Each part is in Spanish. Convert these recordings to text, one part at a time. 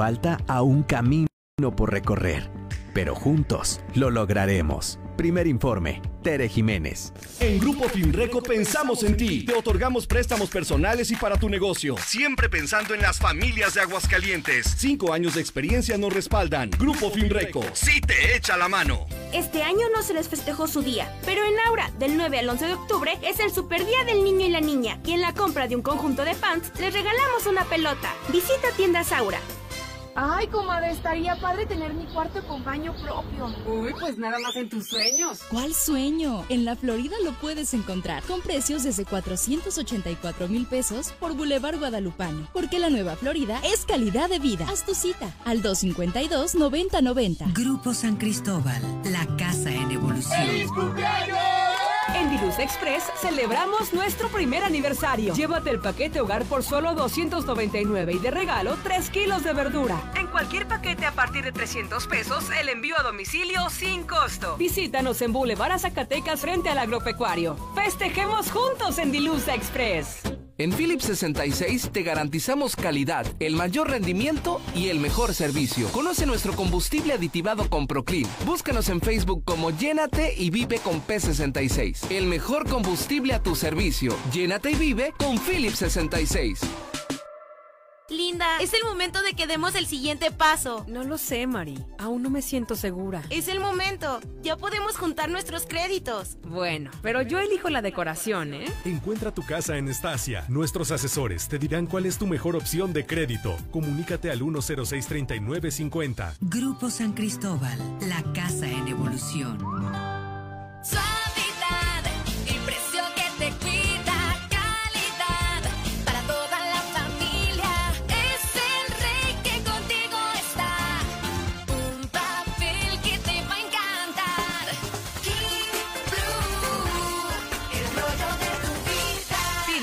falta aún camino por recorrer, pero juntos lo lograremos. Primer informe, Tere Jiménez. En Grupo Finreco pensamos en ti. Te otorgamos préstamos personales y para tu negocio. Siempre pensando en las familias de Aguascalientes. Cinco años de experiencia nos respaldan. Grupo Finreco, sí te echa la mano. Este año no se les festejó su día, pero en Aura, del 9 al 11 de octubre, es el super día del niño y la niña. Y en la compra de un conjunto de pants, les regalamos una pelota. Visita tiendas Aura. Ay, comadre, estaría padre tener mi cuarto con baño propio. Uy, pues nada más en tus sueños. ¿Cuál sueño? En la Florida lo puedes encontrar con precios desde 484 mil pesos por Boulevard Guadalupano. Porque la nueva Florida es calidad de vida. Haz tu cita al 252-9090. Grupo San Cristóbal, la casa en evolución. ¡Feliz cumpleaños! En Diluz Express celebramos nuestro primer aniversario. Llévate el paquete hogar por solo 299 y de regalo 3 kilos de verdura. En cualquier paquete a partir de 300 pesos, el envío a domicilio sin costo. Visítanos en Boulevard Zacatecas frente al agropecuario. Festejemos juntos en Diluz Express. En Philips 66 te garantizamos calidad, el mayor rendimiento y el mejor servicio. Conoce nuestro combustible aditivado con Proclean. Búscanos en Facebook como Llénate y Vive con P66. El mejor combustible a tu servicio. Llénate y vive con Philips 66. Linda, es el momento de que demos el siguiente paso. No lo sé, Mari. Aún no me siento segura. Es el momento. Ya podemos juntar nuestros créditos. Bueno, pero yo elijo la decoración, ¿eh? Encuentra tu casa en Estacia. Nuestros asesores te dirán cuál es tu mejor opción de crédito. Comunícate al 106-3950. Grupo San Cristóbal, la casa en evolución.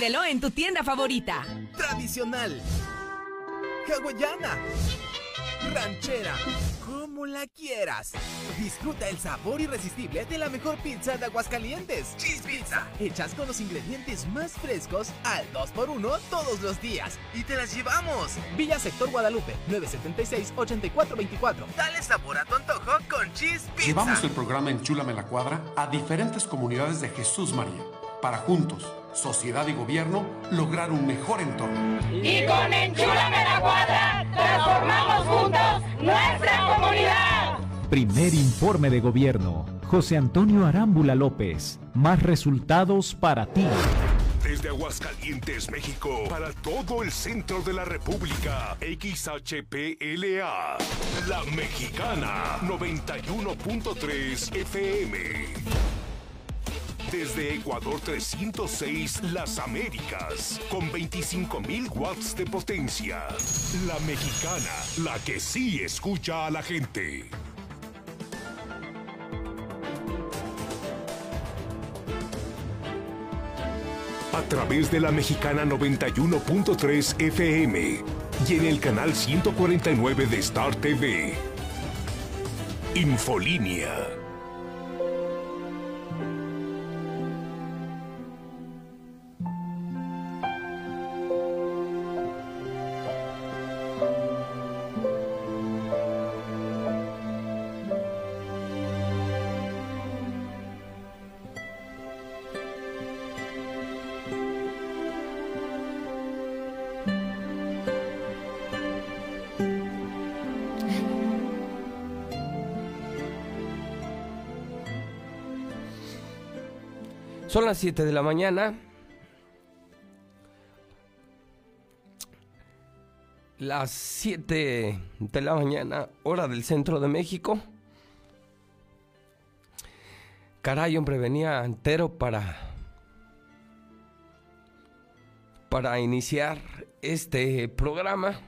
En tu tienda favorita. Tradicional. Hawaiana. Ranchera. Como la quieras. Disfruta el sabor irresistible de la mejor pizza de Aguascalientes. Cheese Pizza. Hechas con los ingredientes más frescos al 2x1 todos los días. Y te las llevamos. Villa Sector Guadalupe, 976-8424. Dale sabor a tu antojo con Cheese Pizza. Llevamos el programa Enchúlame la Cuadra a diferentes comunidades de Jesús María. Para juntos sociedad y gobierno lograr un mejor entorno. Y con Enchúlame la Cuadra, transformamos juntos nuestra comunidad. Primer informe de gobierno. José Antonio Arámbula López. Más resultados para ti. Desde Aguascalientes, México, para todo el centro de la República, XHPLA, La Mexicana, 91.3 FM. Desde Ecuador 306, Las Américas, con 25.000 watts de potencia. La mexicana, la que sí escucha a la gente. A través de la mexicana 91.3 FM y en el canal 149 de Star TV. Infolínea Son las 7 de la mañana. Las 7 de la mañana, hora del centro de México. Caray, hombre, venía entero para. para iniciar este programa.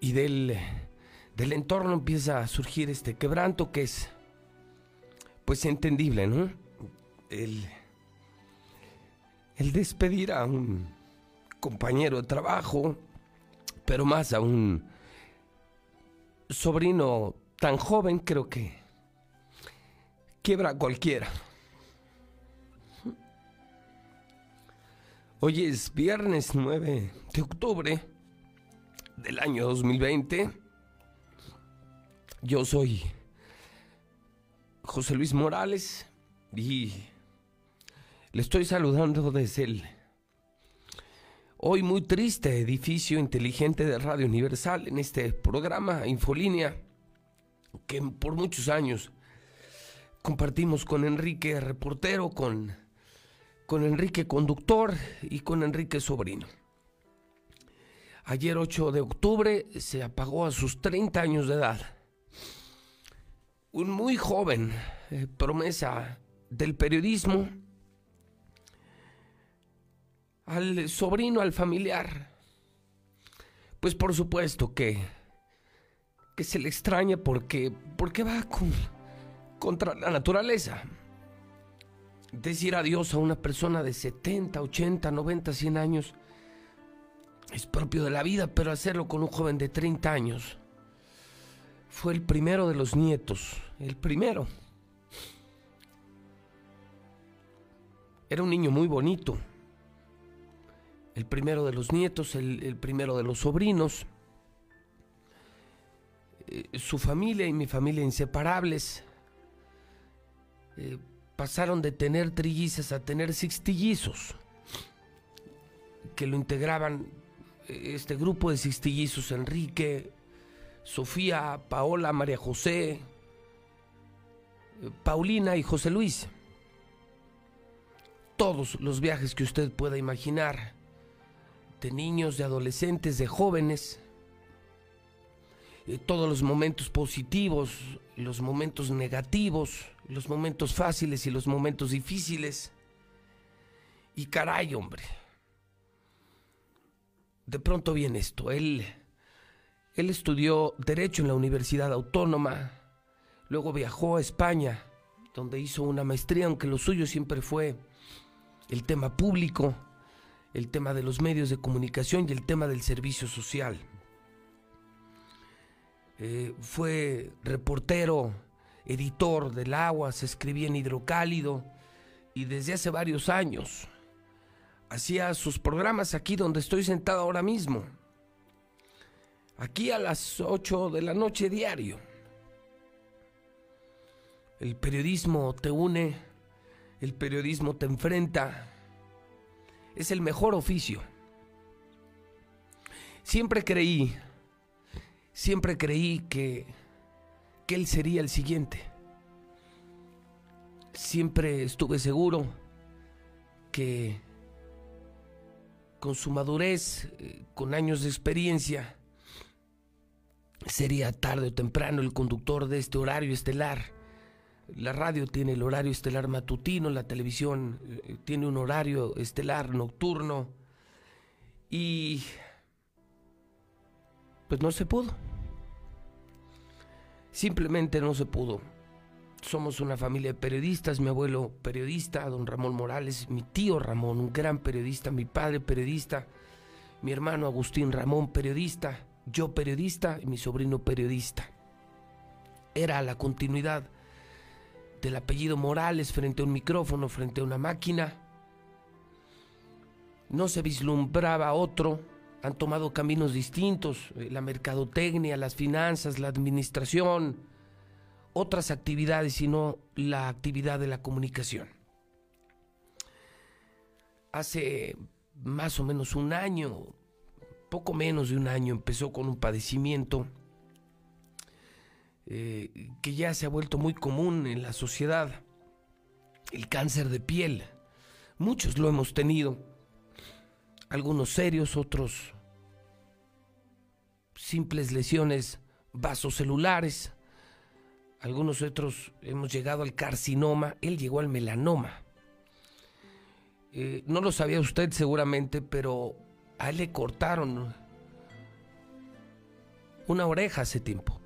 Y del del entorno empieza a surgir este quebranto que es, pues, entendible, ¿no? El, el despedir a un compañero de trabajo, pero más a un sobrino tan joven, creo que quiebra a cualquiera. Hoy es viernes 9 de octubre del año 2020. Yo soy José Luis Morales y le estoy saludando desde el hoy muy triste edificio inteligente de Radio Universal en este programa Infolínea que por muchos años compartimos con Enrique reportero, con, con Enrique conductor y con Enrique sobrino. Ayer 8 de octubre se apagó a sus 30 años de edad. Un muy joven, eh, promesa del periodismo, al sobrino, al familiar. Pues por supuesto que, que se le extraña porque, porque va con, contra la naturaleza. Decir adiós a una persona de 70, 80, 90, 100 años es propio de la vida, pero hacerlo con un joven de 30 años fue el primero de los nietos, el primero. Era un niño muy bonito, el primero de los nietos, el, primero de los sobrinos, eh, su familia y mi familia inseparables. Eh, pasaron de tener trillizas a tener sextillizos, que lo integraban eh, este grupo de sextillizos, Enrique, Sofía, Paola, María José, Paulina y José Luis. Todos los viajes que usted pueda imaginar, de niños, de adolescentes, de jóvenes, todos los momentos positivos, los momentos negativos, los momentos fáciles y los momentos difíciles. Y caray, hombre. De pronto viene esto. Él, él estudió Derecho en la Universidad Autónoma. Luego viajó a España, donde hizo una maestría, aunque lo suyo siempre fue el tema público, el tema de los medios de comunicación y el tema del servicio social. Eh, fue reportero, editor del agua, se escribía en hidrocálido y desde hace varios años hacía sus programas aquí donde estoy sentado ahora mismo. Aquí a las 8 de la noche diario. El periodismo te une, el periodismo te enfrenta. Es el mejor oficio. Siempre creí siempre creí que, que él sería el siguiente. Siempre estuve seguro que con su madurez, con años de experiencia, sería tarde o temprano el conductor de este horario estelar. La radio tiene el horario estelar matutino, la televisión eh, tiene un horario estelar nocturno y pues no se pudo. Simplemente no se pudo. Somos una familia de periodistas, mi abuelo periodista, don Ramón Morales, mi tío Ramón, un gran periodista, mi padre periodista, mi hermano Agustín Ramón periodista, yo periodista y mi sobrino periodista. Era la continuidad del apellido Morales frente a un micrófono, frente a una máquina. No se vislumbraba otro han tomado caminos distintos, eh, la mercadotecnia, las finanzas, la administración, otras actividades, sino la actividad de la comunicación. Hace más o menos un año, poco menos de un año, empezó con un padecimiento eh, que ya se ha vuelto muy común en la sociedad, el cáncer de piel. Muchos lo hemos tenido, algunos serios, otros simples lesiones vasocelulares. Algunos otros hemos llegado al carcinoma, él llegó al melanoma. Eh, no lo sabía usted seguramente, pero a él le cortaron una oreja hace tiempo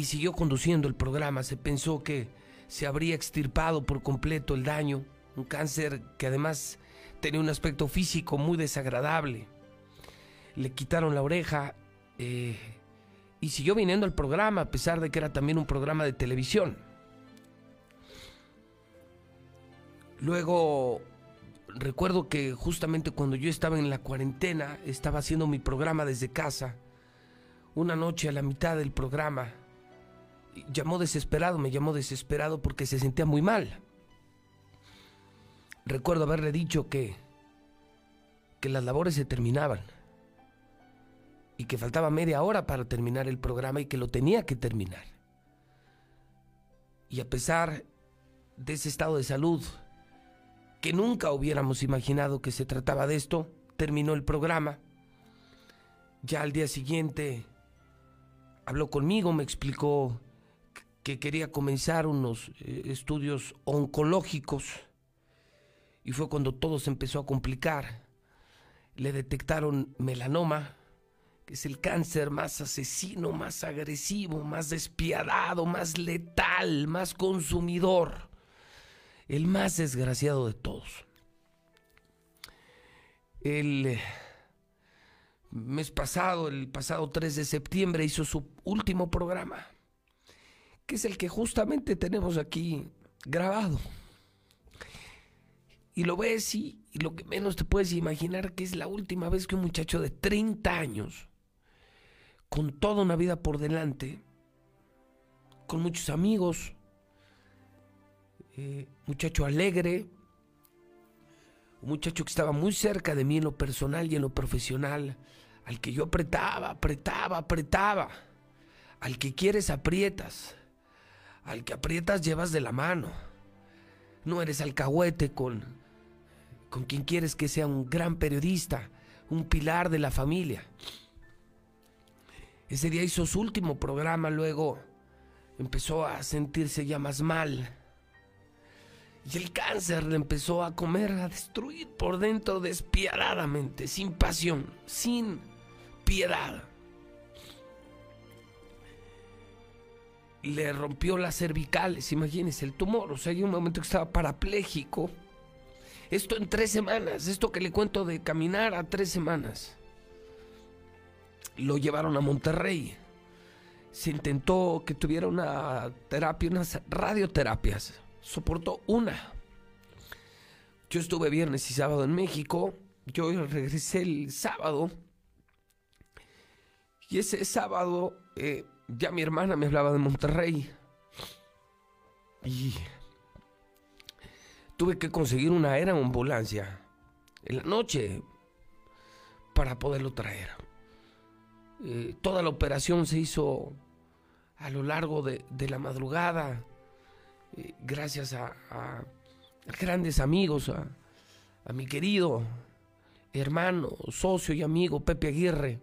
y siguió conduciendo el programa. Se pensó que se habría extirpado por completo el daño, un cáncer que además tenía un aspecto físico muy desagradable. Le quitaron la oreja eh, y siguió viniendo al programa, a pesar de que era también un programa de televisión. Luego recuerdo que justamente cuando yo estaba en la cuarentena, estaba haciendo mi programa desde casa. Una noche a la mitad del programa, llamó desesperado, me llamó desesperado porque se sentía muy mal. Recuerdo haberle dicho que que las labores se terminaban y que faltaba media hora para terminar el programa y que lo tenía que terminar. Y a pesar de ese estado de salud que nunca hubiéramos imaginado que se trataba de esto, terminó el programa. Ya al día siguiente habló conmigo, me explicó que quería comenzar unos eh, estudios oncológicos y fue cuando todo se empezó a complicar. Le detectaron melanoma, que es el cáncer más asesino, más agresivo, más despiadado, más letal, más consumidor, el más desgraciado de todos. El eh, mes pasado, el pasado 3 de septiembre, hizo su último programa que es el que justamente tenemos aquí grabado. Y lo ves y, lo que menos te puedes imaginar que es la última vez que un muchacho de 30 años, con toda una vida por delante, con muchos amigos, eh, muchacho alegre, un muchacho que estaba muy cerca de mí en lo personal y en lo profesional, al que yo apretaba, apretaba, apretaba, al que quieres aprietas al que aprietas llevas de la mano. No eres alcahuete con, con quien quieres que sea un gran periodista, un pilar de la familia. Ese día hizo su último programa, luego empezó a sentirse ya más mal. Y el cáncer le empezó a comer, a destruir por dentro despiadadamente, sin pasión, sin piedad. Le rompió las cervicales, imagínense, el tumor, o sea, hay un momento que estaba parapléjico. Esto en tres semanas, esto que le cuento de caminar a tres semanas. Lo llevaron a Monterrey. Se intentó que tuviera una terapia, unas radioterapias. Soportó una. Yo estuve viernes y sábado en México. Yo regresé el sábado. Y ese sábado eh, ya mi hermana me hablaba de Monterrey. Y tuve que conseguir una era ambulancia en la noche para poderlo traer. Eh, toda la operación se hizo a lo largo de, la madrugada, eh, gracias a, grandes amigos, a mi querido hermano, socio y amigo Pepe Aguirre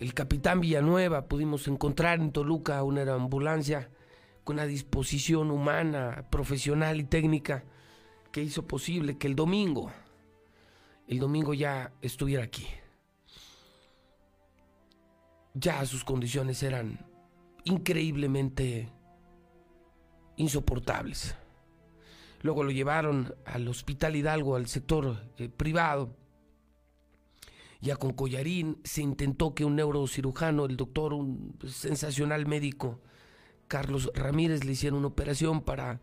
el, capitán Villanueva, pudimos encontrar en Toluca una ambulancia con una disposición humana, profesional y técnica que hizo posible que el domingo, el domingo ya estuviera aquí. Ya sus condiciones eran increíblemente insoportables. Luego lo llevaron al Hospital Hidalgo, al sector eh, privado ya con Collarín, se intentó que un neurocirujano, el doctor, un sensacional médico, Carlos Ramírez, le hiciera una operación para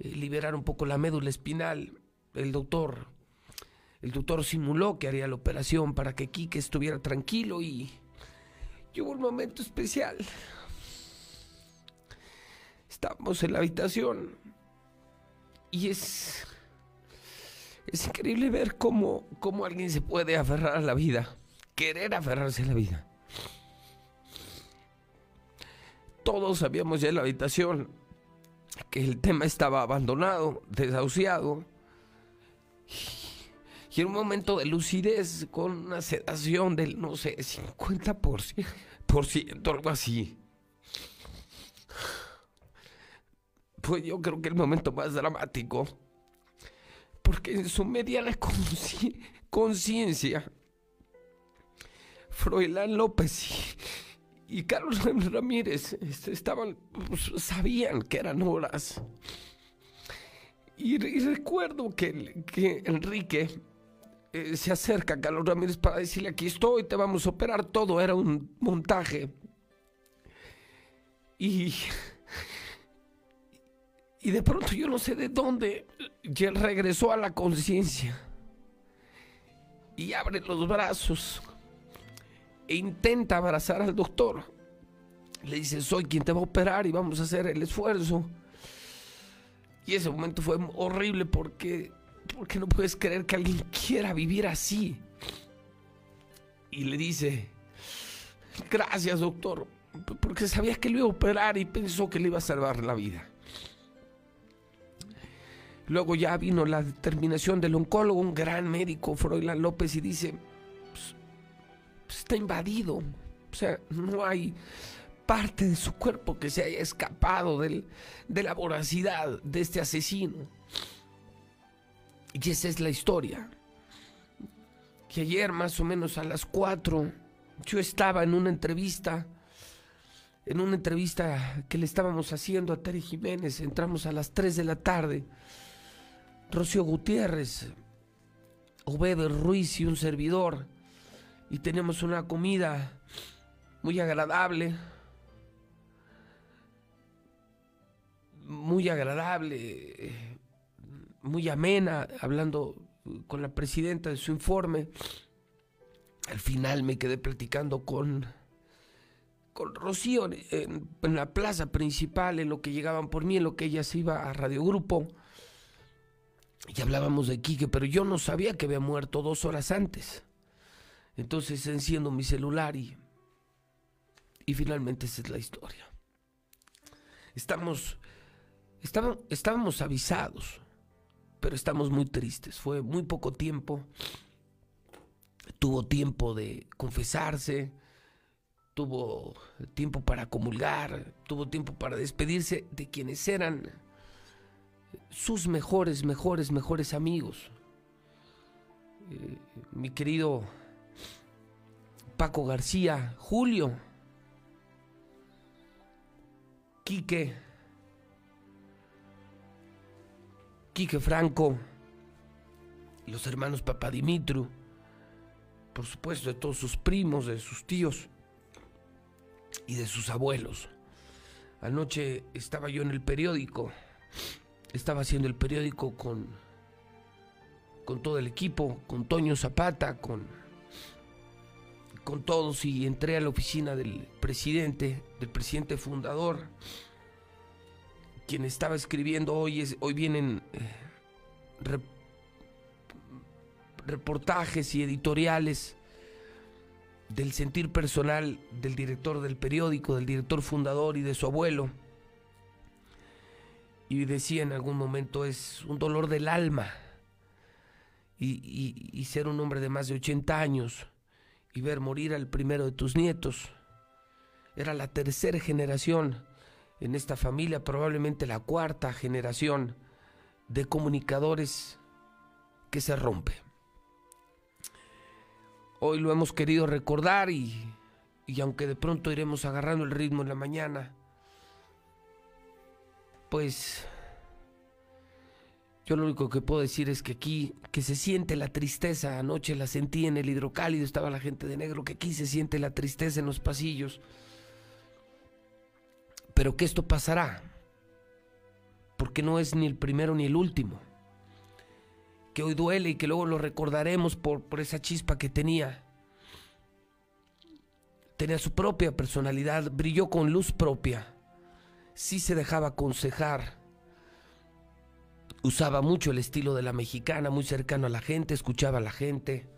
eh, liberar un poco la médula espinal. El doctor, el doctor simuló que haría la operación para que Quique estuviera tranquilo y, y hubo un momento especial. Estábamos en la habitación y es es increíble ver cómo, cómo alguien se puede aferrar a la vida, querer aferrarse a la vida. Todos sabíamos ya en la habitación que el tema estaba abandonado, desahuciado. Y en un momento de lucidez, con una sedación del, no sé, 50%, por ciento, algo así. Fue yo creo que el momento más dramático porque en su mediana conciencia, Froilán López y, Carlos Ramírez este, estaban, pues, sabían que eran horas. Y, recuerdo que, que Enrique eh, se acerca a Carlos Ramírez para decirle, aquí estoy, te vamos a operar todo, era un montaje. Y Y de pronto yo no sé de dónde, él regresó a la conciencia. Y abre los brazos e intenta abrazar al doctor. Le dice, soy quien te va a operar y vamos a hacer el esfuerzo. Y ese momento fue horrible porque, porque no puedes creer que alguien quiera vivir así. Y le dice, gracias doctor, porque sabía que le iba a operar y pensó que le iba a salvar la vida. Luego ya vino la determinación del oncólogo, un gran médico, Froilán López, y dice, pues, pues, está invadido. O sea, no hay parte de su cuerpo que se haya escapado de la voracidad de este asesino. Y esa es la historia. Que ayer más o menos a las 4 yo estaba en una entrevista, en una entrevista que le estábamos haciendo a Terry Jiménez, entramos a las 3 de la tarde Rocío Gutiérrez, Obed Ruiz y un servidor. Y tenemos una comida muy agradable. Muy agradable, muy amena, hablando con la presidenta de su informe. Al final me quedé platicando con, con Rocío en, en, la plaza principal, en lo que llegaban por mí, en lo que ella se iba a Radio Grupo. Y hablábamos de Quique, pero yo no sabía que había muerto dos horas antes. Entonces enciendo mi celular y, y finalmente esa es la historia. Estamos, estábamos, estábamos avisados, pero estamos muy tristes. Fue muy poco tiempo. Tuvo tiempo de confesarse, tuvo tiempo para comulgar, tuvo tiempo para despedirse de quienes eran sus mejores, mejores, mejores amigos. Eh, mi querido Paco García, Julio, Quique, Quique Franco, los hermanos Papadimitru, por supuesto de todos sus primos, de sus tíos y de sus abuelos. Anoche estaba yo en el periódico estaba haciendo el periódico con, con todo el equipo, con Toño Zapata, con, con todos y entré a la oficina del presidente, del presidente fundador, quien estaba escribiendo hoy, es, hoy vienen eh, reportajes y editoriales del sentir personal del director del periódico, del director fundador y de su abuelo y decía en algún momento, es un dolor del alma. Y, ser un hombre de más de 80 años y ver morir al primero de tus nietos. Era la tercera generación en esta familia, probablemente la cuarta generación de comunicadores que se rompe. Hoy lo hemos querido recordar y, y aunque de pronto iremos agarrando el ritmo en la mañana, pues yo lo único que puedo decir es que aquí, que se siente la tristeza, anoche la sentí en el hidrocálido, estaba la gente de negro, que aquí se siente la tristeza en los pasillos, pero que esto pasará, porque no es ni el primero ni el último, que hoy duele y que luego lo recordaremos por, por esa chispa que tenía. Tenía su propia personalidad, brilló con luz propia sí se dejaba aconsejar. Usaba mucho el estilo de la mexicana, muy cercano a la gente, escuchaba a la gente.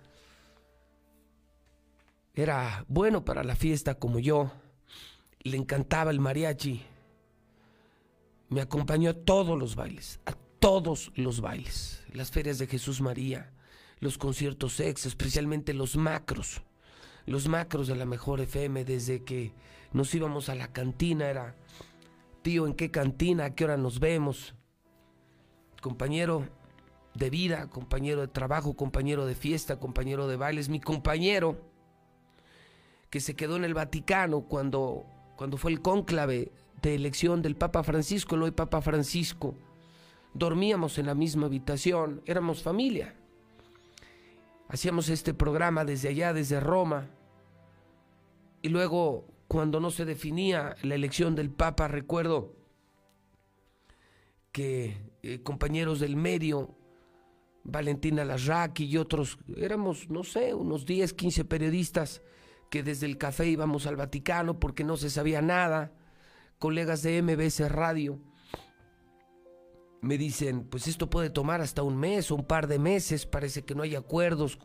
Era bueno para la fiesta como yo. Le encantaba el mariachi. Me acompañó a todos los bailes, a todos los bailes. Las ferias de Jesús María, los conciertos ex, especialmente los macros. Los macros de la mejor FM, desde que nos íbamos a la cantina, era tío, ¿en qué cantina? ¿A qué hora nos vemos? Compañero de vida, compañero de trabajo, compañero de fiesta, compañero de bailes, mi compañero que se quedó en el Vaticano cuando, cuando fue el cónclave de elección del Papa Francisco, el hoy Papa Francisco. Dormíamos en la misma habitación, éramos familia. Hacíamos este programa desde allá, desde Roma. Y luego cuando no se definía la elección del Papa, recuerdo que eh, compañeros del medio, Valentina Larraqui y otros, éramos, no sé, unos 10, 15 periodistas que desde el café íbamos al Vaticano porque no se sabía nada, colegas de MBS Radio, me dicen, pues esto puede tomar hasta un mes o un par de meses, parece que no hay acuerdos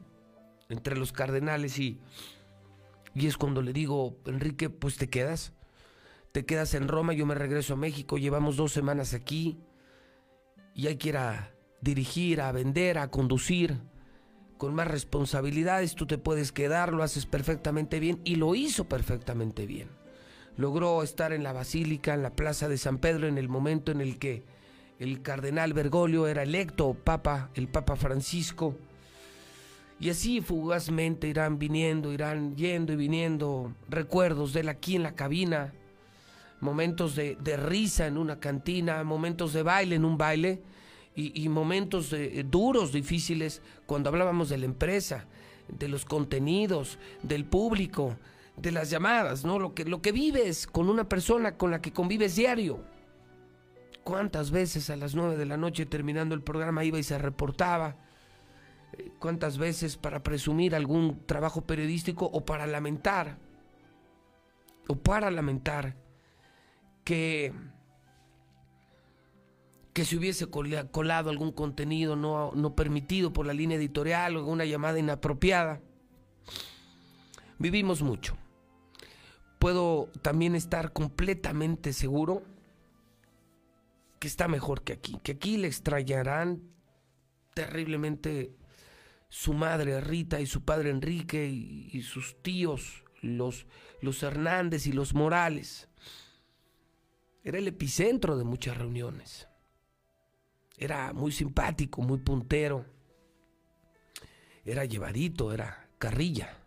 entre los cardenales y, y es cuando le digo, Enrique, pues te quedas, te quedas en Roma, yo me regreso a México, llevamos dos semanas aquí y hay que ir a dirigir, a vender, a conducir con más responsabilidades, tú te puedes quedar, lo haces perfectamente bien y lo hizo perfectamente bien. Logró estar en la basílica, en la plaza de San Pedro, en el momento en el que el cardenal Bergoglio era electo papa, el papa Francisco. Y así fugazmente irán viniendo, irán yendo y viniendo recuerdos de él aquí en la cabina, momentos de, de risa en una cantina, momentos de baile en un baile y, momentos eh, duros, difíciles, cuando hablábamos de la empresa, de los contenidos, del público, de las llamadas, ¿no? Lo que, lo que vives con una persona con la que convives diario. ¿Cuántas veces a las nueve de la noche terminando el programa iba y se reportaba? ¿Cuántas veces para presumir algún trabajo periodístico o para lamentar? O para lamentar que que se hubiese colado algún contenido no, no permitido por la línea editorial o alguna llamada inapropiada. Vivimos mucho. Puedo también estar completamente seguro que está mejor que aquí, que aquí le extrañarán terriblemente su madre Rita y su padre Enrique y, sus tíos, los, los Hernández y los Morales. Era el epicentro de muchas reuniones. Era muy simpático, muy puntero. Era llevadito, era carrilla.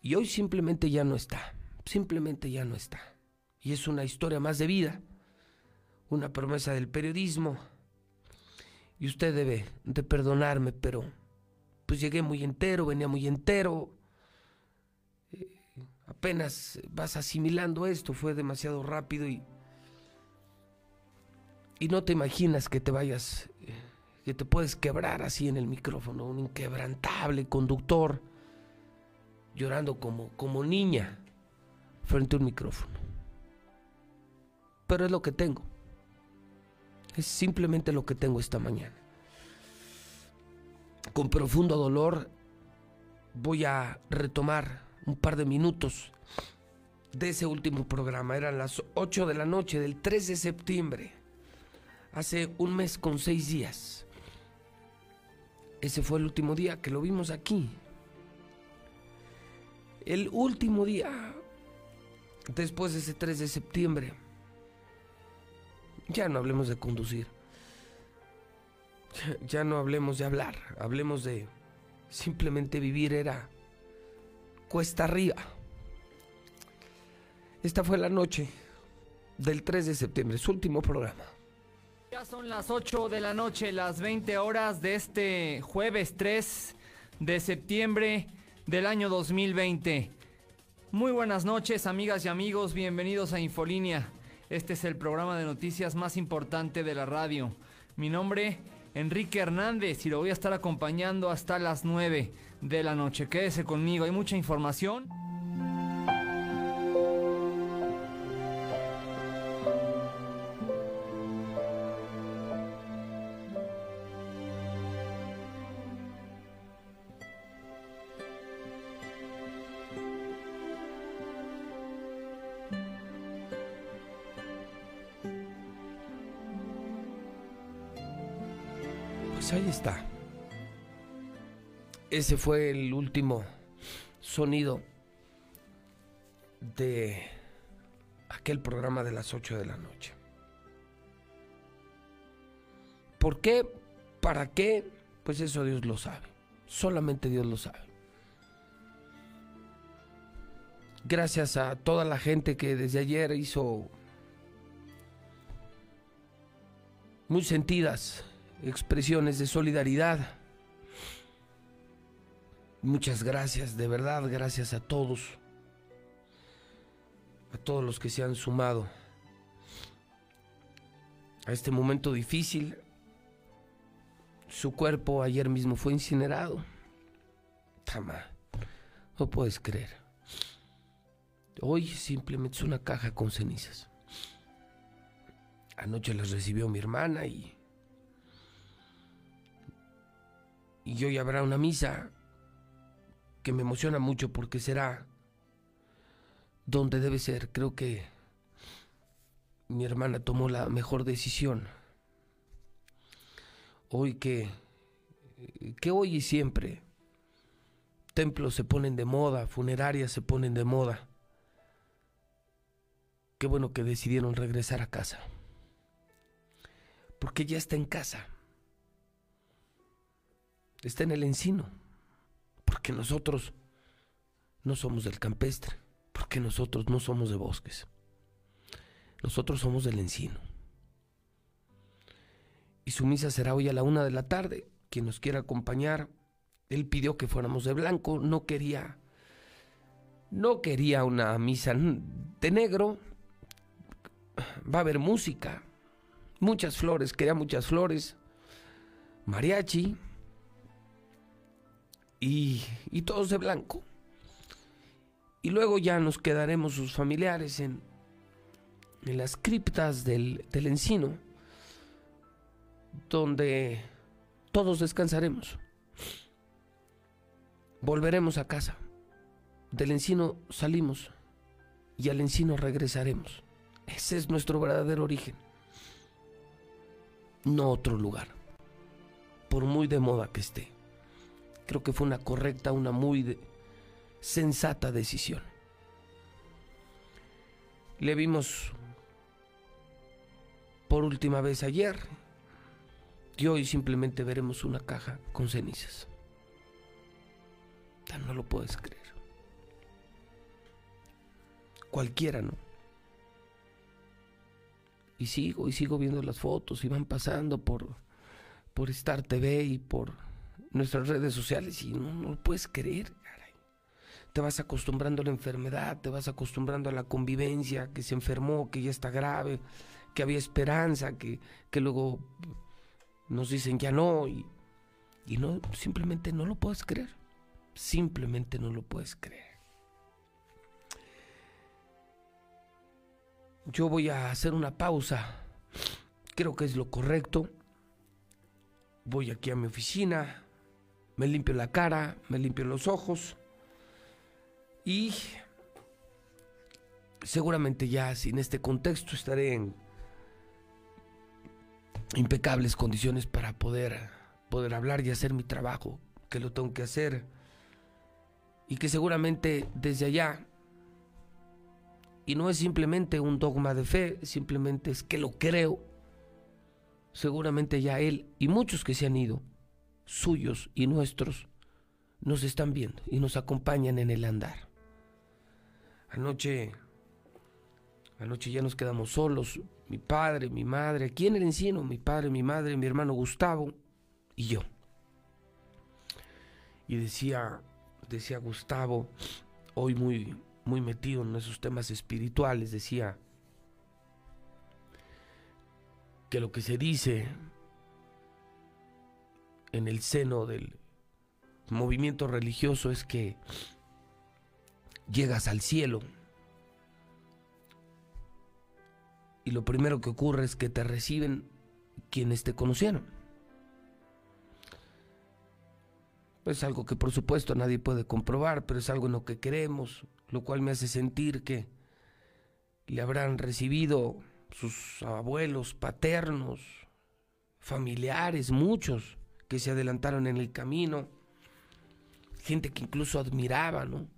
Y hoy simplemente ya no está. Simplemente ya no está. Y es una historia más de vida. Una promesa del periodismo. Y usted debe de perdonarme, pero pues llegué muy entero, venía muy entero. Eh, apenas vas asimilando esto, fue demasiado rápido y y no te imaginas que te vayas, eh, que te puedes quebrar así en el micrófono, un inquebrantable conductor llorando como, como niña frente a un micrófono. Pero es lo que tengo. Es simplemente lo que tengo esta mañana. Con profundo dolor voy a retomar un par de minutos de ese último programa. Eran las 8 de la noche del 3 de septiembre hace un mes con seis días. Ese fue el último día que lo vimos aquí. El último día, después de ese 3 de septiembre. Ya no hablemos de conducir. Ya, no hablemos de hablar. Hablemos de simplemente vivir. Era cuesta arriba. Esta fue la noche del 3 de septiembre, su último programa. Ya son las 8 de la noche, las 20 horas de este jueves 3 de septiembre del año 2020. Muy buenas noches, amigas y amigos, bienvenidos a Infolínea. Este es el programa de noticias más importante de la radio. Mi nombre, Enrique Hernández, y lo voy a estar acompañando hasta las 9 de la noche. Quédese conmigo, hay mucha información. Ese fue el último sonido de aquel programa de las 8 de la noche. ¿Por qué? ¿Para qué? Pues eso Dios lo sabe. Solamente Dios lo sabe. Gracias a toda la gente que desde ayer hizo muy sentidas expresiones de solidaridad. Muchas gracias, de verdad, gracias a todos, a todos los que se han sumado a este momento difícil. Su cuerpo ayer mismo fue incinerado. Tama, no puedes creer. Hoy simplemente es una caja con cenizas. Anoche las recibió mi hermana y. Y hoy habrá una misa que me emociona mucho porque será donde debe ser. Creo que mi hermana tomó la mejor decisión. Hoy que, que hoy y siempre, templos se ponen de moda, funerarias se ponen de moda. Qué bueno que decidieron regresar a casa. Porque ya está en casa. Está en el encino. Porque nosotros no somos del campestre. Porque nosotros no somos de bosques. Nosotros somos del encino. Y su misa será hoy a la una de la tarde. Quien nos quiera acompañar, él pidió que fuéramos de blanco, no quería, no quería una misa de negro. Va a haber música, muchas flores, quería muchas flores, mariachi y, y todos de blanco. Y luego ya nos quedaremos sus familiares en, en las criptas del, del encino, donde todos descansaremos. Volveremos a casa. Del encino salimos y al encino regresaremos. Ese es nuestro verdadero origen. No otro lugar. Por muy de moda que esté. Creo que fue una correcta, una muy sensata decisión. Le vimos por última vez ayer y hoy simplemente veremos una caja con cenizas. Ya No lo puedes creer. Cualquiera, ¿no? Y sigo, y sigo viendo las fotos y van pasando por, por Star TV y por nuestras redes sociales y no, lo puedes creer, caray. Te vas acostumbrando a la enfermedad, te vas acostumbrando a la convivencia, que se enfermó, que ya está grave, que había esperanza, que, que luego nos dicen ya no y, y no, simplemente no lo puedes creer. Simplemente no lo puedes creer. Yo voy a hacer una pausa. Creo que es lo correcto. Voy aquí a mi oficina, me limpio la cara, me limpio los ojos y seguramente ya sin este contexto estaré en impecables condiciones para poder poder hablar y hacer mi trabajo, que lo tengo que hacer y que seguramente desde allá y no es simplemente un dogma de fe, simplemente es que lo creo. Seguramente ya él y muchos que se han ido, suyos y nuestros, nos están viendo y nos acompañan en el andar. Anoche, anoche ya nos quedamos solos, mi padre, mi madre, aquí en el encino, mi padre, mi madre, mi hermano Gustavo y yo. Y decía, decía Gustavo, hoy muy, muy metido en esos temas espirituales, decía que lo que se dice en el seno del movimiento religioso es que llegas al cielo y lo primero que ocurre es que te reciben quienes te conocieron. Es algo que por supuesto nadie puede comprobar, pero es algo en lo que creemos, lo cual me hace sentir que le habrán recibido sus abuelos paternos, familiares, muchos que se adelantaron en el camino, gente que incluso admiraba, ¿no?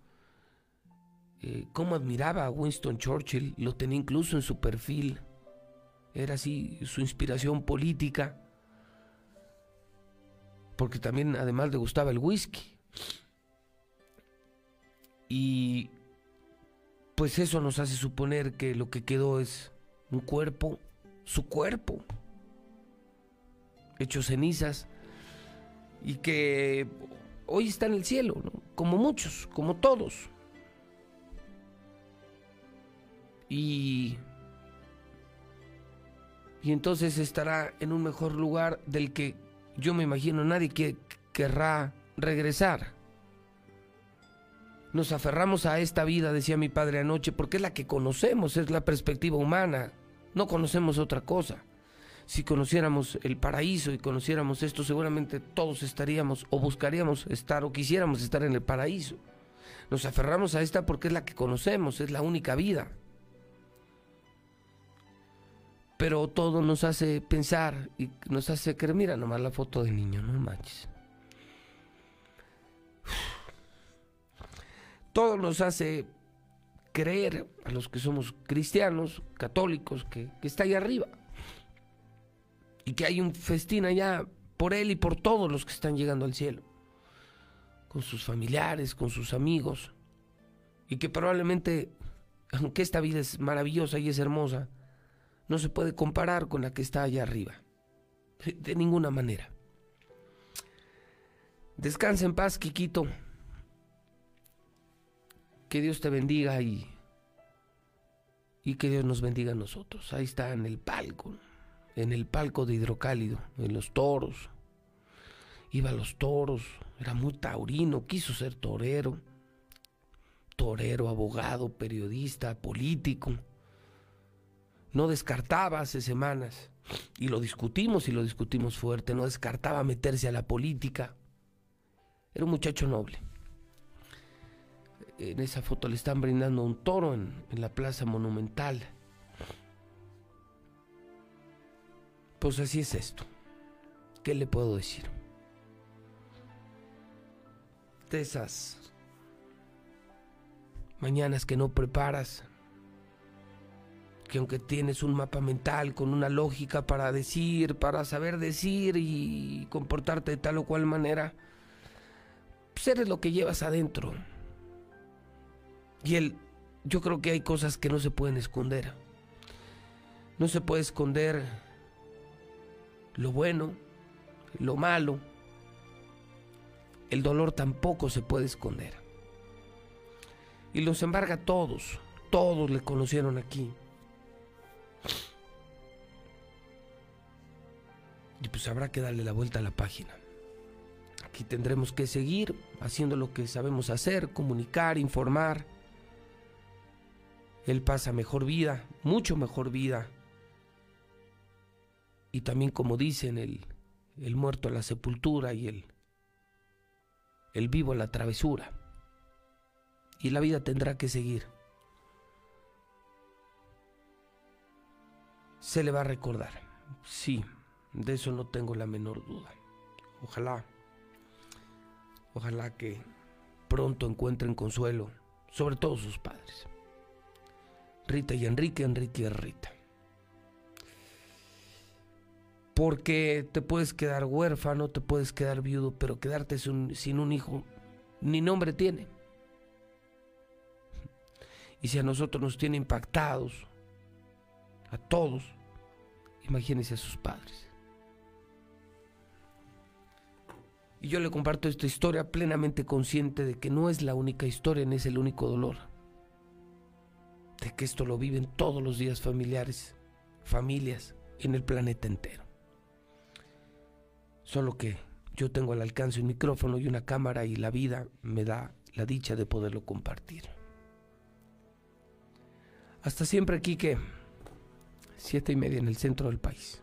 Eh, cómo admiraba a Winston Churchill, lo tenía incluso en su perfil, era así su inspiración política, porque también además le gustaba el whisky. Y pues eso nos hace suponer que lo que quedó es un cuerpo, su cuerpo, hecho cenizas, y que hoy está en el cielo, como muchos, como todos. Y, y entonces estará en un mejor lugar del que yo me imagino nadie que querrá regresar. Nos aferramos a esta vida, decía mi padre anoche, porque es la que conocemos, es la perspectiva humana. No conocemos otra cosa. Si conociéramos el paraíso y conociéramos esto, seguramente todos estaríamos o buscaríamos estar o quisiéramos estar en el paraíso. Nos aferramos a esta porque es la que conocemos, es la única vida pero todo nos hace pensar y nos hace creer, mira nomás la foto del niño, no manches. Todo nos hace creer a los que somos cristianos, católicos, que, está ahí arriba. Y que hay un festín allá por él y por todos los que están llegando al cielo. Con sus familiares, con sus amigos. Y que probablemente, aunque esta vida es maravillosa y es hermosa, no se puede comparar con la que está allá arriba. De ninguna manera. Descansa en paz, Quiquito. Que Dios te bendiga y, y que Dios nos bendiga a nosotros. Ahí está en el palco, en el palco de hidrocálido, en los toros. Iba a los toros, era muy taurino, quiso ser torero. Torero, abogado, periodista, político no descartaba hace semanas, y lo discutimos y lo discutimos fuerte, no descartaba meterse a la política. Era un muchacho noble. En esa foto le están brindando un toro en, en la plaza monumental. Pues así es esto. ¿Qué le puedo decir? De esas mañanas que no preparas, que aunque tienes un mapa mental con una lógica para decir, para saber decir y comportarte de tal o cual manera, pues eres lo que llevas adentro. Y él, yo creo que hay cosas que no se pueden esconder. No se puede esconder lo bueno, lo malo. El dolor tampoco se puede esconder. Y los embarga todos, todos le conocieron aquí. Y pues habrá que darle la vuelta a la página. Aquí tendremos que seguir haciendo lo que sabemos hacer, comunicar, informar. Él pasa mejor vida, mucho mejor vida. Y también como dicen, el, el muerto a la sepultura y el, el vivo a la travesura. Y la vida tendrá que seguir. Se le va a recordar, sí, de eso no tengo la menor duda. Ojalá, ojalá que pronto encuentren consuelo, sobre todo sus padres. Rita y Enrique, Enrique y Rita. Porque te puedes quedar huérfano, te puedes quedar viudo, pero quedarte sin un hijo ni nombre tiene. Y si a nosotros nos tiene impactados, a todos, imagínense a sus padres. Y yo le comparto esta historia plenamente consciente de que no es la única historia ni es el único dolor. De que esto lo viven todos los días familiares, familias en el planeta entero. Solo que yo tengo al alcance un micrófono y una cámara y la vida me da la dicha de poderlo compartir. Hasta siempre, Quique. Siete y media en el centro del país.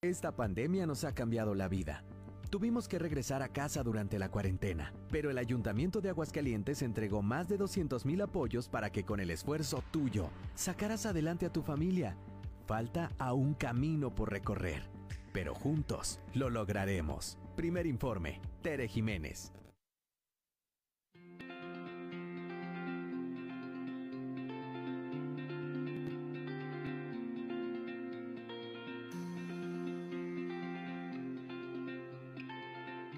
Esta pandemia nos ha cambiado la vida. Tuvimos que regresar a casa durante la cuarentena, pero el Ayuntamiento de Aguascalientes entregó más de 200 mil apoyos para que con el esfuerzo tuyo sacaras adelante a tu familia. Falta aún camino por recorrer, pero juntos lo lograremos. Primer informe, Tere Jiménez.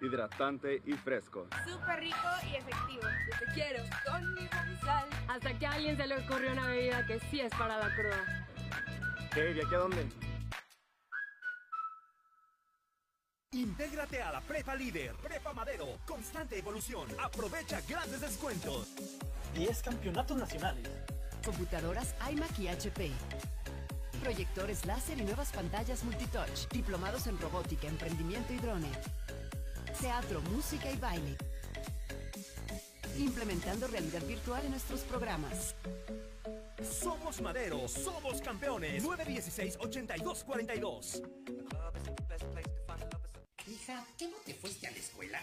Hidratante y fresco. Súper rico y efectivo. Yo te quiero con mi sal. Hasta que a alguien se le ocurrió una bebida que sí es para la cruda. ¿Qué? ¿Y aquí a dónde? Intégrate a la Prepa Líder, Prepa Madero, constante evolución. Aprovecha grandes descuentos. 10 campeonatos nacionales. Computadoras iMac y HP. Proyectores láser y nuevas pantallas multitouch. Diplomados en robótica, emprendimiento y drone teatro, música y baile. Implementando realidad virtual en nuestros programas. Somos Madero, somos campeones. 916-8242. Hija, ¿qué no te fuiste a la escuela?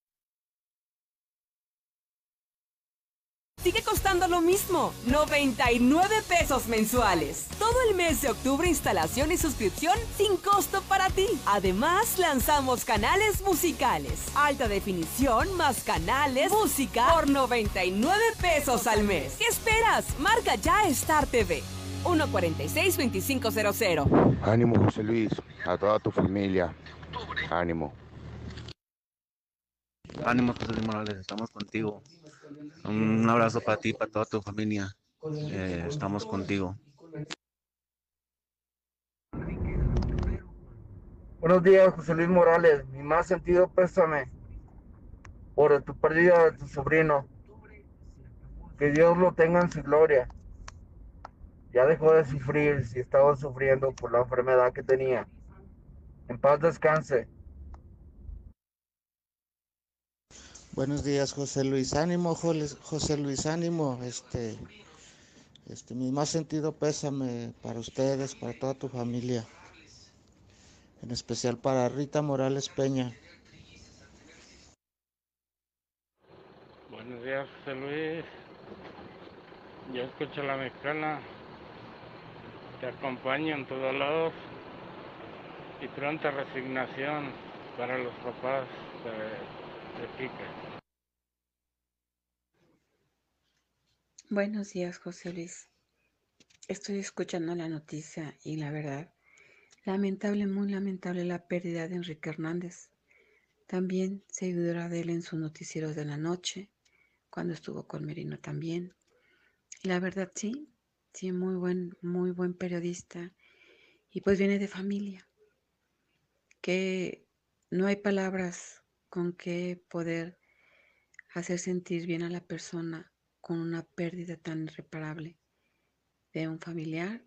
Sigue costando lo mismo, 99 pesos mensuales. Todo el mes de octubre instalación y suscripción sin costo para ti. Además, lanzamos canales musicales. Alta definición más canales, música por 99 pesos al mes. ¿Qué esperas? Marca ya Star TV. 146-2500. Ánimo José Luis, a toda tu familia. Ánimo. Ánimo José Luis Morales, estamos contigo. Un abrazo para ti para toda tu familia. Eh, estamos contigo. Buenos días, José Luis Morales. Mi más sentido pésame por tu pérdida de tu sobrino. Que Dios lo tenga en su gloria. Ya dejó de sufrir si estaba sufriendo por la enfermedad que tenía. En paz descanse. Buenos días, José Luis. Ánimo, José Luis, ánimo. Este, este, mi más sentido pésame para ustedes, para toda tu familia. En especial para Rita Morales Peña. Buenos días, José Luis. Yo escucho la mexicana. Te acompaño en todos lados. Y pronta resignación para los papás Buenos días, José Luis. Estoy escuchando la noticia y la verdad, lamentable, muy lamentable la pérdida de Enrique Hernández. También se ayudará de él en sus noticieros de la noche, cuando estuvo con Merino también. Y la verdad, sí, sí, muy buen, muy buen periodista. Y pues viene de familia, que no hay palabras con que poder hacer sentir bien a la persona con una pérdida tan irreparable de un familiar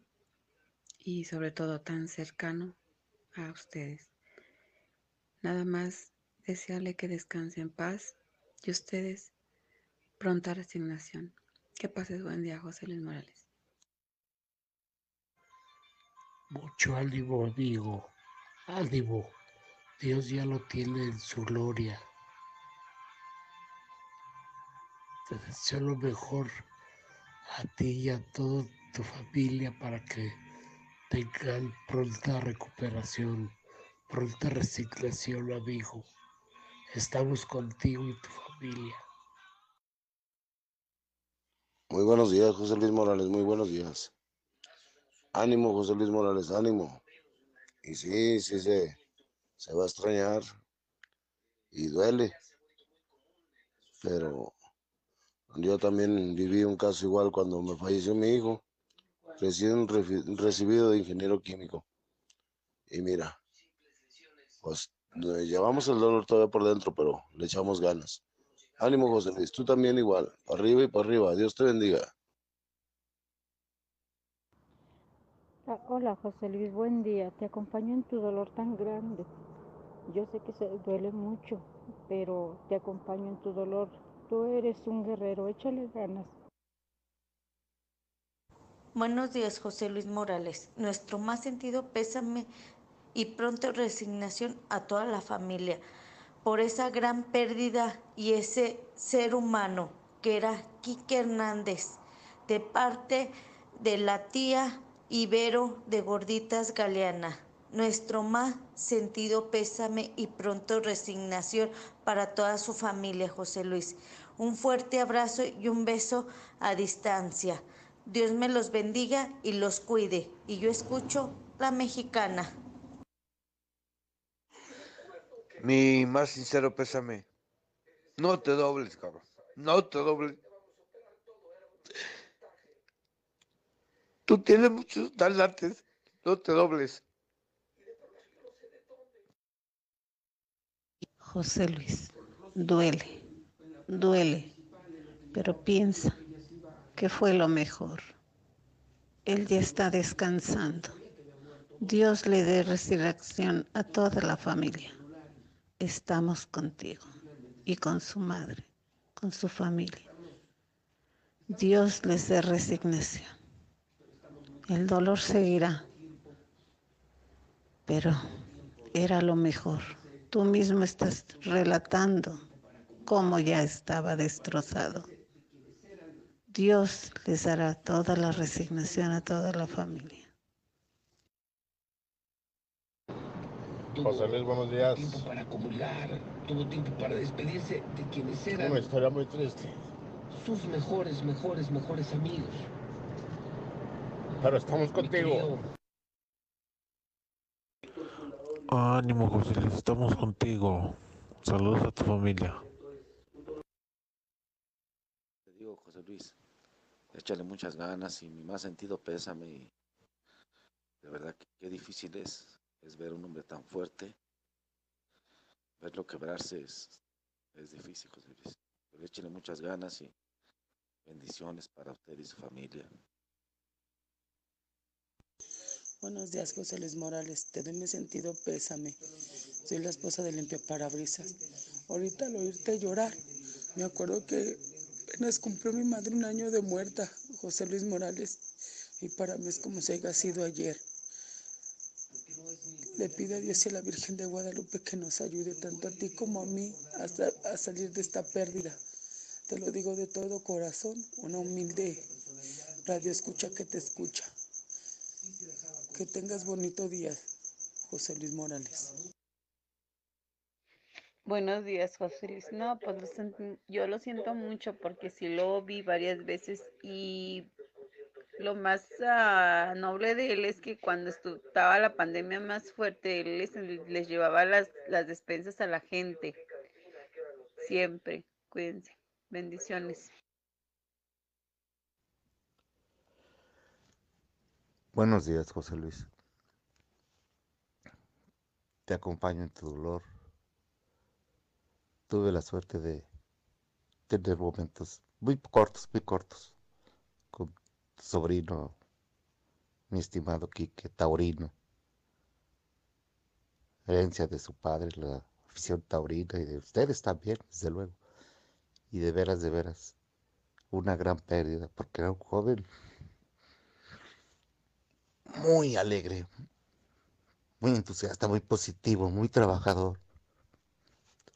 y sobre todo tan cercano a ustedes. Nada más desearle que descanse en paz y ustedes pronta resignación. Que pases buen día, José Luis Morales. Mucho ánimo, amigo. Ánimo. Dios ya lo tiene en su gloria. Te deseo lo mejor a ti y a toda tu familia para que tengan pronta recuperación, pronta resignación, amigo. Estamos contigo y tu familia. Muy buenos días, José Luis Morales, muy buenos días. Ánimo, José Luis Morales, ánimo. Y sí, sí, se, se va a extrañar y duele, pero yo también viví un caso igual cuando me falleció mi hijo, recién recibido de ingeniero químico. Y mira, pues llevamos el dolor todavía por dentro, pero le echamos ganas. Ánimo, José Luis, tú también igual, para arriba y para arriba. Dios te bendiga. Ah, hola José Luis, buen día. Te acompaño en tu dolor tan grande. Yo sé que se duele mucho, pero te acompaño en tu dolor. Tú eres un guerrero, échale ganas. Buenos días, José Luis Morales. Nuestro más sentido pésame y pronto resignación a toda la familia por esa gran pérdida y ese ser humano que era Quique Hernández, de parte de la tía Ibero de Gorditas Galeana. Nuestro más sentido pésame y pronto resignación para toda su familia, José Luis. Un fuerte abrazo y un beso a distancia. Dios me los bendiga y los cuide. Y yo escucho la mexicana. Mi más sincero pésame. No te dobles, cabrón. No te dobles. Tú tienes muchos talantes. No te dobles. José Luis, duele, duele, pero piensa que fue lo mejor. Él ya está descansando. Dios le dé resurrección a toda la familia. Estamos contigo y con su madre, con su familia. Dios les dé resignación. El dolor seguirá, pero era lo mejor. Tú mismo estás relatando cómo ya estaba destrozado. Dios les dará toda la resignación a toda la familia. José Luis, buenos días. Tiempo para comulgar, tuvo tiempo para despedirse de quienes eran. Una historia muy triste. Sus mejores, mejores, mejores amigos. Pero estamos contigo. Ánimo, José Luis, estamos contigo. Saludos a tu familia. Te digo, José Luis, échale muchas ganas y mi más sentido pésame. Y de verdad que qué difícil es es ver un hombre tan fuerte. Verlo quebrarse es, es difícil, José Luis. Pero échenle muchas ganas y bendiciones para usted y su familia. Buenos días, José Luis Morales. Te doy mi sentido pésame. Soy la esposa de Limpia Parabrisas. Ahorita al oírte llorar, me acuerdo que apenas cumplió mi madre un año de muerta, José Luis Morales. Y para mí es como si haya sido ayer. Le pido a Dios y a la Virgen de Guadalupe que nos ayude tanto a ti como a mí a salir de esta pérdida. Te lo digo de todo corazón, una humilde radio escucha que te escucha. Que tengas bonito día, José Luis Morales. Buenos días, José Luis. No, pues yo lo siento mucho porque sí lo vi varias veces y lo más uh, noble de él es que cuando estaba la pandemia más fuerte, él les, llevaba las despensas a la gente. Siempre. Cuídense. Bendiciones. Buenos días, José Luis. Te acompaño en tu dolor. Tuve la suerte de tener momentos muy cortos, muy cortos, con sobrino, mi estimado Quique Taurino. Herencia de su padre, la afición taurina y de ustedes también, desde luego. Y de veras, de veras, una gran pérdida, porque era un joven muy alegre, muy entusiasta, muy positivo, muy trabajador.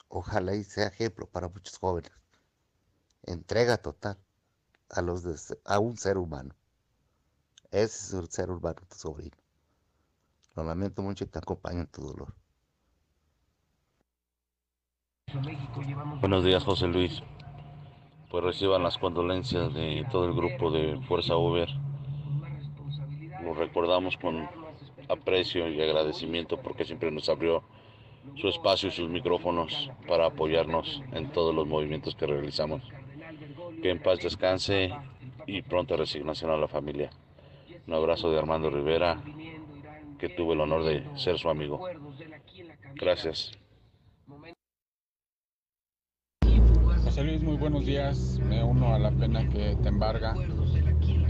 Ojalá y sea ejemplo para muchos jóvenes. Entrega total a, los a un ser humano. Ese es el ser humano, tu sobrino. Lo lamento mucho y te acompaño en tu dolor. Buenos días, José Luis. Pues reciban las condolencias de todo el grupo de Fuerza Uber. Recordamos con aprecio y agradecimiento porque siempre nos abrió su espacio y sus micrófonos para apoyarnos en todos los movimientos que realizamos. Que en paz descanse y pronta resignación a la familia. Un abrazo de Armando Rivera, que tuve el honor de ser su amigo. Gracias. José Luis, muy buenos días. Me uno a la pena que te embarga.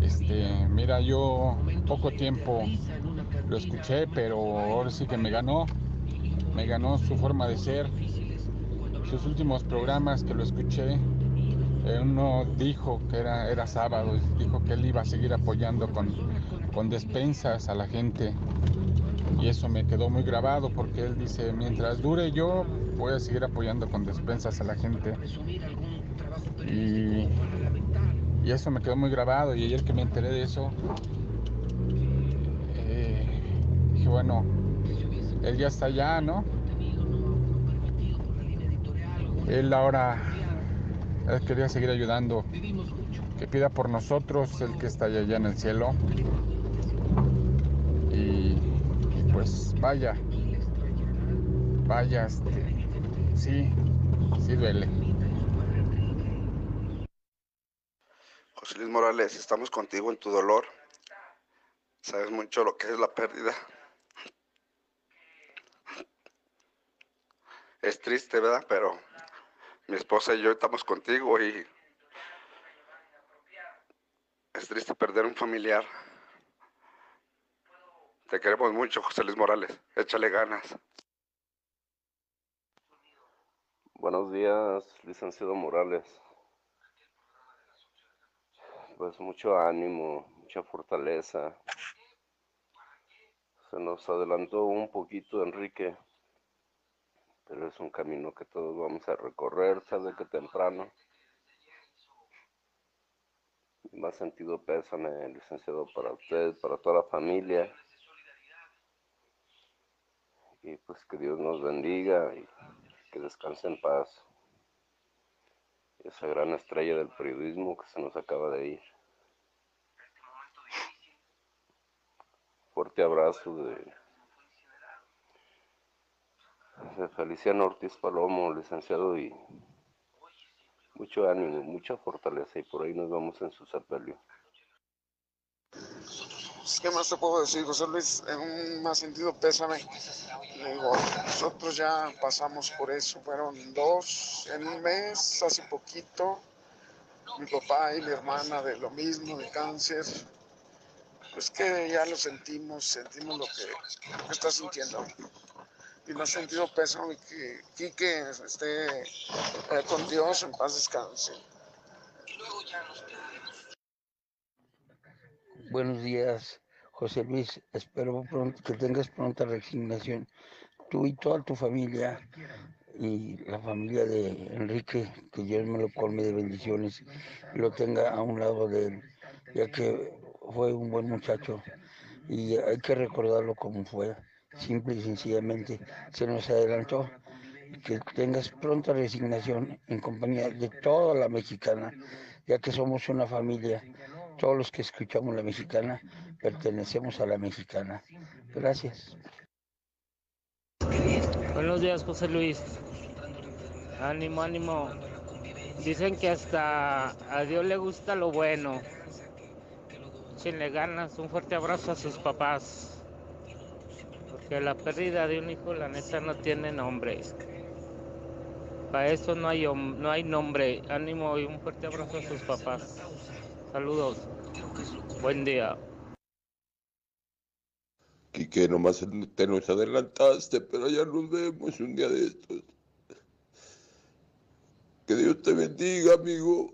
Este, mira, yo poco tiempo lo escuché, pero ahora sí que me ganó. Me ganó su forma de ser. Sus últimos programas que lo escuché, eh, uno dijo que era, era sábado, dijo que él iba a seguir apoyando con, con despensas a la gente. Y eso me quedó muy grabado porque él dice, mientras dure yo, voy a seguir apoyando con despensas a la gente. Y, y eso me quedó muy grabado. Y ayer que me enteré de eso, eh, dije, bueno, él ya está allá, ¿no? Él ahora quería seguir ayudando. Que pida por nosotros, el que está allá en el cielo. Y pues vaya, vaya, este, sí, sí duele. José Luis Morales, estamos contigo en tu dolor. Sabes mucho lo que es la pérdida. Es triste, ¿verdad? Pero mi esposa y yo estamos contigo y es triste perder un familiar. Te queremos mucho, José Luis Morales. Échale ganas. Buenos días, licenciado Morales. Pues mucho ánimo, mucha fortaleza. Se nos adelantó un poquito Enrique, pero es un camino que todos vamos a recorrer, sabe que temprano. Más sentido pésame, licenciado, para usted, para toda la familia. Y pues que Dios nos bendiga y que descanse en paz. Esa gran estrella del periodismo que se nos acaba de ir. Fuerte abrazo de, de Feliciano Ortiz Palomo, licenciado, y mucho ánimo, mucha fortaleza, y por ahí nos vamos en su sepelio. ¿Qué más te puedo decir, José Luis? En un más sentido, pésame. Nosotros ya pasamos por eso, fueron dos en un mes, hace poquito. Mi papá y mi hermana de lo mismo, de cáncer. Pues que ya lo sentimos, sentimos lo que, lo está sintiendo. Y más sentido pésame que Quique esté eh, con Dios, en paz descanse. Buenos días, José Luis. Espero pronto, que tengas pronta resignación. Tú y toda tu familia y la familia de Enrique, que Dios me lo colme de bendiciones y lo tenga a un lado de él, ya que fue un buen muchacho y hay que recordarlo como fue, simple y sencillamente. Se nos adelantó. Que tengas pronta resignación en compañía de toda la mexicana, ya que somos una familia todos los que escuchamos la mexicana pertenecemos a la mexicana. Gracias. Buenos días, José Luis. Ánimo, ánimo. Dicen que hasta a Dios le gusta lo bueno. le ganas. Un fuerte abrazo a sus papás. Porque la pérdida de un hijo, la neta, no tiene nombre. Para eso no hay, no hay nombre. Ánimo y un fuerte abrazo a sus papás. Saludos. Buen día. Quique, nomás te nos adelantaste, pero ya nos vemos un día de estos. Que Dios te bendiga, amigo.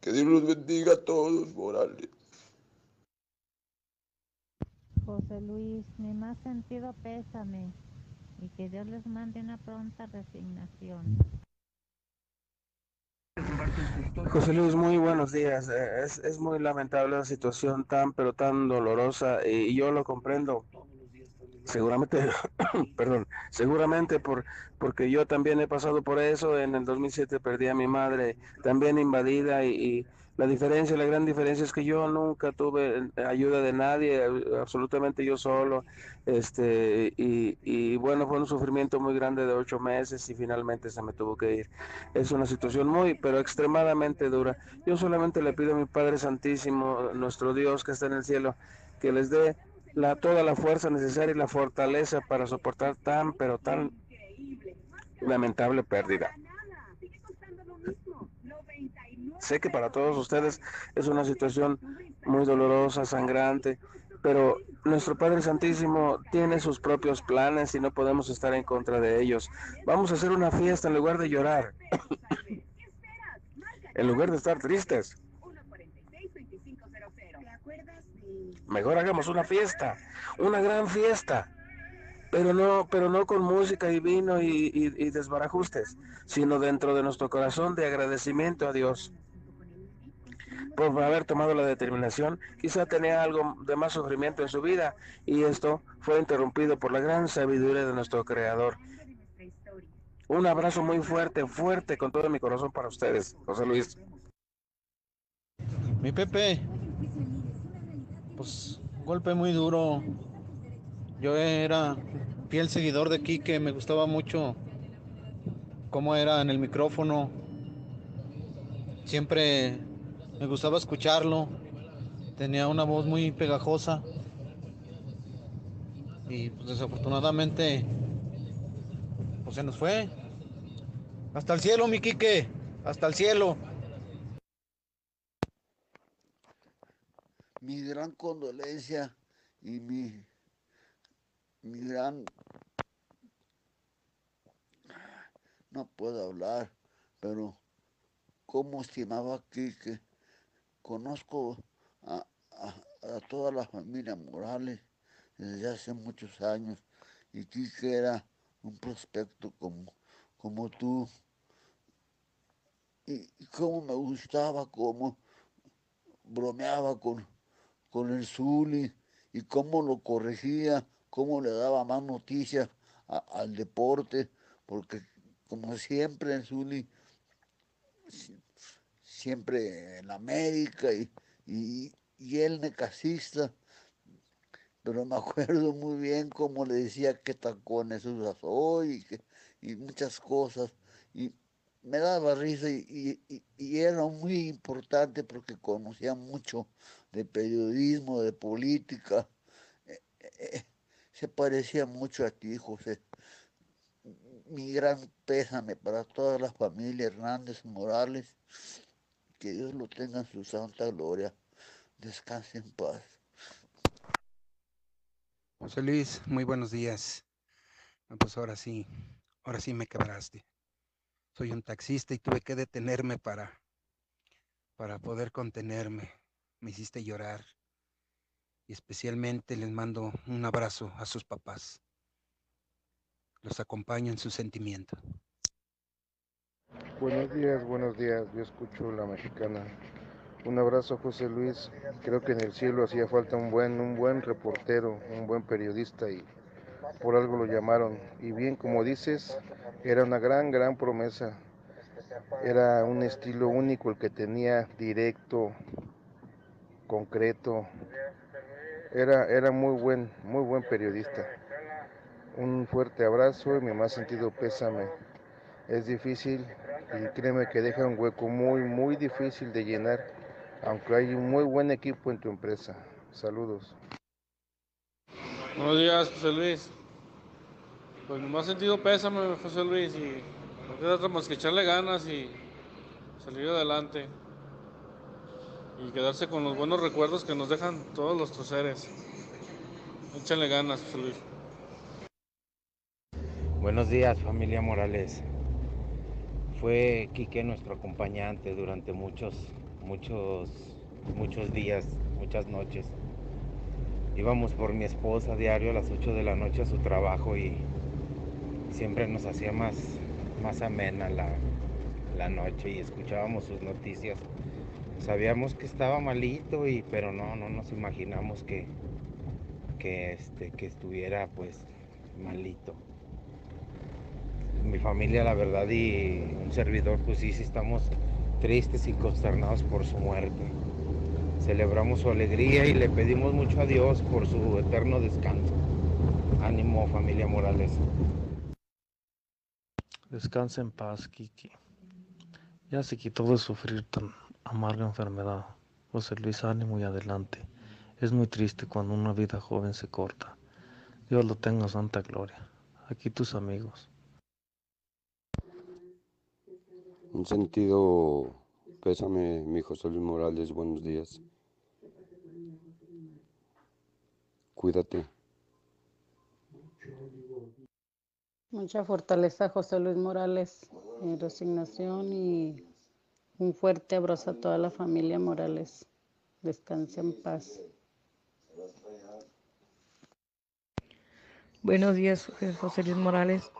Que Dios los bendiga a todos, Morales. José Luis, mi más sentido pésame y que Dios les mande una pronta resignación. José Luis, muy buenos días. Es, muy lamentable la situación tan, pero tan dolorosa y yo lo comprendo. Seguramente, perdón, seguramente por, porque yo también he pasado por eso. En el 2007 perdí a mi madre también invadida y la diferencia, la gran diferencia es que yo nunca tuve ayuda de nadie, absolutamente yo solo. Este, y, y bueno, fue un sufrimiento muy grande de ocho meses y finalmente se me tuvo que ir. Es una situación muy, pero extremadamente dura. Yo solamente le pido a mi Padre Santísimo, nuestro Dios que está en el cielo, que les dé la, toda la fuerza necesaria y la fortaleza para soportar tan, pero tan lamentable pérdida. Sé que para todos ustedes es una situación muy dolorosa, sangrante, pero nuestro Padre Santísimo tiene sus propios planes y no podemos estar en contra de ellos. Vamos a hacer una fiesta en lugar de llorar, en lugar de estar tristes. Mejor hagamos una fiesta, una gran fiesta, pero no, pero no con música y vino y, y- desbarajustes, sino dentro de nuestro corazón de agradecimiento a Dios por haber tomado la determinación. Quizá tenía algo de más sufrimiento en su vida y esto fue interrumpido por la gran sabiduría de nuestro Creador. Un abrazo muy fuerte, fuerte con todo mi corazón para ustedes, José Luis. Mi Pepe, pues golpe muy duro. Yo era fiel seguidor de Quique, me gustaba mucho cómo era en el micrófono. Siempre me gustaba escucharlo. Tenía una voz muy pegajosa. Y pues desafortunadamente pues se nos fue. Hasta el cielo, mi Quique. Hasta el cielo. mi gran condolencia y mi, mi gran... No puedo hablar, pero cómo estimaba Quique. Conozco a, a- a toda la familia Morales desde hace muchos años y Quique era un prospecto como, como tú. Y, cómo me gustaba, cómo bromeaba con, con el Zuli y cómo lo corregía, cómo le daba más noticias al deporte, porque como siempre el Zuli, siempre en América y, y, y él necasista, pero me acuerdo muy bien cómo le decía qué tacones usas hoy y, y muchas cosas. Y me daba risa y, y- y- y era muy importante porque conocía mucho de periodismo, de política. Eh, eh, se parecía mucho a ti, José. Mi gran pésame para toda la familia Hernández Morales. Que Dios lo tenga en su santa gloria. Descanse en paz. José Luis, muy buenos días. Pues ahora sí, ahora sí me quebraste. Soy un taxista y tuve que detenerme para, para poder contenerme. Me hiciste llorar. Y especialmente les mando un abrazo a sus papás. Los acompaño en su sentimiento. Buenos días, buenos días. Yo escucho la mexicana. Un abrazo, José Luis. Creo que en el cielo hacía falta un buen, un buen reportero, un buen periodista y por algo lo llamaron. Y bien, como dices, era una gran, gran promesa. Era un estilo único el que tenía, directo, concreto. Era, era muy buen, muy buen periodista. Un fuerte abrazo y mi más sentido pésame. Es difícil y créeme que deja un hueco muy, muy difícil de llenar, aunque hay un muy buen equipo en tu empresa. Saludos. Buenos días, José Luis. Pues mi más sentido pésame, José Luis, y no queda otra más que echarle ganas y salir adelante. Y quedarse con los buenos recuerdos que nos dejan todos nuestros seres. Échale ganas, José Luis. Buenos días, familia Morales. Fue Quique nuestro acompañante durante muchos, muchos, muchos días, muchas noches. Íbamos por mi esposa a diario a las 8 de la noche a su trabajo y siempre nos hacía más, más amena la, la noche y escuchábamos sus noticias. Sabíamos que estaba malito, y, pero no, no nos imaginamos que, que, este, que estuviera pues malito mi familia, la verdad, y un servidor, pues sí, sí estamos tristes y consternados por su muerte. Celebramos su alegría y le pedimos mucho a Dios por su eterno descanso. Ánimo, familia Morales. Descansa en paz, Kiki. Ya se quitó de sufrir tan amarga enfermedad. José Luis, ánimo y adelante. Es muy triste cuando una vida joven se corta. Dios lo tenga en santa gloria. Aquí tus amigos. Un sentido pésame, mi José Luis Morales, buenos días. Cuídate. Mucha fortaleza, José Luis Morales, resignación y un fuerte abrazo a toda la familia Morales. Descanse en paz. Buenos días, José Luis Morales.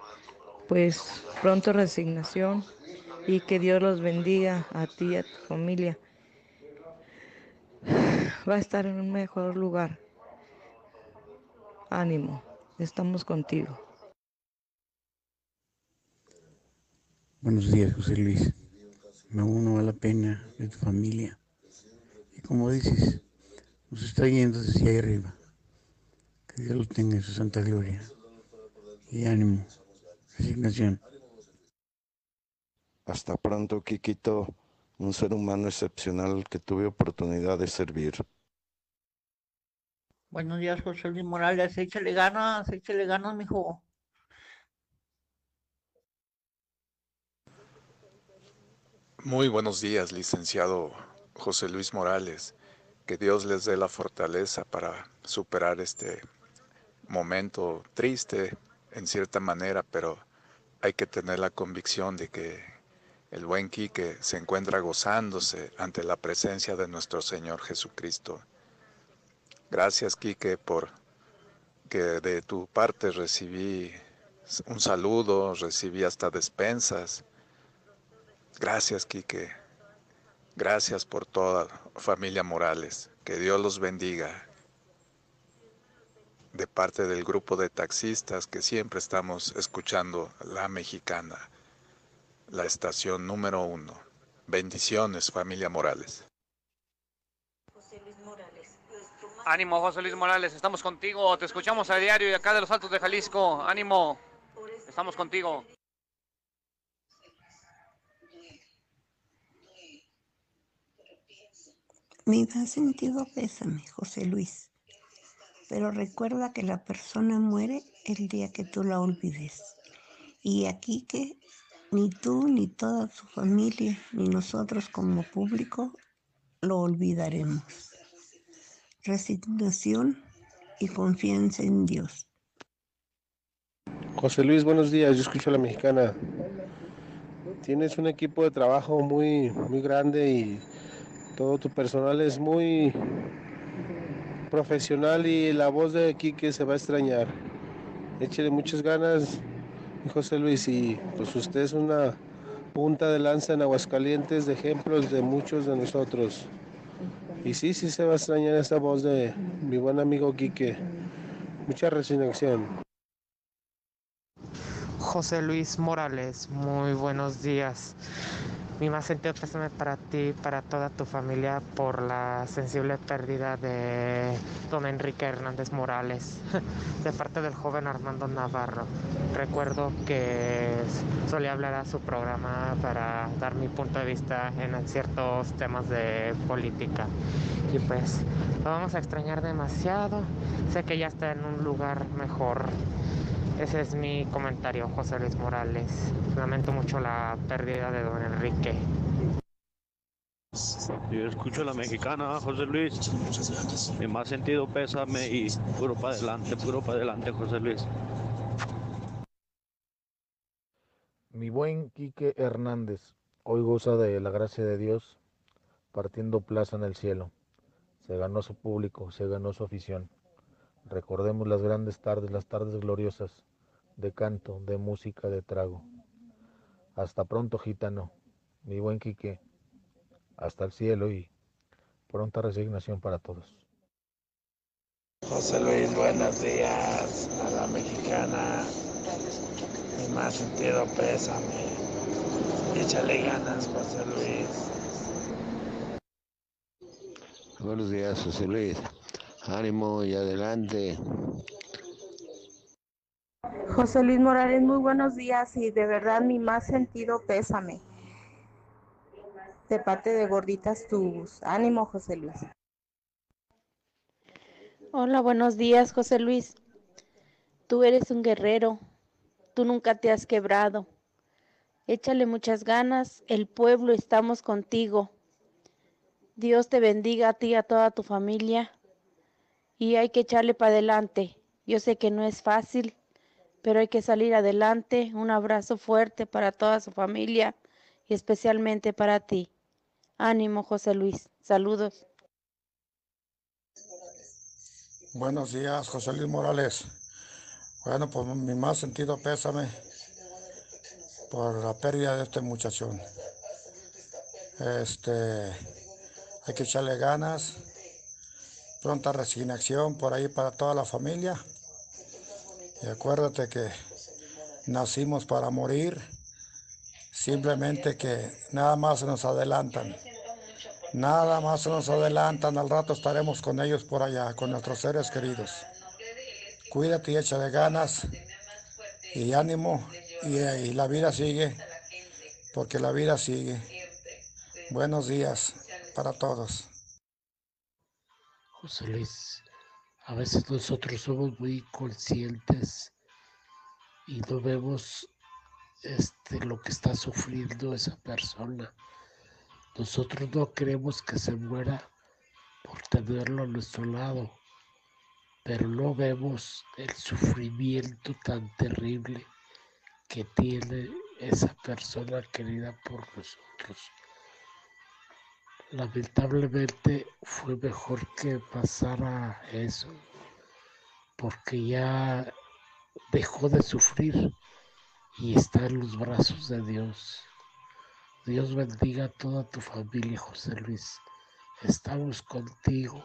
Pues pronto resignación y que Dios los bendiga a ti y a tu familia. Va a estar en un mejor lugar. Ánimo, estamos contigo. Buenos días, José Luis. Me uno a la pena de tu familia. Y como dices, nos está yendo desde ahí arriba. Que Dios lo tenga en su santa gloria. Y ánimo, resignación. Hasta pronto, Kikito, un ser humano excepcional que tuve oportunidad de servir. Buenos días, José Luis Morales. Échale ganas, échale ganas, mijo. Muy buenos días, licenciado José Luis Morales. Que Dios les dé la fortaleza para superar este momento triste en cierta manera, pero hay que tener la convicción de que el buen Quique se encuentra gozándose ante la presencia de nuestro Señor Jesucristo. Gracias, Quique, por que de tu parte recibí un saludo, recibí hasta despensas. Gracias, Quique. Gracias por toda familia Morales. Que Dios los bendiga. De parte del grupo de taxistas que siempre estamos escuchando La Mexicana, la estación número uno. Bendiciones, familia Morales. Ánimo, José Luis Morales, estamos contigo. Te escuchamos a diario y acá de los Altos de Jalisco. Ánimo, estamos contigo. Me da sentido pésame, José Luis, pero recuerda que la persona muere el día que tú la olvides. Y aquí que ni tú, ni toda tu familia, ni nosotros como público lo olvidaremos. Resignación y confianza en Dios. José Luis, buenos días. Yo escucho a la mexicana. Tienes un equipo de trabajo muy, muy grande y todo tu personal es muy profesional y la voz de Quique se va a extrañar. Échele muchas ganas, José Luis, y pues usted es una punta de lanza en Aguascalientes de ejemplos de muchos de nosotros. Y sí, sí se va a extrañar esta voz de mi buen amigo Quique. Mucha resignación. José Luis Morales, muy buenos días. Mi más sentido pésame para ti, para toda tu familia por la sensible pérdida de don Enrique Hernández Morales, de parte del joven Armando Navarro. Recuerdo que solía hablar a su programa para dar mi punto de vista en ciertos temas de política. Y pues lo vamos a extrañar demasiado. Sé que ya está en un lugar mejor. Ese es mi comentario, José Luis Morales. Lamento mucho la pérdida de don Enrique. Yo escucho a la mexicana, José Luis. Mi más sentido pésame y puro para adelante, puro para adelante, José Luis. Mi buen Quique Hernández, hoy goza de la gracia de Dios, partiendo plaza en el cielo. Se ganó su público, se ganó su afición. Recordemos las grandes tardes, las tardes gloriosas de canto, de música, de trago. Hasta pronto, gitano, mi buen Quique. Hasta el cielo y pronta resignación para todos. José Luis, buenos días a la mexicana. Mi más sentido pésame. Échale ganas, José Luis. Buenos días, José Luis. Ánimo y adelante. José Luis Morales, muy buenos días y de verdad mi más sentido pésame. De parte de Gorditas Tubos. Ánimo, José Luis. Hola, buenos días, José Luis. Tú eres un guerrero. Tú nunca te has quebrado. Échale muchas ganas. El pueblo estamos contigo. Dios te bendiga a ti y a toda tu familia. Y hay que echarle para adelante. Yo sé que no es fácil, pero hay que salir adelante. Un abrazo fuerte para toda su familia y especialmente para ti. Ánimo, José Luis. Saludos. Buenos días, José Luis Morales. Bueno, pues mi más sentido pésame por la pérdida de este muchachón. Este, hay que echarle ganas, pronta resignación por ahí para toda la familia. Y acuérdate que nacimos para morir, simplemente que nada más nos adelantan. Nada más nos adelantan, al rato estaremos con ellos por allá, con nuestros seres queridos. Cuídate y échale ganas y ánimo y la vida sigue, porque la vida sigue. Buenos días para todos. Luis, a veces nosotros somos muy conscientes y no vemos este, lo que está sufriendo esa persona. Nosotros no queremos que se muera por tenerlo a nuestro lado, pero no vemos el sufrimiento tan terrible que tiene esa persona querida por nosotros. Lamentablemente fue mejor que pasara eso, porque ya dejó de sufrir y está en los brazos de Dios. Dios bendiga a toda tu familia, José Luis. Estamos contigo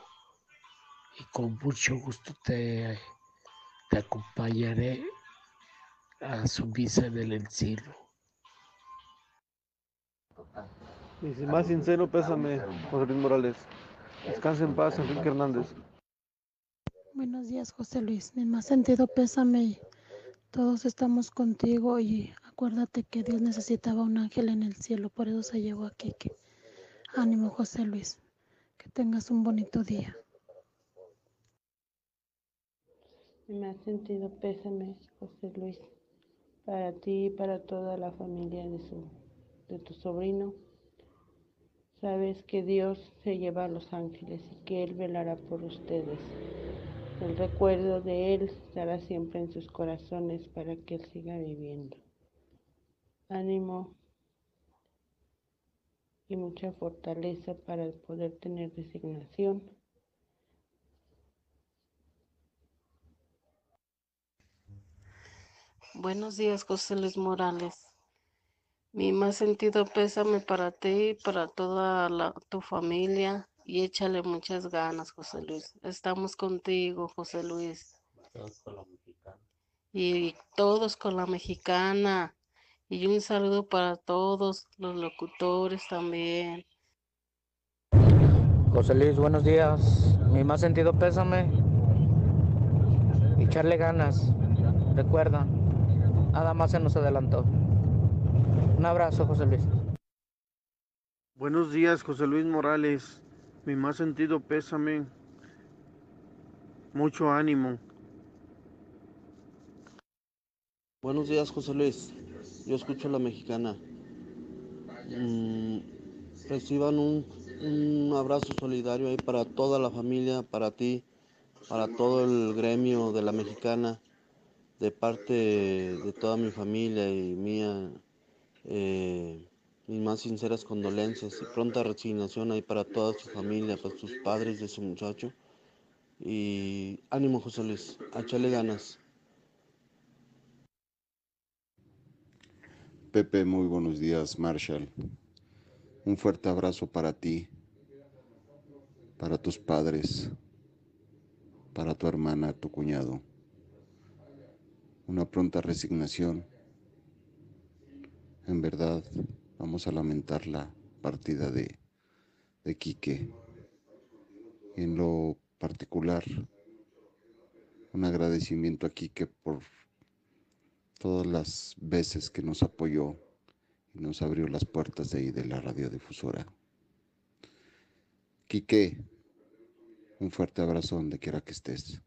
y con mucho gusto te, te acompañaré a su misa en el encino. Mi más sincero pésame, José Luis Morales. Descansa en paz, Enrique Hernández. Buenos días, José Luis. Mi más sentido pésame. Todos estamos contigo y acuérdate que Dios necesitaba un ángel en el cielo, por eso se llevó a Kike. Ánimo, José Luis. Que tengas un bonito día. Mi más sentido pésame, José Luis, para ti y para toda la familia de, su, de tu sobrino. Sabes que Dios se lleva a los ángeles y que Él velará por ustedes. El recuerdo de Él estará siempre en sus corazones para que Él siga viviendo. Ánimo y mucha fortaleza para poder tener resignación. Buenos días, José Luis Morales. Mi más sentido pésame para ti y para toda la, tu familia y échale muchas ganas, José Luis. Estamos contigo, José Luis. Y todos con la mexicana. Y un saludo para todos los locutores también. José Luis, buenos días. Mi más sentido pésame. Y echarle ganas. Recuerda, nada más se nos adelantó. Un abrazo, José Luis. Buenos días, José Luis Morales. Mi más sentido pésame. Mucho ánimo. Buenos días, José Luis. Yo escucho a la mexicana. Mm, reciban un, un abrazo solidario ahí para toda la familia, para ti, para todo el gremio de la mexicana, de parte de toda mi familia y mía. Eh, mis más sinceras condolencias y pronta resignación ahí para toda su familia, para sus padres de ese muchacho. Y ánimo, José Luis, a ganas. Pepe, muy buenos días, Marshall. Un fuerte abrazo para ti, para tus padres, para tu hermana, tu cuñado. Una pronta resignación. En verdad, vamos a lamentar la partida de, de Quique. En lo particular, un agradecimiento a Quique por todas las veces que nos apoyó y nos abrió las puertas de ahí de la radiodifusora. Quique, un fuerte abrazo donde quiera que estés.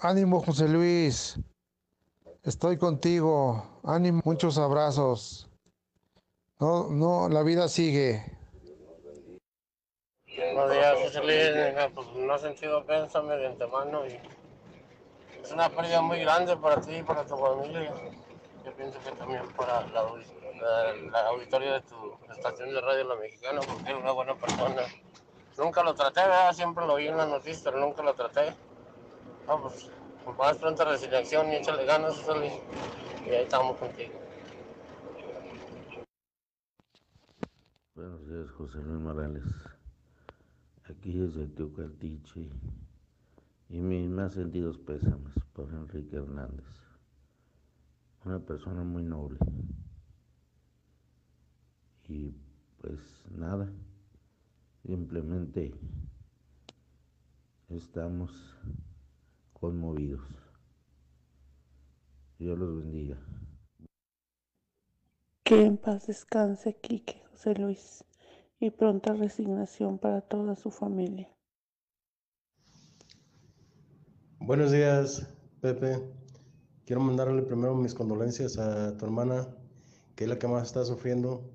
Ánimo, José Luis. Estoy contigo. Ánimo, muchos abrazos. No, no, la vida sigue. Buenos días, José Luis. Pues no sentido pésame de antemano y es una pérdida muy grande para ti y para tu familia. Yo pienso que también para la, la, auditoría de tu estación de radio La Mexicana, porque eres una buena persona. Nunca lo traté. Siempre lo vi en las noticias, pero nunca lo traté. No, pues, más pronta resignación y échale ganas, Luis. Y ahí estamos contigo. Buenos días, José Luis Morales. Aquí es el tío Cartiche y mis más sentidos pésames por Enrique Hernández. Una persona muy noble. Y pues nada, simplemente estamos conmovidos. Dios los bendiga. Que en paz descanse Quique José Luis y pronta resignación para toda su familia. Buenos días, Pepe. Quiero mandarle primero mis condolencias a tu hermana, que es la que más está sufriendo.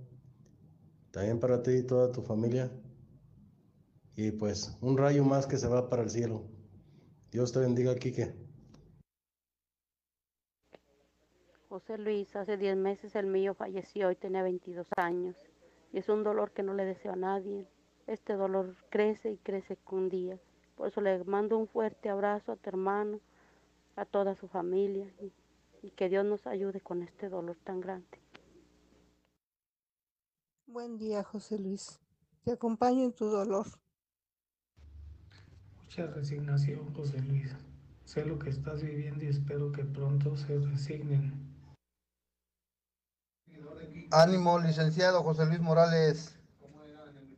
También para ti y toda tu familia. Y pues un rayo más que se va para el cielo. Dios te bendiga, Quique. José Luis, hace 10 meses el mío falleció y tenía 22 años. Y es un dolor que no le deseo a nadie. Este dolor crece y crece con día. Por eso le mando un fuerte abrazo a tu hermano, a toda su familia y, y que Dios nos ayude con este dolor tan grande. Buen día, José Luis. Te acompaño en tu dolor. Mucha resignación, José Luis. Sé lo que estás viviendo y espero que pronto se resignen. Ánimo, licenciado José Luis Morales.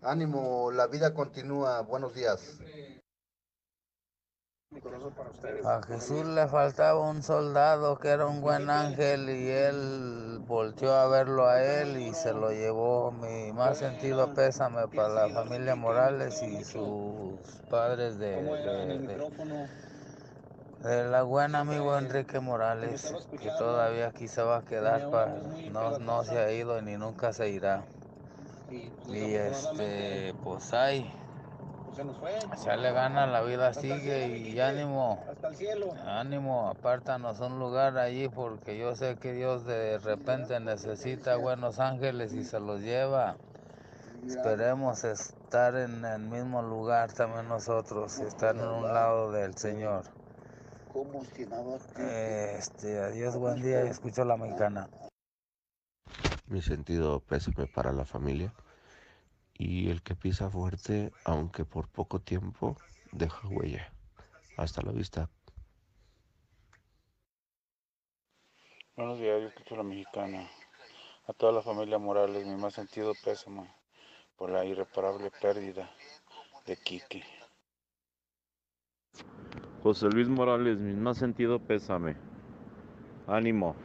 Ánimo, la vida continúa. Buenos días. A Jesús le faltaba un soldado que era un buen ángel y él volteó a verlo a él y se lo llevó. Mi más sentido pésame para la familia Morales y sus padres de, de, de, de la buena amigo Enrique Morales, que todavía aquí se va a quedar, para, no, no se ha ido ni nunca se irá. Y este, pues hay, ya le gana, la vida sigue y ánimo, ánimo, apártanos un lugar allí porque yo sé que Dios de repente necesita buenos ángeles y se los lleva. Esperemos estar en el mismo lugar también nosotros, estar en un lado del Señor. Este, adiós, buen día y escucho la mexicana. Mi sentido pésame para la familia y el que pisa fuerte, aunque por poco tiempo, deja huella. Hasta la vista. Buenos días, yo escucho la mexicana. A toda la familia Morales, mi más sentido pésame por la irreparable pérdida de Quique. José Luis Morales, mi más sentido pésame. Ánimo.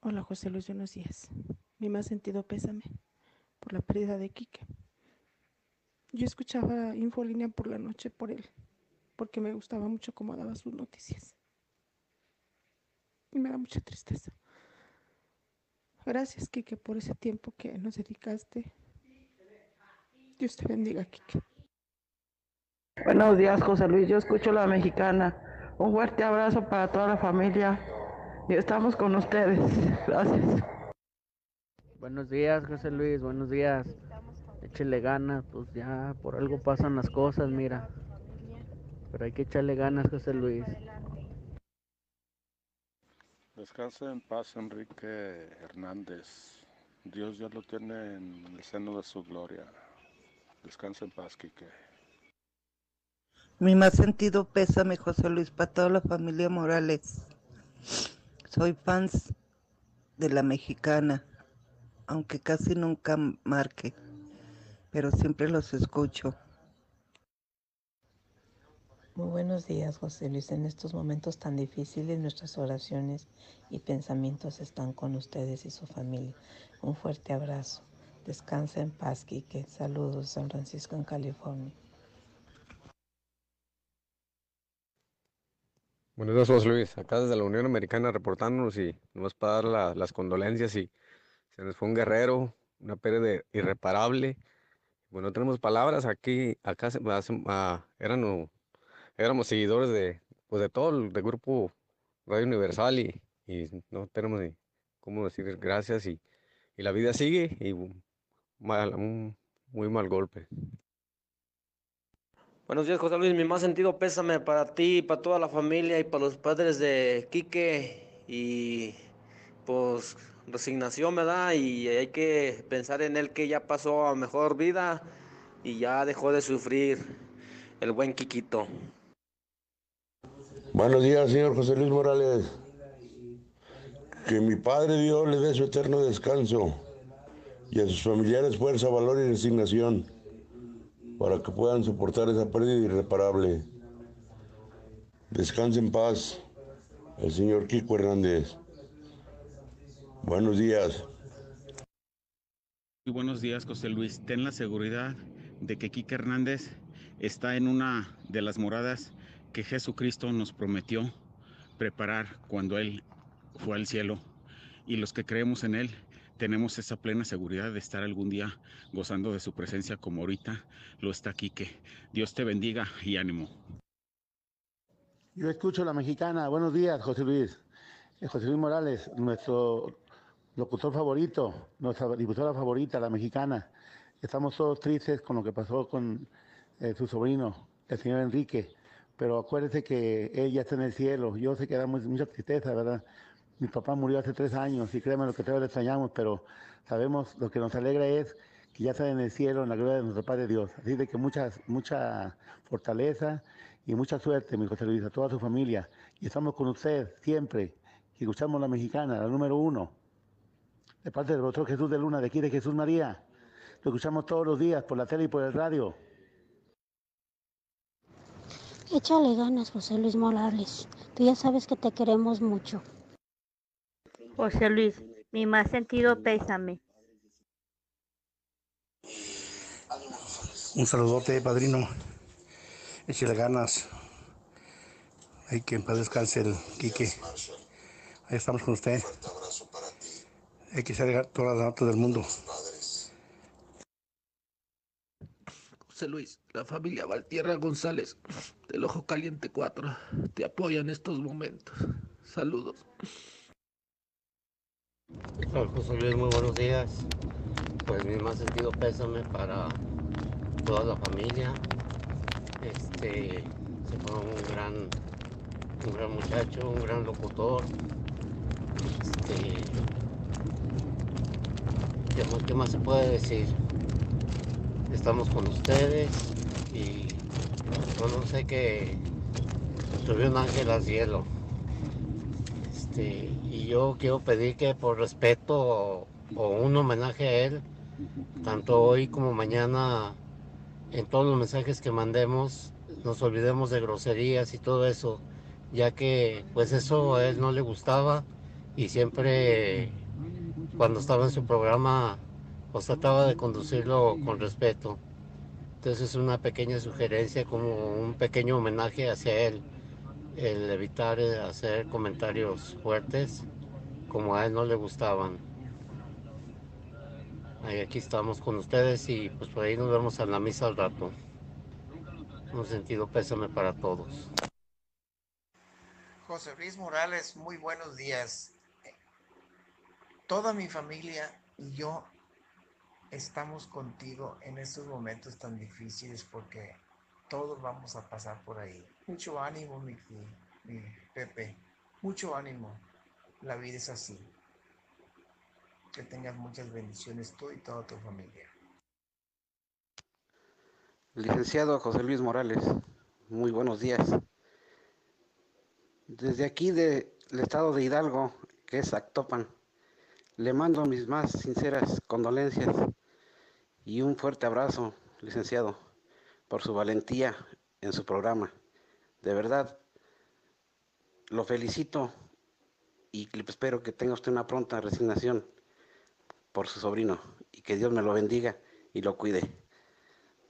Hola José Luis, buenos días. Mi más sentido pésame por la pérdida de Quique. Yo escuchaba Infolínea por la noche por él, porque me gustaba mucho cómo daba sus noticias. Y me da mucha tristeza. Gracias, Quique, por ese tiempo que nos dedicaste. Dios te bendiga, Quique. Buenos días, José Luis. Yo escucho la mexicana. Un fuerte abrazo para toda la familia. Y estamos con ustedes. Gracias. Buenos días, José Luis. Buenos días. Échele ganas, pues ya por algo pasan las cosas, mira. Pero hay que echarle ganas, José Luis. Descansa en paz, Enrique Hernández. Dios ya lo tiene en el seno de su gloria. Descansa en paz, Quique. Mi más sentido pésame, José Luis, para toda la familia Morales. Soy fans de la mexicana, aunque casi nunca marque, pero siempre los escucho. Muy buenos días, José Luis. En estos momentos tan difíciles, nuestras oraciones y pensamientos están con ustedes y su familia. Un fuerte abrazo. Descansa en paz, Quique. Saludos, San Francisco, en California. Buenos días, José Luis. Acá desde la Unión Americana reportándonos y nos para dar la- las condolencias y se nos fue un guerrero, una pérdida irreparable. Bueno, no tenemos palabras aquí, acá ah, eran, oh, éramos seguidores de, pues de todo el del grupo Radio Universal y, y no tenemos ni cómo decir gracias y, y la vida sigue y un muy mal golpe. Buenos días, José Luis. Mi más sentido pésame para ti, para toda la familia y para los padres de Quique. Y pues resignación, ¿verdad? Y hay que pensar en él que ya pasó a mejor vida y ya dejó de sufrir el buen Quiquito. Buenos días, señor José Luis Morales. Que mi Padre Dios le dé su eterno descanso y a sus familiares fuerza, valor y resignación para que puedan soportar esa pérdida irreparable. Descanse en paz el señor Kiko Hernández. Buenos días. Muy buenos días, José Luis. Ten la seguridad de que Quique Hernández está en una de las moradas que Jesucristo nos prometió preparar cuando Él fue al cielo. Y los que creemos en Él tenemos esa plena seguridad de estar algún día gozando de su presencia como ahorita lo está Quique. Dios te bendiga y ánimo. Yo escucho la mexicana. Buenos días, José Luis. Eh, José Luis Morales, nuestro locutor favorito, nuestra diputada favorita, la mexicana. Estamos todos tristes con lo que pasó con eh, su sobrino, el señor Enrique. Pero acuérdese que él ya está en el cielo. Yo sé que da mu- mucha tristeza, ¿verdad? Mi papá murió hace tres años y créeme lo que todavía le extrañamos, pero sabemos lo que nos alegra es que ya está en el cielo, en la gloria de nuestro Padre Dios. Así de que mucha, mucha fortaleza y mucha suerte, mi José Luis, a toda su familia. Y estamos con usted siempre. Y escuchamos la mexicana, la número uno. De parte del doctor Jesús de Luna, de aquí de Jesús María. Lo escuchamos todos los días por la tele y por el radio. Échale ganas, José Luis Morales. Tú ya sabes que te queremos mucho. José Luis, mi más sentido pésame. Un saludote, padrino. Échale ganas. Hay que en paz descanse el Quique. Ahí estamos con usted. Hay que hacer todas las notas del mundo. José Luis, la familia Valtierra González del Ojo Caliente 4 te apoya en estos momentos. Saludos. Hola, José Luis, muy buenos días. Pues mi más sentido pésame para toda la familia. Este se fue un gran, un gran muchacho, un gran locutor. Este, ¿qué más, se puede decir? Estamos con ustedes y solo sé que subió un ángel al cielo. Este, y yo quiero pedir que por respeto o un homenaje a él, tanto hoy como mañana, en todos los mensajes que mandemos, nos olvidemos de groserías y todo eso, ya que pues eso a él no le gustaba y siempre cuando estaba en su programa pues trataba de conducirlo con respeto. Entonces es una pequeña sugerencia como un pequeño homenaje hacia él el evitar eh, hacer comentarios fuertes como a él no le gustaban. Ahí aquí estamos con ustedes y pues por ahí nos vemos en la misa al rato. Un sentido pésame para todos. José Luis Morales, muy buenos días. Toda mi familia y yo estamos contigo en estos momentos tan difíciles porque todos vamos a pasar por ahí. Mucho ánimo, mi, Pepe. Mucho ánimo. La vida es así. Que tengas muchas bendiciones tú y toda tu familia. Licenciado José Luis Morales, muy buenos días. Desde aquí del estado de Hidalgo, que es Actopan, le mando mis más sinceras condolencias y un fuerte abrazo, licenciado, por su valentía en su programa. De verdad, lo felicito y espero que tenga usted una pronta resignación por su sobrino y que Dios me lo bendiga y lo cuide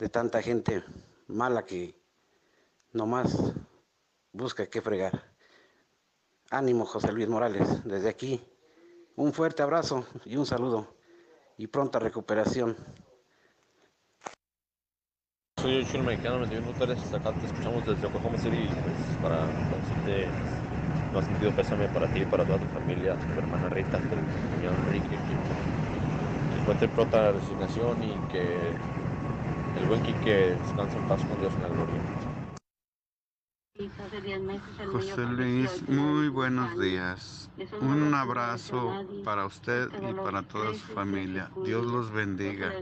de tanta gente mala que nomás busca qué fregar. Ánimo, José Luis Morales, desde aquí. Un fuerte abrazo y un saludo y pronta recuperación. Soy el chino mexicano, 21 Pérez, acá te escuchamos desde Oklahoma City, pues para decirte no sentido pésame para ti y para toda tu familia, tu hermana Rita, tu señor Enrique, que encuentre pronta resignación y que el buen Quique descanse en paz con Dios en la gloria. José Luis, muy buenos días. Un abrazo para usted y para toda su familia. Dios los bendiga.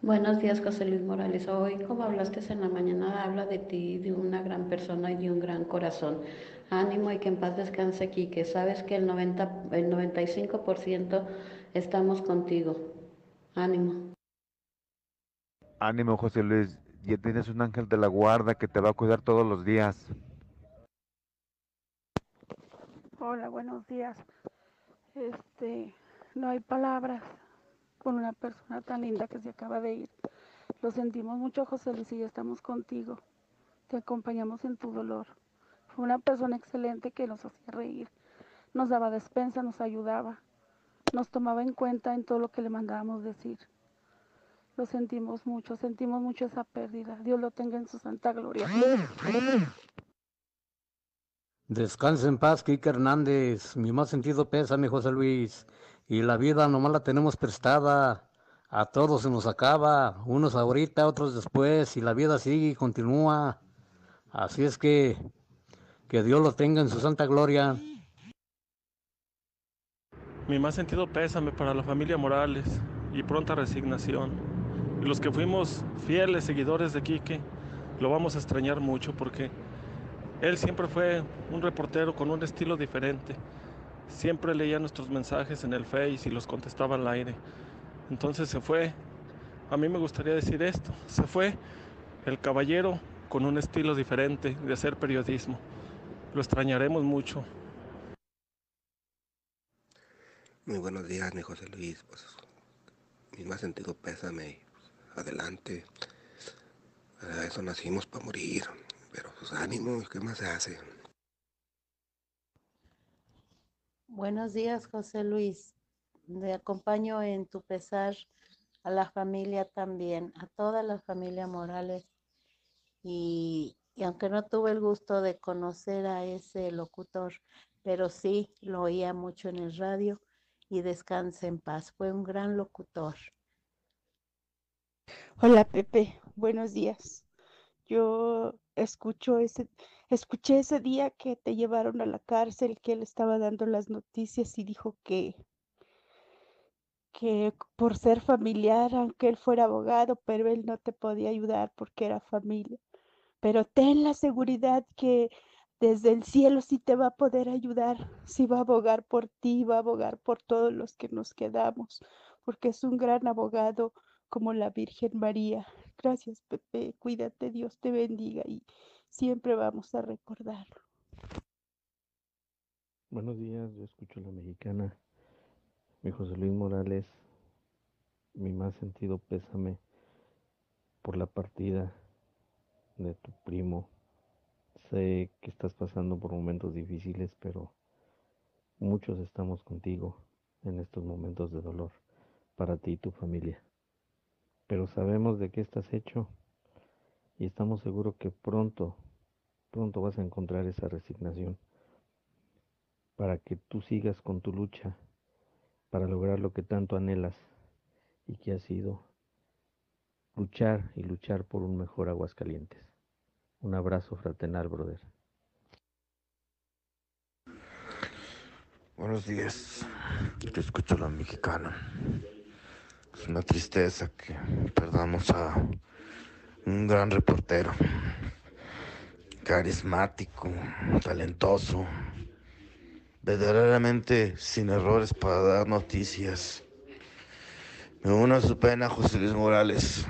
Buenos días, José Luis Morales. Hoy, como hablaste en la mañana, habla de ti, de una gran persona y de un gran corazón. Ánimo y que en paz descanse aquí, que sabes que el, 90, el 95% estamos contigo. Ánimo. Ánimo, José Luis. Ya tienes un ángel de la guarda que te va a cuidar todos los días. Hola, buenos días. Este, no hay palabras con una persona tan linda que se acaba de ir. Lo sentimos mucho, José Luis, y ya estamos contigo. Te acompañamos en tu dolor. Fue una persona excelente que nos hacía reír, nos daba despensa, nos ayudaba, nos tomaba en cuenta en todo lo que le mandábamos decir. Lo sentimos mucho, sentimos mucho esa pérdida. Dios lo tenga en su santa gloria. Descansa en paz, Kike Hernández. Mi más sentido pésame, José Luis. Y la vida nomás la tenemos prestada. A todos se nos acaba. Unos ahorita, otros después. Y la vida sigue y continúa. Así es que que Dios lo tenga en su santa gloria. Mi más sentido pésame para la familia Morales y pronta resignación. Y los que fuimos fieles seguidores de Quique, lo vamos a extrañar mucho porque él siempre fue un reportero con un estilo diferente. Siempre leía nuestros mensajes en el Face y los contestaba al aire. Entonces se fue. A mí me gustaría decir esto. Se fue el caballero con un estilo diferente de hacer periodismo. Lo extrañaremos mucho. Muy buenos días, mi José Luis. Pues, mi más sentido pésame adelante. Eso nacimos para morir, pero pues ánimo, ¿qué más se hace? Buenos días, José Luis. Te acompaño en tu pesar a la familia también, a toda la familia Morales. Y, y aunque no tuve el gusto de conocer a ese locutor, pero sí lo oía mucho en el radio y descanse en paz. Fue un gran locutor. Hola Pepe, buenos días. Yo escucho ese, escuché ese día que te llevaron a la cárcel, que él estaba dando las noticias y dijo que, que por ser familiar, aunque él fuera abogado, pero él no te podía ayudar porque era familia. Pero ten la seguridad que desde el cielo sí te va a poder ayudar, sí va a abogar por ti, va a abogar por todos los que nos quedamos, porque es un gran abogado como la Virgen María. Gracias, Pepe. Cuídate, Dios te bendiga y siempre vamos a recordarlo. Buenos días, yo escucho a la mexicana. Mi José Luis Morales, mi más sentido pésame por la partida de tu primo. Sé que estás pasando por momentos difíciles, pero muchos estamos contigo en estos momentos de dolor para ti y tu familia pero sabemos de qué estás hecho y estamos seguros que pronto, pronto vas a encontrar esa resignación para que tú sigas con tu lucha para lograr lo que tanto anhelas y que ha sido luchar y luchar por un mejor Aguascalientes. Un abrazo fraternal, brother. Buenos días, te escucho la mexicana. Es una tristeza que perdamos a un gran reportero, carismático, talentoso, verdaderamente sin errores para dar noticias. Me uno a su pena José Luis Morales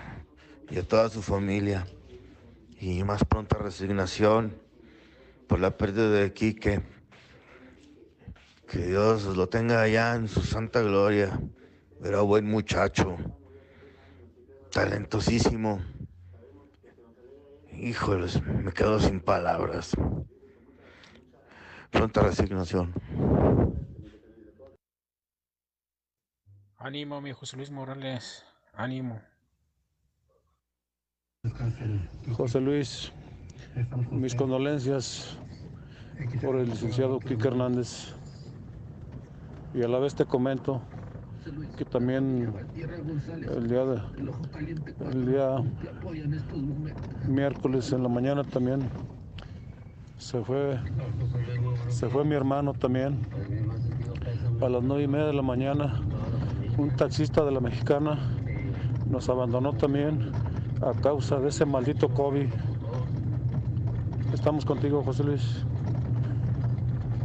y a toda su familia y más pronta resignación por la pérdida de Quique. Que Dios lo tenga allá en su santa gloria. Era buen muchacho, talentosísimo. Híjoles, me quedo sin palabras. pronta resignación. Ánimo, mi José Luis Morales, ánimo. José Luis, mis condolencias por el licenciado Quique Hernández. Y a la vez te comento que también el día, de, el día miércoles en la mañana también se fue, se fue mi hermano también a las nueve y media de la mañana. Un taxista de la mexicana nos abandonó también a causa de ese maldito COVID. Estamos contigo, José Luis.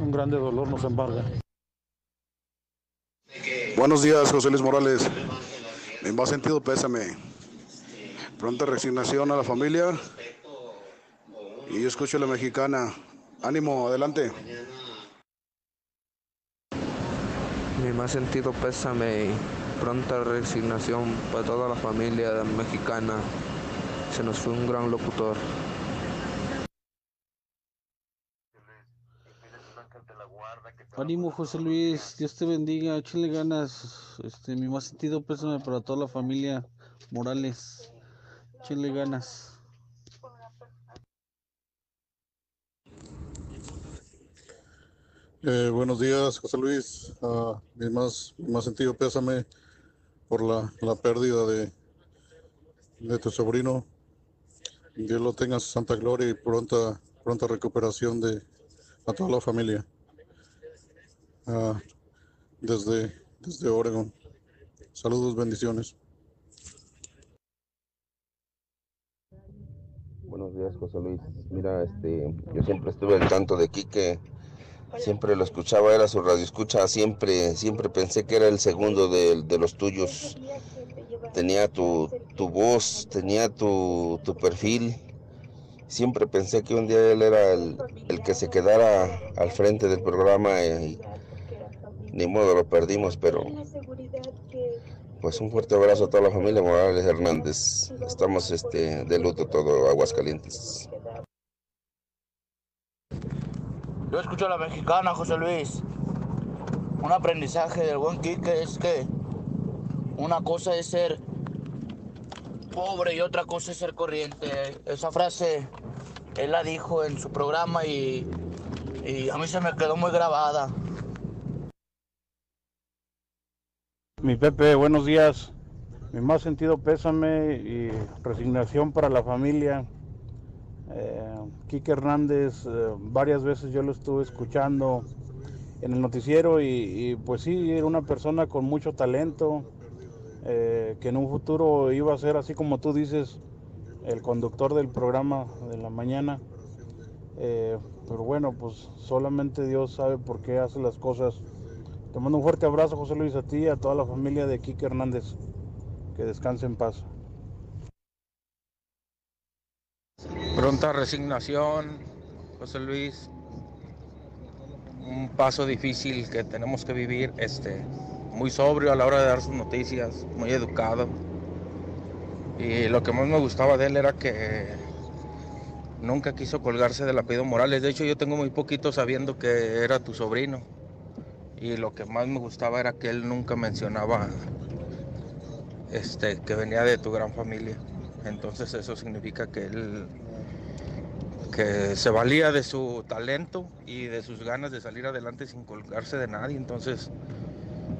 Un grande dolor nos embarga. Buenos días, José Luis Morales. Mi más sentido pésame. Pronta resignación a la familia. Y yo escucho a la mexicana. Ánimo, adelante. Mi más sentido pésame pronta resignación para toda la familia mexicana. Se nos fue un gran locutor. Ánimo José Luis, Dios te bendiga, échale ganas. Este, mi más sentido pésame para toda la familia Morales. Échale ganas. Eh, buenos días, José Luis. Ah, mi, más, mi más sentido pésame por la, la pérdida de, de tu sobrino. Dios lo tenga en su santa gloria y pronta, pronta recuperación de a toda la familia. Ah, desde, desde Oregon. Saludos, bendiciones. Buenos días, José Luis. Mira, este, yo siempre estuve al tanto de Quique, siempre lo escuchaba, era su radio escucha, siempre, siempre pensé que era el segundo de, de los tuyos. Tenía tu, tu voz, tenía tu, tu, perfil. Siempre pensé que un día él era el, el que se quedara al frente del programa y ni modo lo perdimos, pero pues un fuerte abrazo a toda la familia Morales Hernández. Estamos este, de luto todo Aguascalientes. Yo escucho a la mexicana, José Luis. Un aprendizaje del buen Quique es que una cosa es ser pobre y otra cosa es ser corriente. Esa frase él la dijo en su programa y, y a mí se me quedó muy grabada. Mi Pepe, buenos días. Mi más sentido pésame y resignación para la familia. Eh, Quique Hernández, eh, varias veces yo lo estuve escuchando en el noticiero y, pues sí, era una persona con mucho talento, eh, que en un futuro iba a ser, así como tú dices, el conductor del programa de la mañana. Eh, pero bueno, pues solamente Dios sabe por qué hace las cosas. Te mando un fuerte abrazo, José Luis, a ti y a toda la familia de Quique Hernández. Que descanse en paz. Pronta resignación, José Luis. Un paso difícil que tenemos que vivir, este, muy sobrio a la hora de dar sus noticias, muy educado. Y lo que más me gustaba de él era que nunca quiso colgarse del apellido Morales. De hecho, yo tengo muy poquito sabiendo que era tu sobrino. Y lo que más me gustaba era que él nunca mencionaba este, que venía de tu gran familia. Entonces eso significa que él que se valía de su talento y de sus ganas de salir adelante sin colgarse de nadie. Entonces,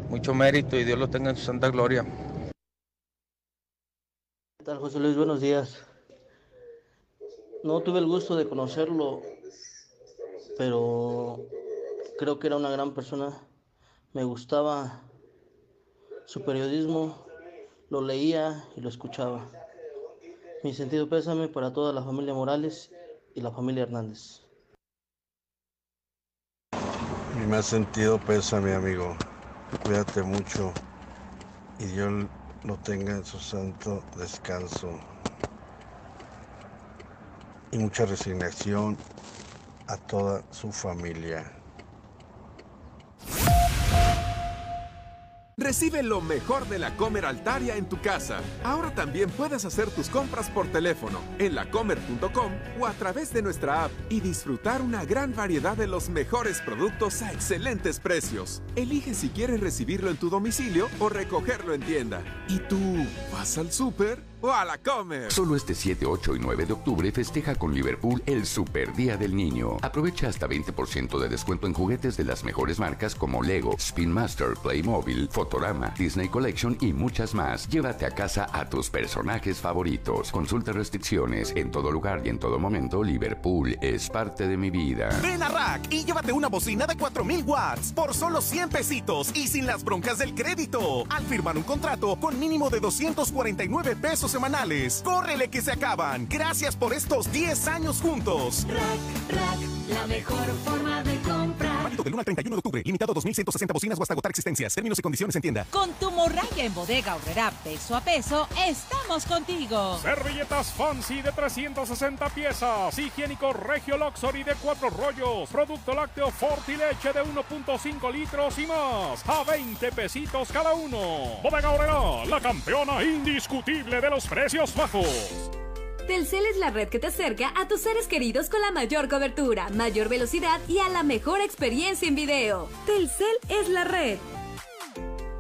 mucho mérito y Dios lo tenga en su santa gloria. ¿Qué tal, José Luis? Buenos días. No tuve el gusto de conocerlo, pero creo que era una gran persona. Me gustaba su periodismo, lo leía y lo escuchaba. Mi sentido pésame para toda la familia Morales y la familia Hernández. Mi más sentido pésame, amigo. Cuídate mucho y Dios lo tenga en su santo descanso. Y mucha resignación a toda su familia. Recibe lo mejor de la Comer Altaria en tu casa. Ahora también puedes hacer tus compras por teléfono, en lacomer.com o a través de nuestra app y disfrutar una gran variedad de los mejores productos a excelentes precios. Elige si quieres recibirlo en tu domicilio o recogerlo en tienda. ¿Y tú vas al súper o a la Comer? Solo este 7, 8 y 9 de octubre festeja con Liverpool el Super Día del Niño. Aprovecha hasta 20% de descuento en juguetes de las mejores marcas como Lego, Spin Master, Playmobil, Fotorama, Disney Collection y muchas más. Llévate a casa a tus personajes favoritos. Consulta restricciones. En todo lugar y en todo momento, Liverpool es parte de mi vida. Ven a Rack y llévate una bocina de 4000 watts por solo 100 pesitos y sin las broncas del crédito. Al firmar un contrato con mínimo de 249 pesos semanales. ¡Córrele que se acaban! Gracias por estos 10 años juntos. Rack, rack, la mejor forma de. Válido del 1 al 31 de octubre. Limitado a 2160 bocinas o hasta agotar existencias. Términos y condiciones en tienda. Con tu morralla en bodega horrera peso a peso, estamos contigo. Servilletas Fancy de 360 piezas. Higiénico Regio Luxury de 4 rollos. Producto lácteo Fortileche de 1.5 litros y más. A 20 pesitos cada uno. Bodega horrera, la campeona indiscutible de los precios bajos. Telcel es la red que te acerca a tus seres queridos con la mayor cobertura, mayor velocidad y a la mejor experiencia en video. Telcel es la red.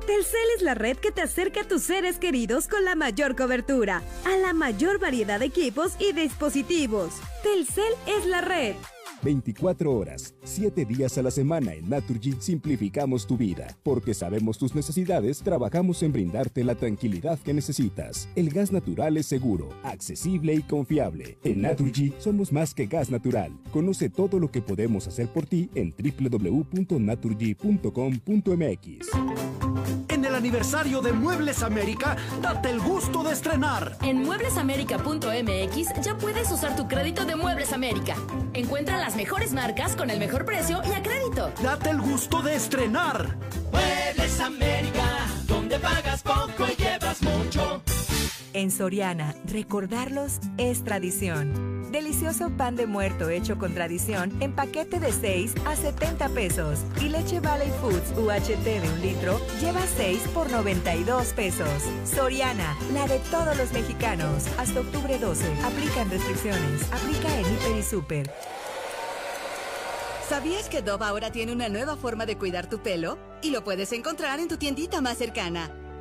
Telcel es la red que te acerca a tus seres queridos con la mayor cobertura, a la mayor variedad de equipos y dispositivos. Telcel es la red. 24 horas, 7 días a la semana en Naturgy simplificamos tu vida. Porque sabemos tus necesidades, trabajamos en brindarte la tranquilidad que necesitas. El gas natural es seguro, accesible y confiable. En Naturgy somos más que gas natural. Conoce todo lo que podemos hacer por ti en www.naturgy.com.mx. Aniversario de Muebles América, date el gusto de estrenar. En mueblesamerica.mx ya puedes usar tu crédito de Muebles América. Encuentra las mejores marcas con el mejor precio y a crédito. Date el gusto de estrenar. Muebles América, donde pagas poco y llevas mucho. En Soriana, recordarlos es tradición. Delicioso pan de muerto hecho con tradición en paquete de 6 a 70 pesos. Y leche Valley Foods UHT de un litro lleva 6 por 92 pesos. Soriana, la de todos los mexicanos. Hasta octubre 12. Aplican restricciones. Aplica en Hiper y Super. ¿Sabías que Dove ahora tiene una nueva forma de cuidar tu pelo? Y lo puedes encontrar en tu tiendita más cercana.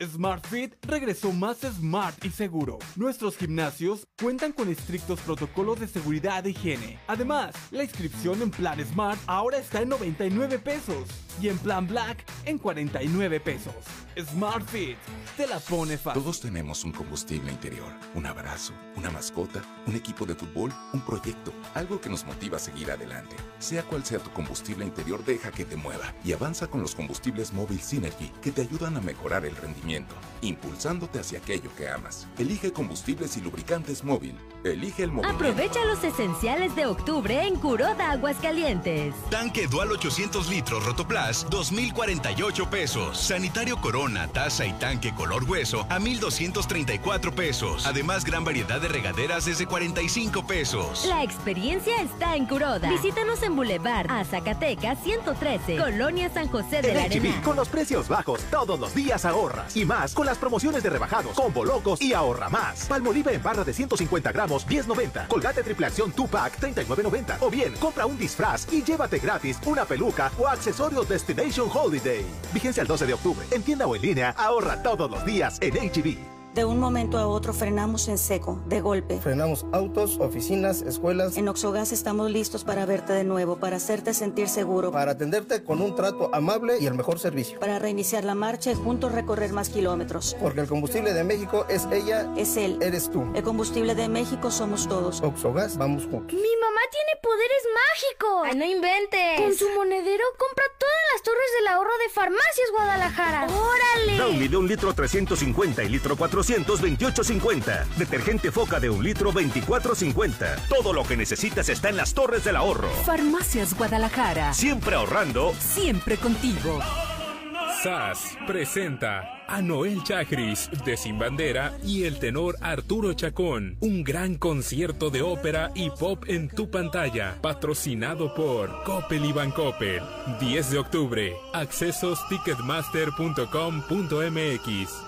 SmartFit regresó más smart y seguro. Nuestros gimnasios cuentan con estrictos protocolos de seguridad e higiene. Además, la inscripción en Plan Smart ahora está en 99 pesos y en Plan Black en 49 pesos. SmartFit te la pone fácil. Todos tenemos un combustible interior, un abrazo, una mascota, un equipo de fútbol, un proyecto, algo que nos motiva a seguir adelante. Sea cual sea tu combustible interior, deja que te mueva y avanza con los combustibles móvil Synergy que te ayudan a mejorar el rendimiento, impulsándote hacia aquello que amas. Elige combustibles y lubricantes móvil. Elige el movimiento. Aprovecha los esenciales de octubre en Curoda Aguascalientes. Tanque Dual 800 litros Rotoplas, 2,048 pesos. Sanitario Corona, taza y tanque color hueso a 1,234 pesos. Además, gran variedad de regaderas desde 45 pesos. La experiencia está en Curoda. Visítanos en Boulevard a Zacatecas 113, Colonia San José de la En HB, Arena. con los precios bajos, todos los días ahorras. Y más con las promociones de rebajados, combo locos y ahorra más. Palmolive en barra de 150 gramos, 10.90. Colgate triple acción 2-pack, 39.90. O bien, compra un disfraz y llévate gratis una peluca o accesorios Destination Holiday. Vigencia el 12 de octubre. En tienda o en línea, ahorra todos los días en HB. De un momento a otro frenamos en seco, de golpe. Frenamos autos, oficinas, escuelas. En Oxogas estamos listos para verte de nuevo, para hacerte sentir seguro. Para atenderte con un trato amable y el mejor servicio. Para reiniciar la marcha y juntos recorrer más kilómetros. Porque el combustible de México es ella. Es él. Eres tú. El combustible de México somos todos. Oxogas, vamos juntos. Mi mamá tiene poderes mágicos. Ay, no inventes. Con su monedero compra todas las torres del ahorro de Farmacias Guadalajara. ¡Órale! Downy de un litro 350 y litro 400 428.50. Detergente Foca de un litro 24.50. Todo lo que necesitas está en las Torres del Ahorro. Farmacias Guadalajara. Siempre ahorrando. Siempre contigo. SAS presenta a Noel Chagris de Sin Bandera y el tenor Arturo Chacón. Un gran concierto de ópera y pop en tu pantalla. Patrocinado por Coppel y Bancoppel. 10 de octubre. Accesos ticketmaster.com.mx.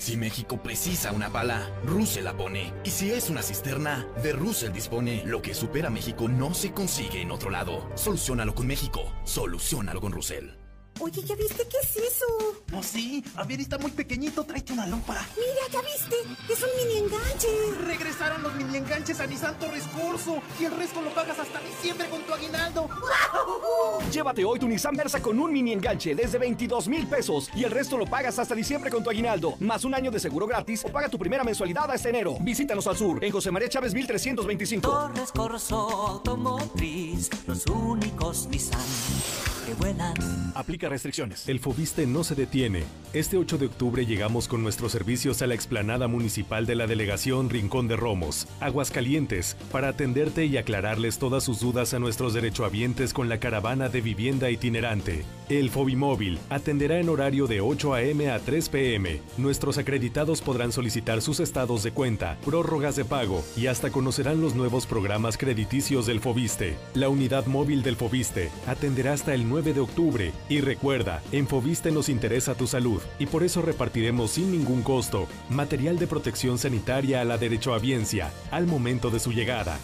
Si México precisa una bala, Russell la pone. Y si es una cisterna, de Russell dispone. Lo que supera México no se consigue en otro lado. Solucionalo con México. Solucionalo con Russell. Oye, ¿ya viste qué es eso? No, sí. A ver, está muy pequeñito. Tráete una lupa. Mira, ¿ya viste? Es un mini enganche. Regresaron los mini enganches a Nissan Torres Corso. Y el resto lo pagas hasta diciembre con tu aguinaldo. Llévate hoy tu Nissan Versa con un mini enganche desde 22 mil pesos. Y el resto lo pagas hasta diciembre con tu aguinaldo. Más un año de seguro gratis o paga tu primera mensualidad hasta enero. Visítanos al sur, en José María Chávez 1325. Torres Corso Automotriz, los únicos Nissan que vuelan. Aplica restricciones. El Fobiste no se detiene. Este 8 de octubre llegamos con nuestros servicios a la explanada municipal de la delegación Rincón de Romos, Aguascalientes, para atenderte y aclararles todas sus dudas a nuestros derechohabientes con la caravana de vivienda itinerante. El Fobimóvil atenderá en horario de 8 a.m. a 3 p.m. Nuestros acreditados podrán solicitar sus estados de cuenta, prórrogas de pago y hasta conocerán los nuevos programas crediticios del Fobiste. La unidad móvil del Fobiste atenderá hasta el 9 de octubre y recuerda, en Fobiste nos interesa tu salud y por eso repartiremos sin ningún costo material de protección sanitaria a la derechohabiencia al momento de su llegada.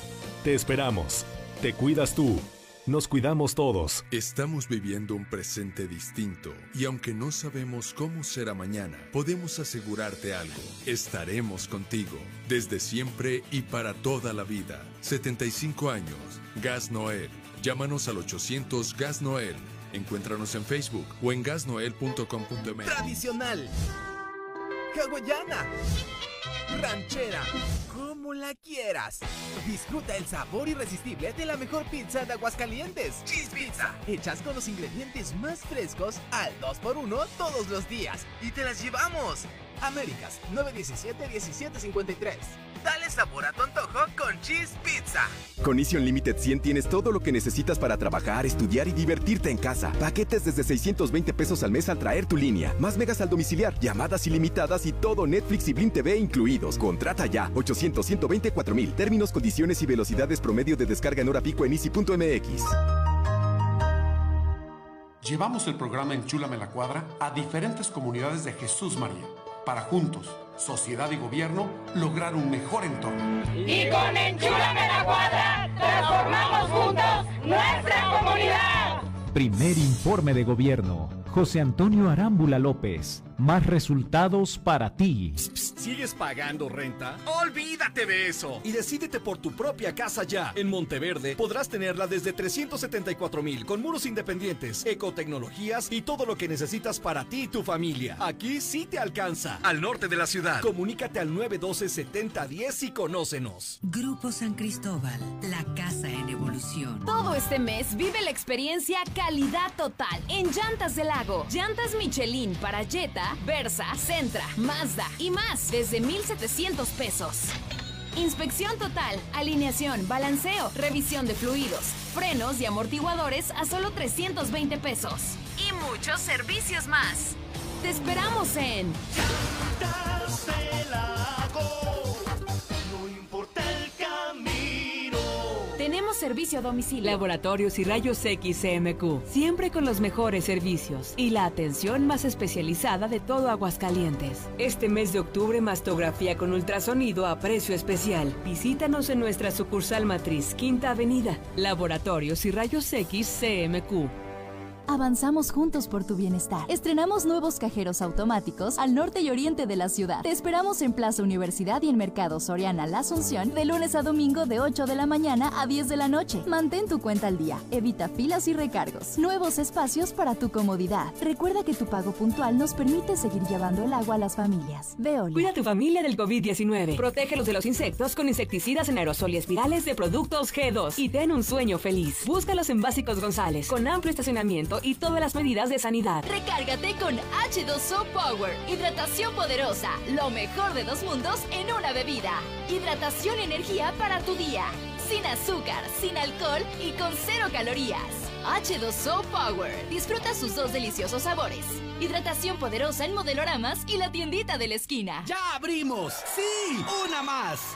Te esperamos. Te cuidas tú. Nos cuidamos todos. Estamos viviendo un presente distinto y aunque no sabemos cómo será mañana, podemos asegurarte algo. Estaremos contigo desde siempre y para toda la vida. 75 años. Gas Noel. Llámanos al 800 Gas Noel. Encuéntranos en Facebook o en gasnoel.com.mx. Tradicional. Hawaiana. Ranchera. Como la quieras. Disfruta el sabor irresistible de la mejor pizza de Aguascalientes. Cheese Pizza. Hechas con los ingredientes más frescos al 2x1 todos los días. Y te las llevamos. Américas 917-1753. Dale sabor a tu antojo con Cheese Pizza. Con Easy Unlimited 100 tienes todo lo que necesitas para trabajar, estudiar y divertirte en casa. Paquetes desde 620 pesos al mes al traer tu línea. Más megas al domiciliar, llamadas ilimitadas y todo Netflix y Blim TV incluidos. Contrata ya 800 124 mil. Términos, condiciones y velocidades promedio de descarga en hora pico en easy.mx. Llevamos el programa Enchúlame la Cuadra a diferentes comunidades de Jesús María para juntos, sociedad y gobierno, lograr un mejor entorno. Y con Enchúlame la Cuadra, transformamos juntos nuestra comunidad. Primer informe de gobierno. José Antonio Arámbula López. Más resultados para ti. ¿Sigues pagando renta? Olvídate de eso y decídete por tu propia casa ya. En Monteverde podrás tenerla desde 374 mil con muros independientes, ecotecnologías y todo lo que necesitas para ti y tu familia. Aquí sí te alcanza. Al norte de la ciudad. Comunícate al 912-7010 y conócenos. Grupo San Cristóbal, la casa en evolución. Todo este mes vive la experiencia calidad total en Llantas del Lago. Llantas Michelin para Jetta, Versa, Centra, Mazda y más desde 1,700 pesos. Inspección total, alineación, balanceo, revisión de fluidos, frenos y amortiguadores a solo 320 pesos. Y muchos servicios más. Te esperamos en Servicio a domicilio. Laboratorios y Rayos X CMQ, siempre con los mejores servicios y la atención más especializada de todo Aguascalientes. Este mes de octubre, mastografía con ultrasonido a precio especial. Visítanos en nuestra sucursal matriz, Quinta Avenida. Laboratorios y Rayos X CMQ. Avanzamos juntos por tu bienestar. Estrenamos nuevos cajeros automáticos al norte y oriente de la ciudad. Te esperamos en Plaza Universidad y en Mercado Soriana La Asunción de lunes a domingo de 8 de la mañana a 10 de la noche. Mantén tu cuenta al día, evita filas y recargos. Nuevos espacios para tu comodidad. Recuerda que tu pago puntual nos permite seguir llevando el agua a las familias. Veolia. Cuida a tu familia del COVID-19. Protégelos de los insectos con insecticidas en aerosol y espirales de productos G2 y ten un sueño feliz. Búscalos en Básicos González, con amplio estacionamiento y todas las medidas de sanidad. Recárgate con H2O Power. Hidratación poderosa. Lo mejor de dos mundos en una bebida. Hidratación y energía para tu día. Sin azúcar, sin alcohol y con cero calorías. H2O Power. Disfruta sus dos deliciosos sabores. Hidratación poderosa en modeloramas y la tiendita de la esquina. ¡Ya abrimos! ¡Sí! ¡Una más!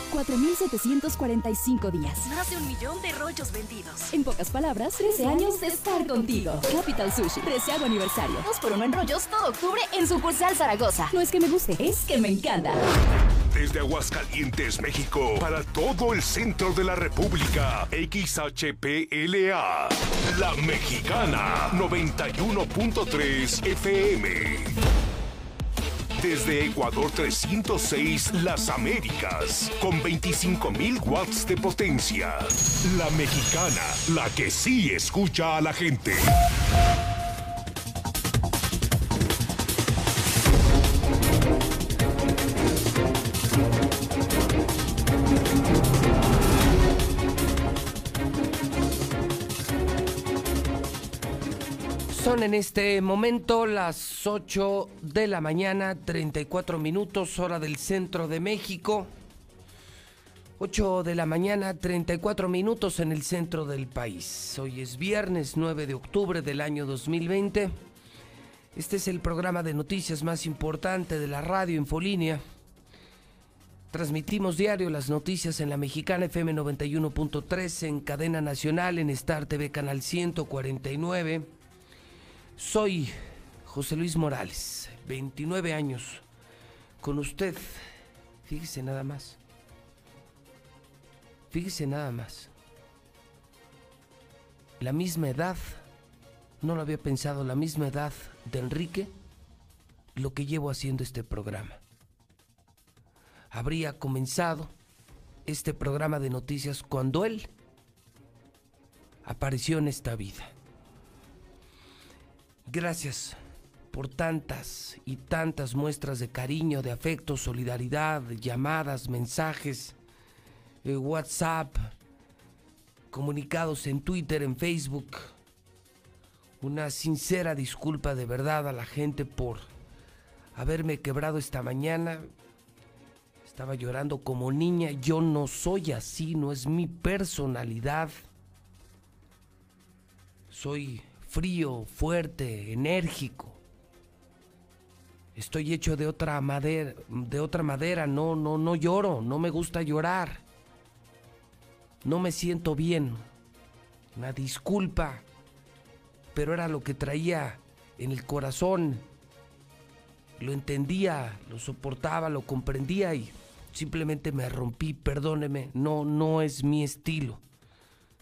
4.745 días. Más de un millón de rollos vendidos. En pocas palabras, 13 años de estar contigo. Capital Sushi, 13 aniversario. Dos por uno en rollos todo octubre en sucursal Zaragoza. No es que me guste, es que me encanta. Desde Aguascalientes, México, para todo el centro de la República, XHPLA, La Mexicana, 91.3 FM. Desde Ecuador 306, Las Américas, con 25.000 watts de potencia. La Mexicana, la que sí escucha a la gente. Son en este momento las 8 de la mañana, 34 minutos, hora del centro de México. 8 de la mañana, 34 minutos en el centro del país. Hoy es viernes 9 de octubre del año 2020. Este es el programa de noticias más importante de la radio Infolínea. Transmitimos diario las noticias en la mexicana FM 91.3, en cadena nacional, en Star TV Canal 149 soy José Luis Morales, 29 años, con usted. Fíjese nada más. Fíjese nada más. La misma edad, no lo había pensado, la misma edad de Enrique, lo que llevo haciendo este programa. Habría comenzado este programa de noticias cuando él apareció en esta vida. Gracias por tantas y tantas muestras de cariño, de afecto, solidaridad, llamadas, mensajes, eh, WhatsApp, comunicados en Twitter, en Facebook. Una sincera disculpa de verdad a la gente por haberme quebrado esta mañana. Estaba llorando como niña. Yo no soy así, no es mi personalidad. Soy frío, fuerte, enérgico. Estoy hecho de otra madera, de otra madera, no, no, no lloro, no me gusta llorar. No me siento bien. Una disculpa, pero era lo que traía en el corazón. Lo entendía, lo soportaba, lo comprendía y simplemente me rompí, perdóneme, no, no es mi estilo.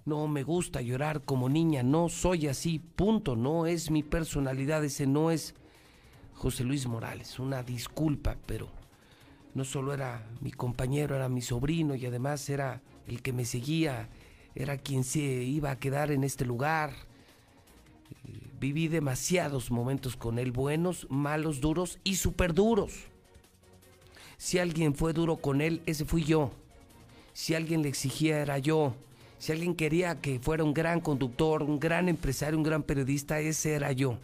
No me gusta llorar como niña, no soy así, punto, no es mi personalidad, ese no es José Luis Morales, una disculpa, pero no solo era mi compañero, era mi sobrino y además era el que me seguía, era quien se iba a quedar en este lugar. Viví demasiados momentos con él, buenos, malos, duros y súper duros. Si alguien fue duro con él, ese fui yo. Si alguien le exigía, era yo. Si alguien quería que fuera un gran conductor, un gran empresario, un gran periodista, ese era yo.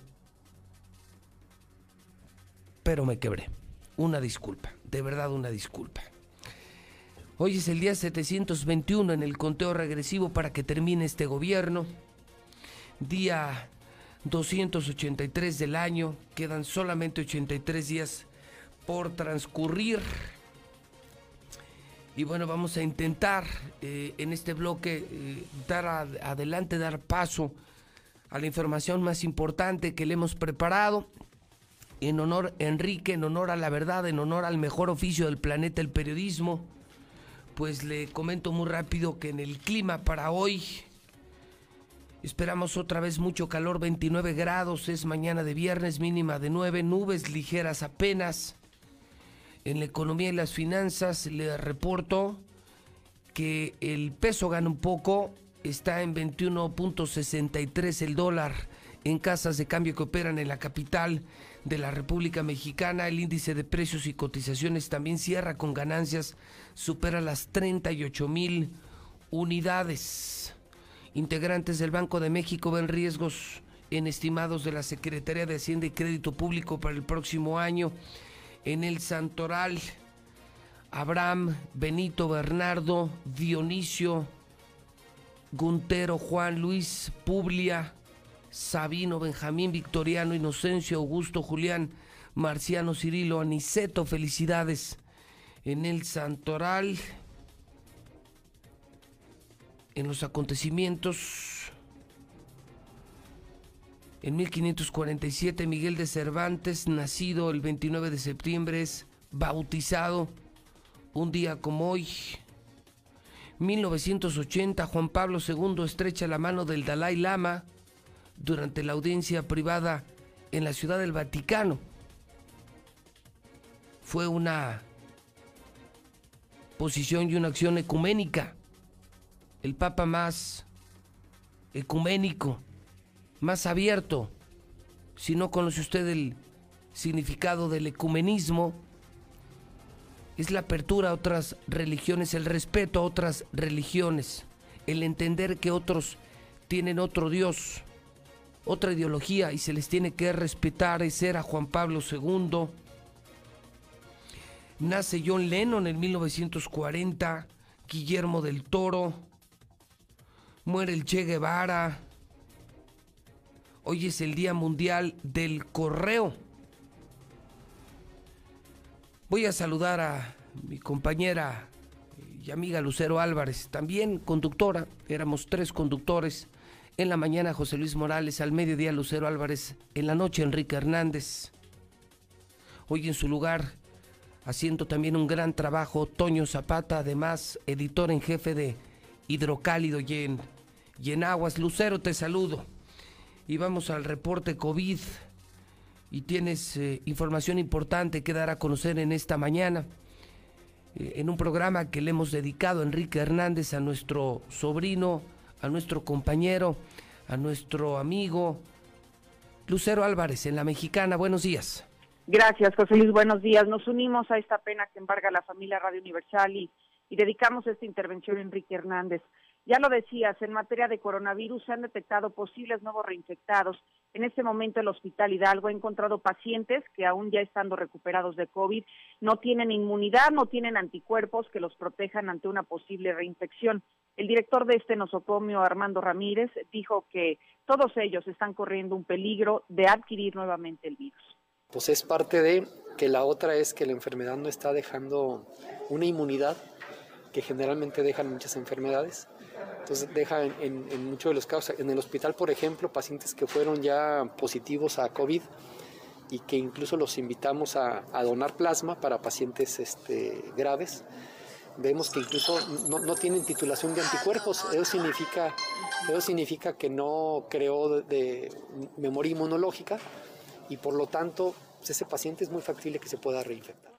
Pero me quebré. Una disculpa, de verdad una disculpa. Hoy es el día 721 en el conteo regresivo para que termine este gobierno. Día 283 del año. Quedan solamente 83 días por transcurrir. Y bueno, vamos a intentar eh, en este bloque eh, dar adelante, dar paso a la información más importante que le hemos preparado. En honor a Enrique, en honor a la verdad, en honor al mejor oficio del planeta, el periodismo. Pues le comento muy rápido que en el clima para hoy esperamos otra vez mucho calor, 29 grados, es mañana de viernes, mínima de 9, nubes ligeras apenas en la economía y las finanzas le reporto que el peso gana un poco, está en 21.63 el dólar en casas de cambio que operan en la capital de la República Mexicana. El índice de precios y cotizaciones también cierra con ganancias, supera las 38 mil unidades. Integrantes del Banco de México ven riesgos en estimados de la Secretaría de Hacienda y Crédito Público para el próximo año en el Santoral. Abraham, Benito, Bernardo, Dionisio, Guntero, Juan, Luis, Publia, Sabino, Benjamín, Victoriano, Inocencio, Augusto, Julián, Marciano, Cirilo, Aniceto, felicidades en el Santoral. En los acontecimientos en 1547 Miguel de Cervantes, nacido el 29 de septiembre, es bautizado un día como hoy. 1980 Juan Pablo II estrecha la mano del Dalai Lama durante la audiencia privada en la Ciudad del Vaticano. Fue una posición y una acción ecuménica. El Papa más ecuménico más abierto. Si no conoce usted el significado del ecumenismo, es la apertura a otras religiones, el respeto a otras religiones, el entender que otros tienen otro Dios, otra ideología y se les tiene que respetar. Ese era Juan Pablo II. Nace John Lennon en 1940, Guillermo del Toro, muere el Che Guevara, Hoy es el Día Mundial del Correo. Voy a saludar a mi compañera y amiga Lucero Álvarez, también conductora. Éramos tres conductores. En la mañana José Luis Morales, al mediodía Lucero Álvarez, en la noche Enrique Hernández. Hoy en su lugar, haciendo también un gran trabajo, Toño Zapata, además editor en jefe de Hidrocálido y en, y en Aguas. Lucero, te saludo y vamos al reporte COVID. Y tienes eh, información importante que dar a conocer en esta mañana, eh, en un programa que le hemos dedicado a Enrique Hernández, a nuestro sobrino, a nuestro compañero, a nuestro amigo Lucero Álvarez en La Mexicana. Buenos días. Gracias, José Luis. Buenos días. Nos unimos a esta pena que embarga la familia Radio Universal y, y dedicamos esta intervención a Enrique Hernández. Ya lo decías, en materia de coronavirus se han detectado posibles nuevos reinfectados. En este momento el Hospital Hidalgo ha encontrado pacientes que aún ya estando recuperados de COVID no tienen inmunidad, no tienen anticuerpos que los protejan ante una posible reinfección. El director de este nosocomio, Armando Ramírez, dijo que todos ellos están corriendo un peligro de adquirir nuevamente el virus. Pues es parte de que la otra es que la enfermedad no está dejando una inmunidad que generalmente dejan muchas enfermedades entonces deja en, muchos de los casos, en el hospital por ejemplo, pacientes que fueron ya positivos a COVID y que incluso los invitamos a, donar plasma para pacientes este, graves. Vemos que incluso no, tienen titulación de anticuerpos. Eso significa, eso significa que no creó memoria inmunológica y por lo tanto pues, ese paciente es muy factible que se pueda reinfectar.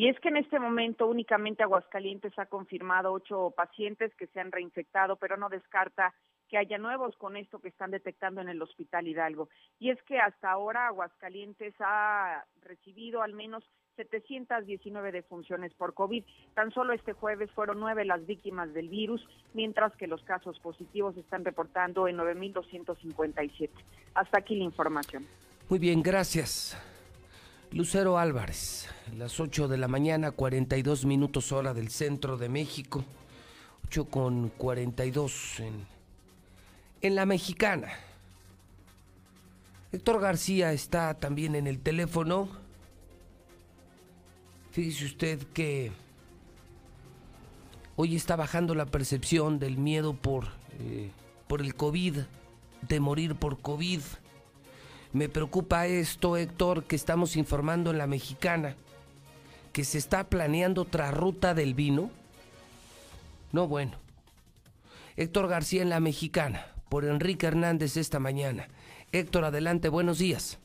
Y es que en este momento únicamente Aguascalientes ha confirmado ocho pacientes que se han reinfectado, pero no descarta que haya nuevos con esto que están detectando en el Hospital Hidalgo. Y es que hasta ahora Aguascalientes ha recibido al menos 719 defunciones por COVID. Tan solo este jueves fueron nueve las víctimas del virus, mientras que los casos positivos están reportando en 9.257. Hasta aquí la información. Muy bien, gracias. Lucero Álvarez, las 8 de la mañana, 42 minutos hora del centro de México, 8 con 42 en en la mexicana. Héctor García está también en el teléfono. Fíjese usted que hoy está bajando la percepción del miedo por, eh, por el COVID, de morir por COVID. Me preocupa esto, Héctor, que estamos informando en la mexicana, que se está planeando otra ruta del vino. No, bueno. Héctor García en la mexicana por Enrique Hernández esta mañana. Héctor, adelante, buenos días.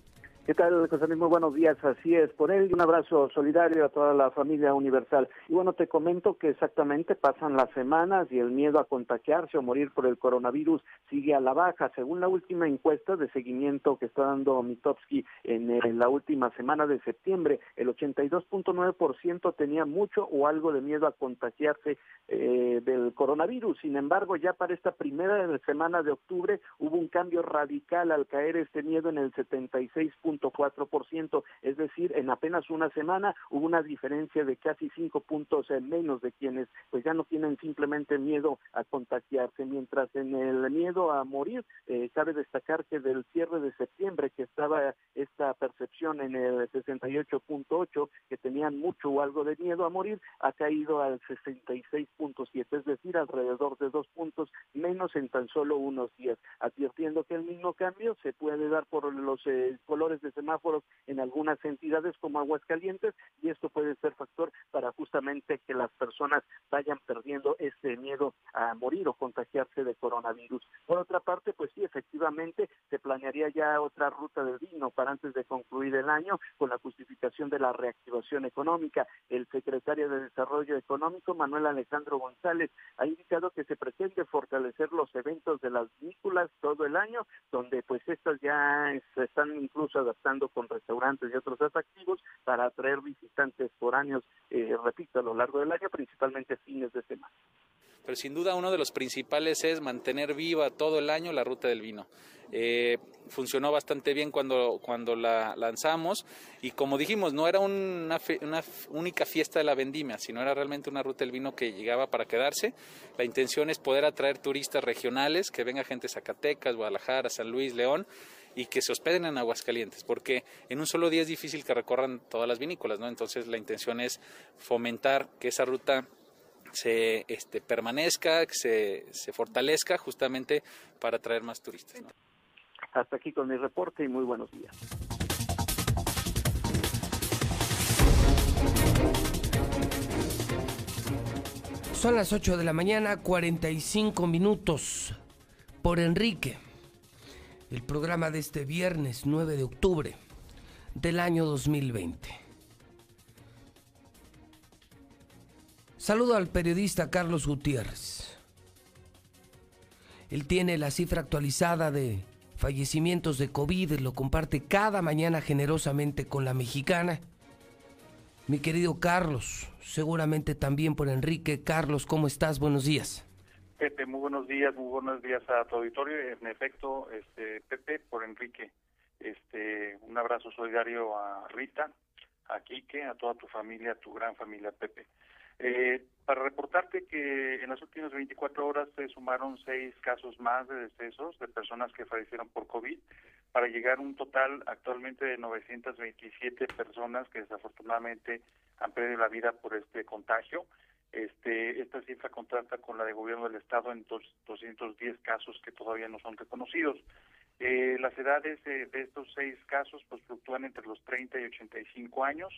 ¿Qué tal, José Luis? Muy buenos días. Así es, por él un abrazo solidario a toda la familia universal. Y bueno, te comento que exactamente pasan las semanas y el miedo a contagiarse o morir por el coronavirus sigue a la baja. Según la última encuesta de seguimiento que está dando Mitowski en, la última semana de septiembre, el 82.9% tenía mucho o algo de miedo a contagiarse eh, del coronavirus. Sin embargo, ya para esta primera semana de octubre hubo un cambio radical al caer este miedo en el 76 ciento, es decir, en apenas una semana hubo una diferencia de casi cinco puntos menos de quienes pues ya no tienen simplemente miedo a contagiarse, mientras en el miedo a morir, eh, cabe destacar que del cierre de septiembre que estaba esta percepción en el 68.8, que tenían mucho o algo de miedo a morir, ha caído al 66.7, es decir, alrededor de dos puntos menos en tan solo unos días, advirtiendo que el mismo cambio se puede dar por los eh, colores de semáforos en algunas entidades como Aguascalientes y esto puede ser factor para justamente que las personas vayan perdiendo ese miedo a morir o contagiarse de coronavirus. Por otra parte, pues sí, efectivamente se planearía ya otra ruta del vino para antes de concluir el año con la justificación de la reactivación económica. El secretario de Desarrollo Económico, Manuel Alejandro González, ha indicado que se pretende fortalecer los eventos de las vículas todo el año, donde pues estas ya están incluso adaptando con restaurantes y otros atractivos para atraer visitantes foráneos, eh, repito, a lo largo del año, principalmente fines de semana pero sin duda uno de los principales es mantener viva todo el año la ruta del vino. Eh, funcionó bastante bien cuando, cuando la lanzamos y como dijimos, no era una, una, única fiesta de la vendimia, sino era realmente una ruta del vino que llegaba para quedarse. La intención es poder atraer turistas regionales, que venga gente de Zacatecas, Guadalajara, San Luis, León y que se hospeden en Aguascalientes, porque en un solo día es difícil que recorran todas las vinícolas, ¿no? Entonces la intención es fomentar que esa ruta se este, permanezca, que se, se fortalezca justamente para atraer más turistas. Hasta aquí con mi reporte y muy buenos días. Son las 8 de la mañana, 45 minutos por Enrique. El programa de este viernes 9 de octubre del año 2020. Saludo al periodista Carlos Gutiérrez. Él tiene la cifra actualizada de fallecimientos de COVID, lo comparte cada mañana generosamente con la mexicana. Mi querido Carlos, seguramente también por Enrique. Carlos, ¿cómo estás? Buenos días. Pepe, muy buenos días, muy buenos días a tu auditorio. En efecto, este, Pepe, por Enrique, este, un abrazo solidario a Rita, a Quique, a toda tu familia, a tu gran familia, Pepe. Eh, para reportarte que en las últimas 24 horas se sumaron seis casos más de decesos de personas que fallecieron por COVID, para llegar a un total actualmente de 927 personas que desafortunadamente han perdido la vida por este contagio. Este, esta cifra contrasta con la de gobierno del estado en dos, 210 casos que todavía no son reconocidos. Eh, las edades de, estos seis casos pues fluctúan entre los 30 y 85 años.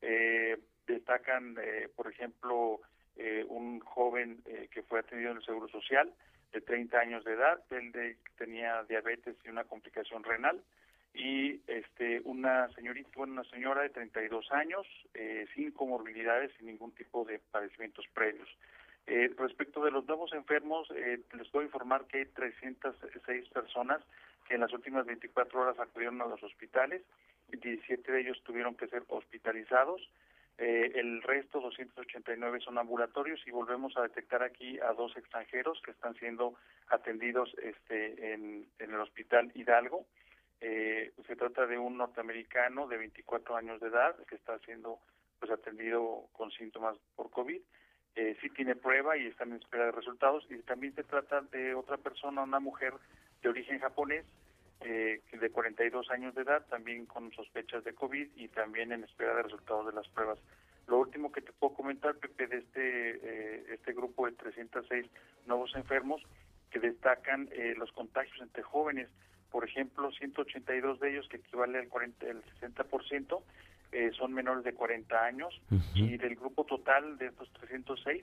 Eh, destacan, eh, por ejemplo, eh, un joven eh, que fue atendido en el Seguro Social de 30 años de edad, él de- tenía diabetes y una complicación renal, y este una señorita, bueno, una señora de 32 años, eh, sin comorbilidades, sin ningún tipo de padecimientos previos. Eh, respecto de los nuevos enfermos, eh, les puedo informar que hay 306 personas que en las últimas 24 horas acudieron a los hospitales, 17 de ellos tuvieron que ser hospitalizados, eh, el resto, 289, son ambulatorios y volvemos a detectar aquí a dos extranjeros que están siendo atendidos este, en, en el Hospital Hidalgo. Eh, se trata de un norteamericano de 24 años de edad que está siendo pues atendido con síntomas por COVID. Eh, sí tiene prueba y están en espera de resultados. Y también se trata de otra persona, una mujer de origen japonés, eh, de 42 años de edad, también con sospechas de COVID y también en espera de resultados de las pruebas. Lo último que te puedo comentar, Pepe, de este, eh, este grupo de 306 nuevos enfermos, que destacan eh, los contagios entre jóvenes. Por ejemplo, 182 de ellos, que equivale al 40, el 60%, eh, son menores de 40 años. Y del grupo total de estos 306,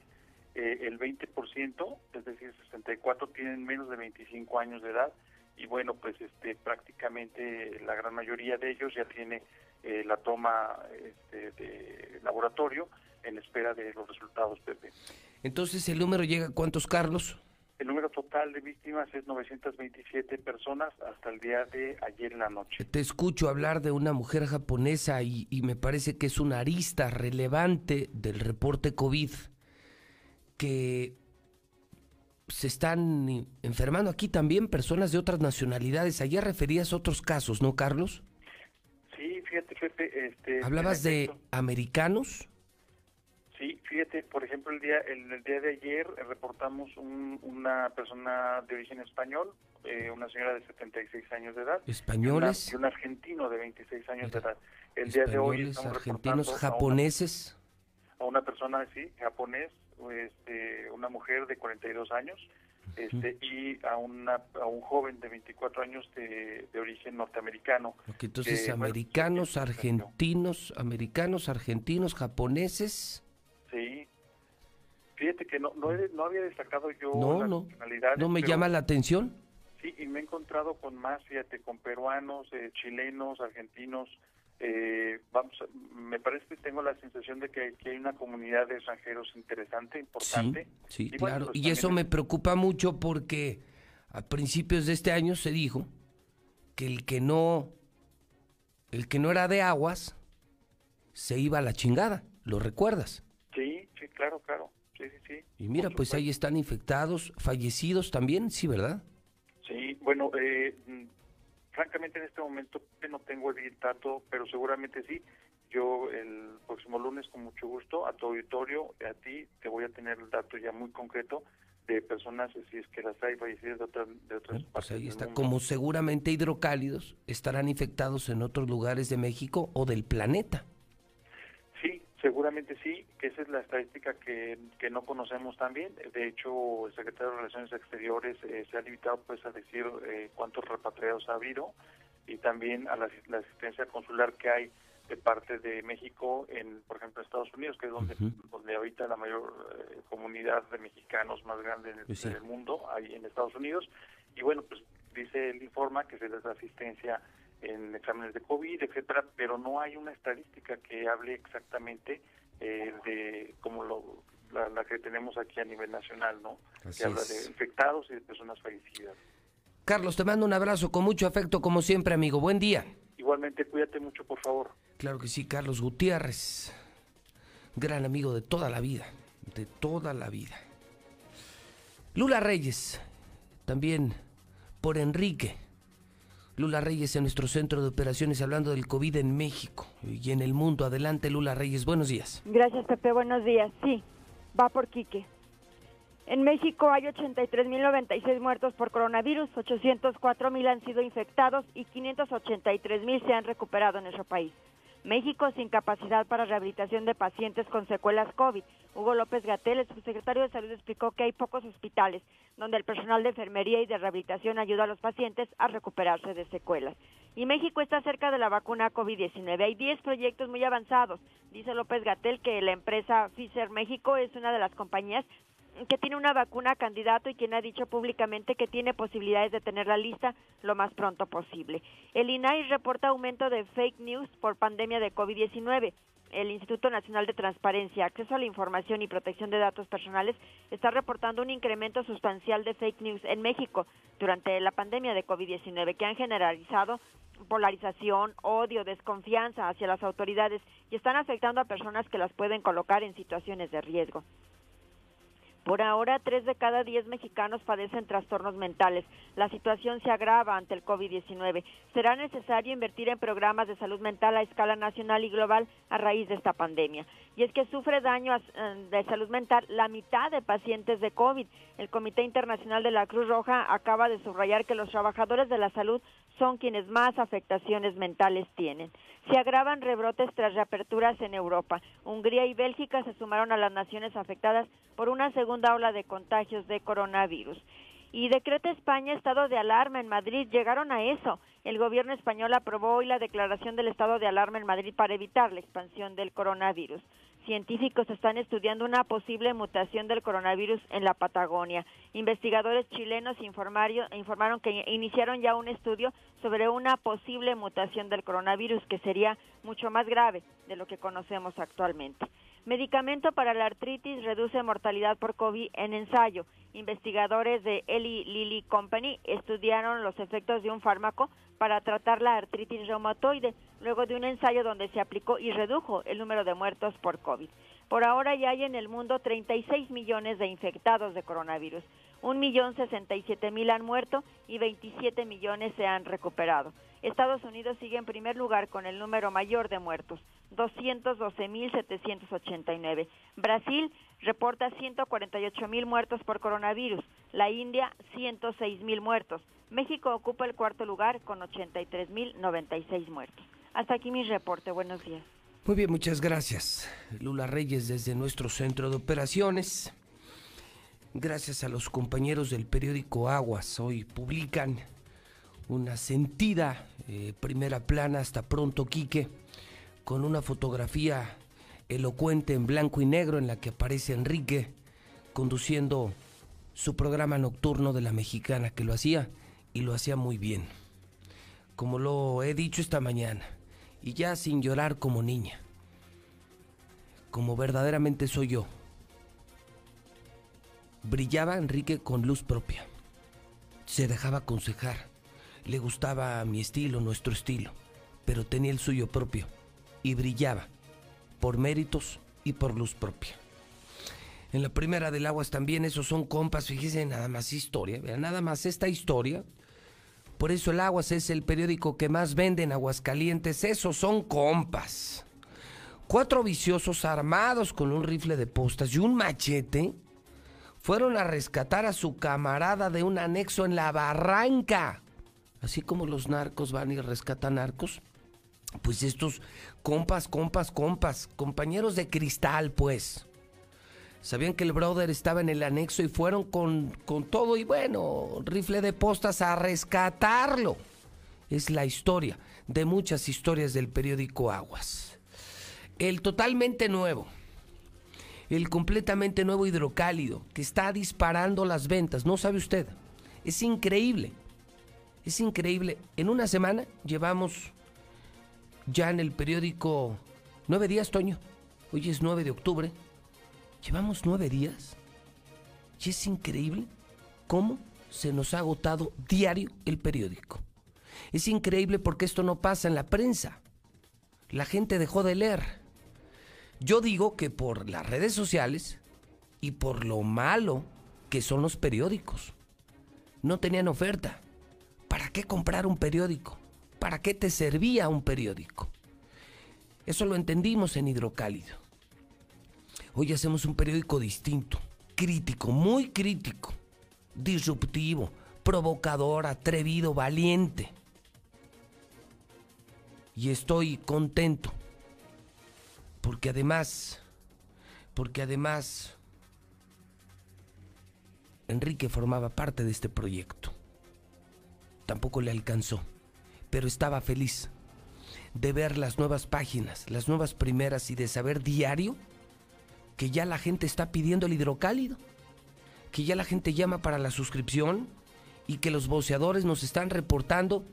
eh, el 20%, es decir, 64, tienen menos de 25 años de edad. Y bueno, pues este prácticamente la gran mayoría de ellos ya tiene eh, la toma este, de laboratorio en espera de los resultados, Pepe. Entonces, ¿el número llega a cuántos, Carlos? El número total de víctimas es 927 personas hasta el día de ayer en la noche. Te escucho hablar de una mujer japonesa y, y me parece que es una arista relevante del reporte COVID que se están enfermando aquí también personas de otras nacionalidades. Ayer referías otros casos, ¿no, Carlos? Sí, fíjate, Pepe. Este, Hablabas de americanos. Sí, fíjate, por ejemplo, el día el, el día de ayer eh, reportamos un- una persona de origen español, eh, una señora de 76 años de edad. Españoles. Y, una- y un argentino de 26 años de edad. El día de hoy estamos argentinos, reportando a una- japoneses. a una persona así, japonés, este, una mujer de 42 años, este, y a, una, a un joven de 24 años de, de origen norteamericano. Entonces, bueno, americanos, argentinos, americanos, argentinos, japoneses. Sí. Fíjate que no, no, he- no había destacado yo No, las no. ¿No me pero llama la atención? Sí, y me he encontrado con más, fíjate, con peruanos, eh, chilenos, argentinos. eh, vamos, me parece que tengo la sensación de que, que hay una comunidad de extranjeros interesante, importante. Sí, Y bueno, claro. pues y eso me preocupa mucho porque a principios de este año se dijo que el que no, el que no era de aguas, se iba a la chingada. ¿Lo recuerdas? Sí, sí, sí. Y mira, pues ahí están infectados, fallecidos también, sí, ¿verdad? Sí, bueno, eh, mm, francamente en este momento no tengo el dato, pero seguramente sí. Yo el próximo lunes con mucho gusto a tu auditorio, a ti, te voy a tener el dato ya muy concreto de personas, si es que las hay fallecidas de otras, de otras Pues partes ahí del está. mundo. Como seguramente hidrocálidos estarán infectados en otros lugares de México o del planeta. Seguramente sí, que esa es la estadística que, que no conocemos también. De hecho, el secretario de Relaciones Exteriores eh, se ha limitado pues a decir eh, cuántos repatriados ha habido y también a la, la asistencia consular que hay de parte de México en, por ejemplo, Estados Unidos, que es donde, donde habita la mayor eh, comunidad de mexicanos más grande en el, mundo, ahí en Estados Unidos. Y bueno, pues dice el informa que se les da asistencia en exámenes de COVID, etcétera, pero no hay una estadística que hable exactamente eh, de como lo, la, la que tenemos aquí a nivel nacional, ¿no? Así que habla es. de infectados y de personas fallecidas. Carlos, te mando un abrazo con mucho afecto, como siempre, amigo. Buen día. Igualmente, cuídate mucho, por favor. Claro que sí, Carlos Gutiérrez, gran amigo de toda la vida, de toda la vida. Lula Reyes, también por Enrique. Lula Reyes en nuestro centro de operaciones hablando del COVID en México y en el mundo. Adelante, Lula Reyes, buenos días. Gracias, Pepe. Buenos días. Sí, va por Quique. En México hay 83.096 muertos por coronavirus, 804.000 han sido infectados y 583.000 se han recuperado en nuestro país. México sin capacidad para rehabilitación de pacientes con secuelas COVID. Hugo López Gatel, el subsecretario de Salud, explicó que hay pocos hospitales donde el personal de enfermería y de rehabilitación ayuda a los pacientes a recuperarse de secuelas. Y México está cerca de la vacuna COVID-19. Hay 10 proyectos muy avanzados. Dice López Gatel que la empresa Pfizer México es una de las compañías que tiene una vacuna candidato y quien ha dicho públicamente que tiene posibilidades de tener la lista lo más pronto posible. El INAI reporta aumento de fake news por pandemia de COVID-19. El Instituto Nacional de Transparencia, Acceso a la Información y Protección de Datos Personales está reportando un incremento sustancial de fake news en México durante la pandemia de COVID-19 que han generalizado polarización, odio, desconfianza hacia las autoridades y están afectando a personas que las pueden colocar en situaciones de riesgo. Por ahora, tres de cada diez mexicanos padecen trastornos mentales. La situación se agrava ante el COVID-19. Será necesario invertir en programas de salud mental a escala nacional y global a raíz de esta pandemia. Y es que sufre daño eh, de salud mental la mitad de pacientes de COVID. El Comité Internacional de la Cruz Roja acaba de subrayar que los trabajadores de la salud son quienes más afectaciones mentales tienen. Se agravan rebrotes tras reaperturas en Europa. Hungría y Bélgica se sumaron a las naciones afectadas por una segunda ola de contagios de coronavirus. Y decreta España estado de alarma en Madrid. Llegaron a eso. El gobierno español aprobó hoy la declaración del estado de alarma en Madrid para evitar la expansión del coronavirus científicos están estudiando una posible mutación del coronavirus en la Patagonia. Investigadores chilenos informaron que iniciaron ya un estudio sobre una posible mutación del coronavirus que sería mucho más grave de lo que conocemos actualmente. Medicamento para la artritis reduce mortalidad por COVID en ensayo. Investigadores de Eli Lilly Company estudiaron los efectos de un fármaco para tratar la artritis reumatoide, luego de un ensayo donde se aplicó y redujo el número de muertos por COVID. Por ahora ya hay en el mundo 36 millones de infectados de coronavirus. Un millón siete mil han muerto y 27 millones se han recuperado. Estados Unidos sigue en primer lugar con el número mayor de muertos, 212.789. Brasil reporta 148.000 muertos por coronavirus. La India, 106.000 muertos. México ocupa el cuarto lugar con 83.096 muertos. Hasta aquí mi reporte. Buenos días. Muy bien, muchas gracias. Lula Reyes desde nuestro centro de operaciones. Gracias a los compañeros del periódico Aguas. Hoy publican una sentida eh, primera plana hasta pronto, Quique, con una fotografía elocuente en blanco y negro en la que aparece Enrique conduciendo su programa nocturno de la mexicana, que lo hacía y lo hacía muy bien. Como lo he dicho esta mañana, y ya sin llorar como niña, como verdaderamente soy yo. Brillaba Enrique con luz propia. Se dejaba aconsejar le gustaba mi estilo, nuestro estilo, pero tenía el suyo propio y brillaba por méritos y por luz propia. En la primera del Aguas también esos son compas, fíjense nada más historia, vean nada más esta historia. Por eso el Aguas es el periódico que más vende en Aguascalientes, esos son compas. Cuatro viciosos armados con un rifle de postas y un machete fueron a rescatar a su camarada de un anexo en la barranca así como los narcos van y rescatan narcos, pues estos compas, compas, compas, compañeros de cristal, pues. Sabían que el brother estaba en el anexo y fueron con, con todo y bueno, rifle de postas a rescatarlo. Es la historia de muchas historias del periódico Aguas. El totalmente nuevo, el completamente nuevo hidrocálido que está disparando las ventas, ¿no sabe usted? Es increíble. Es increíble. En una semana llevamos ya en el periódico nueve días, Toño. Hoy es 9 de octubre. Llevamos nueve días. Y es increíble cómo se nos ha agotado diario el periódico. Es increíble porque esto no pasa en la prensa. La gente dejó de leer. Yo digo que por las redes sociales y por lo malo que son los periódicos. No tenían oferta. ¿Para qué comprar un periódico? ¿Para qué te servía un periódico? Eso lo entendimos en Hidrocálido. Hoy hacemos un periódico distinto, crítico, muy crítico, disruptivo, provocador, atrevido, valiente. Y estoy contento porque además, porque además Enrique formaba parte de este proyecto. Tampoco le alcanzó, pero estaba feliz de ver las nuevas páginas, las nuevas primeras y de saber diario que ya la gente está pidiendo el hidrocálido, que ya la gente llama para la suscripción y que los voceadores nos están reportando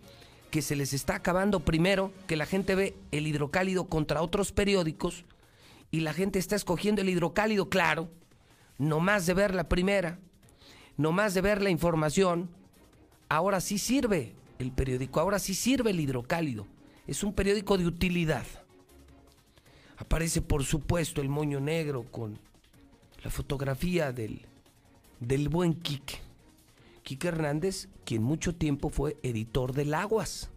que se les está acabando primero, que la gente ve el hidrocálido contra otros periódicos y la gente está escogiendo el hidrocálido, claro, no más de ver la primera, no más de ver la información, ahora sí sirve el periódico, ahora sí sirve el hidrocálido. Es un periódico de utilidad. Aparece, por supuesto, el moño negro con la fotografía del, del buen Quique. Quique Hernández, quien mucho tiempo fue editor del Aguas.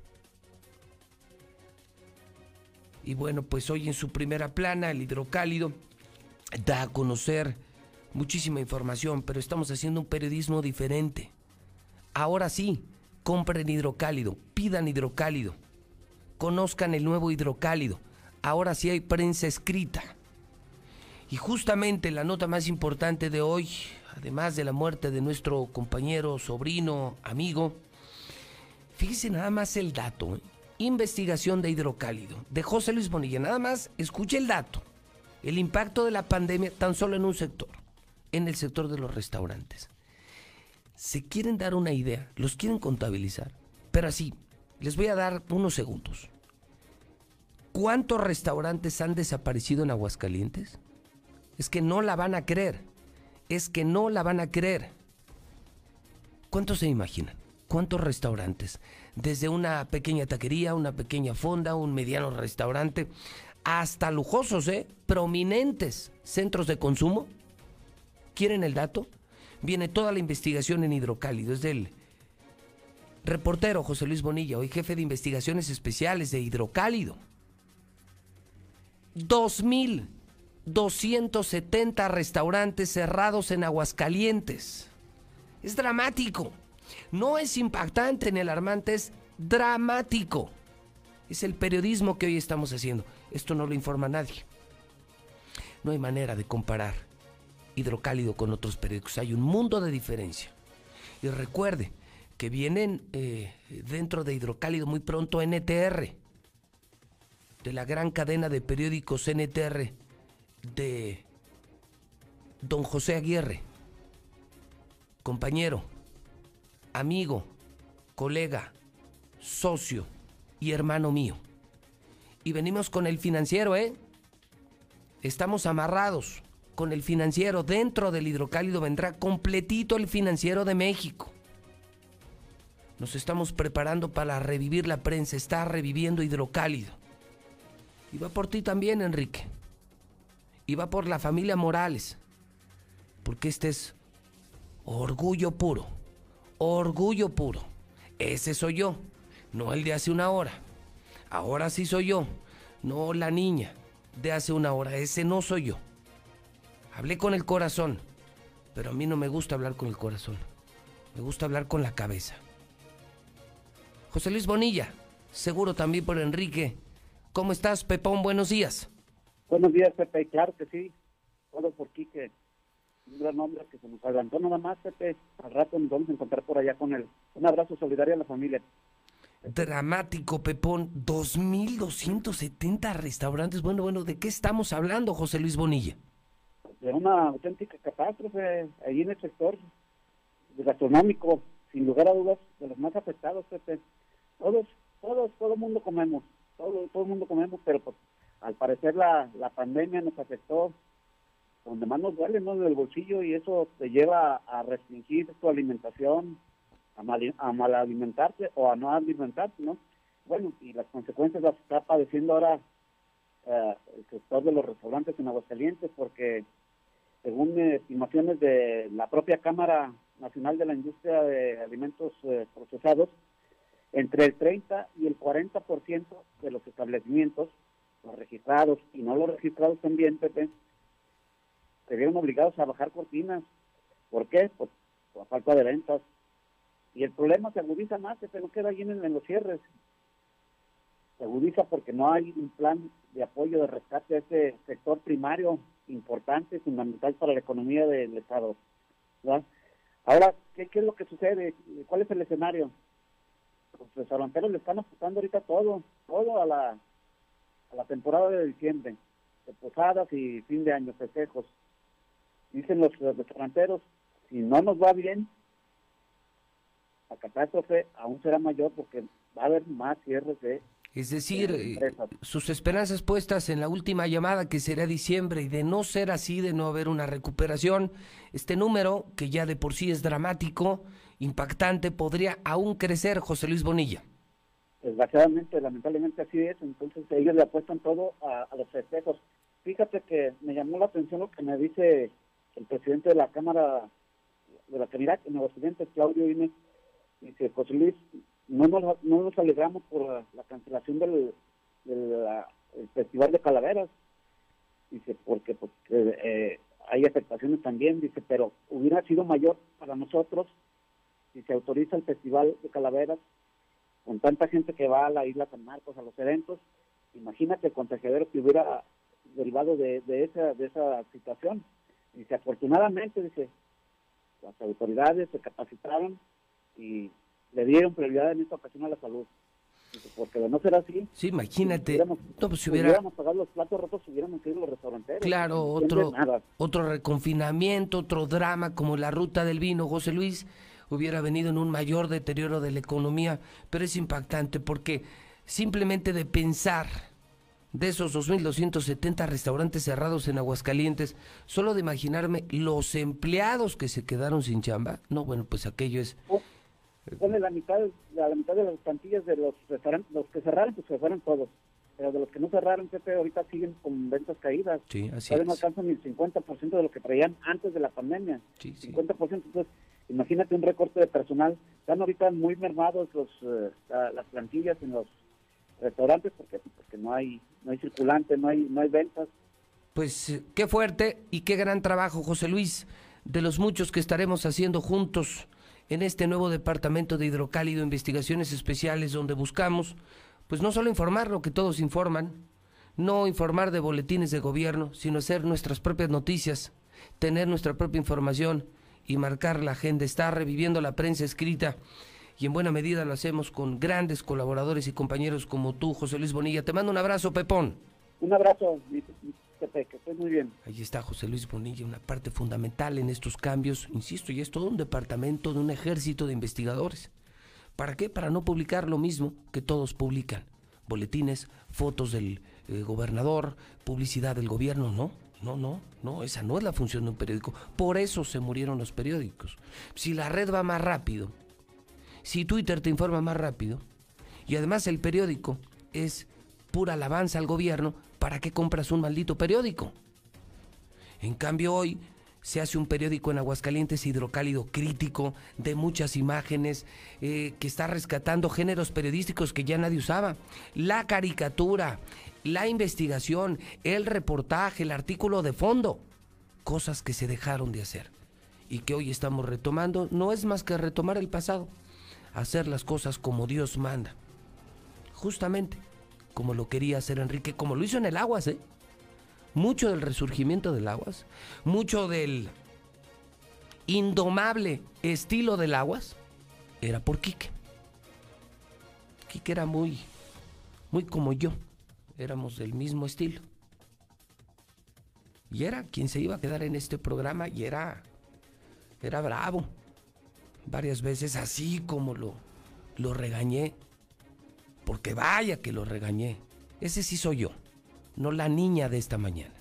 Y bueno, pues hoy en su primera plana, el hidrocálido da a conocer muchísima información, pero estamos haciendo un periodismo diferente. Ahora sí, compren hidrocálido, pidan hidrocálido, conozcan el nuevo hidrocálido. Ahora sí hay prensa escrita. Y justamente la nota más importante de hoy, además de la muerte de nuestro compañero, sobrino, amigo, fíjese nada más el dato. ¿eh? Investigación de hidrocálido de José Luis Bonilla. Nada más escuche el dato. El impacto de la pandemia tan solo en un sector en el sector de los restaurantes. Se quieren dar una idea, los quieren contabilizar, pero así, les voy a dar unos segundos. ¿Cuántos restaurantes han desaparecido en Aguascalientes? Es que no la van a creer. Es que no la van a creer. ¿Cuántos se imaginan? ¿Cuántos restaurantes? Desde una pequeña taquería, una pequeña fonda, un mediano restaurante, hasta lujosos, ¿eh? Prominentes centros de consumo ¿Quieren el dato? Viene toda la investigación en hidrocálido. Es del reportero José Luis Bonilla, hoy jefe de investigaciones especiales de hidrocálido. 2.270 restaurantes cerrados en Aguascalientes. Es dramático. No es impactante ni alarmante, es dramático. Es el periodismo que hoy estamos haciendo. Esto no lo informa nadie. No hay manera de comparar hidrocálido con otros periódicos. Hay un mundo de diferencia. Y recuerde que vienen eh, dentro de hidrocálido muy pronto NTR, de la gran cadena de periódicos NTR de don José Aguirre, compañero, amigo, colega, socio y hermano mío. Y venimos con el financiero, ¿eh? Estamos amarrados con el financiero. Dentro del hidrocálido vendrá completito el financiero de México. Nos estamos preparando para revivir la prensa. Está reviviendo hidrocálido. Y va por ti también, Enrique. Y va por la familia Morales. Porque este es orgullo puro. Orgullo puro. Ese soy yo. No el de hace una hora. Ahora sí soy yo. No la niña de hace una hora. Ese no soy yo. Hablé con el corazón, pero a mí no me gusta hablar con el corazón. Me gusta hablar con la cabeza. José Luis Bonilla, seguro también por Enrique. ¿Cómo estás, Pepón? Buenos días. Buenos días, Pepe. Claro que sí. Todo por Quique. Un gran hombre que se nos adelantó nada más, Pepe. Al rato nos vamos a encontrar por allá con él. Un abrazo solidario a la familia. Dramático, Pepón. 2.270 restaurantes. Bueno, bueno, ¿de qué estamos hablando, José Luis Bonilla? De una auténtica catástrofe ahí en el sector gastronómico, sin lugar a dudas, de los más afectados. Todos, todos, todo el mundo comemos, todo, todo el mundo comemos, pero pues, al parecer la, la pandemia nos afectó donde más nos duele, ¿no? En el bolsillo y eso te lleva a restringir tu alimentación, a mal, a mal alimentarte o a no alimentarte, ¿no? Bueno, y las consecuencias las está padeciendo ahora eh, el sector de los restaurantes en Aguascalientes porque según estimaciones de la propia Cámara Nacional de la Industria de Alimentos eh, Procesados, entre el 30 y el 40% de los establecimientos, los registrados y no los registrados también, Pepe, se vieron obligados a bajar cortinas. ¿Por qué? Pues por falta de ventas. Y el problema se agudiza más, Pepe, no queda ahí en, en los cierres. se agudiza porque no hay un plan de apoyo de rescate a ese sector primario importante, fundamental para la economía del Estado. Ahora, ¿qué, ¿qué, es lo que sucede? ¿Cuál es el escenario? Los restauranteros le están apostando ahorita todo, todo a la, a la temporada de diciembre, de posadas y fin de año, festejos. Dicen los restauranteros, si no nos va bien, la catástrofe aún será mayor porque va a haber más cierres de es decir, eh, sus esperanzas puestas en la última llamada que será diciembre y de no ser así, de no haber una recuperación, este número, que ya de por sí es dramático, impactante, podría aún crecer, José Luis Bonilla. Desgraciadamente, lamentablemente así es, entonces ellos le apuestan todo a, los festejos. Fíjate que me llamó la atención lo que me dice el presidente de la Cámara de la Caridad en Aguascalientes, Claudio Inés, dice, José Luis, no nos, no nos alegramos por la, cancelación del, Festival de Calaveras, dice, porque, porque eh, hay afectaciones también, dice, pero hubiera sido mayor para nosotros si se autoriza el Festival de Calaveras con tanta gente que va a la isla San Marcos, a los eventos, imagínate el contagiadero que hubiera derivado de, de, esa, de esa situación. Dice, afortunadamente, dice, las autoridades se capacitaron y le dieron prioridad en esta ocasión a la salud. Porque de no ser así, sí, imagínate, si hubiéramos, no, pues si hubiéramos pagado los platos rotos, hubiéramos querido los restauranteros. Claro, otro, otro reconfinamiento, otro drama como la ruta del vino, José Luis, hubiera venido en un mayor deterioro de la economía, pero es impactante porque simplemente de pensar de esos 2.270 restaurantes cerrados en Aguascalientes, solo de imaginarme los empleados que se quedaron sin chamba, no, bueno, pues aquello es... Oh, pone la mitad, la, mitad de las plantillas de los restaurantes, los que cerraron, pues se fueron todos. Pero de los que no cerraron, Pepe, ahorita siguen con ventas caídas. Sí, así Todavía no alcanzan ni el 50% de lo que traían antes de la pandemia. Sí, 50%. Entonces, imagínate un recorte de personal. Están ahorita muy mermados los, eh, las plantillas en los restaurantes porque, porque no hay no hay circulante, no hay, no hay ventas. Pues eh, qué fuerte y qué gran trabajo, José Luis, de los muchos que estaremos haciendo juntos en este nuevo departamento de hidrocálido, investigaciones especiales, donde buscamos, pues no solo informar lo que todos informan, no informar de boletines de gobierno, sino hacer nuestras propias noticias, tener nuestra propia información y marcar la agenda, estar reviviendo la prensa escrita. Y en buena medida lo hacemos con grandes colaboradores y compañeros como tú, José Luis Bonilla. Te mando un abrazo, Pepón. Un abrazo, Bien. Ahí está José Luis Bonilla, una parte fundamental en estos cambios. Insisto, y es todo un departamento de un ejército de investigadores. ¿Para qué? Para no publicar lo mismo que todos publican. Boletines, fotos del eh, gobernador, publicidad del gobierno, no. No, no, no, esa no es la función de un periódico. Por eso se murieron los periódicos. Si la red va más rápido, si Twitter te informa más rápido, y además el periódico es pura alabanza al gobierno, ¿para qué compras un maldito periódico? En cambio hoy se hace un periódico en Aguascalientes hidrocálido crítico, de muchas imágenes, eh, que está rescatando géneros periodísticos que ya nadie usaba. La caricatura, la investigación, el reportaje, el artículo de fondo. Cosas que se dejaron de hacer y que hoy estamos retomando. No es más que retomar el pasado, hacer las cosas como Dios manda. Justamente como lo quería hacer Enrique, como lo hizo en el Aguas, ¿eh? Mucho del resurgimiento del Aguas, mucho del indomable estilo del Aguas, era por Quique. Quique era muy, muy como yo, éramos del mismo estilo. Y era quien se iba a quedar en este programa y era, era bravo. Varias veces así como lo, lo regañé porque vaya que lo regañé. Ese sí soy yo, no la niña de esta mañana.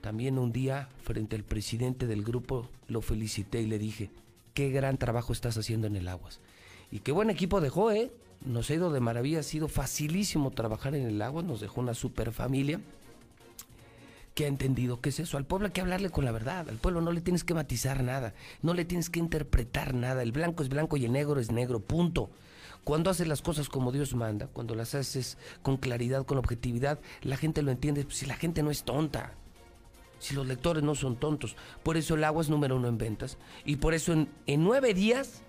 También un día, frente al presidente del grupo, lo felicité y le dije, qué gran trabajo estás haciendo en el Aguas. Y qué buen equipo dejó, ¿eh? Nos ha ido de maravilla, ha sido facilísimo trabajar en el Aguas, nos dejó una super familia que ha entendido qué es eso. Al pueblo hay que hablarle con la verdad. Al pueblo no le tienes que matizar nada, no le tienes que interpretar nada. El blanco es blanco y el negro es negro, punto. Cuando haces las cosas como Dios manda, cuando las haces con claridad, con objetividad, la gente lo entiende. Si la gente no es tonta, si los lectores no son tontos. Por eso el agua es número uno en ventas. Y por eso en, nueve días,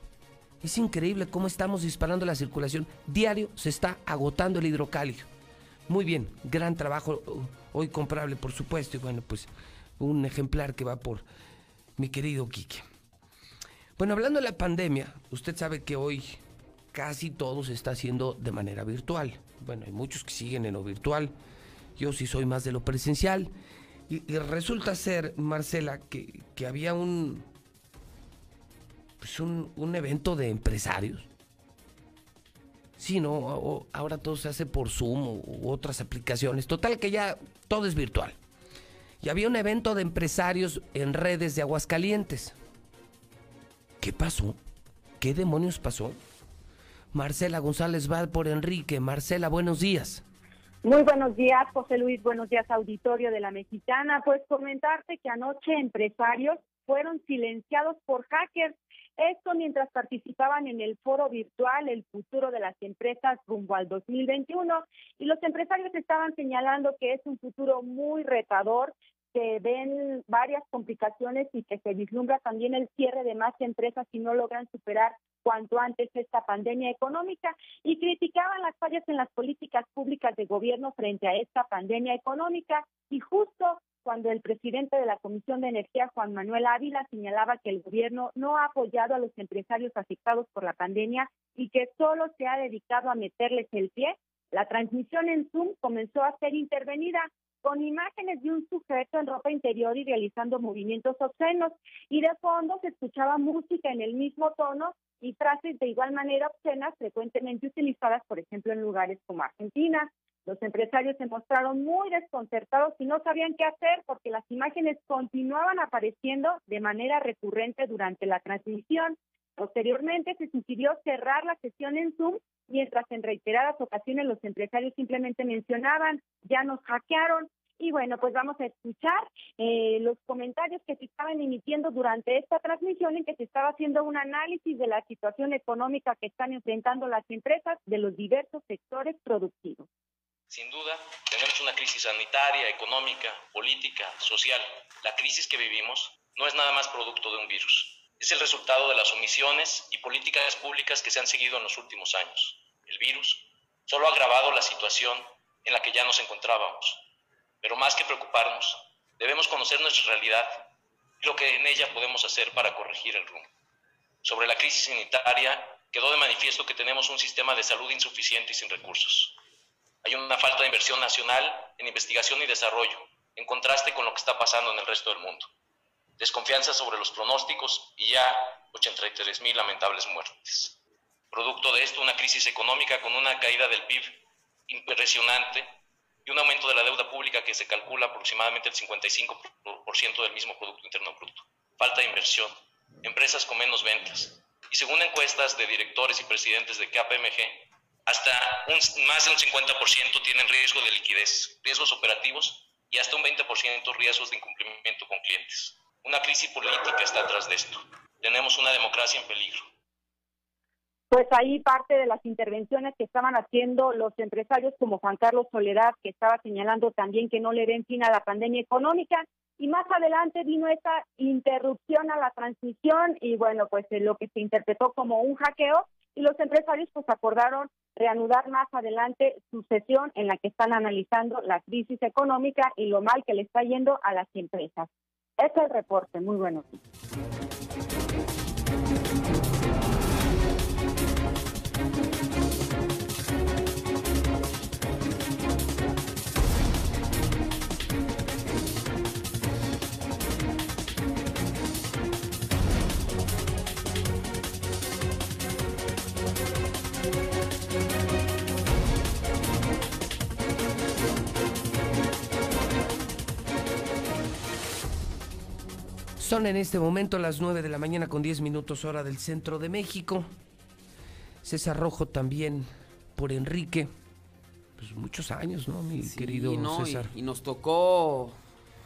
Es increíble cómo estamos disparando la circulación. Diario se está agotando el hidrocálido. Muy bien, gran trabajo uh, hoy comprable, por supuesto. Y bueno, pues un ejemplar que va por mi querido Quique. Bueno, hablando de la pandemia, usted sabe que hoy casi todo se está haciendo de manera virtual. Bueno, hay muchos que siguen en lo virtual. Yo sí soy más de lo presencial. Y, resulta ser, Marcela, que, había un, pues un, un evento de empresarios. Sí, no, ahora todo se hace por Zoom u otras aplicaciones. Total que ya todo es virtual. Y había un evento de empresarios en redes de Aguascalientes. ¿Qué pasó? ¿Qué demonios pasó? Marcela González va por Enrique. Marcela, buenos días. Muy buenos días, José Luis. Buenos días, auditorio de la Mexicana. Pues comentarte que anoche empresarios fueron silenciados por hackers. Esto mientras participaban en el foro virtual El futuro de las empresas rumbo al 2021 y los empresarios estaban señalando que es un futuro muy retador que ven varias complicaciones y que se vislumbra también el cierre de más empresas si no logran superar cuanto antes esta pandemia económica. Y criticaban las fallas en las políticas públicas de gobierno frente a esta pandemia económica. Y justo cuando el presidente de la Comisión de Energía, Juan Manuel Ávila, señalaba que el gobierno no ha apoyado a los empresarios afectados por la pandemia y que solo se ha dedicado a meterles el pie, la transmisión en Zoom comenzó a ser intervenida con imágenes de un sujeto en ropa interior y realizando movimientos obscenos. Y de fondo se escuchaba música en el mismo tono y frases de igual manera obscenas frecuentemente utilizadas, por ejemplo, en lugares como Argentina. Los empresarios se mostraron muy desconcertados y no sabían qué hacer porque las imágenes continuaban apareciendo de manera recurrente durante la transmisión. Posteriormente se sugirió cerrar la sesión en Zoom, mientras en reiteradas ocasiones los empresarios simplemente mencionaban, ya nos hackearon, y bueno, pues vamos a escuchar eh, los comentarios que se estaban emitiendo durante esta transmisión en que se estaba haciendo un análisis de la situación económica que están enfrentando las empresas de los diversos sectores productivos. Sin duda, tenemos una crisis sanitaria, económica, política, social. La crisis que vivimos no es nada más producto de un virus. Es el resultado de las omisiones y políticas públicas que se han seguido en los últimos años. El virus solo ha agravado la situación en la que ya nos encontrábamos pero más que preocuparnos, debemos conocer nuestra realidad y lo que en ella podemos hacer para corregir el rumbo. Sobre la crisis sanitaria, quedó de manifiesto que tenemos un sistema de salud insuficiente y sin recursos. Hay una falta de inversión nacional en investigación y desarrollo, en contraste con lo que está pasando en el resto del mundo. Desconfianza sobre los pronósticos y ya 83 mil lamentables muertes. Producto de esto, una crisis económica con una caída del PIB impresionante y un aumento de la deuda pública que se calcula aproximadamente el 55% del mismo Producto Interno Bruto. Falta de inversión, empresas con menos ventas. Y según encuestas de directores y presidentes de KPMG, hasta un, más de un 50% tienen riesgo de liquidez, riesgos operativos y hasta un 20% riesgos de incumplimiento con clientes. Una crisis política está atrás de esto. Tenemos una democracia en peligro pues ahí parte de las intervenciones que estaban haciendo los empresarios como Juan Carlos Soledad, que estaba señalando también que no le ven fin a la pandemia económica. Y más adelante vino esa interrupción a la transmisión y bueno, pues eh, lo que se interpretó como un hackeo y los empresarios pues acordaron reanudar más adelante su sesión en la que están analizando la crisis económica y lo mal que le está yendo a las empresas. Este es el reporte. Muy bueno. Son en este momento las 9 de la mañana con 10 minutos hora del centro de México. César Rojo también por Enrique. Pues muchos años, ¿no, mi querido César? Y, nos tocó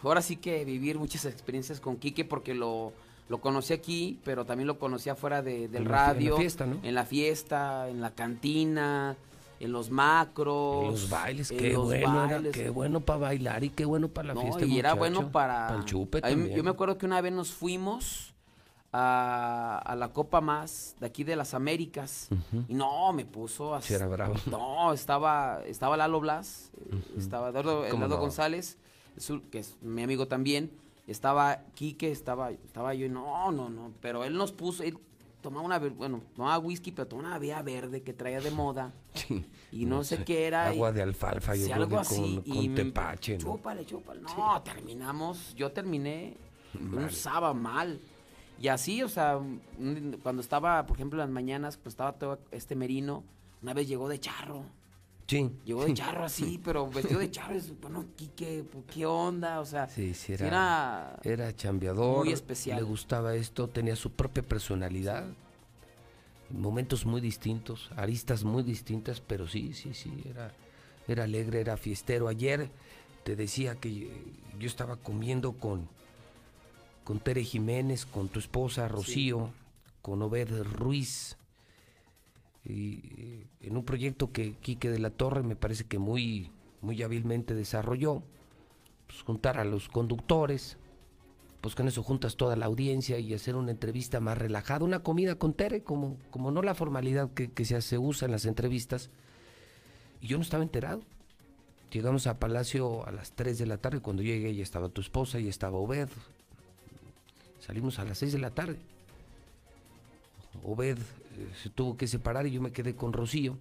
ahora sí que vivir muchas experiencias con Quique porque lo, lo conocí aquí, pero también lo conocí afuera de, del radio. En la fiesta, ¿no? En la fiesta, en la cantina en los macros. En los bailes, qué bueno, qué bueno para bailar y qué bueno para la fiesta. Y era bueno para. el chupe también. Yo me acuerdo que una vez nos fuimos a, a la Copa Más de aquí de las Américas. Y no, me puso así. Sí, era bravo. No, estaba, estaba Lalo Blas, estaba Eduardo, ¿Cómo Eduardo no? González, que es mi amigo también. Estaba Quique, estaba, estaba yo y no, no, no. Pero él nos puso, él tomaba una, bueno, tomaba whisky, pero tomaba una vía verde que traía de moda. Y no, sé, qué era. y- Agua de alfalfa, yo Sí, creo algo que así. con, y con tepache, ¿no? Chúpale, chúpale. No, terminamos. Yo terminé un Mal. sábado mal. Y así, o sea, cuando estaba, por ejemplo, en las mañanas, pues estaba todo este merino. Una vez llegó de charro. Sí. Llegó de charro así, pero vestido de charro. es, Bueno, pues, ¿qué onda? O sea, Sí, sí, era era chambeador. muy especial. Le gustaba esto, tenía su propia personalidad. Momentos muy distintos, aristas muy distintas, pero sí, sí, sí, era, era alegre, era fiestero. Ayer te decía que yo estaba comiendo con, con Tere Jiménez, con tu esposa Rocío, con Obed Ruiz, y eh, en un proyecto que Quique de la Torre me parece que muy, muy hábilmente desarrolló, pues, juntar a los conductores, pues con eso juntas toda la audiencia y hacer una entrevista más relajada, una comida con Tere, como, como no la formalidad que, se, hace- usa en las entrevistas. Y yo no estaba enterado. Llegamos a Palacio a las 3 de la tarde, cuando llegué ya estaba tu esposa y estaba Obed. Salimos a las 6 de la tarde. Obed se tuvo que separar y yo me quedé con Rocío.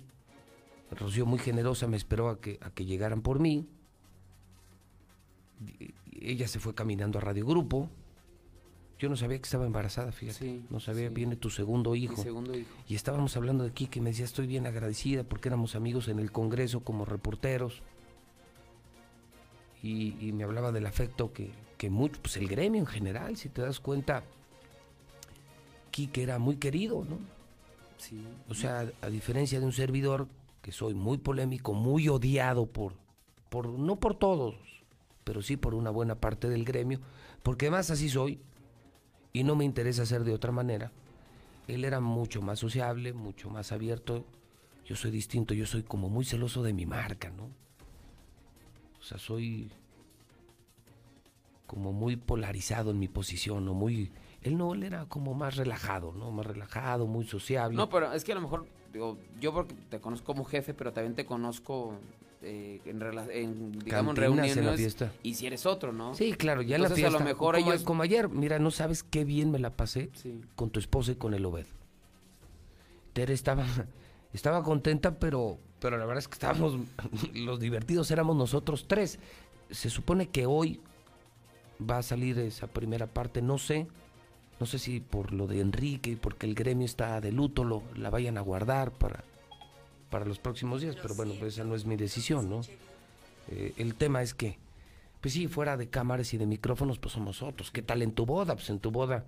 Rocío muy generosa me esperó a que, a que llegaran por mí. Ella se fue caminando a Radio Grupo. Yo no sabía que estaba embarazada, fíjate. Sí, no sabía, sí. viene tu segundo hijo. Mi segundo hijo. Y estábamos hablando de Kike, me decía, estoy bien agradecida porque éramos amigos en el Congreso como reporteros. Y, y me hablaba del afecto que, que mucho, pues el gremio en general, si te das cuenta, Kike era muy querido, ¿no? Sí. O sea, a diferencia de un servidor, que soy muy polémico, muy odiado por, por, no por todos, pero sí por una buena parte del gremio, porque además así soy, y no me interesa ser de otra manera. Él era mucho más sociable, mucho más abierto. Yo soy distinto, yo soy como muy celoso de mi marca, ¿no? O sea, soy como muy polarizado en mi posición, ¿no? Muy... Él no, él era como más relajado, ¿no? Más relajado, muy sociable. No, pero es que a lo mejor, digo, yo porque te conozco como jefe, pero también te conozco eh, en, en, digamos, Cantinas en la reuniones. fiesta. Y si eres otro, ¿no? Sí, claro, ya en la Entonces, fiesta. a lo mejor como, ellos... como ayer, mira, no sabes qué bien me la pasé Sí. con tu esposa y con el Obed. Tere estaba, estaba contenta, pero, pero la verdad es que estábamos, los divertidos éramos nosotros tres. Se supone que hoy va a salir esa primera parte, no sé, no sé si por lo de Enrique y porque el gremio está de luto, lo, la vayan a guardar para, para los próximos días, pero bueno, pues esa no es mi decisión, ¿no? Eh, el tema es que, pues sí, fuera de cámaras y de micrófonos, pues somos otros. ¿Qué tal en tu boda? Pues en tu boda,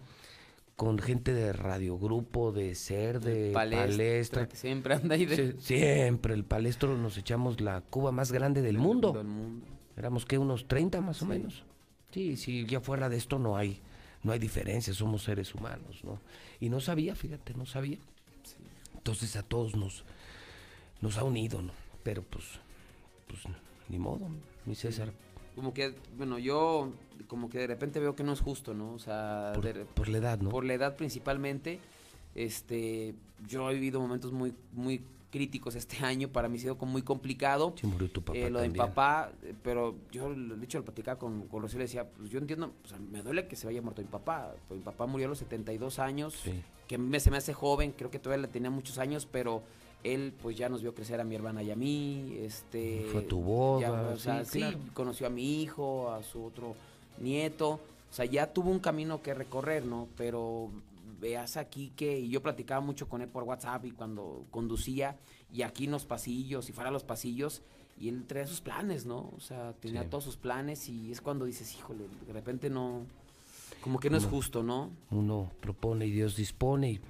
con gente de radiogrupo, de ser, de Palestra, palestra. que siempre anda ahí de- siempre, el palestro nos echamos la cuba más grande del mundo. del mundo. Éramos que unos 30 más o menos. Sí, sí, ya fuera de esto no hay, no hay diferencia, somos seres humanos, ¿no? Y no sabía, fíjate, no sabía. Entonces a todos nos, nos ha unido, ¿no? Pero pues, pues ni modo, mi César. Como que, bueno, yo como que de repente veo que no es justo, ¿no? O sea, Por, de- por la edad, ¿no? por la edad principalmente. Este, yo he vivido momentos muy, muy críticos este año. Para mí ha sido como muy complicado. Sí, murió tu papá Eh, lo de mi papá, eh, pero yo, lo dicho, lo platicaba con, con Rocío, le decía, pues yo entiendo, o sea, me duele que se vaya muerto mi papá. Pues mi papá murió a los 72 años, Sí. que me- se me hace joven, creo que todavía le tenía muchos años, pero él pues ya nos vio crecer a mi hermana y a mí, este... Fue tu boda, ya, o sea, sí, conoció a mi hijo, a su otro nieto, o sea, ya tuvo un camino que recorrer, ¿no? Pero veas aquí que, y yo platicaba mucho con él por WhatsApp y cuando conducía, y aquí en los pasillos, y fuera a los pasillos, y él traía sus planes, ¿no? O sea, tenía Sí. todos sus planes y es cuando dices, híjole, de repente no, como que no es justo, ¿no? Uno propone y Dios dispone. Y...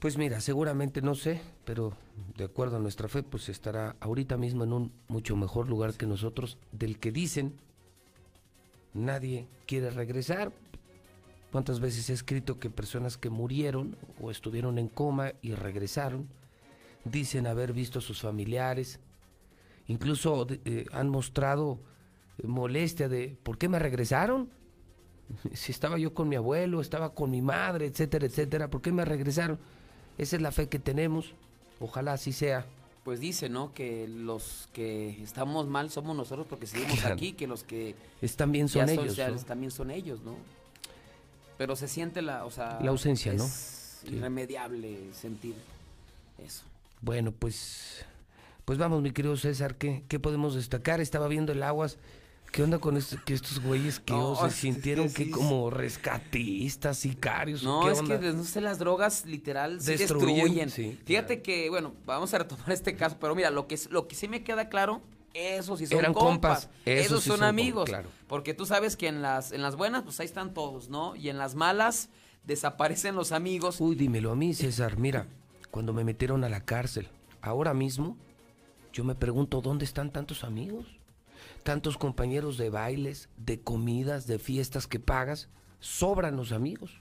Pues mira, seguramente no sé, pero de acuerdo a nuestra fe, pues estará ahorita mismo en un mucho mejor lugar que nosotros, del que dicen nadie quiere regresar. ¿Cuántas veces he escrito que personas que murieron o estuvieron en coma y regresaron dicen haber visto a sus familiares? Incluso eh, han mostrado eh, molestia de ¿por qué me regresaron? Si estaba yo con mi abuelo, estaba con mi madre, etcétera, etcétera, ¿por qué me regresaron? Esa es la fe que tenemos. Ojalá así sea. Pues dice, ¿no? Que los que estamos mal somos nosotros porque seguimos Claro. aquí, que los que Están bien son ellos, también son ellos, ¿no? Pero se siente la, o sea, La ausencia, ¿no? es Sí. irremediable sentir eso. Bueno, pues, pues vamos, mi querido César, ¿qué, qué podemos destacar? Estaba viendo el aguas. ¿Qué onda con esto- que estos güeyes que No, se es que sintieron que, sí, como rescatistas, sicarios? No, ¿qué es onda? que no sé, las drogas literal sí Destruyen, destruyen. sí, Fíjate que, bueno, vamos a retomar este caso, pero mira, lo que, lo que sí me queda claro, esos sí son Eran compas, compas, esos esos sí son, son amigos, compas, claro. porque tú sabes que en las, en las buenas, pues ahí están todos, ¿no? Y en las malas desaparecen los amigos. Uy, dímelo a mí, César. Mira, cuando me metieron a la cárcel, ahora mismo, yo me pregunto, ¿dónde están tantos amigos? Tantos compañeros de bailes, de comidas, de fiestas que pagas. Sobran los amigos.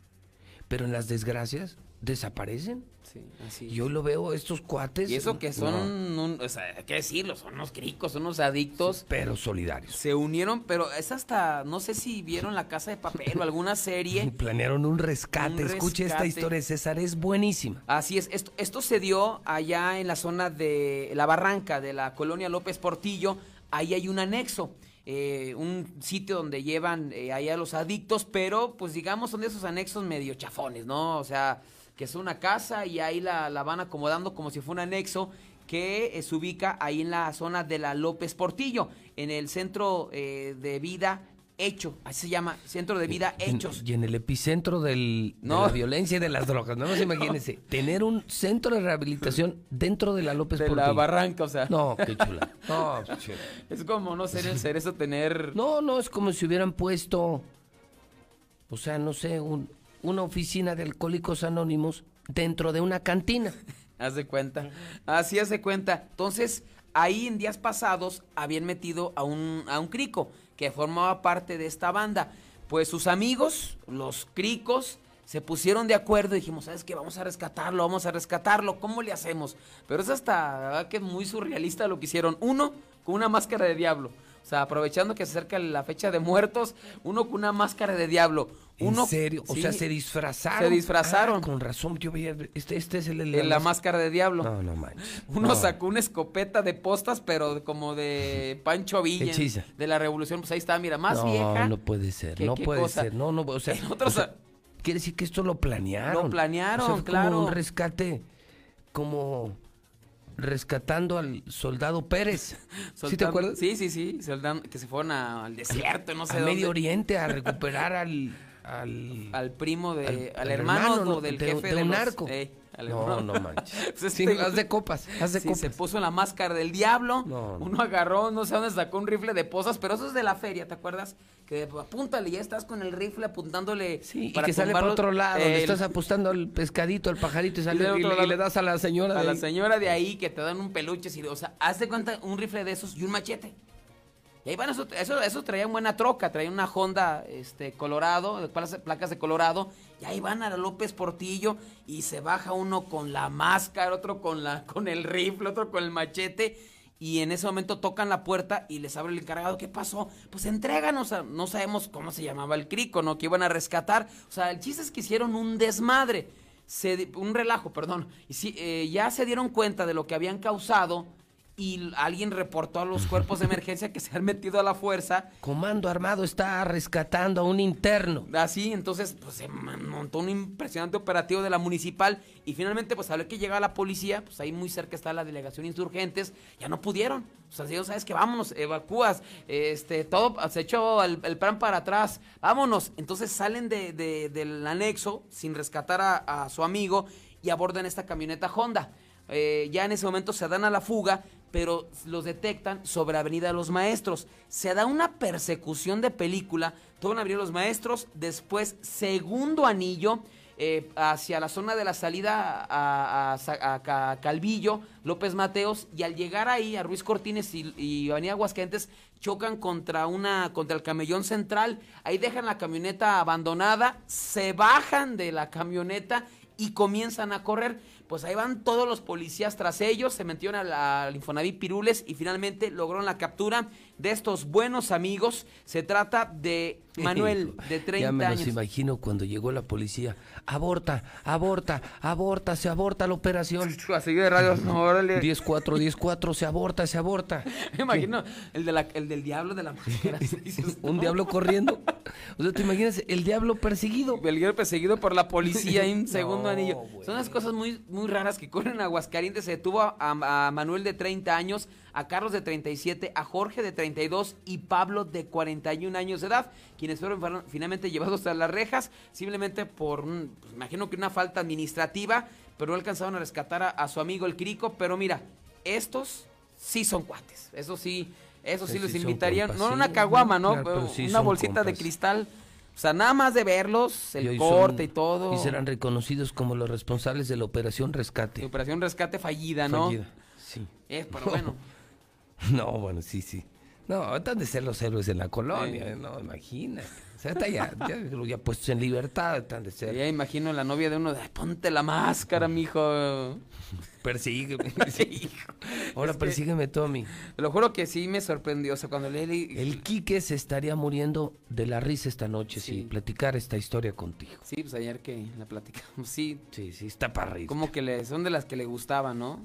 Pero en las desgracias, desaparecen. Sí, así Yo lo veo, estos cuates. Y eso que son, no, un- o sea, hay que decirlo, son unos cricos, son unos adictos. pero solidarios. Se unieron, pero es hasta, no sé si vieron La Casa de Papel o alguna serie. Planearon un rescate. Un Escuche esta historia, César, es buenísima. Así es, esto, esto se dio allá en la zona de la barranca de la colonia López Portillo, ahí hay un anexo, eh, un sitio donde llevan eh, ahí a los adictos, pero pues digamos son de esos anexos medio chafones, ¿no? O sea, que es una casa y ahí la, la van acomodando como si fuera un anexo que eh, se ubica ahí en la zona de la López Portillo, en el centro eh, de vida hecho, así se llama, centro de vida Y hechos. Y en el epicentro del, No. de la violencia y de las drogas. No, no se imagínense. Tener un centro de rehabilitación dentro de la López De la Portillo. barranca, o sea. No, qué chula. No, qué chula. Es como, no sé, el cerezo tener... No, no, es como si hubieran puesto, o sea, no sé, un- una oficina de alcohólicos anónimos dentro de una cantina. Haz de cuenta. Así haz de cuenta. Entonces, ahí en días pasados habían metido a un, a un crico que formaba parte de esta banda. Pues sus amigos, los cricos, se pusieron de acuerdo y dijimos, ¿sabes qué? Vamos a rescatarlo, vamos a rescatarlo. ¿Cómo le hacemos? Pero es hasta, que muy surrealista lo que hicieron. Uno, con una máscara de diablo. O sea, aprovechando que se acerca la fecha de muertos, uno con una máscara de diablo. Uno, ¿En serio? O Sí, sea, se disfrazaron. Se disfrazaron. Ah, con razón, yo veía, este, este es el, el- la máscara de diablo. No, no manches. Uno No. sacó una escopeta de postas, pero como de Pancho Villa. Hechiza. De la Revolución. Pues ahí está, mira, más no, vieja. no puede ser, ¿Qué- no puede cosa? ser. No, no, o sea, o sea, quiere decir que esto lo planearon. Lo planearon, O sea, fue claro. Como un rescate, como rescatando al soldado Pérez. ¿Sí te acuerdas? Sí, sí, sí. soldan- que se fueron a- al desierto, no sé a dónde. Medio Oriente a recuperar al al, Al primo de. Al, al hermano, hermano, ¿no? del de- jefe de de, un los- narco. Ey, al No, hermano. no manches. Pues Sí, haz de copas, haz de Sí, copas. se puso la máscara del diablo. No, no. Uno agarró, no sé dónde sacó un rifle de posas, pero eso es de la feria, ¿te acuerdas? Que apúntale, ya estás con el rifle apuntándole. Y que sale para otro lado, le estás apostando al pescadito, al pajarito y, sale, y, y lado. le das a la señora. a de la ahí. señora de ahí que te dan un peluche. de- O sea, haz de cuenta un rifle de esos y un machete. Y ahí van, eso, eso, eso traían buena troca, traían una Honda este, Colorado, placas, de Colorado, y ahí van a López Portillo y se baja uno con la máscara, otro con, la, con el rifle, otro con el machete, y en ese momento tocan la puerta y les abre el encargado, ¿qué pasó? Pues entréganos, a- no sabemos cómo se llamaba el crico, ¿no? Que iban a rescatar. O sea, el chiste es que hicieron un desmadre, un relajo, perdón, y sí, eh, ya se dieron cuenta de lo que habían causado y alguien reportó a los cuerpos de emergencia que se han metido a la fuerza. Comando Armado está rescatando a un interno. Así, entonces, pues se montó un impresionante operativo de la municipal y finalmente, pues ver que llega la policía, pues ahí muy cerca está la delegación insurgentes, ya no pudieron. O sea, dijeron, sabes que vámonos, evacúas, este, todo, se echó el, el plan para atrás, vámonos. Entonces salen de, de- del anexo sin rescatar a, a su amigo y abordan esta camioneta Honda. Eh, ya en ese momento se dan a la fuga, pero los detectan sobre Avenida Los Maestros. Se da una persecución de película, toda una Avenida Los Maestros, después segundo anillo eh, hacia la zona de la salida a, Calvillo, López Mateos, y al llegar ahí a Ruiz Cortines y, y Avenida Aguascalientes, chocan contra una contra el camellón central, ahí dejan la camioneta abandonada, se bajan de la camioneta y comienzan a correr. Pues ahí van todos los policías tras ellos, se metieron al, al Infonavit Pirules y finalmente lograron la captura de estos buenos amigos. Se trata de Manuel, de 30 Ya me años. los imagino cuando llegó la policía. Aborta, aborta, aborta, se aborta la operación. Así de radio, no, órale. 10-4, 10-4, se aborta, se aborta. Me imagino el, de la- el del diablo de la máscara. Un diablo corriendo. O sea, ¿te imaginas el diablo perseguido? El diablo perseguido por la policía y un No, segundo anillo. Son unas cosas muy, muy raras que ocurren en Aguascalientes. Se detuvo a, a- a Manuel de 30 años, a Carlos de 37, a Jorge de 32 y Pablo de 41 años de edad, quienes fueron finalmente llevados a las rejas, simplemente por, pues, imagino que una falta administrativa, pero no alcanzaron a rescatar a, a su amigo el Crico. Pero mira, estos sí son cuates. Eso sí, eso sí Sí, les sí compas, no una caguama, ¿no? claro, pero sí una bolsita de cristal. O sea, nada más de verlos, el Y corte son- y todo. Y serán reconocidos como los responsables de la operación rescate. Operación rescate fallida, ¿no? Fallida, sí. Eh, pero bueno. No, bueno, sí, sí. No, están de ser los héroes en la colonia, no, imagínate. O sea, está ya, ya, ya puestos en libertad, están de ser. Ya imagino la novia de uno de "Ay, ponte la máscara, mijo. Persígueme. Sí. Ahora Es que- persígueme, Tommy. Te lo juro que sí me sorprendió. O sea, cuando leí. El Quique se estaría muriendo de la risa esta noche si platicara esta historia contigo. Sí, pues ayer que la platicamos. Sí. Sí, sí, está para reír. Como que le, son de las que le gustaban, ¿no?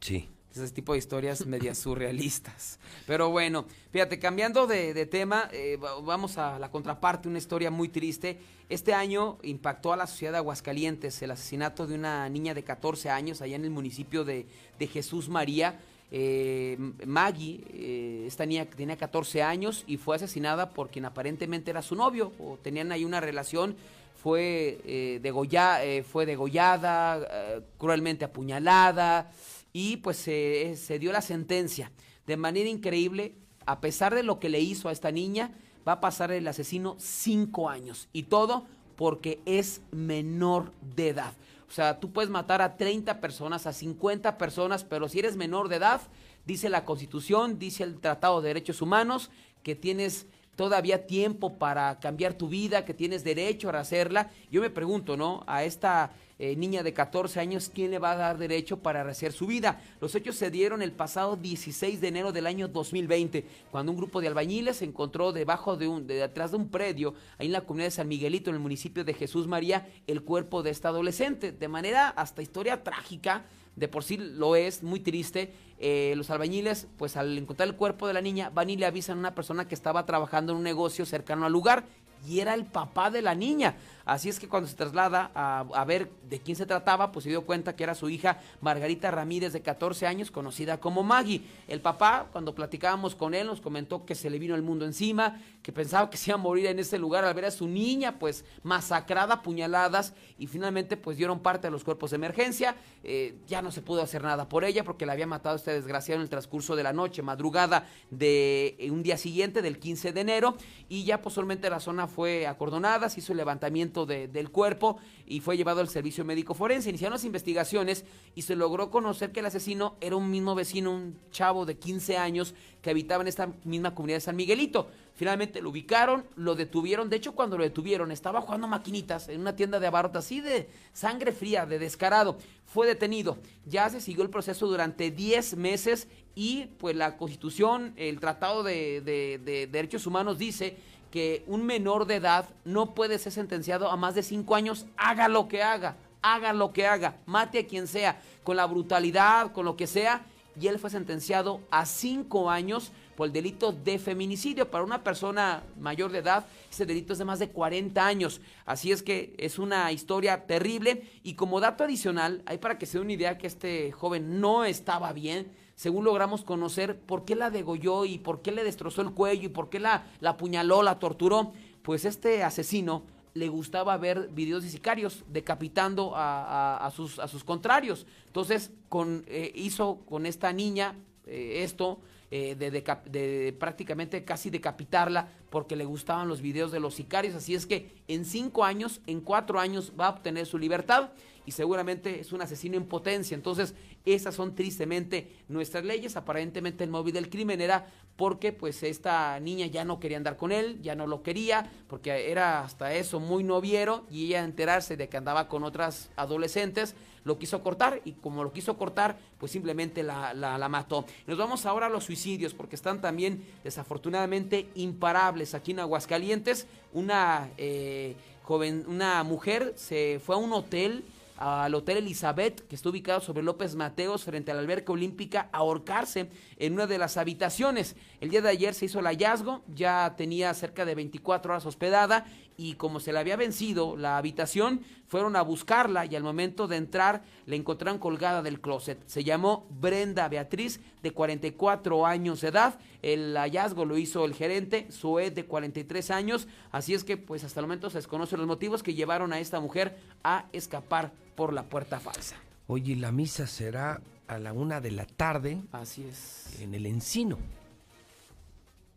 Sí. Ese tipo de historias medias surrealistas. Pero bueno, fíjate, cambiando de, de tema, eh, va- vamos a la contraparte, una historia muy triste. Este año impactó a la sociedad de Aguascalientes el asesinato de una niña de 14 años allá en el municipio de, de Jesús María. Eh, Maggie, eh, esta niña tenía 14 años y fue asesinada por quien aparentemente era su novio o tenían ahí una relación. Fue, eh, degolla- eh, fue degollada, eh, cruelmente apuñalada y pues se- dio la sentencia. De manera increíble, a pesar de lo que le hizo a esta niña, va a pasar el asesino cinco años. Y todo porque es menor de edad. O sea, tú puedes matar a 30 personas, a 50 personas, pero si eres menor de edad, dice la Constitución, dice el Tratado de Derechos Humanos, que tienes todavía tiempo para cambiar tu vida, que tienes derecho a hacerla. Yo me pregunto, ¿no? A esta eh, niña de 14 años, ¿quién le va a dar derecho para rehacer su vida? Los hechos se dieron el pasado 16 de enero del año 2020, cuando un grupo de albañiles se encontró debajo de un, de detrás de un predio, ahí en la comunidad de San Miguelito, en el municipio de Jesús María, el cuerpo de esta adolescente. De manera hasta historia trágica, de por sí lo es, muy triste. Eh, los albañiles, pues al encontrar el cuerpo de la niña, van y le avisan a una persona que estaba trabajando en un negocio cercano al lugar y era el papá de la niña. Así es que cuando se traslada a, a ver de quién se trataba, pues se dio cuenta que era su hija Margarita Ramírez de 14 años, conocida como Maggie. El papá, cuando platicábamos con él, nos comentó que se le vino el mundo encima, que pensaba que se iba a morir en ese lugar al ver a su niña, pues masacrada, a puñaladas, y finalmente pues dieron parte de los cuerpos de emergencia. Eh, ya no se pudo hacer nada por ella porque la había matado este desgraciado en el transcurso de la noche, madrugada de eh, un día siguiente, del 15 de enero, y ya posteriormente la zona fue acordonada, se hizo el levantamiento de- del cuerpo y fue llevado al servicio médico forense. Iniciaron las investigaciones y se logró conocer que el asesino era un mismo vecino, un chavo de 15 años que habitaba en esta misma comunidad de San Miguelito. Finalmente lo ubicaron, lo detuvieron. De hecho, cuando lo detuvieron, estaba jugando maquinitas en una tienda de abarrotes, así de sangre fría, de descarado. Fue detenido. Ya se siguió el proceso durante 10 meses y pues la Constitución, el Tratado de Derechos Humanos dice que un menor de edad no puede ser sentenciado a más de 5 años, haga lo que haga, haga lo que haga, mate a quien sea, con la brutalidad, con lo que sea. Y él fue sentenciado a 5 años por el delito de feminicidio. Para una persona mayor de edad, ese delito es de más de 40 años. Así es que es una historia terrible. Y como dato adicional, hay para que se dé una idea que este joven no estaba bien. Según logramos conocer por qué la degolló y por qué le destrozó el cuello y por qué la, la apuñaló, la torturó, pues este asesino le gustaba ver videos de sicarios decapitando a, a- sus, a sus contrarios. Entonces con, eh, hizo con esta niña eh, esto eh, de, de prácticamente casi decapitarla porque le gustaban los videos de los sicarios. Así es que en cinco años, en cuatro años va a obtener su libertad y seguramente es un asesino en potencia. Entonces, esas son tristemente nuestras leyes. Aparentemente el móvil del crimen era porque pues esta niña ya no quería andar con él, ya no lo quería, porque era hasta eso muy noviero y ella enterarse de que andaba con otras adolescentes, lo quiso cortar y como lo quiso cortar, pues simplemente la, la- mató. Nos vamos ahora a los suicidios. porque están también desafortunadamente imparables aquí en Aguascalientes. Una eh, joven, una mujer se fue a un hotel al Hotel Elizabeth, que está ubicado sobre López Mateos, frente a la alberca olímpica, ahorcarse en una de las habitaciones. El día de ayer se hizo el hallazgo, ya tenía cerca de 24 horas hospedada y como se le había vencido la habitación, fueron a buscarla y al momento de entrar la encontraron colgada del closet. Se llamó Brenda Beatriz, de 44 años de edad. El hallazgo lo hizo el gerente, Zoe, de 43 años. Así es que, pues hasta el momento se desconocen los motivos que llevaron a esta mujer a escapar por la puerta falsa. Oye, la misa será a la una de la tarde. Así es. En el Encino.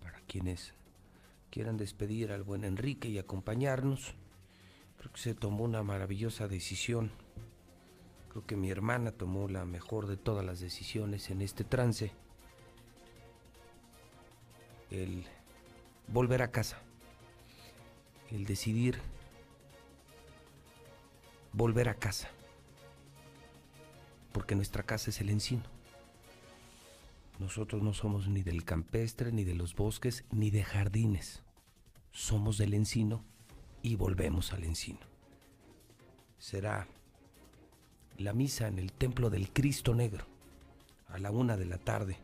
Para quienes quieran despedir al buen Enrique y acompañarnos. Creo que se tomó una maravillosa decisión. Creo que mi hermana tomó la mejor de todas las decisiones en este trance. El volver a casa. El decidir volver a casa. Porque nuestra casa es el encino. Nosotros no somos ni del campestre, ni de los bosques, ni de jardines. Somos del encino y volvemos al encino. Será la misa en el templo del Cristo Negro a la una de la tarde,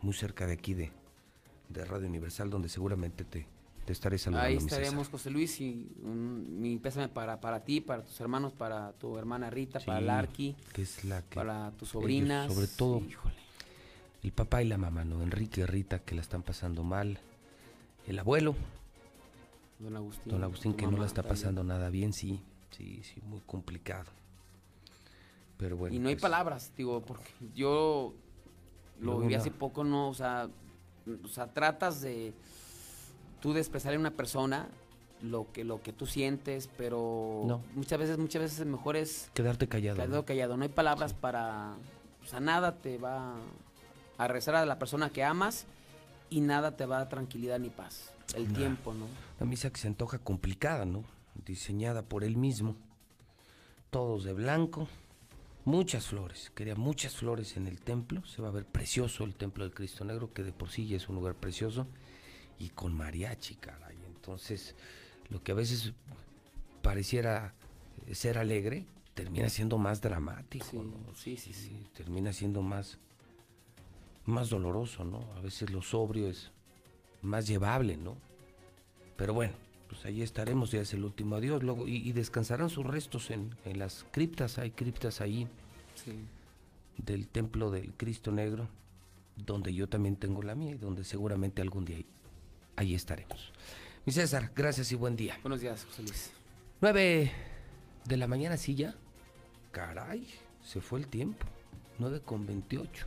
muy cerca de aquí de, de Radio Universal, donde seguramente te, te estaré saludando. Ahí estaremos, José Luis, y un- mi pésame para, para ti, para tus hermanos, para tu hermana Rita, para Larky, que es la que para tus ellos, sobrinas. sobre todo el papá y la mamá, ¿no? Enrique y Rita que la están pasando mal. El abuelo, Don Agustín. don Agustín, que no la está también. pasando nada bien, sí, sí, sí, muy complicado. Pero bueno. y no hay pues, palabras, digo, porque yo lo viví no. hace poco, no, o sea, o sea, tratas de tú de expresarle a una persona lo que lo que tú sientes, pero No. muchas veces muchas veces mejor es Quedarte callado. quedado ¿no? callado, no hay palabras para o sea, nada te va a rezar a la persona que amas y nada te va a dar tranquilidad ni paz. El Nah. tiempo, ¿no? Una misa que se antoja complicada, ¿no? Diseñada por él mismo. Todos de blanco. Muchas flores. Quería muchas flores en el templo. Se va a ver precioso el templo del Cristo Negro, que de por sí ya es un lugar precioso. Y con mariachi, caray. Entonces, lo que a veces pareciera ser alegre, termina siendo más dramático. Sí, ¿no? sí, sí, sí. Termina siendo más, más doloroso, ¿no? A veces lo sobrio es más llevable, ¿no? Pero bueno, pues ahí estaremos, ya es el último adiós. Luego, y, y descansarán sus restos en, en las criptas, hay criptas ahí Sí. del templo del Cristo Negro, donde yo también tengo la mía y donde seguramente algún día ahí, ahí estaremos. Mi César, gracias y buen día. Buenos días, José Luis. 9 de la mañana, sí ya. Caray, se fue el tiempo. 9 con 28.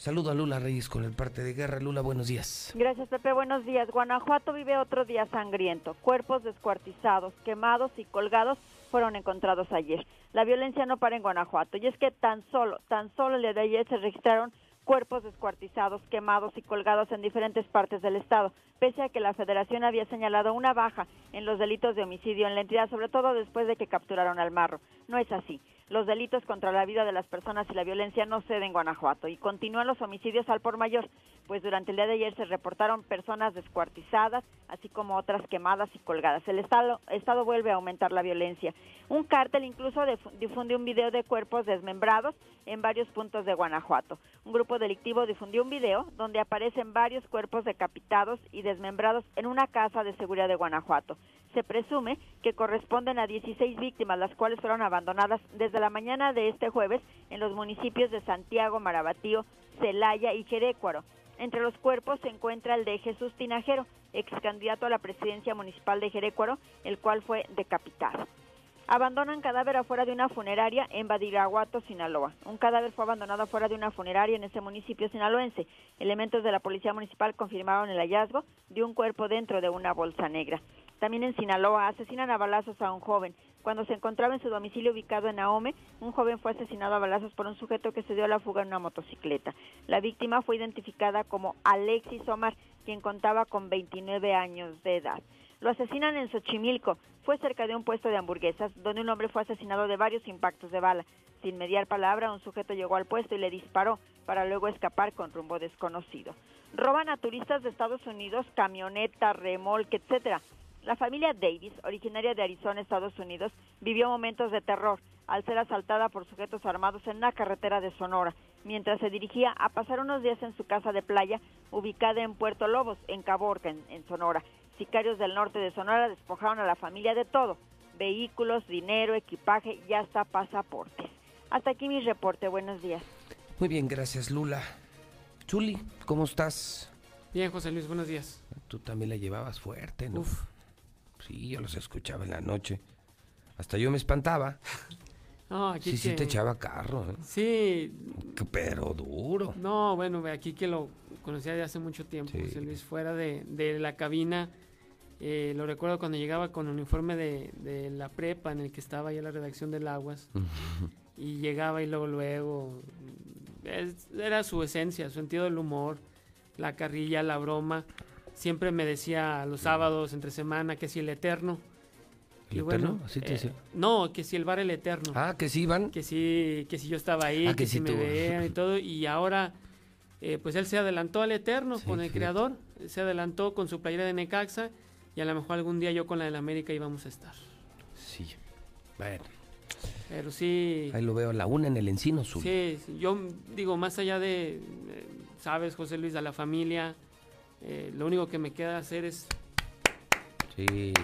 Saludo a Lula Reyes con el parte de guerra. Lula, buenos días. Gracias, Pepe. Buenos días. Guanajuato vive otro día sangriento. Cuerpos descuartizados, quemados y colgados fueron encontrados ayer. La violencia no para en Guanajuato. Y es que tan solo, tan solo el día de ayer se registraron cuerpos descuartizados, quemados y colgados en diferentes partes del estado, pese a que la federación había señalado una baja en los delitos de homicidio en la entidad, sobre todo después de que capturaron al marro. No es así. Los delitos contra la vida de las personas y la violencia no ceden en Guanajuato y continúan los homicidios al por mayor, pues durante el día de ayer se reportaron personas descuartizadas, así como otras quemadas y colgadas. El estado, estado vuelve a aumentar la violencia. Un cártel incluso dif- difunde un video de cuerpos desmembrados en varios puntos de Guanajuato. Un grupo delictivo difundió un video donde aparecen varios cuerpos decapitados y desmembrados en una casa de seguridad de Guanajuato. Se presume que corresponden a 16 víctimas, las cuales fueron abandonadas desde la mañana de este jueves en los municipios de Santiago, Marabatío, Celaya y Jerécuaro. Entre los cuerpos se encuentra el de Jesús Tinajero, ex candidato a la presidencia municipal de Jerécuaro, el cual fue decapitado. Abandonan cadáver afuera de una funeraria en Badiraguato, Sinaloa. Un cadáver fue abandonado afuera de una funeraria en ese municipio sinaloense. Elementos de la policía municipal confirmaron el hallazgo de un cuerpo dentro de una bolsa negra. También en Sinaloa asesinan a balazos a un joven. Cuando se encontraba en su domicilio ubicado en Ahome, un joven fue asesinado a balazos por un sujeto que se dio a la fuga en una motocicleta. La víctima fue identificada como Alexis Omar, quien contaba con 29 años de edad. Lo asesinan en Xochimilco. Fue cerca de un puesto de hamburguesas donde un hombre fue asesinado de varios impactos de bala. Sin mediar palabra, un sujeto llegó al puesto y le disparó para luego escapar con rumbo desconocido. Roban a turistas de Estados Unidos camioneta, remolque, etcétera. La familia Davis, originaria de Arizona, Estados Unidos, vivió momentos de terror al ser asaltada por sujetos armados en una carretera de Sonora, mientras se dirigía a pasar unos días en su casa de playa ubicada en Puerto Lobos, en Caborca, en, en Sonora. Sicarios del norte de Sonora despojaron a la familia de todo, vehículos, dinero, equipaje y hasta pasaportes. Hasta aquí mi reporte, buenos días. Muy bien, gracias Lula. Chuli, ¿cómo estás? Bien, José Luis, buenos días. Tú también la llevabas fuerte, ¿no? Uf. Sí, yo los escuchaba en la noche. Hasta yo me espantaba. No, aquí Sí, sí te echaba carro, ¿eh? Sí. Pero duro. No, bueno, ve, aquí que lo conocía de hace mucho tiempo, Sí. José Luis, fuera de, de la cabina. Eh, lo recuerdo cuando llegaba con el uniforme de, de la prepa en el que estaba ya la redacción del Aguas. y llegaba y luego, luego. es- era su esencia, su sentido del humor, la carrilla, la broma. Siempre me decía los sábados, entre semana, que si el eterno. ¿El Y bueno, Eterno? ¿Así te eh, no, que si el bar el eterno. Ah, que sí iban. Que sí, que si yo estaba ahí, Ah, que, que si me veían y todo. Y ahora, eh, pues él se adelantó al eterno Sí, con el creador. Se adelantó con su playera de Necaxa. Y a lo mejor algún día yo con la del América íbamos a estar. Sí. Bueno, Pero sí. ahí lo veo la una en el encino. Sí, sí, yo digo, más allá de, eh, sabes, José Luis, a la familia, eh, lo único que me queda hacer es, Sí.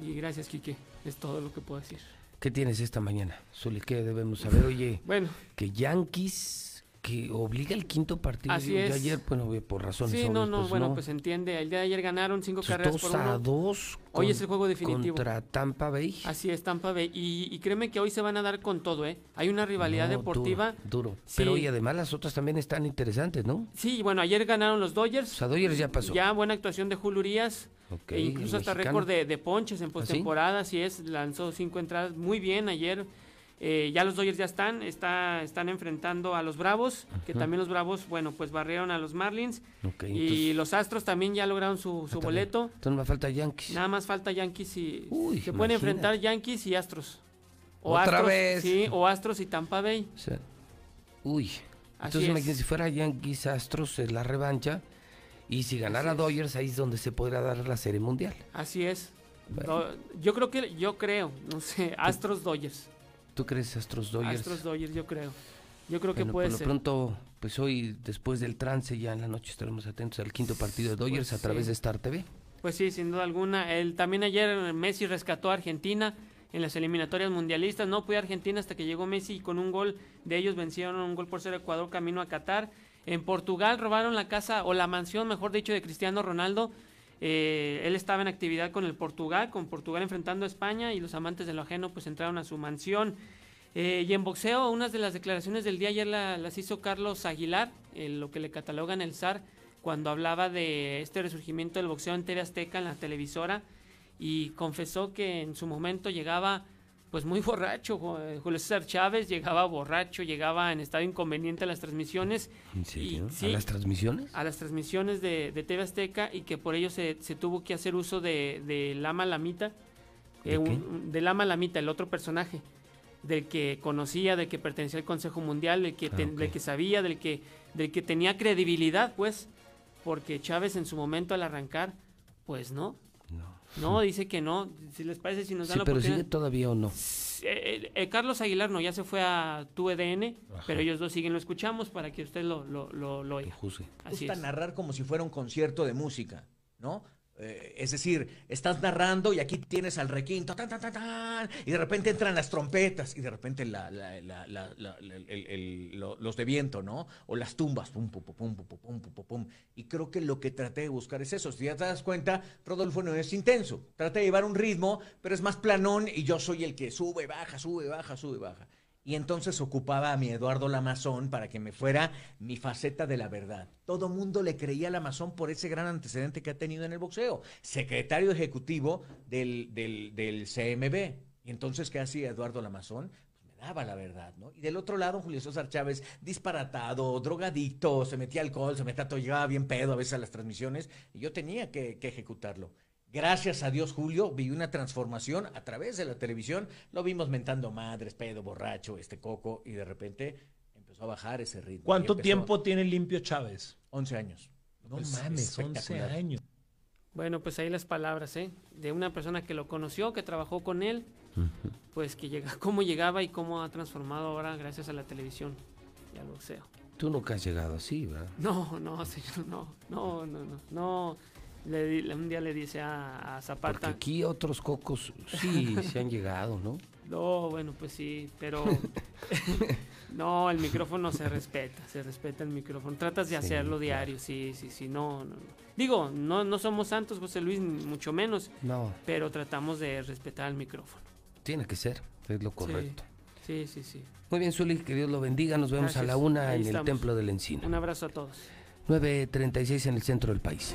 y gracias, Quique, es todo lo que puedo decir. ¿Qué tienes esta mañana? Zuli, ¿qué debemos saber? Oye, Bueno. que Yankees, que obliga el quinto partido Así de ayer, bueno, por razones Sí, no, obvias, no, pues bueno, no. pues entiende, el día de ayer ganaron cinco Entonces, carreras dos por uno. a dos Hoy con- es el juego definitivo. Contra Tampa Bay. Así es, Tampa Bay. Y, y créeme que hoy se van a dar con todo, ¿eh? Hay una rivalidad No, deportiva. Duro. duro. Sí. Pero oye, además las otras también están interesantes, ¿no? Sí, bueno, ayer ganaron los Dodgers. O sea, Dodgers ya pasó. Ya buena actuación de Julio Urias. E incluso hasta récord de, de ponches en ¿Ah, sí? postemporada, así es, lanzó cinco entradas muy bien ayer. Eh, ya los Dodgers ya están, está, están enfrentando a los Bravos, que también los Bravos, bueno, pues barrieron a los Marlins. Y entonces- los Astros también ya lograron su, su Ah, boleto. Entonces me falta Yankees. Nada más falta Yankees y Uy, se pueden imagínate. enfrentar Yankees y Astros. O Otra Astros, vez. Sí, o Astros y Tampa Bay. O sea, uy. Entonces es. imagínate si fuera Yankees Astros es la revancha. Y si ganara Así es. Dodgers, ahí es donde se podrá dar la serie mundial. Así es. Bueno. Yo creo que, yo creo, no sé, Astros Dodgers. ¿Tú crees Astros Dodgers? Astros Dodgers, yo creo. Yo creo que puede por lo ser. pronto, pues hoy, después del trance, ya en la noche estaremos atentos al quinto partido de Dodgers Pues a través sí. de Star TV. Pues sí, sin duda alguna. El, también ayer Messi rescató a Argentina en las eliminatorias mundialistas. No fue Argentina hasta que llegó Messi y con un gol de ellos vencieron un gol por ser Ecuador camino a Qatar. En Portugal robaron la casa o la mansión, mejor dicho, de Cristiano Ronaldo. Eh, él estaba en actividad con el Portugal, con Portugal enfrentando a España y los amantes de lo ajeno pues entraron a su mansión. Eh, y en boxeo, unas de las declaraciones del día ayer la- las hizo Carlos Aguilar, lo que le catalogan el zar, cuando hablaba de este resurgimiento del boxeo en TV Azteca, en la televisora, y confesó que en su momento llegaba pues muy borracho, eh, Julio César Chávez llegaba borracho, llegaba en estado inconveniente a las transmisiones. ¿En serio? Y- sí, ¿A las transmisiones? a las transmisiones de, de TV Azteca y que por ello se, se tuvo que hacer uso de, de Lama Lamita, eh, ¿De qué? un- de Lama Lamita, el otro personaje, del que conocía, del que pertenecía al Consejo Mundial, del que, Ah, del que sabía, del que, del que tenía credibilidad, pues, porque Chávez en su momento al arrancar, pues no. No, dice que no. Si les parece, si nos dan Sí, la pero oportunidad. sigue todavía o no. Eh, eh, eh, Carlos Aguilar no, ya se fue a tu EDN, Ajá. pero ellos dos siguen, lo escuchamos para que usted lo, lo, lo, lo oiga. Así gusta es. narrar como si fuera un concierto de música, ¿no? Eh, es decir, estás narrando y aquí tienes al requinto, tan, tan, tan, y de repente entran las trompetas y de repente la, los de viento, ¿no? O las tumbas, pum, pum, pum, pum, pum, pum, Y creo que lo que traté de buscar es eso. Si ya te das cuenta, Rodolfo no es intenso. Trata de llevar un ritmo, pero es más planón y yo soy el que sube, baja, sube, baja, sube, baja. Y entonces ocupaba a mi Eduardo Lamazón para que me fuera mi faceta de la verdad. Todo mundo le creía a Lamazón por ese gran antecedente que ha tenido en el boxeo. Secretario ejecutivo del, del, del CMB. Y entonces, ¿qué hacía Eduardo Lamazón? Pues me daba la verdad, ¿no? Y del otro lado, Julio César Chávez, disparatado, drogadicto, se metía alcohol, se metía todo, llegaba bien pedo a veces a las transmisiones, y yo tenía que, que ejecutarlo. Gracias a Dios, Julio, vi una transformación a través de la televisión. Lo vimos mentando madres, pedo, borracho, este coco, y de repente empezó a bajar ese ritmo. ¿Cuánto tiempo tiene limpio Chávez? 11 años. No Es mames, 11 espectacular. años. Bueno, pues ahí las palabras, ¿eh? De una persona que lo conoció, que trabajó con él, pues que llega, cómo llegaba y cómo ha transformado ahora gracias a la televisión y al boxeo. Tú nunca has llegado así, ¿verdad? No, no, señor, no, no, no, no, no. Le un día le dice a, a Zapata. Porque aquí otros cocos sí se han llegado, ¿no? No, bueno, pues sí, pero no, el micrófono se respeta, se respeta el micrófono. Tratas de Sí, hacerlo claro. diario, sí, sí, sí, no, no, no. Digo, no, no somos santos, José Luis, ni mucho menos, No, pero tratamos de respetar el micrófono. tiene que ser, es lo correcto. Sí, sí, sí. Muy bien, Zuli, que Dios lo bendiga. Nos vemos a la una Ahí en el. Templo del Encino. Un abrazo a todos. 9.36 en el centro del país.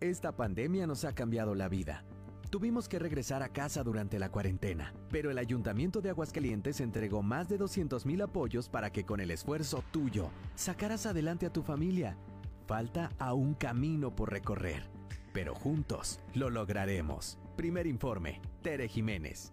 Esta pandemia nos ha cambiado la vida. Tuvimos que regresar a casa durante la cuarentena, pero el Ayuntamiento de Aguascalientes entregó más de 200 mil apoyos para que con el esfuerzo tuyo sacaras adelante a tu familia. Falta aún camino por recorrer, pero juntos lo lograremos. Primer informe, Tere Jiménez.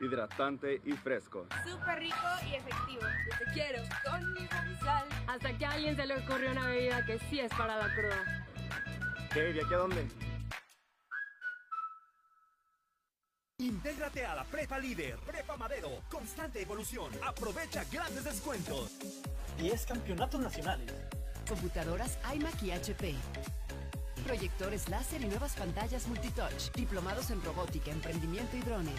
Hidratante y fresco. Súper rico y efectivo. Yo te quiero con mi sal. Hasta que a alguien se le ocurrió una bebida que sí es para la cruda. ¿Qué? ¿De aquí a dónde? Intégrate a la Prepa Líder, Prepa Madero, constante evolución. Aprovecha grandes descuentos. 10 campeonatos nacionales. Computadoras iMac y HP. Proyectores láser y nuevas pantallas multitouch. Diplomados en robótica, emprendimiento y drone.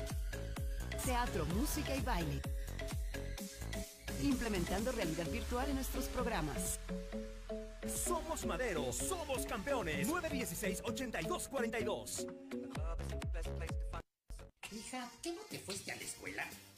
Teatro, música y baile. Implementando realidad virtual en nuestros programas. Somos Madero, somos campeones. 916-8242. Hija, ¿qué no te fuiste a la escuela?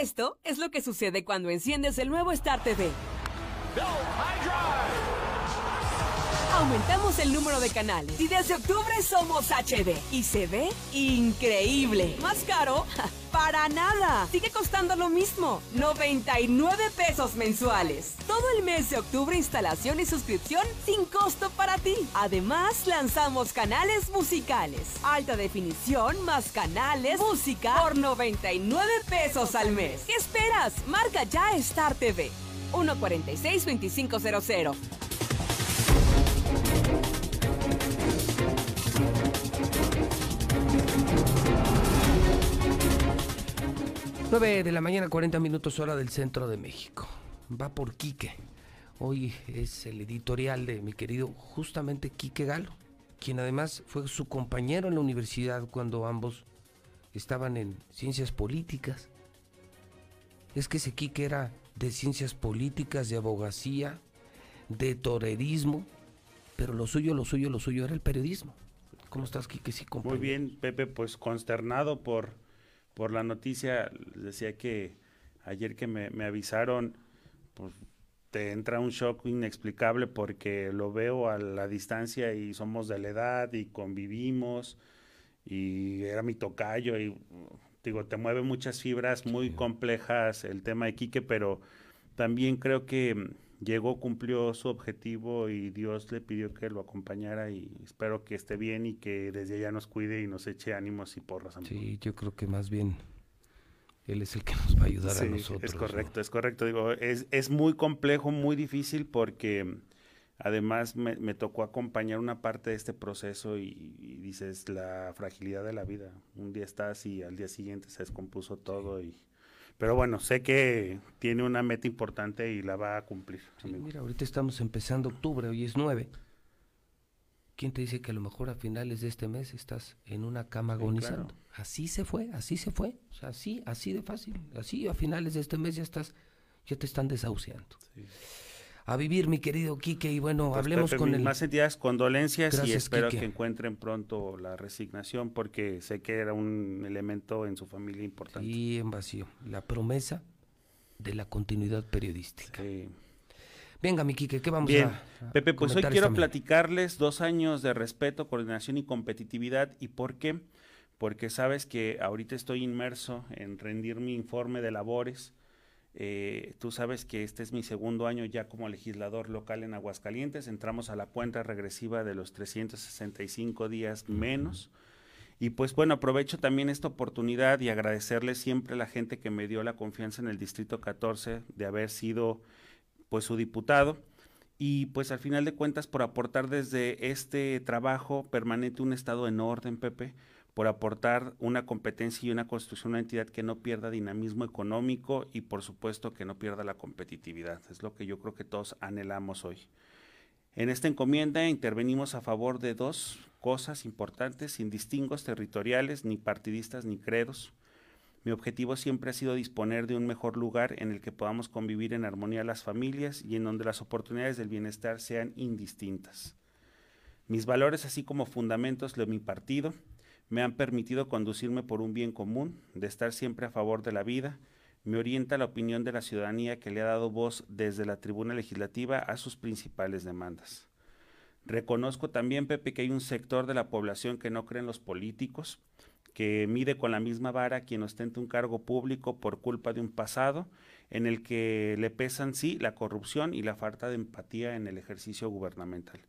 Esto es lo que sucede cuando enciendes el nuevo Star TV. Aumentamos el número de canales y desde octubre somos HD y se ve increíble. ¿Más caro? Para nada. Sigue costando lo mismo. 99 pesos mensuales. Todo el mes de octubre instalación y suscripción sin costo para ti. Además, lanzamos canales musicales. Alta definición más canales, música por 99 pesos al mes. ¿Qué esperas? Marca ya Star TV. 146-2500. 9 de la mañana, 40 minutos hora del centro de México. Va por Quique. Hoy es el editorial de mi querido justamente Quique Galo, quien además fue su compañero en la universidad cuando ambos estaban en ciencias políticas. Es que ese Quique era de ciencias políticas, de abogacía, de torerismo, pero lo suyo, lo suyo, lo suyo era el periodismo. ¿Cómo estás, Kike? Sí, Muy bien, Pepe, pues consternado por, por la noticia. Decía que ayer que me, me avisaron, pues te entra un shock inexplicable porque lo veo a la distancia y somos de la edad y convivimos y era mi tocayo y digo, te mueve muchas fibras muy complejas el tema de Quique, pero también creo que llegó, cumplió su objetivo y Dios le pidió que lo acompañara y espero que esté bien y que desde allá nos cuide y nos eche ánimos y porras. Sí, yo creo que más bien él es el que nos va a ayudar a nosotros. Es correcto, es correcto. Digo, es, es muy complejo, muy difícil porque además me, me, tocó acompañar una parte de este proceso y, y, dices la fragilidad de la vida. Un día estás y al día siguiente se descompuso todo y pero bueno, sé que tiene una meta importante y la va a cumplir. Sí, mira, ahorita estamos empezando octubre, hoy es 9. ¿Quién te dice que a lo mejor a finales de este mes estás en una cama agonizando? Claro. Así se fue, así se fue. O sea, así, así de fácil. Así a finales de este mes ya estás, ya te están desahuciando. Sí. A vivir, mi querido Quique, y bueno, pues, hablemos Pepe, con el... Más sentidas condolencias Gracias, y espero Quique. que encuentren pronto la resignación porque sé que era un elemento en su familia importante. Y en vacío. La promesa de la continuidad periodística. Sí. Venga, mi Quique, ¿qué vamos Bien. a, a Pepe, pues hoy quiero platicarles dos años de respeto, coordinación y competitividad. ¿Y por qué? Porque sabes que ahorita estoy inmerso en rendir mi informe de labores. Eh, tú sabes que este es mi segundo año ya como legislador local en Aguascalientes. Entramos a la cuenta regresiva de los 365 días menos. Y pues bueno, aprovecho también esta oportunidad y agradecerle siempre a la gente que me dio la confianza en el Distrito 14 de haber sido pues su diputado y pues al final de cuentas por aportar desde este trabajo permanente un estado en orden, Pepe, por aportar una competencia y una construcción, una entidad que no pierda dinamismo económico y por supuesto que no pierda la competitividad. Es lo que yo creo que todos anhelamos hoy. En esta encomienda intervenimos a favor de dos cosas importantes, sin distingos territoriales, ni partidistas, ni credos. Mi objetivo siempre ha sido disponer de un mejor lugar en el que podamos convivir en armonía las familias y en donde las oportunidades del bienestar sean indistintas. Mis valores, así como fundamentos de mi partido, me han permitido conducirme por un bien común, de estar siempre a favor de la vida, me orienta la opinión de la ciudadanía que le ha dado voz desde la tribuna legislativa a sus principales demandas. Reconozco también, Pepe, que hay un sector de la población que no cree en los políticos, que mide con la misma vara quien ostente un cargo público por culpa de un pasado en el que le pesan, sí, la corrupción y la falta de empatía en el ejercicio gubernamental.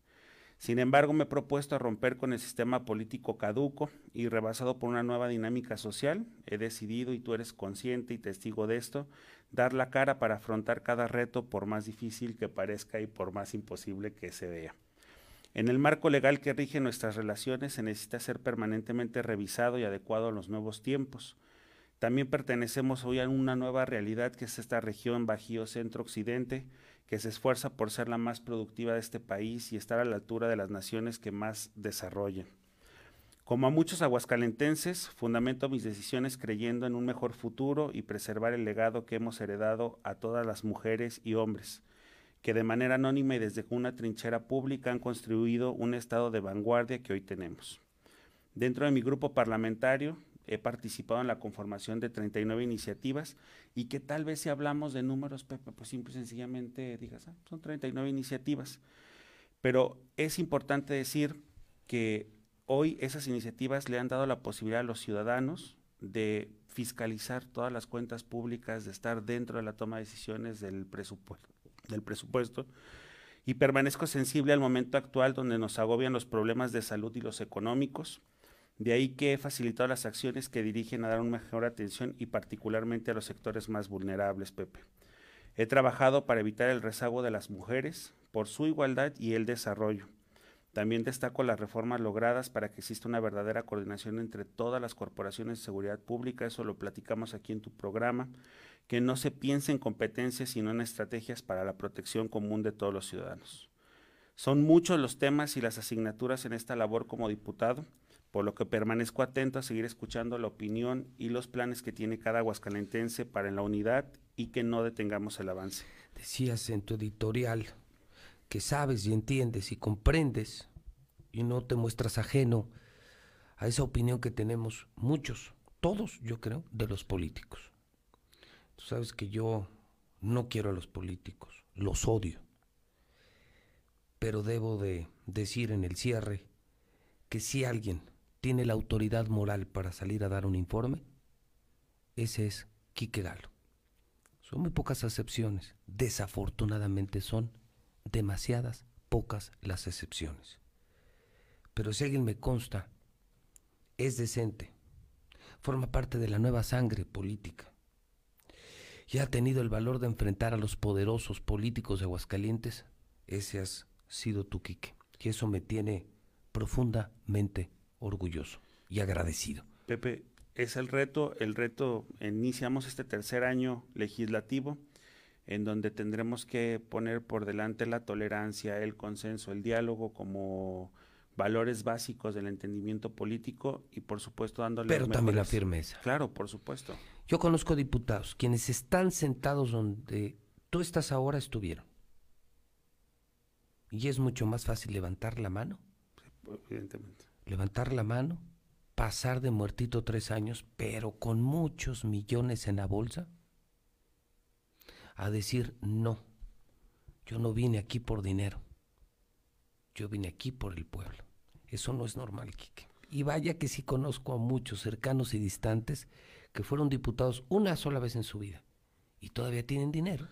Sin embargo, me he propuesto romper con el sistema político caduco y rebasado por una nueva dinámica social. He decidido, y tú eres consciente y testigo de esto, dar la cara para afrontar cada reto por más difícil que parezca y por más imposible que se vea. En el marco legal que rige nuestras relaciones se necesita ser permanentemente revisado y adecuado a los nuevos tiempos. También pertenecemos hoy a una nueva realidad que es esta región Bajío Centro Occidente, que se esfuerza por ser la más productiva de este país y estar a la altura de las naciones que más desarrollen. Como a muchos aguascalentenses, fundamento mis decisiones creyendo en un mejor futuro y preservar el legado que hemos heredado a todas las mujeres y hombres, que de manera anónima y desde una trinchera pública han construido un estado de vanguardia que hoy tenemos. Dentro de mi grupo parlamentario he participado en la conformación de 39 iniciativas y que tal vez si hablamos de números, Pepe, pues simple y sencillamente digas, ah, son 39 iniciativas. Pero es importante decir que hoy esas iniciativas le han dado la posibilidad a los ciudadanos de fiscalizar todas las cuentas públicas, de estar dentro de la toma de decisiones del del presupuesto y permanezco sensible al momento actual donde nos agobian los problemas de salud y los económicos. De ahí que he facilitado las acciones que dirigen a dar una mejor atención y particularmente a los sectores más vulnerables, Pepe. He trabajado para evitar el rezago de las mujeres por su igualdad y el desarrollo. También destaco las reformas logradas para que exista una verdadera coordinación entre todas las corporaciones de seguridad pública, eso lo platicamos aquí en tu programa, que no se piense en competencias sino en estrategias para la protección común de todos los ciudadanos. Son muchos los temas y las asignaturas en esta labor como diputado, por lo que permanezco atento a seguir escuchando la opinión y los planes que tiene cada aguascalentense para la unidad y que no detengamos el avance. Decías en tu editorial que sabes y entiendes y comprendes y no te muestras ajeno a esa opinión que tenemos muchos, todos yo creo, de los políticos. Tú sabes que yo no quiero a los políticos, los odio. Pero debo de decir en el cierre que si alguien tiene la autoridad moral para salir a dar un informe, ese es Quique Galo. Son muy pocas excepciones, desafortunadamente son demasiadas pocas las excepciones. Pero si alguien me consta, es decente, forma parte de la nueva sangre política y ha tenido el valor de enfrentar a los poderosos políticos de Aguascalientes, ese has sido tu Quique. Y eso me tiene profundamente orgulloso y agradecido. Pepe, es el reto, el reto, iniciamos este tercer año legislativo en donde tendremos que poner por delante la tolerancia, el consenso, el diálogo como valores básicos del entendimiento político y por supuesto dándole pero también la firmeza. Claro por supuesto. Yo conozco diputados quienes están sentados donde tú estás ahora estuvieron. Y es mucho más fácil levantar la mano. Evidentemente levantar la mano pasar de muertito tres años pero con muchos millones en la bolsa a decir no, yo no vine aquí por dinero, yo vine aquí por el pueblo. Eso no es normal, Quique. Y vaya que sí conozco a muchos cercanos y distantes que fueron diputados una sola vez en su vida y todavía tienen dinero.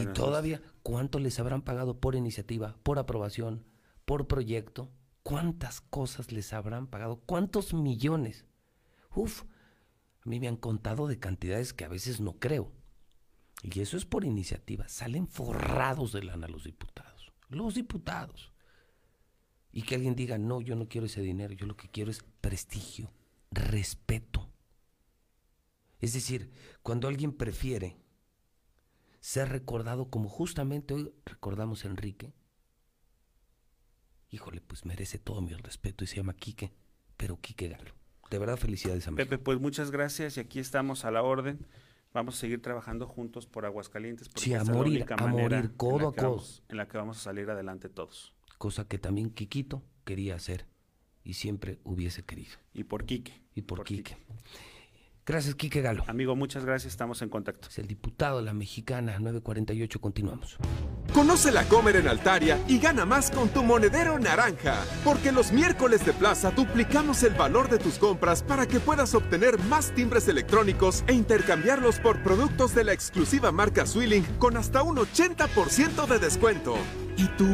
y todavía, ¿cuánto les habrán pagado por iniciativa, por aprobación, por proyecto? ¿Cuántas cosas les habrán pagado? ¿Cuántos millones? Uf, a mí me han contado de cantidades que a veces no creo. Y eso es por iniciativa. Salen forrados de lana los diputados. Los diputados. Y que alguien diga, no, yo no quiero ese dinero, yo lo que quiero es prestigio, respeto. Es decir, cuando alguien prefiere ser recordado como justamente hoy recordamos a Enrique, híjole, pues merece todo mi respeto y se llama Quique, pero Quique Galo. De verdad, felicidades a mí. Pepe, pues muchas gracias y aquí estamos a la orden vamos a seguir trabajando juntos por Aguascalientes. Porque sí, a morir, a morir codo a codo. en la que vamos a salir adelante todos. Cosa que también Quiquito quería hacer y siempre hubiese querido. Y por Quique. Y por, Quique. Gracias, Quique Galo. Amigo, muchas gracias, estamos en contacto. Es el diputado de la Mexicana 948, continuamos. Conoce la Comer en Altaria y gana más con tu monedero naranja, porque los miércoles de plaza duplicamos el valor de tus compras para que puedas obtener más timbres electrónicos e intercambiarlos por productos de la exclusiva marca Swilling con hasta un 80% de descuento. ¿Y tú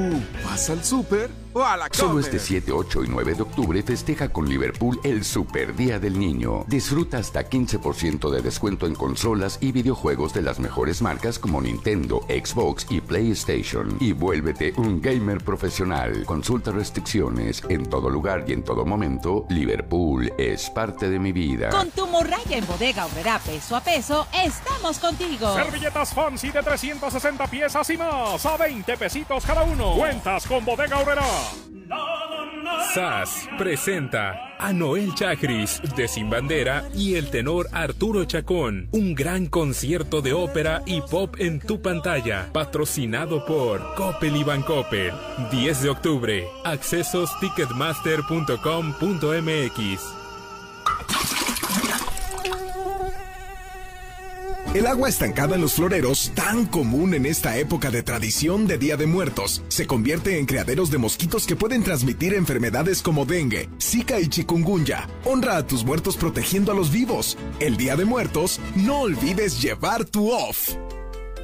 vas al súper o a la comer? Solo este 7, 8 y 9 de octubre festeja con Liverpool el Super Día del Niño. Disfruta hasta 15% de descuento en consolas y videojuegos de las mejores marcas como Nintendo, Xbox y PlayStation. Y vuélvete un gamer profesional. Consulta restricciones. En todo lugar y en todo momento, Liverpool es parte de mi vida. Con tu morraya en bodega obrera peso a peso, estamos contigo. Servilletas fancy de 360 piezas y más a 20 pesitos cada uno. Cuentas con Bodega Obrera. SAS presenta a Noel Chagris de Sin Bandera y el tenor Arturo Chacón. Un gran concierto de ópera y pop en tu pantalla. Patrocinado por Coppel y Bancoppel. 10 de octubre. Accesos ticketmaster.com.mx. El agua estancada en los floreros, tan común en esta época de tradición de Día de Muertos, se convierte en criaderos de mosquitos que pueden transmitir enfermedades como dengue, zika y chikungunya. Honra a tus muertos protegiendo a los vivos. El Día de Muertos, no olvides llevar tu off.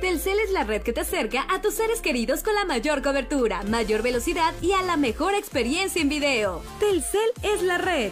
Telcel es la red que te acerca a tus seres queridos con la mayor cobertura, mayor velocidad y a la mejor experiencia en video. Telcel es la red.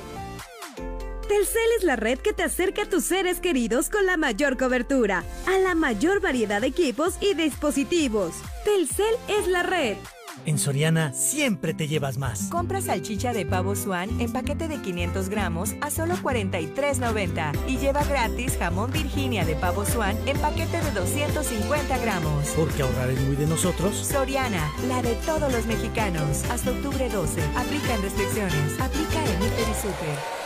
Telcel es la red que te acerca a tus seres queridos con la mayor cobertura, a la mayor variedad de equipos y dispositivos. Telcel es la red. En Soriana siempre te llevas más. Compra salchicha de pavo Swan en paquete de 500 gramos a solo 43.90 y lleva gratis jamón Virginia de pavo Swan en paquete de 250 gramos. Porque ahorrar es muy de nosotros. Soriana, la de todos los mexicanos. Hasta octubre 12. Aplican restricciones. Aplica en Hiper y Super.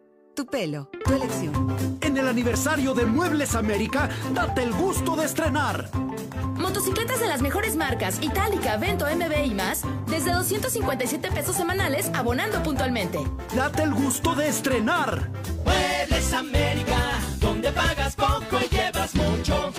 tu pelo, tu elección. En el aniversario de Muebles América, date el gusto de estrenar. Motocicletas de las mejores marcas, Itálica, Vento, MB y más, desde 257 pesos semanales, abonando puntualmente. Date el gusto de estrenar. Muebles América, donde pagas poco y llevas mucho.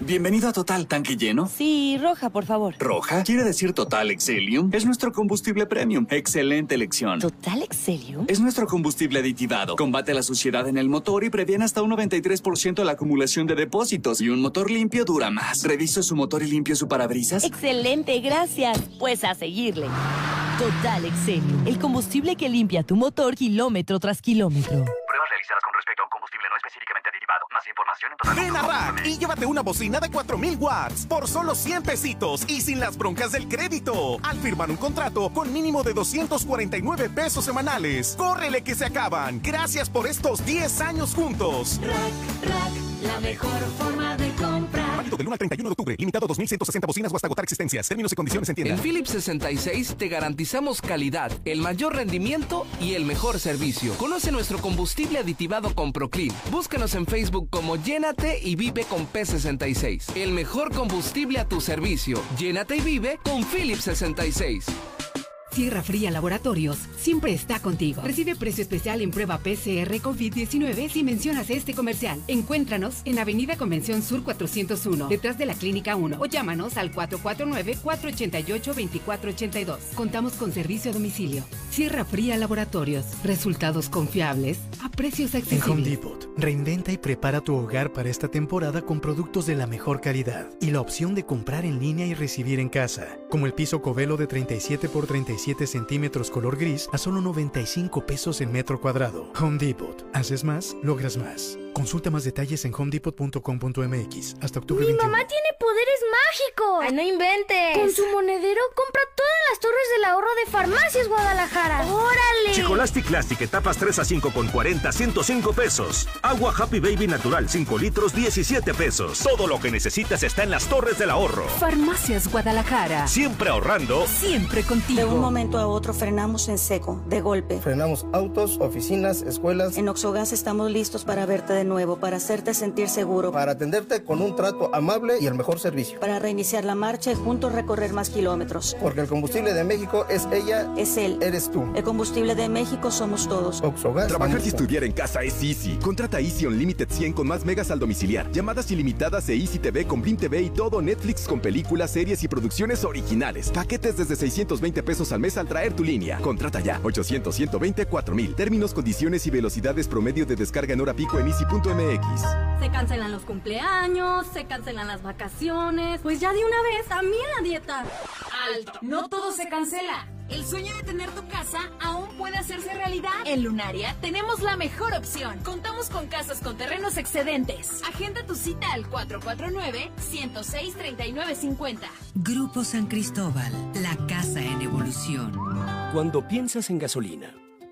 Bienvenido a Total Tanque Lleno. Sí, roja, por favor. ¿Roja? ¿Quiere decir Total Excelium? Es nuestro combustible premium. Excelente elección. ¿Total Excelium? Es nuestro combustible aditivado. Combate la suciedad en el motor y previene hasta un 93% la acumulación de depósitos. Y un motor limpio dura más. ¿Reviso su motor y limpio su parabrisas? Excelente, gracias. Pues a seguirle. Total Excelium, el combustible que limpia tu motor kilómetro tras kilómetro. Realizadas con respecto a un combustible no específicamente aditivado. Más información en Total. Ven a Rack y llévate una bocina de 4000 watts por solo 100 pesitos y sin las broncas del crédito. Al firmar un contrato con mínimo de 249 pesos semanales. ¡Córrele que se acaban! Gracias por estos 10 años juntos. Rack, rack, la mejor forma de comprar. Válido del 1 al 31 de octubre. Limitado a 2160 bocinas o hasta agotar existencias. Términos y condiciones en tienda. En Philips 66 te garantizamos calidad, el mayor rendimiento y el mejor servicio. Conoce nuestro combustible aditivado con Proclean. Búscanos en Facebook como Llénate y Vive con P66. El mejor combustible a tu servicio. Llénate y vive con Philips 66. Sierra Fría Laboratorios siempre está contigo. Recibe precio especial en prueba PCR COVID-19 si mencionas este comercial. Encuéntranos en Avenida Convención Sur 401, detrás de la Clínica 1, o llámanos al 449-488-2482. Contamos con servicio a domicilio. Sierra Fría Laboratorios. Resultados confiables a precios En accesibles. Home Depot, reinventa y prepara tu hogar para esta temporada con productos de la mejor calidad y la opción de comprar en línea y recibir en casa, como el piso Covelo de 37 por 37 centímetros color gris a solo 95 pesos el metro cuadrado. Home Depot, haces más, logras más. Consulta más detalles en homedepot.com.mx hasta octubre Mi 21. mamá tiene poderes mágicos. Ay, no inventes. Con su monedero compra todas las torres del ahorro de Farmacias Guadalajara. ¡Órale! Chicolastic Classic etapas 3 a 5 con 40, 105 pesos. Agua Happy Baby Natural 5 litros, 17 pesos. Todo lo que necesitas está en las torres del ahorro. Farmacias Guadalajara. Siempre ahorrando. Siempre contigo. De un momento a otro frenamos en seco, de golpe. Frenamos autos, oficinas, escuelas. En Oxogas estamos listos para verte de nuevo, para hacerte sentir seguro. Para atenderte con un trato amable y el mejor servicio. Para reiniciar la marcha y juntos recorrer más kilómetros. Porque el combustible de México es ella, es él, eres tú. El combustible de México somos todos. Oxogas. Trabajar y estudiar en casa es easy. Contrata Easy Unlimited 100 con más megas al domiciliar. Llamadas ilimitadas e Easy TV con Blim TV y todo Netflix con películas, series y producciones originales. Paquetes desde 620 pesos al mes al traer tu línea. Contrata ya. 800 120 4000. Términos, condiciones y velocidades promedio de descarga en hora pico en easy.mx. Se cancelan los cumpleaños, se cancelan las vacaciones. Pues ya de una vez, también la dieta. Alto, no todo se cancela. El sueño de tener tu casa aún puede hacerse realidad. En Lunaria tenemos la mejor opción. Contamos con casas con terrenos excedentes. Agenda tu cita al 449-106-3950. Grupo San Cristóbal, la casa en evolución. Cuando piensas en gasolina,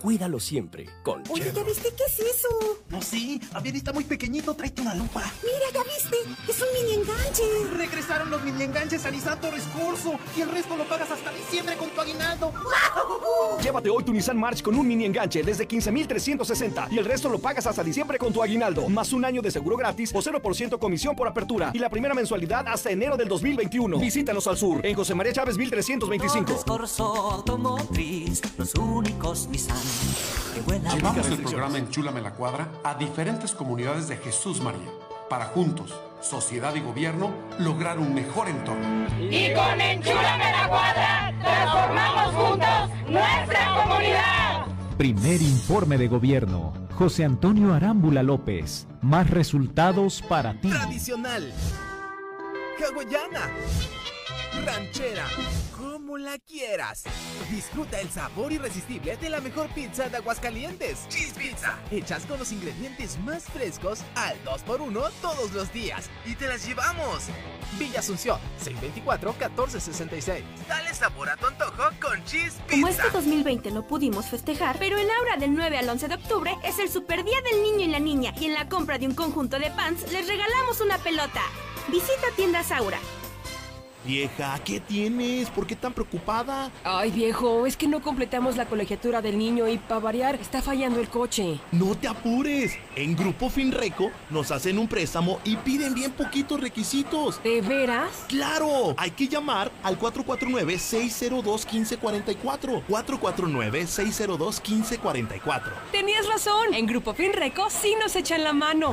Cuídalo siempre con Oye, ¿ya viste qué es eso? No, sí, a ver, está muy pequeñito, tráete una lupa. Mira, ¿ya viste? Es un mini enganche. Regresaron los mini enganches a Nissan Torres Curso y el resto lo pagas hasta diciembre con tu aguinaldo. Llévate hoy tu Nissan March con un mini enganche desde 15,360 y el resto lo pagas hasta diciembre con tu aguinaldo, más un año de seguro gratis o 0% comisión por apertura y la primera mensualidad hasta enero del 2021. Visítanos al sur en José María Chávez 1325. Corso Automotriz, los únicos Nissan. Llevamos el programa Enchúlame la Cuadra a diferentes comunidades de Jesús María para juntos, sociedad y gobierno, lograr un mejor entorno. Y con Enchúlame la Cuadra, transformamos juntos nuestra comunidad. Primer informe de gobierno. José Antonio Arámbula López. Más resultados para ti. Tradicional. Hawaiana. Ranchera. ¿Cómo como la quieras. Disfruta el sabor irresistible de la mejor pizza de Aguascalientes. Cheese Pizza. Hechas con los ingredientes más frescos al 2x1 todos los días. Y te las llevamos. Villa Asunción, 624-1466. Dale sabor a tu antojo con Cheese Pizza. Como este 2020 no pudimos festejar, pero en Aura del 9 al 11 de octubre es el super día del niño y la niña. Y en la compra de un conjunto de pants les regalamos una pelota. Visita tiendas Aura. Vieja, ¿qué tienes? ¿Por qué tan preocupada? Ay, viejo, es que no completamos la colegiatura del niño y para variar está fallando el coche. No te apures. En Grupo Finreco nos hacen un préstamo y piden bien poquitos requisitos. ¿De veras? ¡Claro! Hay que llamar al 449-602-1544. 449-602-1544. Tenías razón. En Grupo Finreco sí nos echan la mano.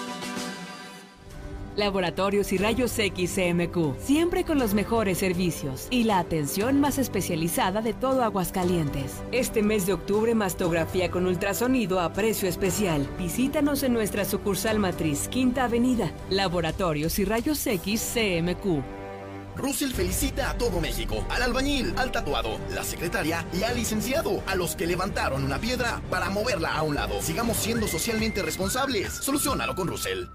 Laboratorios y Rayos X CMQ, siempre con los mejores servicios y la atención más especializada de todo Aguascalientes. Este mes de octubre, mastografía con ultrasonido a precio especial. Visítanos en nuestra sucursal matriz, Quinta Avenida. Laboratorios y Rayos X CMQ. Russell felicita a todo México, al albañil, al tatuado, la secretaria y al licenciado, a los que levantaron una piedra para moverla a un lado. Sigamos siendo socialmente responsables. Solucionalo con Russell.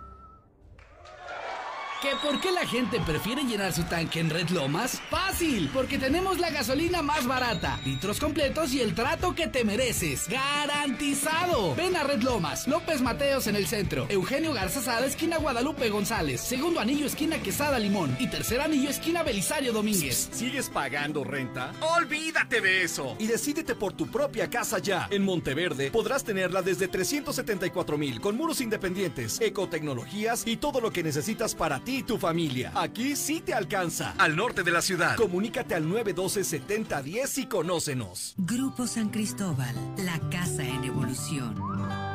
¿Que por qué la gente prefiere llenar su tanque en Red Lomas? Fácil, porque tenemos la gasolina más barata, litros completos y el trato que te mereces. ¡Garantizado! Ven a Red Lomas, López Mateos en el centro, Eugenio Garza Sada, esquina Guadalupe González, segundo anillo, esquina Quesada Limón y tercer anillo, esquina Belisario Domínguez. ¿Sigues pagando renta? ¡Olvídate de eso! Y decídete por tu propia casa ya. En Monteverde podrás tenerla desde 374 mil, con muros independientes, ecotecnologías y todo lo que necesitas para ti y tu familia. Aquí sí te alcanza. Al norte de la ciudad. Comunícate al 912-7010 y conócenos. Grupo San Cristóbal, la casa en evolución.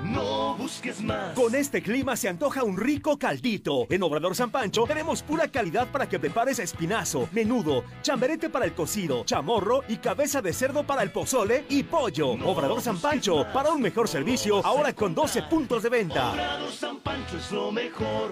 No busques más. Con este clima se antoja un rico caldito. En Obrador San Pancho tenemos pura calidad para que prepares espinazo, menudo, chamberete para el cocido, chamorro y cabeza de cerdo para el pozole y pollo. Obrador San Pancho, para un mejor servicio, ahora con 12 puntos de venta. Obrador San Pancho es lo mejor.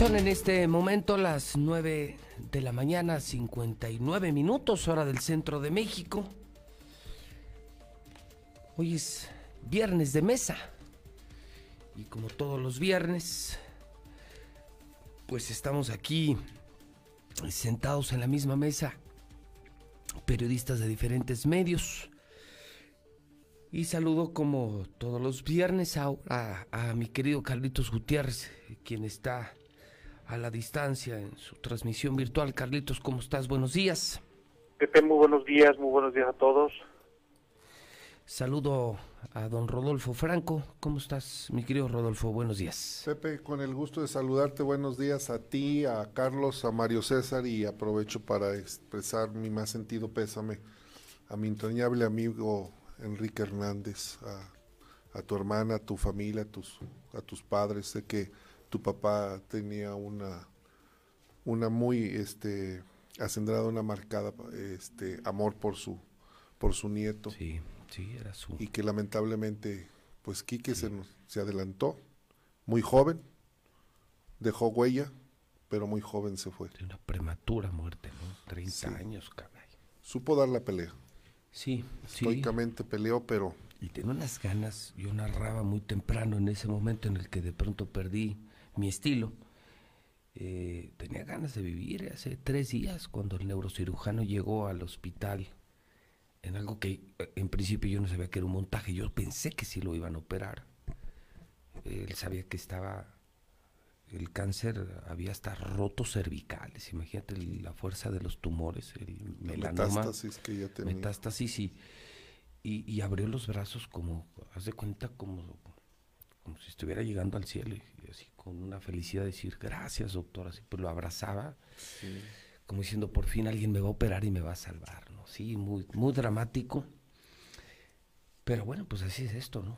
Son en este momento las 9 de la mañana, 59 minutos, hora del centro de México. Hoy es viernes de mesa. Y como todos los viernes, pues estamos aquí sentados en la misma mesa, periodistas de diferentes medios. Y saludo como todos los viernes a, a, mi querido Carlitos Gutiérrez, quien está a la distancia en su transmisión virtual. Carlitos, ¿cómo estás? Buenos días. Pepe, muy buenos días, muy buenos días a todos. Saludo a don Rodolfo Franco. ¿Cómo estás, mi querido Rodolfo? Buenos días. Pepe, con el gusto de saludarte, buenos días a ti, a Carlos, a Mario César y aprovecho para expresar mi más sentido pésame a mi entrañable amigo Enrique Hernández, a, a tu hermana, a tu familia, a tus, a tus padres. Sé que tu papá tenía una, una muy este, acendrada, una marcada este, amor por su, por su nieto. Sí, sí, era su. Y que lamentablemente, pues Quique se, nos, se adelantó, muy joven, dejó huella, pero muy joven se fue. De una prematura muerte, ¿no? 30 sí. años, caray. Supo dar la pelea. Sí, Estoicamente sí. peleó, pero... Y tenía unas ganas, yo narraba muy temprano en ese momento en el que de pronto perdí mi estilo. eh, tenía ganas de vivir hace tres días cuando el neurocirujano llegó al hospital en algo que eh, en principio yo no sabía que era un montaje, yo pensé que sí lo iban a operar. Él sabía que estaba, el cáncer había hasta rotos cervicales, imagínate la fuerza de los tumores, el melanoma. Metástasis que ya tenía. Metástasis y, y, y abrió los brazos como, haz de cuenta como, como si estuviera llegando al cielo con una felicidad de decir gracias doctor, así pues lo abrazaba. Como diciendo, por fin alguien me va a operar y me va a salvar, ¿no? Sí, muy, muy dramático. Pero bueno, pues así es esto, ¿no?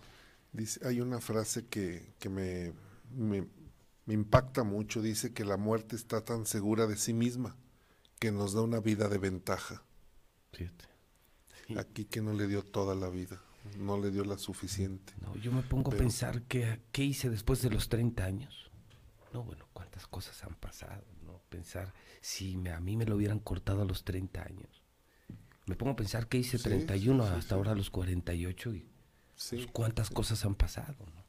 Dice, hay una frase que, que me, me, me impacta mucho. Dice que la muerte está tan segura de sí misma que nos da una vida de ventaja. Fíjate. Aquí que no le dio toda la vida, no le dio la suficiente. No, yo me pongo Pero- a pensar que, qué hice después de los 30 años. No, bueno, cuántas cosas han pasado, ¿no? Pensar si me- a mí me lo hubieran cortado a los 30 años. Me pongo a pensar que hice Sí, 31 sí, sí, hasta sí. ahora a los 48 y pues, cuántas cosas han pasado, ¿no?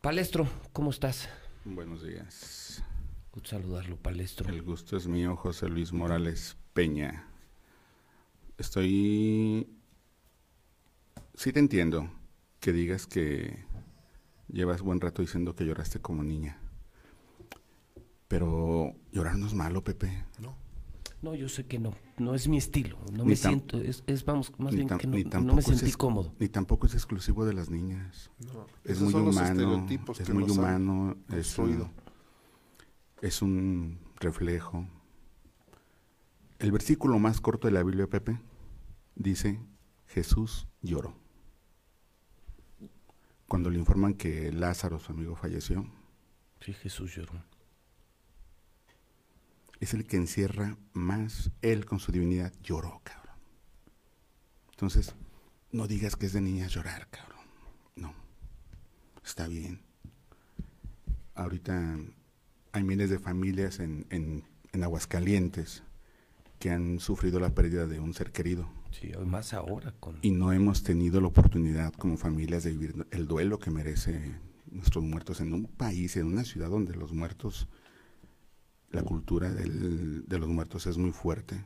Palestro, ¿cómo estás? Buenos días. Gusto saludarlo, Palestro. El gusto es mío, José Luis Morales Peña. Estoy... Sí te entiendo que digas que llevas buen rato diciendo que lloraste como niña. Pero llorar no es malo, Pepe. No. No, yo sé que no, no es mi estilo, no Ni me siento, es, es, vamos, más bien que no, me es sentí ex- cómodo. Ni tampoco es exclusivo de las niñas. No, es esos muy son los humano, estereotipos es que muy humano, es un, es un reflejo. El versículo más corto de la Biblia, Pepe, dice, Jesús lloró. Cuando le informan que Lázaro, su amigo, falleció, Sí, Jesús lloró. es el que encierra más él con su divinidad. Lloró, cabrón. Entonces, no digas que es de niñas llorar, cabrón. No. Está bien. Ahorita hay miles de familias en, en, en Aguascalientes que han sufrido la pérdida de un ser querido. Sí, hoy más ahora con... Y no hemos tenido la oportunidad como familias de vivir el duelo que merece nuestros muertos en un país, en una ciudad donde los muertos, la cultura del- de los muertos es muy fuerte.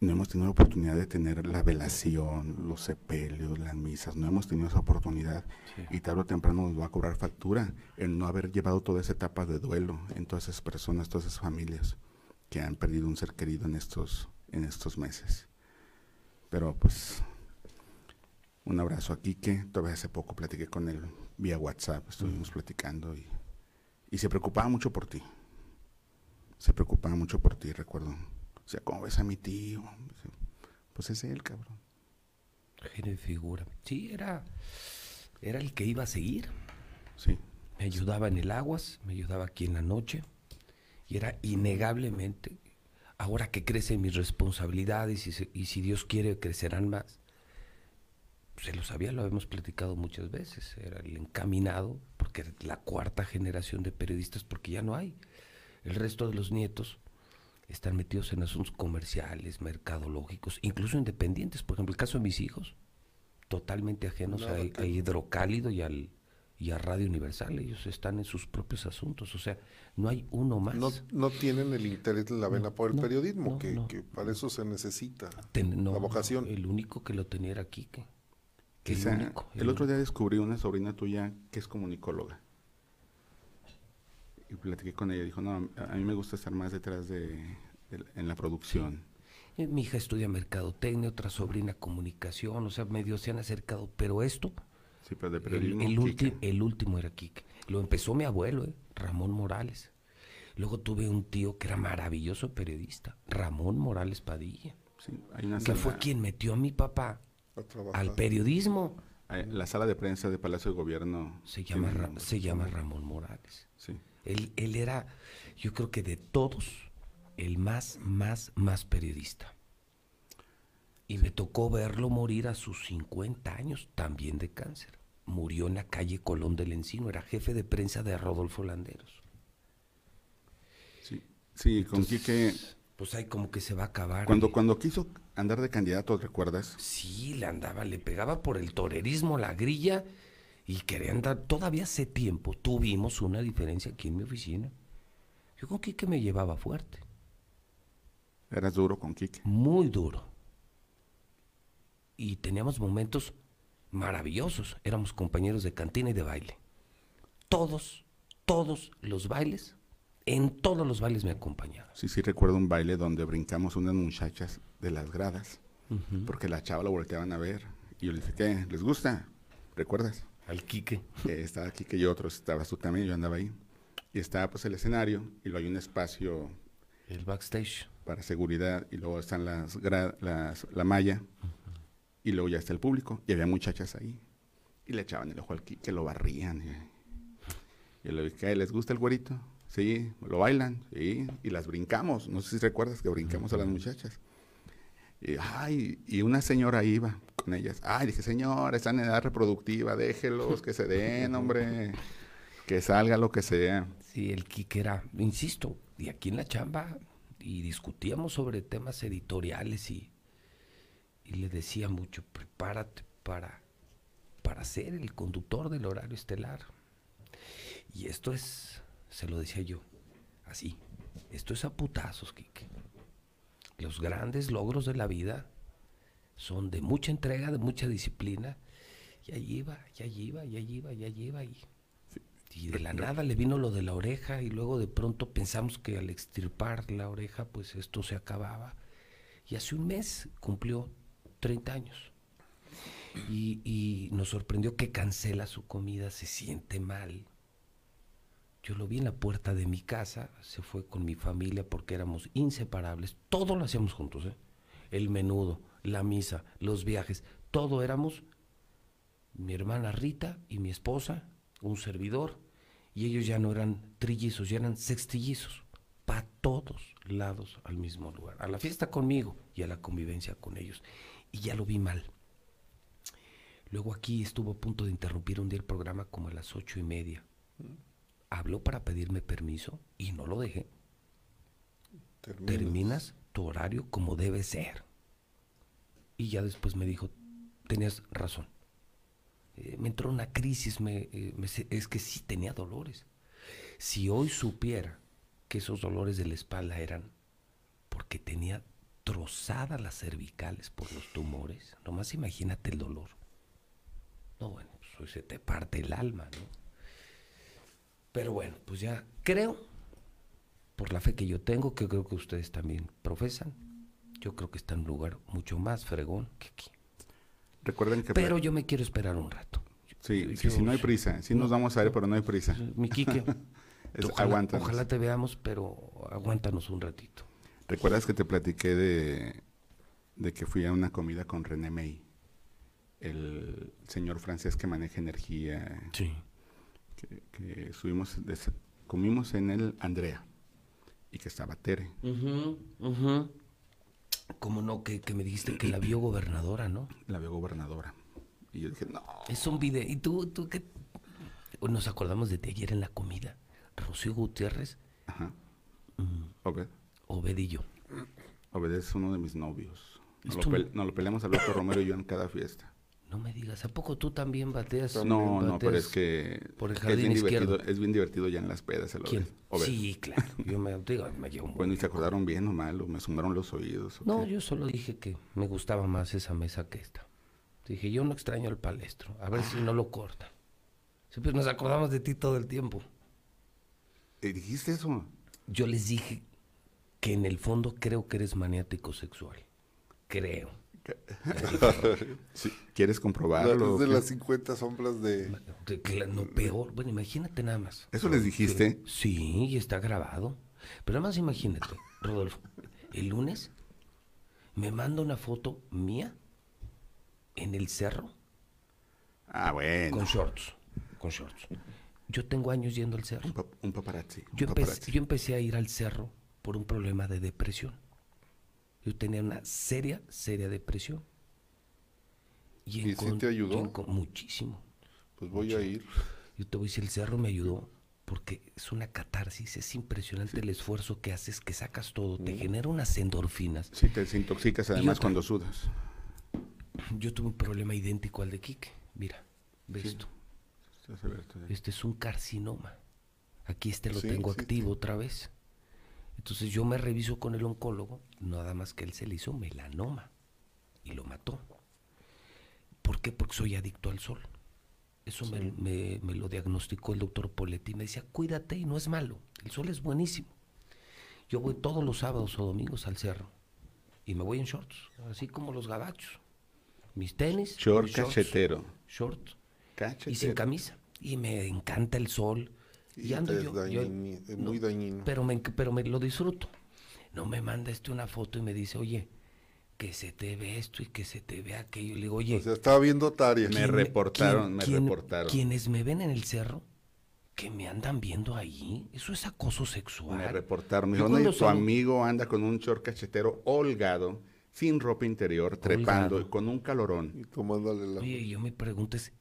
No hemos tenido la oportunidad de tener la velación, los sepelios, las misas, no hemos tenido esa oportunidad. Y tarde o temprano nos va a cobrar factura el no haber llevado toda esa etapa de duelo en todas esas personas, todas esas familias que han perdido un ser querido en estos, en estos meses. Pero pues un abrazo a Quique. Todavía hace poco platiqué con él vía WhatsApp, estuvimos platicando y, y se preocupaba mucho por ti. Se preocupaba mucho por ti, recuerdo. O sea, ¿cómo ves a mi tío? Pues es él, cabrón. Genio figura. Sí, era, era el que iba a seguir. Sí. Me ayudaba en el aguas, me ayudaba aquí en la noche. Y era innegablemente, ahora que crecen mis responsabilidades y, se- y si Dios quiere crecerán más, se lo sabía, lo hemos platicado muchas veces. Era el encaminado, porque era la cuarta generación de periodistas, porque ya no hay. El resto de los nietos están metidos en asuntos comerciales, mercadológicos, incluso independientes. Por ejemplo, el caso de mis hijos, totalmente ajenos a, Nada que a Hidrocálido y, al, y a Radio Universal. Ellos están en sus propios asuntos. O sea, no hay uno más. No, no tienen el interés de la vena por el no, periodismo, no, que, no. que para eso se necesita Ten- no, la vocación. El único que lo tenía era Quique. El Quizá- único, el el otro día descubrí una sobrina tuya que es comunicóloga. Y platiqué con ella. Dijo, no, a mí me gusta estar más detrás de, de- en la producción. Mi hija estudia mercadotecnia, otra sobrina comunicación, o sea, medio se han acercado, pero esto, Sí, pero de el, periodismo. el, Quique. ulti- el último era Quique. Lo empezó mi abuelo, eh, Ramón Morales. Luego tuve un tío que era maravilloso periodista, Ramón Morales Padilla, hay una que sala- fue quien metió a mi papá al periodismo. La sala de prensa de Palacio de Gobierno. Se llama, Ra- se llama Ramón Morales. Sí. Él, él era, yo creo que de todos, el más, más, más periodista. Y me tocó verlo morir a sus 50 años, también de cáncer. Murió en la calle Colón del Encino, era jefe de prensa de Rodolfo Landeros. Sí, sí con Quique. Pues ahí como que se va a acabar. Cuando, y- cuando quiso andar de candidato, ¿recuerdas? Sí, le andaba, le pegaba por el torerismo la grilla y quería andar. Todavía hace tiempo tuvimos una diferencia aquí en mi oficina. Yo con Quique me llevaba fuerte. Eras duro con Quique. Muy duro. Y teníamos momentos maravillosos. Éramos compañeros de cantina y de baile. Todos, todos los bailes, en todos los bailes me acompañaron. Sí, sí, recuerdo un baile donde brincamos unas muchachas de las gradas, porque la chava la volteaban a ver. Y yo le dije, ¿qué? ¿Les gusta? ¿Recuerdas? Al Quique. Que estaba Quique y otros, estabas tú también, yo andaba ahí. Y estaba pues el escenario, y luego hay un espacio... El backstage. Para seguridad, y luego están las, gra- las la malla, y luego ya está el público, y había muchachas ahí. Y le echaban el ojo al Quique, lo barrían. Y, y le dije. ¿Les gusta el güerito? Sí, lo bailan, sí, y las brincamos. No sé si recuerdas que brincamos a las muchachas. Y, ay, y una señora iba con ellas. Ay, dije, señora, están en edad reproductiva, déjelos que se den, hombre, que salga lo que sea. Sí, el Quique era, insisto, y aquí en la chamba, y discutíamos sobre temas editoriales y, y le decía mucho, prepárate para, para ser el conductor del horario estelar. Y esto es, se lo decía yo, así, esto es a putazos, Quique. Los grandes logros de la vida son de mucha entrega, de mucha disciplina, y allí iba, y allí iba, y allí iba, y allí iba, y... Y de la nada le vino lo de la oreja y luego de pronto pensamos que al extirpar la oreja pues esto se acababa. Y hace un mes cumplió 30 años. Y, nos sorprendió que cancela su comida, se siente mal. Yo lo vi en la puerta de mi casa, se fue con mi familia porque éramos inseparables. Todo lo hacíamos juntos, ¿eh? El menudo, la misa, los viajes, todo éramos mi hermana Rita y mi esposa, un servidor, y ellos ya no eran trillizos, ya eran sextillizos, para todos lados al mismo lugar, a la fiesta conmigo y a la convivencia con ellos. Y ya lo vi mal. Luego aquí estuvo a punto de interrumpir un día el programa como a las ocho y media. Habló para pedirme permiso y no lo dejé. Terminas. Terminas tu horario como debe ser. Y ya después me dijo, tenías razón. Eh, me entró una crisis, me, eh, me es que sí tenía dolores. Si hoy supiera que esos dolores de la espalda eran porque tenía trozadas las cervicales por los tumores, nomás imagínate el dolor. No, bueno, pues hoy se te parte el alma, ¿no? Pero bueno, pues ya creo, por la fe que yo tengo, que creo que ustedes también profesan, yo creo que está en un lugar mucho más fregón que aquí. Recuerden que... Pero yo me quiero esperar un rato. Sí, sí, yo- sí, no hay prisa. Sí nos vamos a ver, pero no hay prisa. Mi Quique, Es- ojalá, aguántanos. ojalá te veamos, pero aguántanos un ratito. ¿Recuerdas que te platiqué de, de que fui a una comida con René May? El señor francés que maneja energía. Sí. Que, que subimos, des- comimos en el Andrea. Y que estaba Tere. Como no, que, que me dijiste que la vio gobernadora, ¿no? La vio gobernadora. Y yo dije, no. Es un video. ¿Y tú, tú qué? Nos acordamos de ti ayer en la comida. Rocío Gutiérrez, Ajá. mm, Obed. Obed y yo. Obed es uno de mis novios. Nos lo, nos lo peleamos Alberto Romero y yo en cada fiesta. No me digas, ¿a poco tú también bateas? No, no, pero es que Por el es bien divertido, es bien divertido ya en las pedas el ¿Quién? Sí, claro. Yo me, digo, me llevo Bueno, ¿y se acordaron bien o mal? ¿O me sumaron los oídos? No, qué? yo solo dije que me gustaba más esa mesa que esta. Dije, yo no extraño al palestro. A ver si no lo cortan. Siempre nos acordamos de ti todo el tiempo. ¿Y dijiste eso? Yo les dije que en el fondo creo que eres maniático sexual. Creo. Sí, ¿Quieres comprobarlo? De las 50 sombras de... No, peor. Bueno, imagínate nada más. ¿Eso les dijiste? Sí, y está grabado. Pero nada más imagínate, Rodolfo. El lunes me manda una foto mía en el cerro Ah, bueno. con shorts. Con shorts. Yo tengo años yendo al cerro. Un, pa- un paparazzi. un Yo empecé, paparazzi. yo empecé a ir al cerro por un problema de depresión. Yo tenía una seria, seria depresión. ¿Y sí encon- te ayudó? y muchísimo. Pues voy a ir. Yo te voy a decir, el cerro me ayudó porque es una catarsis, es impresionante el esfuerzo que haces, que sacas todo, te genera unas endorfinas. Sí, te desintoxicas Y además cuando sudas. Yo tuve un problema idéntico al de Quique. Mira, ve Sí. ya. Este es un carcinoma. Aquí este lo Sí, tengo activo otra vez. Entonces yo me reviso con el oncólogo, nada más que él se le hizo melanoma y lo mató. ¿Por qué? Porque soy adicto al sol. Eso me, me- me lo diagnosticó el doctor Poletti. Me decía, cuídate y no es malo. El sol es buenísimo. Yo voy todos los sábados o domingos al cerro y me voy en shorts, así como los gabachos. Mis tenis, Short mis shorts, cachetero. short y Cachetero. sin camisa. Y me encanta el sol. Y, Y ando es yo, yo- es muy dañino. pero me, pero me lo disfruto. No me manda este una foto y me dice, oye, que se te ve esto y que se te ve aquello. Le digo, oye. O sea, estaba viendo Taria. Me ¿quién reportaron, quién- me quién- reportaron. Quienes me ven en el cerro, que me andan viendo ahí, eso es acoso sexual. Me reportaron, me Yo dijeron, "Oye, cuando tu amigo anda con un short cachetero holgado, sin ropa interior, trepando, Holgado. con un calorón. Y tomándole la... Oye, yo me pregunto, es,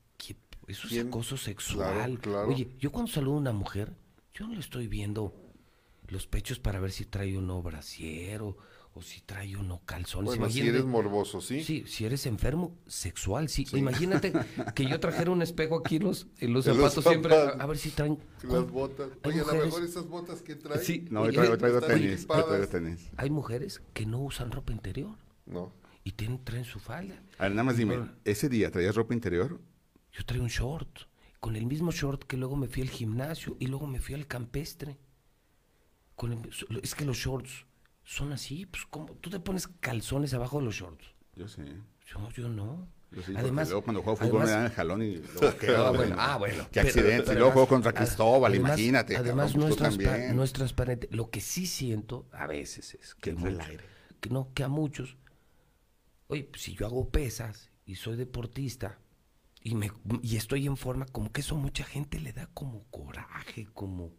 ¿qué- eso es ¿Quién? acoso sexual. Claro, claro. Oye, yo cuando saludo a una mujer, yo no le estoy viendo los pechos para ver si trae uno brasier o, o si trae uno calzones. Bueno, si eres morboso, ¿sí? Sí, si eres enfermo sexual, sí. Imagínate que yo trajera un espejo aquí en los, en los zapatos siempre, a, ver si traen... Las botas. Oye, a lo mejor esas botas que trae. Sí, No, oye, traigo, traigo tenis, traigo tenis. Hay mujeres que no usan ropa interior No. y tienen, traen su falda. A ver, nada más dime. ¿ese día traías ropa interior? Yo traigo un short, con el mismo short que luego me fui al gimnasio y luego me fui al campestre. Con el- es que los shorts son así, pues como tú te pones calzones abajo de los shorts. Yo sé. Yo, yo no. Yo sí, además, luego cuando juego fútbol me dan el jalón y luego quedo, Ah, bueno, ah, bueno. Qué accidente. pero y luego juego contra ad- Cristóbal, además- imagínate. Además, cabrón, no es, tú transpa- también. no es transparente. Lo que sí siento a veces es que, entra el muchos- aire. que no, que a muchos, oye, pues, si yo hago pesas y soy deportista y me y estoy en forma, como que eso a mucha gente le da como coraje, como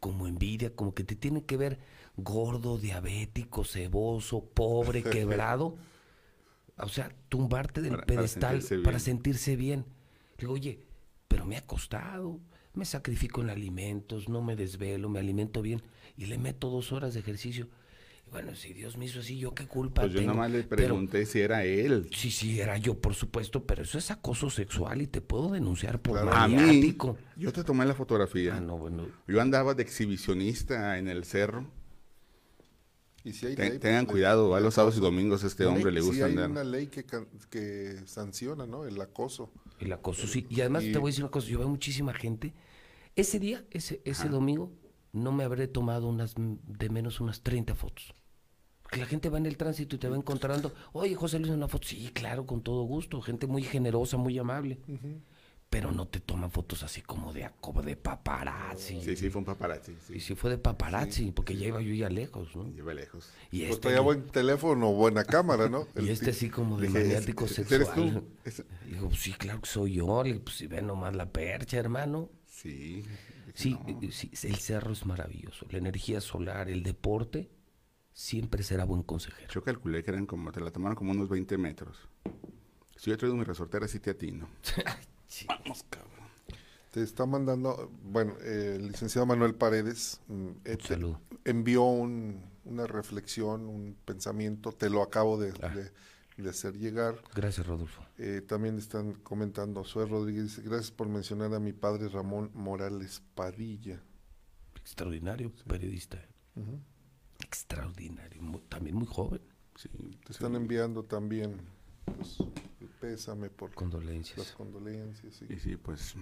como envidia, como que te tiene que ver gordo, diabético, ceboso, pobre, quebrado. O sea, tumbarte del Para- para pedestal sentirse para sentirse bien. Digo, oye, pero me ha costado. Me sacrifico en alimentos, no me desvelo, me alimento bien y le meto dos horas de ejercicio. Y bueno, si Dios me hizo así, ¿yo qué culpa Pues yo tengo? nomás le Pero- pregunté si era él. Sí, sí, era yo, por supuesto, pero eso es acoso sexual y te puedo denunciar por A mí, maniático. yo te tomé la fotografía. Ah, no, bueno. Yo andaba de exhibicionista en el cerro. Y si hay Ten- ley, tengan pues, cuidado, de- a los sábados y domingos a este Ley- hombre le gusta hay andar. una ley que, sanciona, ¿no? El acoso. El acoso, sí. Y además Y- te voy a decir una cosa, yo veo muchísima gente. Ese día, ese, ese domingo, no me habré tomado unas mm, de menos unas 30 fotos. Porque la gente va en el tránsito y te va encontrando, oye, José Luis, una foto. Sí, claro, con todo gusto. Gente muy generosa, muy amable. Pero no te toman fotos así como de, como de paparazzi. Sí, sí, fue un paparazzi. Sí. Y si fue de paparazzi, porque ya iba yo ya lejos, ¿no? Lleva lejos. Y Pues este, traía buen teléfono, buena cámara, ¿no? y El este así como de maniático ¿ese- sexual. eres tú? Digo, sí, claro que soy yo. Le pues si ve nomás la percha, hermano. Sí. Sí, no. eh, sí, el cerro es maravilloso. La energía solar, el deporte, siempre será buen consejero. Yo calculé que eran como, te la tomaron como unos 20 metros. Si yo he traído mi resortera, sí te atino. Vamos, cabrón. Te está mandando, bueno, eh, el licenciado Manuel Paredes mm, eh, envió un- una reflexión, un pensamiento, te lo acabo de, Ah. de- de hacer llegar. Gracias, Rodolfo. Eh, también están comentando, Zoe Rodríguez, dice, gracias por mencionar a mi padre Ramón Morales Padilla. Extraordinario periodista. Ujú. Extraordinario. mu- también muy joven. Sí, Te están enviando también pues, el pésame por Condolencias. las condolencias. sí. Y sí, pues.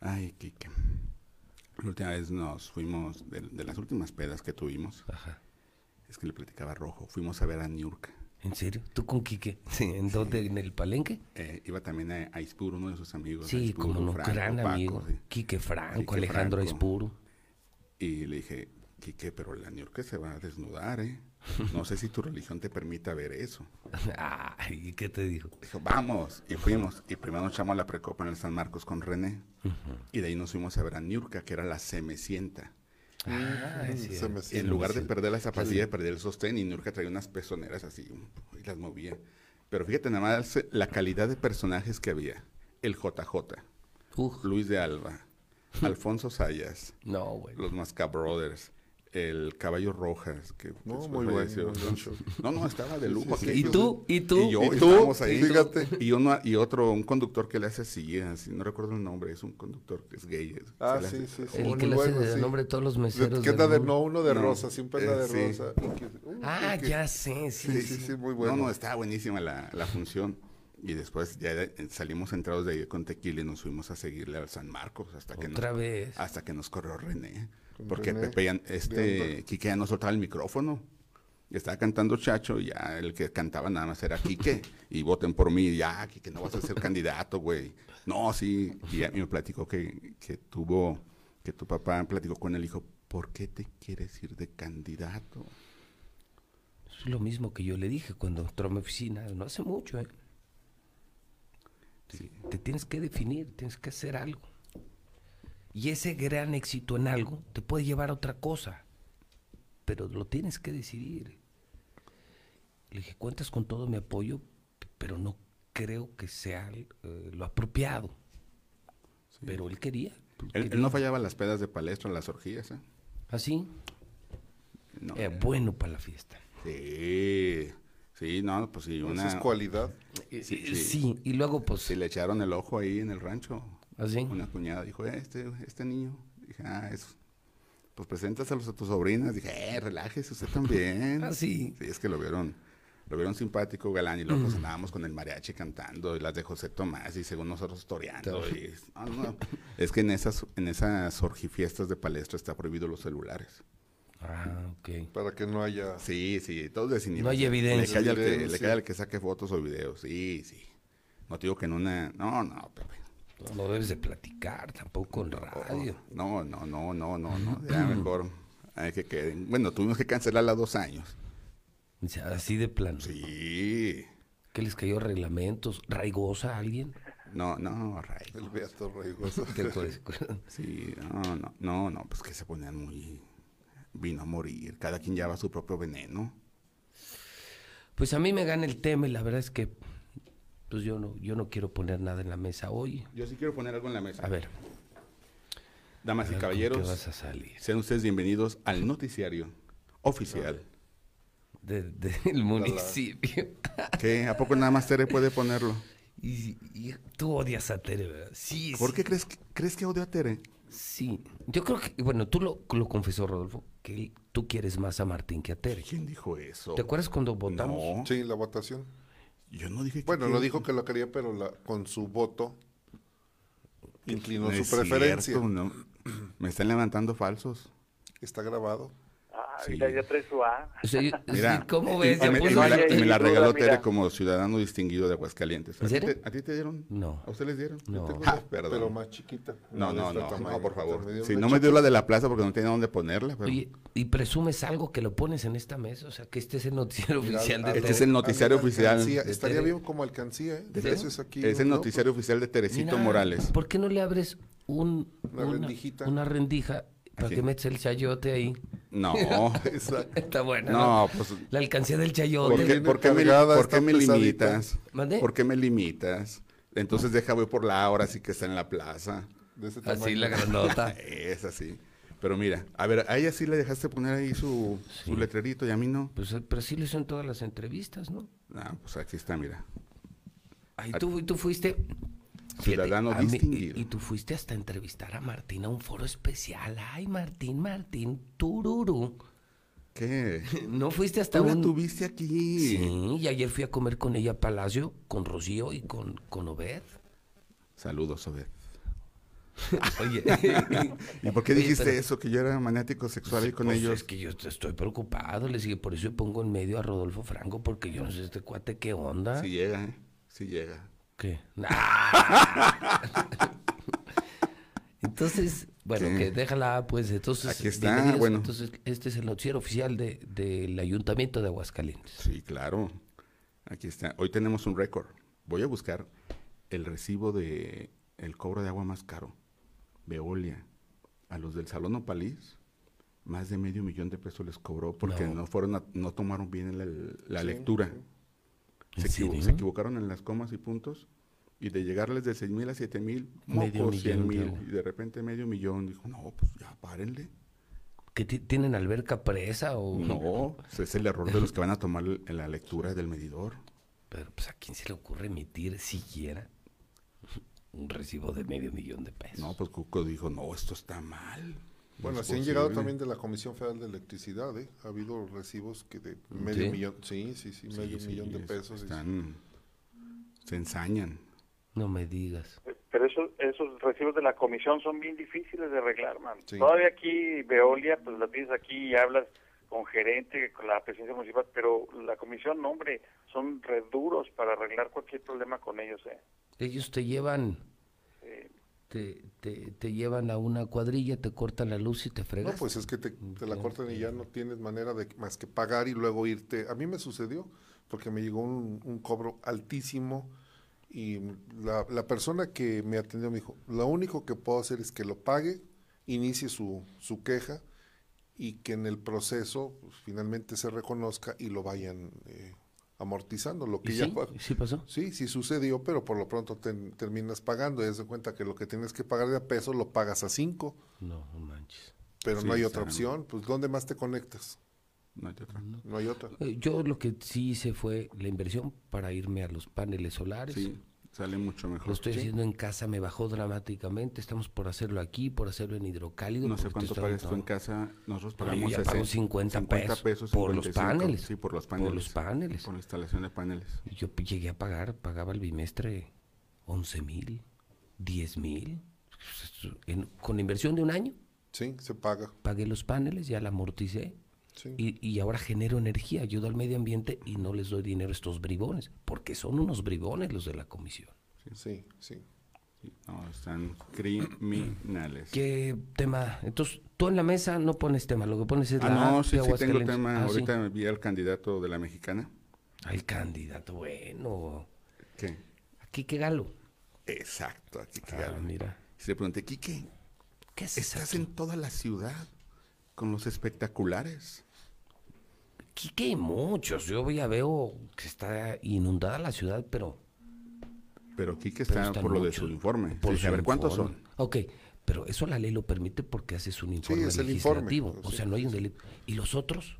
Ay, Kike. La última vez nos fuimos, de, de las últimas pedas que tuvimos, Ajá. es que le platicaba Rojo, fuimos a ver a Niurka. ¿En serio? ¿Tú con Quique? Sí, ¿En dónde? ¿En el palenque? Eh, iba también a, a Ispuro, uno de sus amigos. Sí, como no, Franco, gran Paco, amigo. sí. Quique Franco, Quique Alejandro Franco. Aispuro. Y le dije, Quique, pero la Niurka se va a desnudar, ¿eh? No sé si tu religión te permita ver eso. Ay, ¿y qué te dijo? Dijo, vamos. Y fuimos. Y primero nos echamos la precopa en el San Marcos con René. Y de ahí nos fuimos a ver a Niurka, que era la semecienta. Ah, En lugar de perder la zapatilla, perdí el sostén y Nurka traía unas pezoneras así y las movía. Pero fíjate nada más la calidad de personajes que había. El JJ, Uj, Luis de Alba, Alfonso Sayas, no, los Masca Brothers, el Caballo Rojas, que No, muy bueno. No, no, estaba de lujo. Sí, sí. ¿Y tú? ¿Y tú? Y yo, ¿Y tú? ahí. Fíjate. Y, uno, y otro, un conductor que le hace así, así, no recuerdo el nombre, es un conductor que es gay. es- Ah, sí, hace- sí, sí. El muy que le hace bueno, de sí. nombre a todos los meseros. ¿Qué de no uno de No, rosa? Eh, de sí. rosa. Y que- uh, Ah, que- ya sé, sí. Sí, sí, sí, muy bueno. No, no, estaba buenísima la, la función. Y después ya de- salimos entrados de ahí con tequila y nos fuimos a seguirle al San Marcos hasta que Otra nos, vez. hasta que nos corrió René. Porque René Pepe ya- este. Quique ya no soltaba el micrófono. Y estaba cantando Chacho y ya el que cantaba nada más era Quique. y voten por mí. Ya, Quique, no vas a ser candidato, güey. No, sí. Y, ya- y me platicó que, que tuvo, que tu papá platicó con el hijo. ¿Por qué te quieres ir de candidato? Es lo mismo que yo le dije cuando entró a mi oficina, no hace mucho, ¿eh? Sí. Te tienes que definir, tienes que hacer algo. Y ese gran éxito en algo te puede llevar a otra cosa, pero lo tienes que decidir. Le dije, cuentas con todo mi apoyo, pero no creo que sea eh, lo apropiado. Pero él quería. Él, él no fallaba las pedas de palestra, las orgías, ¿eh? ¿Así? No, Eh, eh, bueno para la fiesta. Sí, sí, no, pues sí, Esa una... es cualidad. Sí, sí, y luego pues... Sí, le echaron el ojo ahí en el rancho. ¿Así? Una cuñada dijo, "Eh, este, este niño. Dije, ah, eso. Pues preséntaselos a tus sobrinas. Dije, eh, relájese usted también. Ah, sí. Sí, es que lo vieron, lo vieron simpático, galán, y luego pues andábamos con el mariachi cantando, y las de José Tomás, y según nosotros toreando. y- no, no, Es que en esas, en esas orgifiestas de palestra está prohibido los celulares. Ah, ok. Para que no haya... Sí, sí, todo desinhibido. No hay evidencia. Le cae, al que, al que saque fotos o videos. Sí, sí. No te digo que en una. No, no, Pepe. No debes de platicar tampoco en radio. No, no, no, no, no, no. Ya mejor. Hay que queden. Bueno, tuvimos que cancelarla dos años. O sea, así de plano. Sí. ¿Qué les cayó reglamentos? ¿Raigosa a alguien? No, no, Ray. El Beato Raigosa. Sí, no, no, no, no, pues que se ponían muy. Vino a morir. Cada quien lleva su propio veneno. Pues a mí me gana el tema y la verdad es que pues yo no, yo no quiero poner nada en la mesa hoy. Yo sí quiero poner algo en la mesa. A ver. Damas A y ver, ¿con caballeros, qué vas a salir? sean ustedes bienvenidos al noticiario oficial. De- del municipio. ¿Qué? ¿A poco nada más Tere puede ponerlo? Y, y tú odias a Tere, ¿verdad? Sí, ¿Por sí. qué crees que, crees que odio a Tere? Sí. Yo creo que, bueno, tú lo, lo confesó, Rodolfo, que tú quieres más a Martín que a Tere. ¿Quién dijo eso? ¿Te acuerdas cuando votamos? No, Sí, la votación. yo no dije que Bueno, quiero- lo dijo que lo quería, pero la, con su voto inclinó No su es preferencia. cierto, no. Me están levantando falsos. Está grabado. Ah, Sí. mira, ya trae su A. O sea, yo- Mira, ¿cómo y- ves? y, Ya me, puso y me la, la- y me la duda, regaló. Tere como ciudadano distinguido de Aguascalientes. ¿En ¿A ti te- ¿A ti te dieron? No. ¿A usted les dieron? No. Ah, perdón. pero más chiquita. No, no, este no, no, por favor. Si no me dio la de la plaza porque no tenía dónde ponerla. pero- Oye, y presumes algo que lo pones en esta mesa, o sea, que este es el noticiero Mira, oficial de Este Tere. es el noticiario oficial. Estaría bien como alcancía, ¿eh? ¿De Eso es aquí. Es el ¿no? noticiario oficial de Teresito Morales. ¿Por qué no le abres un, Una rendijita. una rendija para Así. que metes el chayote ahí? No. Está bueno. No, pues La alcancía del ¿Por chayote. qué, por qué me, por qué limitas? ¿Mande? ¿Por qué me limitas? Entonces deja voy por la hora, así que está en la plaza. De ese Así la grandota. Es así. Pero mira, a ver, a ella sí le dejaste poner ahí su, su letrerito y a mí no. Pues, eh, pero sí lo hizo en todas las entrevistas, ¿no? Ah, pues aquí está, mira. Ay, tú, y tú fuiste... Ciudadano mí- distinguido. y, y tú fuiste hasta entrevistar a Martín a un foro especial. Ay, Martín, Martín, tururu. ¿Qué? ¿No fuiste hasta Tú la un... tuviste aquí. Sí, y ayer fui a comer con ella a Palacio, con Rocío y con, con Obed. Saludos, Obed. Oye, ¿Y por qué Oye, dijiste pero- eso? Que yo era maniático sexual ahí con Pues ellos. Es que yo estoy preocupado, les dije, por eso yo pongo en medio a Rodolfo Franco, porque yo no sé este cuate qué onda. Sí llega, ¿eh? Sí llega. ¿Qué? Entonces, bueno, que déjala, pues, entonces. Aquí está, bueno. Entonces, este es el noticiero oficial de, del Ayuntamiento de Aguascalientes. Sí, claro. Aquí está. Hoy tenemos un récord. Voy a buscar el recibo de el cobro de agua más caro. Veolia. A los del Salón Opalís, más de medio millón de pesos les cobró porque No. no, fueron a- no tomaron bien la, la Sí, lectura. ¿En Se, equivo- serio? se equivocaron en las comas y puntos. Y de llegarles de 6 mil a 7 mil, mocos, 100 millón de mil. Y de repente medio millón. Dijo, no, pues ya párenle. ¿Que ti- tienen alberca presa o...? No, ese es el error de los que van a tomar l- la lectura del medidor. Pero pues a quién se le ocurre emitir siquiera un recibo de medio millón de pesos. No, pues Cuco dijo, no, esto está mal. No Bueno, así han llegado posible". también de la Comisión Federal de Electricidad, ¿eh? Ha habido recibos que de ¿Sí? medio millón, sí, sí, sí, Sí, medio sí, millón de es- pesos. y- Están, se ensañan. No me digas. Pero esos, esos recibos de la comisión son bien difíciles de arreglar, man. Sí. Todavía aquí, Veolia, pues la tienes aquí y hablas con gerente, con la presidencia municipal, pero la comisión, no, hombre, son re duros para arreglar cualquier problema con ellos, ¿eh? Ellos te llevan... Te, te, te llevan a una cuadrilla, te cortan la luz y te fregas. No, pues es que te, te la cortan y ya no tienes manera de más que pagar y luego irte. A mí me sucedió porque me llegó un, un cobro altísimo y la, la persona que me atendió me dijo, lo único que puedo hacer es que lo pague, inicie su, su queja y que en el proceso pues, finalmente se reconozca y lo vayan eh, amortizando. Lo que ¿Y ya sí? pag- ¿Sí pasó? Sí, sí sucedió, pero por lo pronto te- terminas pagando y das de cuenta que lo que tienes que pagar de a peso lo pagas a cinco. No, no manches. Pero Sí, no hay otra opción. Pues ¿dónde más te conectas? No hay otra. No hay otra. Eh, Yo lo que sí hice fue la inversión para irme a los paneles solares. Sí, sale mucho mejor. Lo estoy Sí. haciendo en casa, me bajó dramáticamente. Estamos por hacerlo aquí, por hacerlo en hidrocálido. No sé cuánto pagas tú en casa. Nosotros yo pagamos ya ese- pago 50, pesos, por los 55, paneles. Sí, por los Por paneles. los paneles. Por la instalación de paneles. Yo llegué a pagar, pagaba el bimestre 11 mil, 10 mil. En- Con inversión de un año. Sí, se paga. Pagué los paneles, ya la amorticé. Sí. Y, y ahora genero energía, ayudo al medio ambiente y no les doy dinero a estos bribones, porque son unos bribones los de la comisión. Sí, sí. No, están criminales. ¿Qué tema? Entonces, tú en la mesa no pones tema, lo que pones es Ah, la no, sí, sí tengo tema. Ah, sí. Ahorita vi al candidato de la mexicana. Al candidato, bueno. ¿Qué? Aquí que galo. Exacto, aquí que Ah, galo. mira. Y le pregunté, Quique, ¿qué haces ¿Estás aquí? en toda la ciudad con los espectaculares? Aquí que hay muchos. Yo ya veo que está inundada la ciudad, pero... Pero Quique está por lo de su informe. Por su a ver, ¿cuántos son? Ok, pero eso la ley lo permite porque haces un informe es el informe, legislativo. o sí, sea, no hay un delito. ¿Y los otros?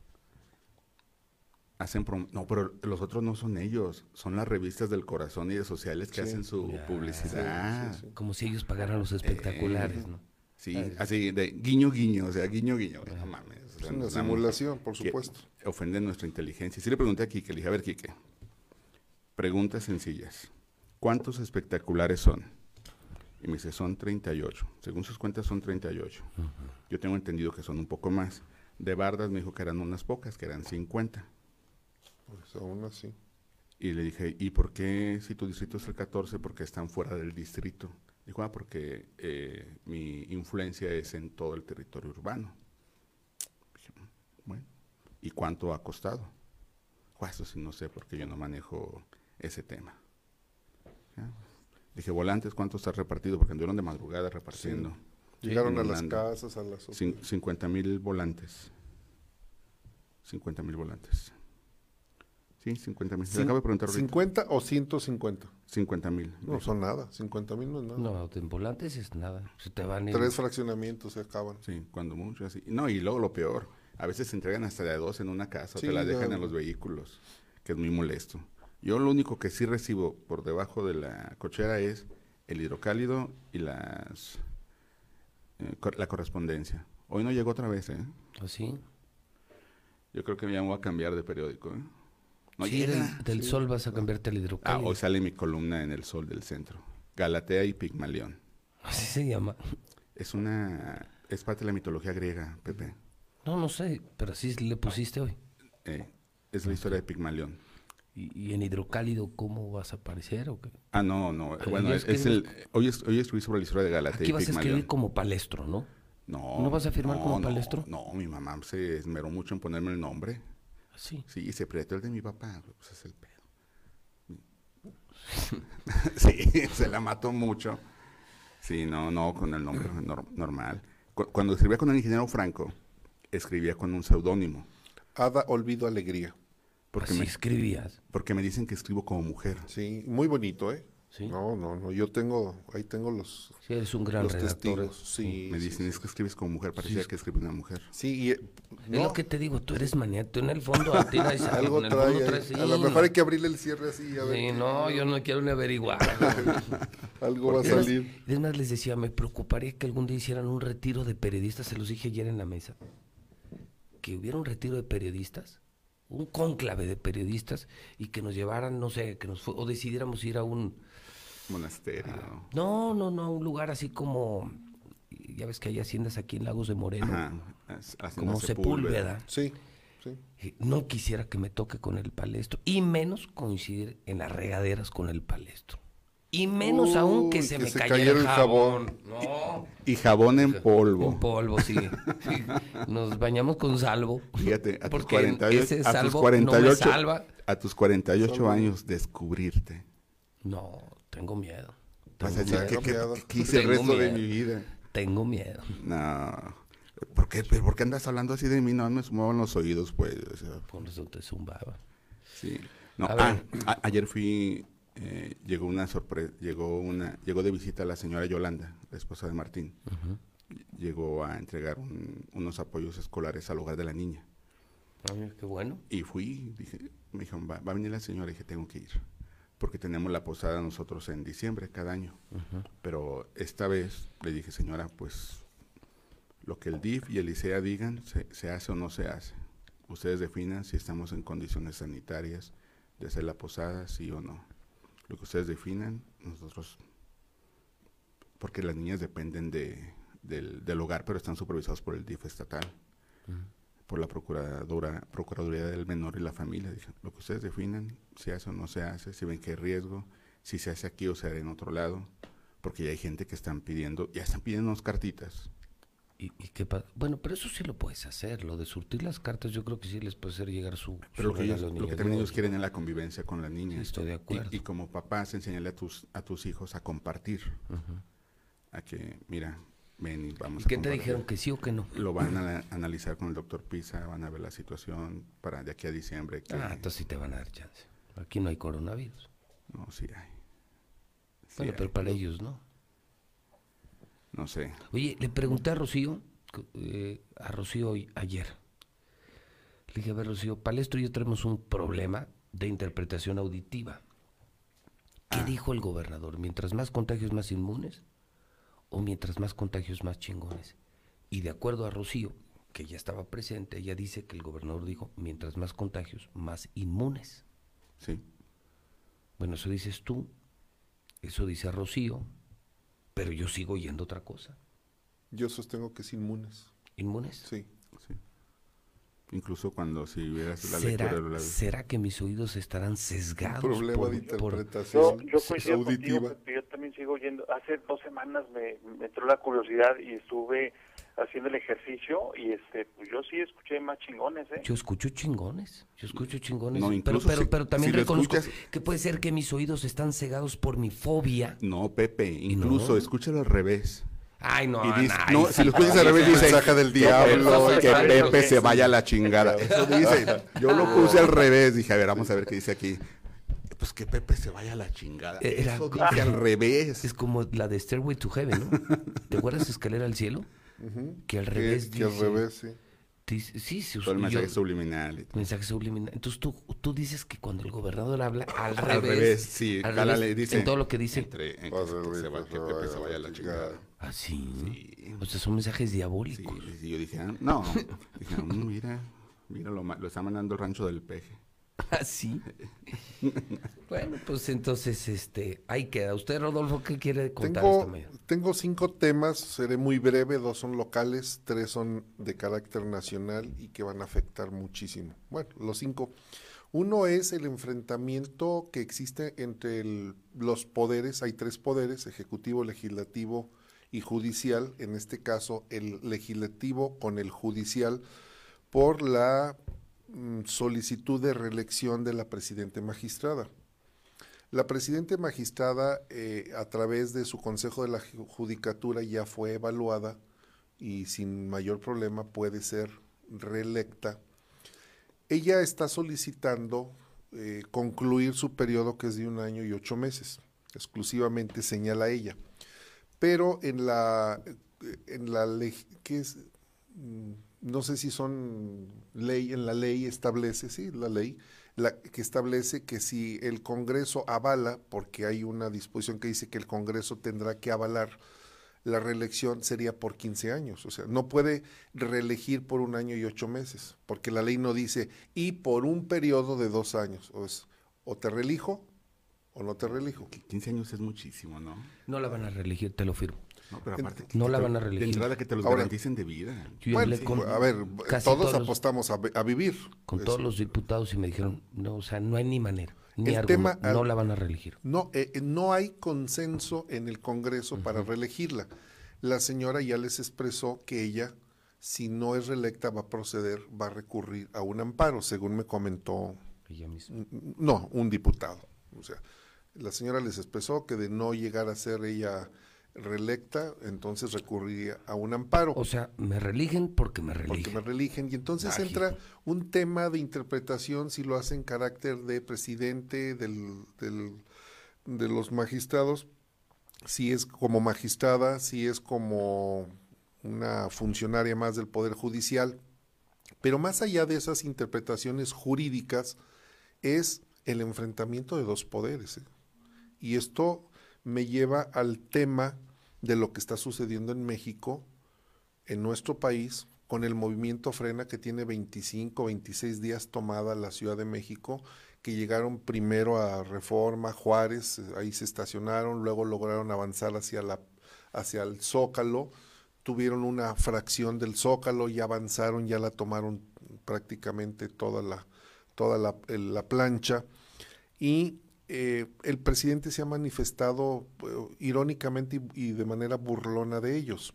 Hacen prom- no, pero los otros no son ellos, son las revistas del corazón y de sociales que Sí. hacen su Ya, publicidad. sí, sí. Como si ellos pagaran los espectaculares, Eh, ¿no? Sí, así de guiño guiño, o sea, guiño guiño. No mames. Es una simulación, por supuesto. Ofenden nuestra inteligencia. Sí le pregunté a Quique, le dije, a ver, Quique, preguntas sencillas. ¿Cuántos espectaculares son? Y me dice, son 38. Según sus cuentas, son 38. Yo tengo entendido que son un poco más. De Bardas me dijo que eran unas pocas, que eran 50. Pues aún así. Y le dije, ¿y por qué si tu distrito es el 14? Porque están fuera del distrito. Dijo, ah, porque eh, mi influencia es en todo el territorio urbano. Dije, bueno, ¿y cuánto ha costado? "Ah, eso sí no sé porque yo no manejo ese tema. Ya. Dije, volantes, ¿cuánto está repartido? Porque anduvieron de madrugada repartiendo. Llegaron a las casas, a las... Cin- 50 mil volantes. 50 mil volantes. Sí, 50 mil. Le Cin- acabo de preguntar ahorita. ¿50 o 150? 50 mil. No son nada, 50 mil no es nada. No, en volantes es nada. Se te van en- Tres fraccionamientos se acaban. Sí, cuando mucho así. No, y luego lo peor, a veces se entregan hasta de a dos en una casa, o te la dejan ya. en los vehículos, que es muy molesto. Yo lo único que sí recibo por debajo de la cochera es el hidrocálido y las eh, cor- la correspondencia. Hoy no llegó otra vez, ¿eh? ¿Así? Yo creo que ya me voy a cambiar de periódico, ¿eh? No sí, llega. del, del Sí. sol vas a cambiarte al Ah, hidrocálido. hoy sale mi columna en el Sol del Centro. Galatea y Pigmalión. Así se llama. Es una... Es parte de la mitología griega, Pepe. No, no sé, pero sí le pusiste hoy. Eh, es la historia de Pigmalión. ¿Y, y en hidrocálido cómo vas a aparecer o qué? Ah, no, no. Pero Bueno, es, es el... Hoy, es- hoy escribí sobre la historia de Galatea Aquí y vas a Pigmalión. escribir como palestro, ¿no? No. ¿No vas a firmar no, como no, palestro? No, mi mamá se esmeró mucho en ponerme el nombre. Sí. Sí, y se prestó el de mi papá. Pues es el pedo. sí, se la mató mucho. Sí, no, no, con el nombre nor- normal. Cu- Cuando escribía con el ingeniero Franco, escribía con un seudónimo. Ada, olvido, alegría. Porque Así me, escribías. porque me dicen que escribo como mujer. Sí, muy bonito, ¿eh? No, no, no, yo tengo, ahí tengo los, sí, eres un gran los redactor. testigos. Sí, me sí, dicen, es que escribes como mujer, parecía Sí. que escribe una mujer. Sí, y, eh, Es no, lo que te digo, tú eres maniato. En el fondo, a ti algo en el trae, fondo ahí. traes- a lo mejor hay que abrirle el cierre así, a ver. Sí, qué- no, yo no quiero ni averiguar. Algo va a salir. Es más, les decía, me preocuparía que algún día hicieran un retiro de periodistas, se los dije ayer en la mesa, que hubiera un retiro de periodistas, un cónclave de periodistas, y que nos llevaran, no sé, que nos o decidiéramos ir a un... Monasterio. No, no, no, un lugar así como... Ya ves que hay haciendas aquí en Lagos de Moreno, Ajá, como Sepúlveda. Sepúlveda. Sí, sí. No quisiera que me toque con el palestro, y menos coincidir en las regaderas con el palestro. Y menos aún que Uy, se que me se cayera cayera el jabón. jabón. No. Y jabón en polvo. En polvo, sí. Sí. Nos bañamos con salvo. Fíjate, a tus, porque 48, ese a tus salvo 48, no me salva. a tus 48 Salvo. años descubrirte. No, tengo miedo. Vas a Tengo decir, ¿qué, qué- miedo. qué hice el resto de mi vida? Tengo miedo. No. ¿Por qué, ¿por qué andas hablando así de mí? No me sumaban los oídos, pues. o sea, Por eso te zumbaba. Sí. No, ah, a- ayer fui, eh, llegó una sorpresa, llegó una, llegó de visita la señora Yolanda, la esposa de Martín. Llegó a entregar un- unos apoyos escolares al hogar de la niña. Ah, mira, qué bueno. Y fui, dije, me dijeron, va, va a venir la señora, y dije, tengo que ir. Porque tenemos la posada nosotros en diciembre cada año. Pero esta vez le dije, señora, pues lo que el DIF y el ICEA digan, se, se hace o no se hace. Ustedes definan si estamos en condiciones sanitarias de hacer la posada, sí o no. Lo que ustedes definan, nosotros, porque las niñas dependen de, del, del hogar, pero están supervisados por el DIF estatal, por la procuradora, Procuraduría del Menor y la Familia. Dije, lo que ustedes definan, si hace o no se hace, si ven que hay riesgo, si se hace aquí o se hará en otro lado, porque ya hay gente que están pidiendo, ya están pidiendo cartitas. ¿Y, y qué Bueno, pero eso sí lo puedes hacer. Lo de surtir las cartas, yo creo que sí les puede hacer llegar su. Pero lo que, ellos- lo también ellos quieren es la convivencia con las niñas. Sí, estoy de Y- acuerdo. Y, como papás, enseñarle a tus, a tus hijos a compartir. A que, mira, ven y vamos ¿Y a qué te dijeron, que sí o que no? Lo van a analizar con el doctor Pisa, van a ver la situación para de aquí a diciembre. que- Ah, entonces sí te van a dar chance. Aquí no hay coronavirus. No, sí hay. Sí bueno, hay. pero para ellos no. No sé. Oye, le pregunté a Rocío, eh, a Rocío hoy- ayer. Le dije, a ver, Rocío, Palestro y yo tenemos un problema de interpretación auditiva. ¿Qué Ah. dijo el gobernador? ¿Mientras más contagios, más inmunes? ¿O mientras más contagios, más chingones? Y de acuerdo a Rocío, que ya estaba presente, ella dice que el gobernador dijo, mientras más contagios, más inmunes. Sí. Bueno, eso dices tú, eso dice Rocío, pero yo sigo oyendo otra cosa. Yo sostengo que es inmunes. ¿Inmunes? Sí. Sí. Incluso cuando si vieras la ¿Será, lectura de la- será que mis oídos estarán sesgados? problema por- de por- interpretación. Yo, yo coincido auditiva. contigo, yo también sigo oyendo. Hace dos semanas me, me entró la curiosidad y estuve haciendo el ejercicio y este, pues yo sí escuché más chingones, ¿eh? Yo escucho chingones, yo escucho chingones, No, pero, incluso pero, si- pero también si reconozco escuchas- que puede ser que mis oídos están cegados por mi fobia. No, Pepe, incluso no? escúchalo al revés. Ay, no, Y dice- ay, no, si lo escuchas al revés, dice mensaje del diablo, Pepe- que ¿sabes lo Pepe que se vaya a la chingada. Eso dice. Yo lo puse al revés. Dije, a ver, vamos a ver qué dice aquí. Pues que Pepe se vaya a la chingada. Era- Eso dice al revés. Es como la de Stairway to Heaven, ¿no? ¿Te acuerdas de Escalera al Cielo? Que al Que- revés que al dice- revés, sí. dice- sí, sí, Todo el yo- mensaje subliminal. y todo. mensaje subliminal. Entonces tú, tú dices que cuando el gobernador habla al, Al revés, revés, sí. al revés, le dice. en todo lo que dice. entre- en que, se- se va- Pepe se vaya a la chingada. Ah, sí. Sí. O sea, son mensajes Sí, diabólicos. y yo dije, ah, no. Dije, ah, mira, mira, lo, lo está mandando el rancho del peje. Ah, sí. bueno, pues entonces, este, ahí queda. Usted, Rodolfo, ¿qué quiere contar esta Tengo, mañana? tengo cinco temas, seré muy breve, dos son locales, tres son de carácter nacional y que van a afectar muchísimo. Bueno, los cinco. Uno es el enfrentamiento que existe entre el- los poderes, hay tres poderes, ejecutivo, legislativo y judicial, en este caso el legislativo con el judicial, por la solicitud de reelección de la presidente magistrada. La presidenta magistrada, eh, a través de su Consejo de la Ju- Judicatura, ya fue evaluada y sin mayor problema puede ser reelecta. Ella está solicitando eh, concluir su periodo que es de un año y ocho meses. exclusivamente señala ella. Pero en la, en la que es, mm, no sé si son ley, en la ley establece, sí, la ley, la, que establece que si el Congreso avala, porque hay una disposición que dice que el Congreso tendrá que avalar la reelección sería por 15 años. O sea, no puede reelegir por un año y ocho meses, porque la ley no dice y por un periodo de dos años. O, es, o te reelijo o no te reelijo. 15 años es muchísimo, ¿no? No la van a reelegir, te lo firmo. No, pero aparte, no la van a reelegir. De entrada que te los Ahora- garanticen de vida. Yo Bueno, hablé con a ver, casi todos apostamos a, vi- a vivir. con Eso. todos los diputados y me dijeron, no, o sea, no hay ni manera, ni El argumento, tema- no la van a reelegir. No, eh, eh, no hay consenso en el Congreso para reelegirla. La señora ya les expresó que ella, si no es reelecta, va a proceder, va a recurrir a un amparo, según me comentó. Ella misma. No, un diputado. O sea, la señora les expresó que de no llegar a ser ella reelecta, entonces recurriría a un amparo. O sea, me religen porque me porque religen. me religen. Y entonces entra un tema de interpretación, si lo hace en carácter de presidente del, del- de los magistrados, si es como magistrada, si es como una funcionaria más del Poder Judicial. Pero más allá de esas interpretaciones jurídicas, es el enfrentamiento de dos poderes. ¿eh? Y esto me lleva al tema de lo que está sucediendo en México, en nuestro país, con el movimiento Frena que tiene 25, 26 días tomada la Ciudad de México, que llegaron primero a Reforma, Juárez, ahí se estacionaron, luego lograron avanzar hacia, la, hacia el Zócalo, tuvieron una fracción del Zócalo y avanzaron, ya la tomaron prácticamente toda la, toda la, la plancha. Y eh, el presidente se ha manifestado irónicamente y, y de manera burlona de ellos,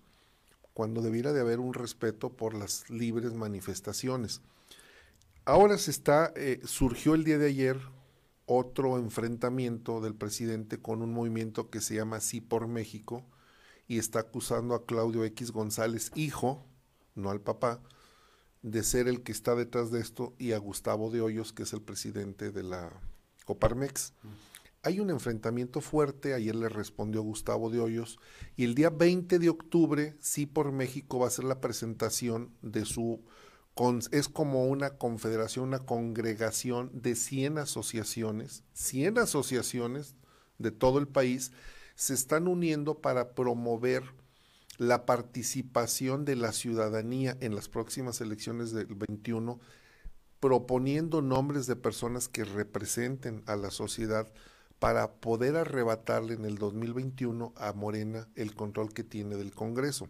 cuando debiera de haber un respeto por las libres manifestaciones. Ahora se está, eh, surgió el día de ayer otro enfrentamiento del presidente con un movimiento que se llama Sí por México y está acusando a Claudio X González, hijo, no al papá, de ser el que está detrás de esto y a Gustavo de Hoyos, que es el presidente de la Coparmex. Hay un enfrentamiento fuerte, ayer le respondió Gustavo de Hoyos, y el día 20 de octubre, sí por México, va a ser la presentación de su, es como una confederación, una congregación de 100 asociaciones, 100 asociaciones de todo el país, se están uniendo para promover la participación de la ciudadanía en las próximas elecciones del 21, proponiendo nombres de personas que representen a la sociedad para poder arrebatarle en el 2021 a Morena el control que tiene del Congreso.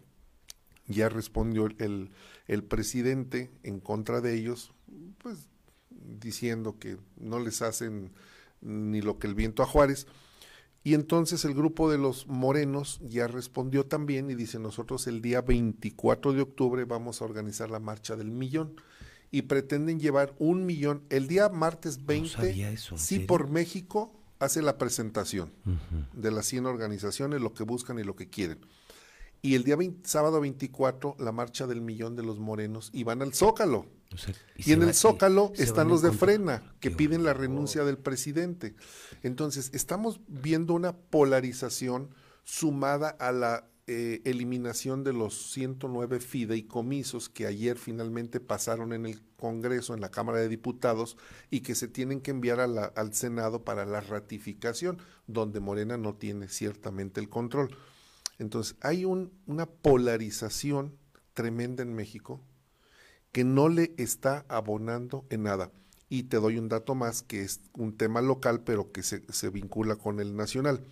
Ya respondió el, el presidente en contra de ellos, pues diciendo que no les hacen ni lo que el viento a Juárez. Y entonces el grupo de los morenos ya respondió también y dice, nosotros el día 24 de octubre vamos a organizar la marcha del millón y pretenden llevar un millón. El día martes 20, sabía eso, ¿en sí serio? por México hace la presentación de las 100 organizaciones, lo que buscan y lo que quieren. Y el día 20 sábado 24, la marcha del millón de los morenos y van al Zócalo. O sea, Y, en va- el Zócalo están los de contra- Frena, que piden la renuncia del presidente. Entonces, estamos viendo una polarización sumada a la eh, eliminación de los 109 fideicomisos que ayer finalmente pasaron en el Congreso, en la Cámara de Diputados, y que se tienen que enviar al Senado para la ratificación, donde Morena no tiene ciertamente el control. Entonces, hay un- una polarización tremenda en México que no le está abonando en nada. Y te doy un dato más, que es un tema local, pero que se vincula con el nacional.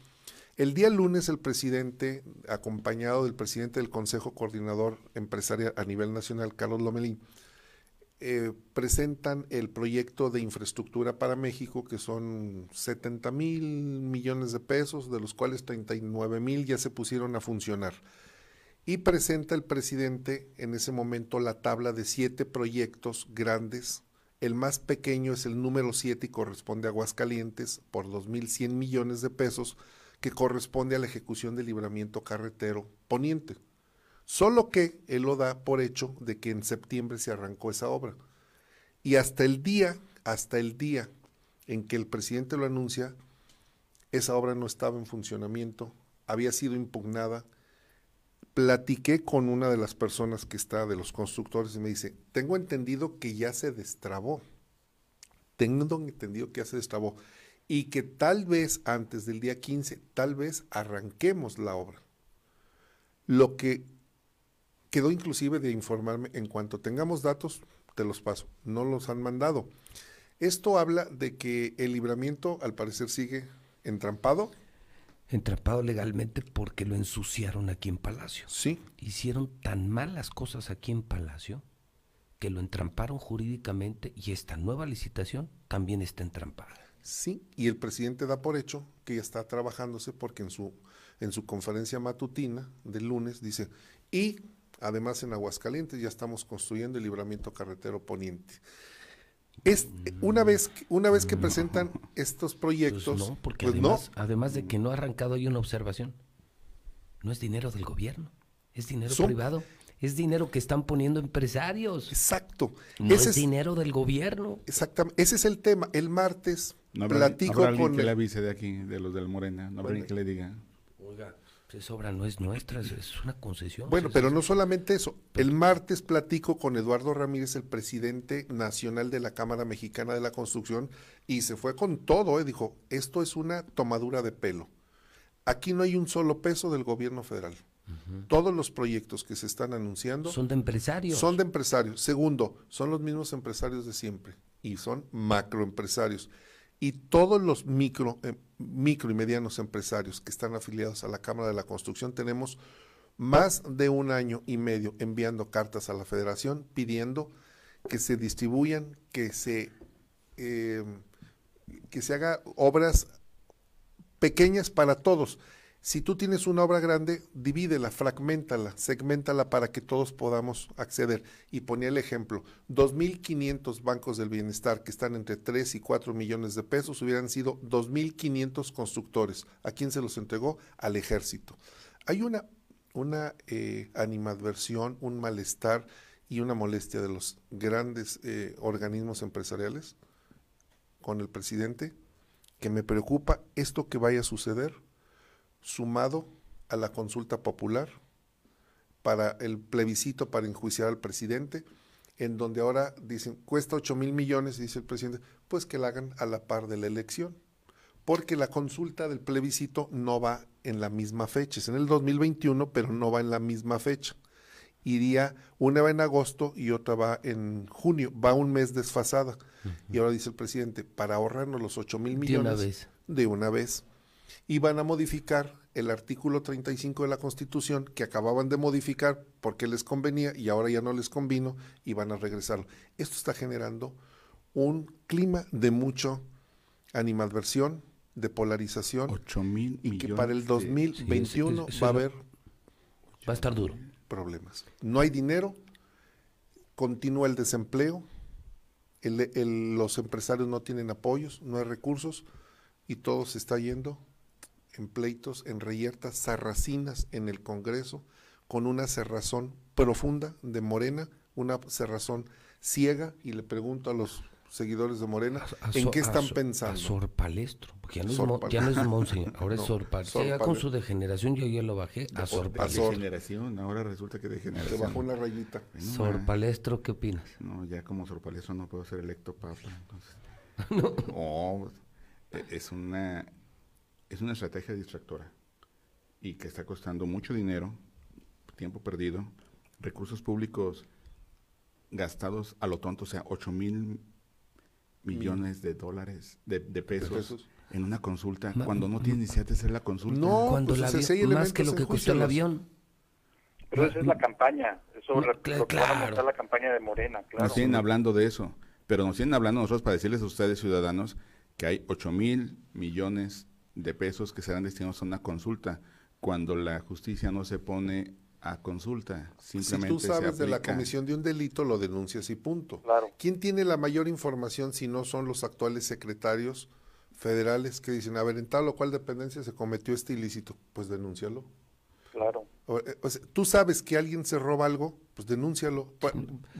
El día lunes el presidente, acompañado del presidente del Consejo Coordinador Empresarial a nivel nacional, Carlos Lomelín, eh, presentan el proyecto de infraestructura para México, que son 70 mil millones de pesos, de los cuales 39 mil ya se pusieron a funcionar. Y presenta el presidente en ese momento la tabla de siete proyectos grandes. El más pequeño es el número 7 y corresponde a Aguascalientes por 2.100 millones de pesos, que corresponde a la ejecución del libramiento carretero poniente. Solo que él lo da por hecho de que en septiembre se arrancó esa obra. Y hasta el día, hasta el día en que el presidente lo anuncia, esa obra no estaba en funcionamiento, había sido impugnada. Platiqué con una de las personas que está, de los constructores, y me dice, tengo entendido que ya se destrabó. Tengo entendido que ya se destrabó. Y que tal vez antes del día 15, tal vez arranquemos la obra. Lo que quedó inclusive de informarme, en cuanto tengamos datos, te los paso. No los han mandado. Esto habla de que el libramiento al parecer sigue entrampado. Entrampado legalmente porque lo ensuciaron aquí en Palacio. Sí. Hicieron tan malas cosas aquí en Palacio que lo entramparon jurídicamente y esta nueva licitación también está entrampada. Sí, y el presidente da por hecho que ya está trabajándose porque en su, en su conferencia matutina del lunes dice, y además en Aguascalientes ya estamos construyendo el libramiento carretero poniente. Es, una, vez, una vez que presentan estos proyectos, Pues no, porque pues además, además de que no ha arrancado hay una observación. No es dinero del gobierno, es dinero Son- privado. Es dinero que están poniendo empresarios. Exacto. No Ese es- dinero del gobierno. Exactamente, ese es el tema. El martes No habrá, platico habrá alguien con que el- le avise de aquí, de los del Morena. No habrá Bueno. alguien que le diga. Oiga, pues esa obra no es nuestra, es, una concesión. Bueno, Es- pero no solamente eso. El martes platico con Eduardo Ramírez, el presidente nacional de la Cámara Mexicana de la Construcción, y se fue con todo, ¿eh? dijo, esto es una tomadura de pelo. Aquí no hay un solo peso del gobierno federal. Todos los proyectos que se están anunciando Son de empresarios. Son de empresarios. Segundo, son los mismos empresarios de siempre y son macroempresarios. Y todos los micro, eh, micro y medianos empresarios que están afiliados a la Cámara de la Construcción tenemos más de un año y medio enviando cartas a la Federación pidiendo que se distribuyan, que se eh, que se haga obras pequeñas para todos. Si tú tienes una obra grande, divídela, fragmentala, segmentala para que todos podamos acceder. Y ponía el ejemplo, 2.500 bancos del bienestar que están entre 3 y 4 millones de pesos hubieran sido 2.500 constructores. ¿A quién se los entregó? Al ejército. Hay una, una eh, animadversión, un malestar y una molestia de los grandes eh, organismos empresariales con el presidente que me preocupa esto que vaya a suceder sumado a la consulta popular para el plebiscito para enjuiciar al presidente, en donde ahora dicen cuesta 8 mil millones, dice el presidente, pues que la hagan a la par de la elección, porque la consulta del plebiscito no va en la misma fecha, es en el 2021, pero no va en la misma fecha. Iría, una va en agosto y otra va en junio, va un mes desfasada. Y ahora dice el presidente, para ahorrarnos los 8 mil De millones una vez. de una vez y van a modificar el artículo 35 de la Constitución que acababan de modificar porque les convenía y ahora ya no les convino y van a regresarlo. Esto está generando un clima de mucho animadversión, de polarización 8 mil y que para el de- 2021 Sí, eso- eso va a haber Va a estar duro. problemas. No hay dinero, continúa el desempleo, el- el- los empresarios no tienen apoyos, no hay recursos y todo se está yendo en pleitos, en reyertas, sarracinas en el Congreso, con una cerrazón profunda de Morena, una cerrazón ciega, y le pregunto a los seguidores de Morena, A ¿en qué a están Sor- pensando? A Sor Palestro, porque ya no, es, Sor mo- Pal- ya no es Monseñor, ahora es No, Sor Palestro. Sor Ya con su degeneración yo ya lo bajé a Sor De Palestro. degeneración, ahora resulta que Se degeneración. bajó una rayita. Bueno, Sor Palestro, ¿qué opinas? No, ya como Sor Palestro no puedo ser electo papa. Entonces. no. es una es una estrategia distractora y que está costando mucho dinero, tiempo perdido, recursos públicos gastados a lo tonto, o sea, 8 mil millones de dólares, de, de pesos, pesos. en una consulta, Ma- cuando no tienes necesidad de hacer la consulta. No, Cuando pues, sea, avión- más que lo que costó el avión. Pero esa es la campaña, eso No, re- cla- lo que va a claro. mostrar la campaña de Morena, claro. Nos siguen hablando de eso, pero nos siguen hablando nosotros para decirles a ustedes, ciudadanos, que hay 8 mil millones de pesos que serán destinados a una consulta, cuando la justicia no se pone a consulta, Si simplemente tú sabes se de la comisión de un delito, lo denuncias y punto. Claro. ¿Quién tiene la mayor información si no son los actuales secretarios federales que dicen, a ver, en tal o cual dependencia se cometió este ilícito? Pues denúncialo. Claro. O, eh, o sea, tú sabes que alguien se roba algo, Pues denúncialo.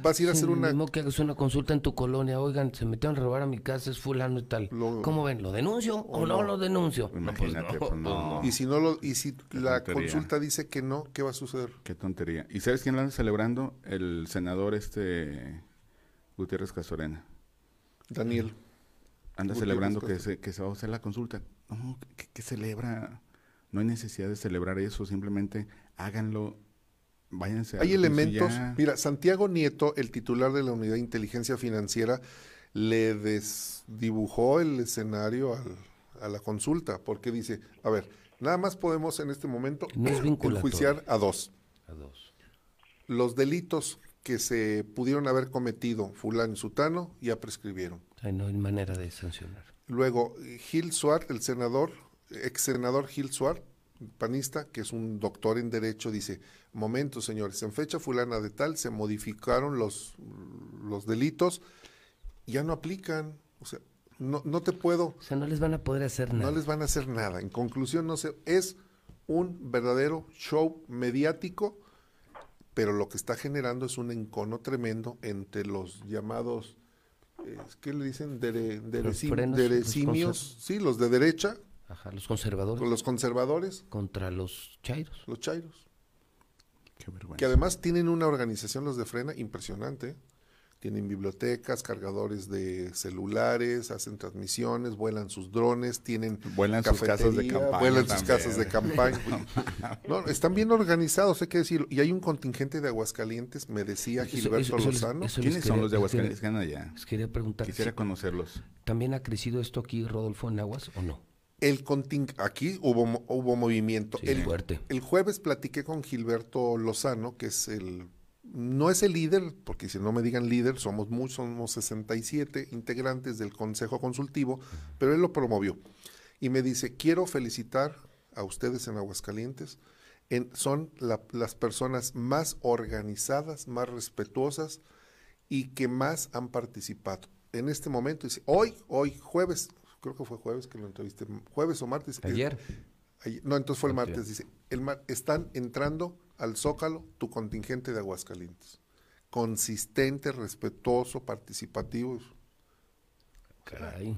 Vas a ir a hacer una... mismo que hagas una consulta en tu colonia, oigan, se metieron a robar a mi casa, es fulano y tal. ¿Cómo ven? ¿Lo denuncio o, o no, no. lo denuncio? No, pues Imagínate, no, pues no. Y si no lo, y si la tontería. consulta dice que no, ¿qué va a suceder? Qué tontería. ¿Y sabes quién lo anda celebrando? El senador este Gutiérrez Casorena. Daniel. Anda Gutiérrez celebrando que se, que se va a hacer la consulta. No, ¿qué, qué celebra? No hay necesidad de celebrar eso, simplemente háganlo, váyanse. Hay elementos. ya. Mira, Santiago Nieto, el titular de la Unidad de Inteligencia Financiera, le desdibujó el escenario al- a la consulta, porque dice, a ver, nada más podemos en este momento No es enjuiciar a dos. A dos. Los delitos que se pudieron haber cometido fulano y sutano ya prescribieron. Ay, no hay manera de sancionar. Luego, Gil Suart, el senador, ex senador Gil Suart, panista, que es un doctor en derecho, dice, momento señores, en fecha fulana de tal se modificaron los, los delitos, ya no aplican, o sea, no, no te puedo... O sea, no les van a poder hacer nada. No les van a hacer nada. En conclusión, no sé, es un verdadero show mediático, pero lo que está generando es un encono tremendo entre los llamados, eh, ¿qué le dicen? Dere, derecim- derecimios, sí, los de derecha, Ajá, los conservadores. con los conservadores, Contra los chairos. los chairos, Qué vergüenza. que además tienen una organización, los de Frena, impresionante. Tienen bibliotecas, cargadores de celulares, hacen transmisiones, vuelan sus drones, tienen Vuelan sus casas de campaña vuelan sus casas de campaña. no, están bien organizados, hay que decirlo. Y hay un contingente de Aguascalientes, me decía Eso- Gilberto eso- eso les- Lozano. ¿Quiénes son los de Aguascalientes que quería- andan allá? Les quería preguntar. Quisiera si conocerlos. ¿También ha crecido esto aquí, Rodolfo, en Aguas o no? El conting aquí hubo, hubo movimiento. Sí, el, fuerte. el jueves platiqué con Gilberto Lozano, que es el, no es el líder, porque si no me digan líder, somos muchos, somos 67 integrantes del Consejo Consultivo, pero él lo promovió. Y me dice, quiero felicitar a ustedes en Aguascalientes, en, son la- las personas más organizadas, más respetuosas y que más han participado. En este momento, dice, hoy, hoy, jueves, creo que fue jueves que lo entrevisté, jueves o martes. Ayer. ayer- no, entonces fue el martes, dice, el mar- están entrando al Zócalo tu contingente de Aguascalientes. Consistente, respetuoso, participativo. Caray.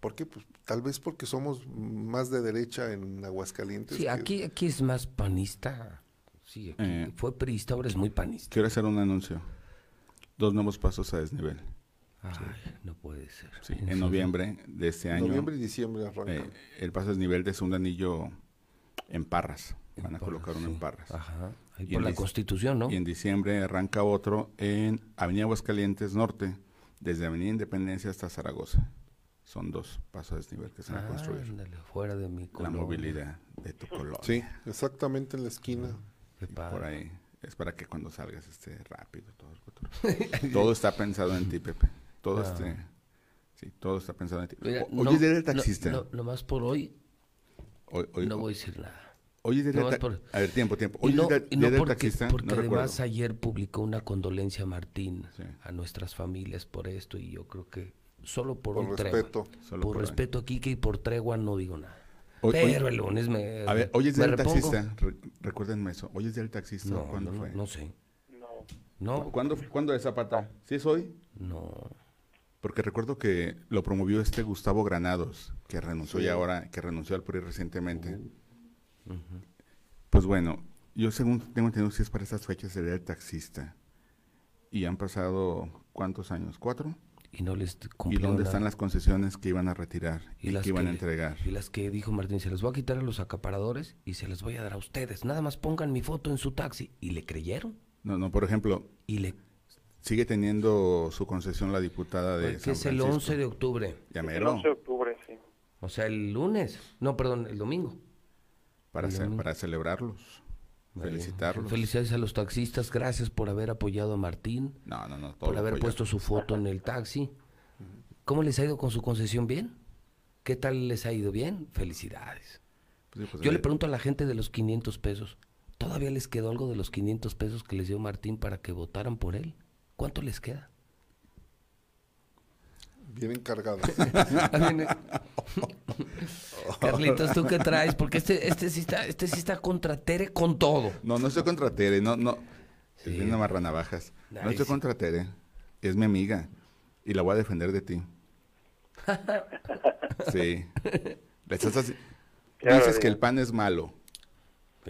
¿Por qué? Pues tal vez porque somos más de derecha en Aguascalientes. Sí, que- aquí, aquí es más panista. Sí, aquí Eh, fue priista, ahora es muy panista. Quiero hacer un anuncio. Dos nuevos pasos a desnivel. Ay, no puede ser. Sí, en noviembre de este año. Noviembre y diciembre arranca. eh, el paso a desnivel de segundo anillo en Parras. Van a colocar uno en Parras. Ajá. Ahí Y por en la Constitución, ¿no? Y en diciembre arranca otro en Avenida Aguascalientes Norte, desde Avenida Independencia hasta Zaragoza. Son dos pasos a desnivel que se van a Ah, construir. ándale, fuera de mi La colonia. movilidad de tu colonia. Sí, exactamente en la esquina. Padre. por ahí. Es para que cuando salgas esté rápido. Todo, el- todo está pensado en ti, Pepe. Todo, Ah. este, sí, todo está pensado en ti. Mira, O- no- Hoy es día del no- taxista. No, nomás por hoy Hoy- hoy- no voy a decir nada. Hoy es día del Nomás ta- por- A ver, tiempo, tiempo. Y Hoy no, es día, y no día del porque, taxista. porque no además recuerdo. ayer publicó una condolencia Martín a nuestras familias por esto y yo creo que solo por, Por un respeto. tregua. Solo por respeto a Kike y por tregua no digo nada. Hoy- hoy- Pero el lunes me A ver, hoy es día del taxista. Re- recuérdenme eso. Hoy es día del taxista. No, ¿Cuándo no, fue? no sé. No. No. ¿Cuándo, ¿Cuándo es Zapata? ¿Sí es hoy? No. Porque recuerdo que lo promovió este Gustavo Granados, que renunció Sí. y ahora, que renunció al PRI recientemente. Uh, Pues bueno, yo según tengo entendido si es para estas fechas el día del taxista. Y han pasado, ¿cuántos años? ¿Cuatro? Y no les ¿Y dónde están las concesiones que iban a retirar y, las que iban a entregar? Y las que dijo Martín, se las voy a quitar a los acaparadores y se las voy a dar a ustedes. Nada más pongan mi foto en su taxi. ¿Y le creyeron? No, no, por ejemplo, Y le sigue teniendo su concesión la diputada de que San es el Francisco. 11 de octubre. Ya El mero, 11 de octubre, sí. O sea, el lunes. No, perdón, el domingo. para, el ce- domingo. para celebrarlos, felicitarlos. Felicidades a los taxistas. Gracias por haber apoyado a Martín. No, no, no. todo Por haber puesto su foto en el taxi. ¿Cómo les ha ido con su concesión? ¿Bien? ¿Qué tal les ha ido? ¿Bien? Felicidades. Pues sí, pues, Yo eh, le pregunto a la gente de los 500 pesos. ¿Todavía les quedó algo de los 500 pesos que les dio Martín para que votaran por él? ¿Cuánto les queda? Bien encargado. Carlitos, ¿tú qué traes? Porque este, este, sí está, este sí está contra Tere con todo. No, no estoy contra Tere, no, no. Es bien amarranavajas. No estoy sí. contra Tere. Es mi amiga. Y la voy a defender de ti. Sí. Le estás Dices que el PAN es malo.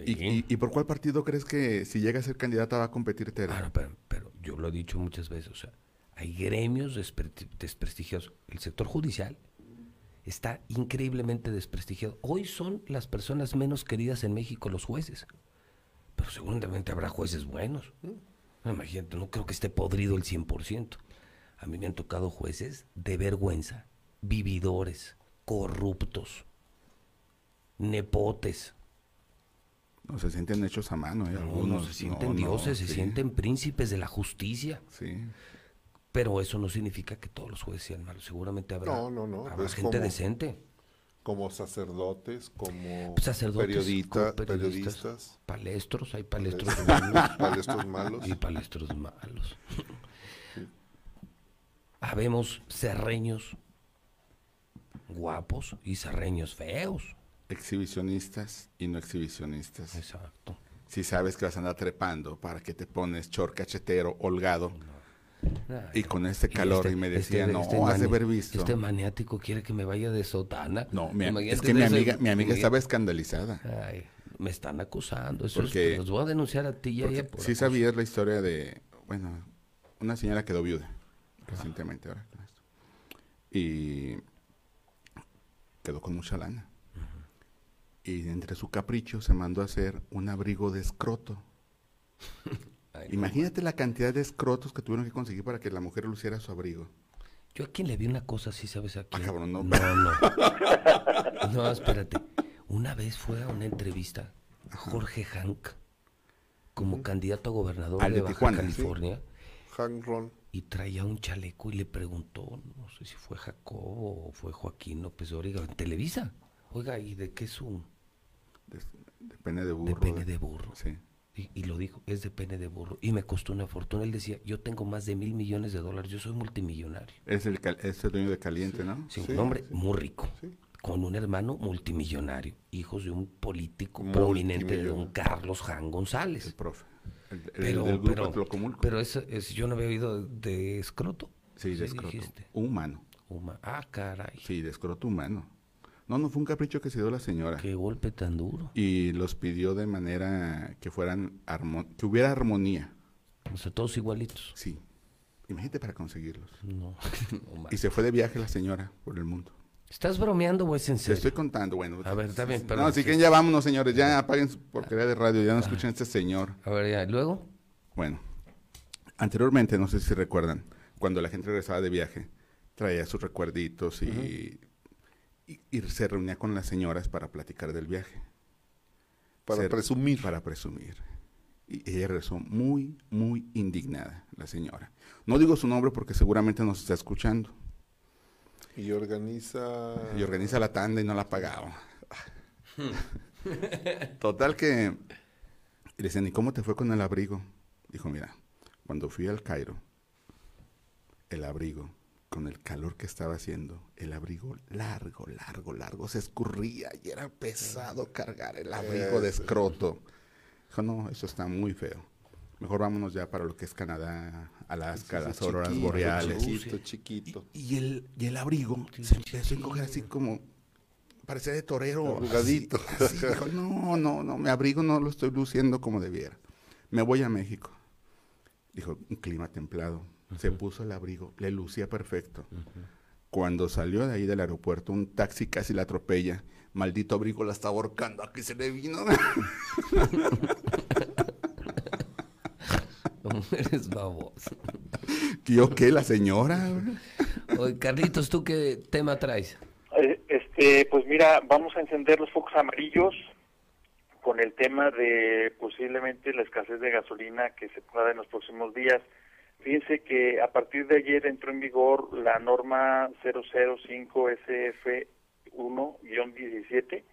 ¿Y, y, y por cuál partido crees que si llega a ser candidata va a competir Tere? Ah, pero, pero yo lo he dicho muchas veces, o sea, hay gremios despre- desprestigiados. El sector judicial está increíblemente desprestigiado. Hoy son las personas menos queridas en México los jueces, pero seguramente habrá jueces buenos. No, Imagínate, no creo que esté podrido el 100%. A mí me han tocado jueces de vergüenza, vividores, corruptos, nepotes. No, se sienten hechos a mano. ¿eh? No, Algunos, no se sienten no, no, dioses, se sí. sienten príncipes de la justicia. Sí. Pero eso no significa que todos los jueces sean malos. Seguramente habrá, No, no, no. habrá es gente como- decente. Como sacerdotes, como Sacerdotes, periodita- como periodistas, periodistas. Palestros, hay palestros Palestros- malos. palestros malos. Y palestros malos. Habemos serreños guapos y serreños feos. Exhibicionistas y no exhibicionistas. Exacto. Si sabes que vas a andar trepando, ¿para que te pones short cachetero, holgado? Y con este calor, y, me decía, no, has de haber visto. Este maniático quiere que me vaya de sotana. No, mi- es que mi amiga, mi amiga estaba escandalizada. Ay, me están acusando. Eso Porque- es, los voy a denunciar a ti y a por sí sabías la historia de, bueno, una señora quedó viuda recientemente ahora con esto. Y quedó con mucha lana. Y entre su capricho se mandó a hacer un abrigo de escroto. Imagínate la cantidad de escrotos que tuvieron que conseguir para que la mujer luciera su abrigo. Yo a quien le vi una cosa así, ¿sabes a quién? Ah, cabrón, no. No, no. No, espérate. Una vez fue a una entrevista Jorge Hank como candidato a gobernador Al de de Baja Tijuana, California. Hank Ron. Y traía un chaleco y le preguntó, no sé si fue Jacobo o fue Joaquín López Dóriga, en Televisa. Oiga, ¿y de qué es un...? De, de pene de burro. De pene de burro. Sí. Y, y lo dijo, es de pene de burro. Y me costó una fortuna. Él decía, yo tengo más de mil millones de dólares, yo soy multimillonario. Es el, cal- es el dueño de Caliente, ¿no? Sí, un hombre muy rico, con un hermano multimillonario, hijos de un político prominente, de don. Carlos Jan González. El profe. El, el pero, del grupo pero, pero eso, es- yo no había oído de escroto. Sí, de escroto. dijiste. Humano. Huma- Ah, caray. Sí, de escroto humano. No, no fue un capricho que se dio la señora. Qué golpe tan duro. Y los pidió de manera que fueran que hubiera armonía. O sea, todos igualitos. Sí. Imagínate para conseguirlos. No, no Y se fue de viaje la señora por el mundo. ¿Estás bromeando o es en Te serio? estoy contando, bueno. A ver, está bien, No, perdón. así que ya vámonos, señores. Ya apaguen su porquería de radio. Ya no escuchen a este señor. A ver, ya, ¿y luego? Bueno, anteriormente, no sé si recuerdan, cuando la gente regresaba de viaje, traía sus recuerditos y, y, y se reunía con las señoras para platicar del viaje. Para presumir. Para presumir. Y ella regresó muy, muy indignada, la señora. No digo su nombre porque seguramente nos está escuchando. Y organiza... Y organiza la tanda y no la pagaba. Total que le decían, ¿y cómo te fue con el abrigo? Dijo, mira, cuando fui al Cairo, el abrigo, con el calor que estaba haciendo, el abrigo largo, largo, largo, se escurría y era pesado cargar el abrigo de escroto. Dijo, no, eso está muy feo. Mejor vámonos ya para lo que es Canadá, Alaska, Sí, sí, las auroras chiquito, boreales. chiquito, chiquito. Y el, y el abrigo se empezó a encoger así como, parecía de torero. Arrugadito. así, así. Dijo, no, no, no, mi abrigo no lo estoy luciendo como debiera. Me voy a México. Dijo, un clima templado. Se puso el abrigo, le lucía perfecto. Cuando salió de ahí del aeropuerto, un taxi casi la atropella. Maldito abrigo la estaba ahorcando, aquí se le vino. ¿Cómo eres baboso? ¿Yo qué? ¿La señora? Oye, Carlitos, ¿tú qué tema traes? Eh, Este, pues mira, vamos a encender los focos amarillos con el tema de posiblemente la escasez de gasolina que se pueda en los próximos días. Fíjense que a partir de ayer entró en vigor la norma 005 SF1-17,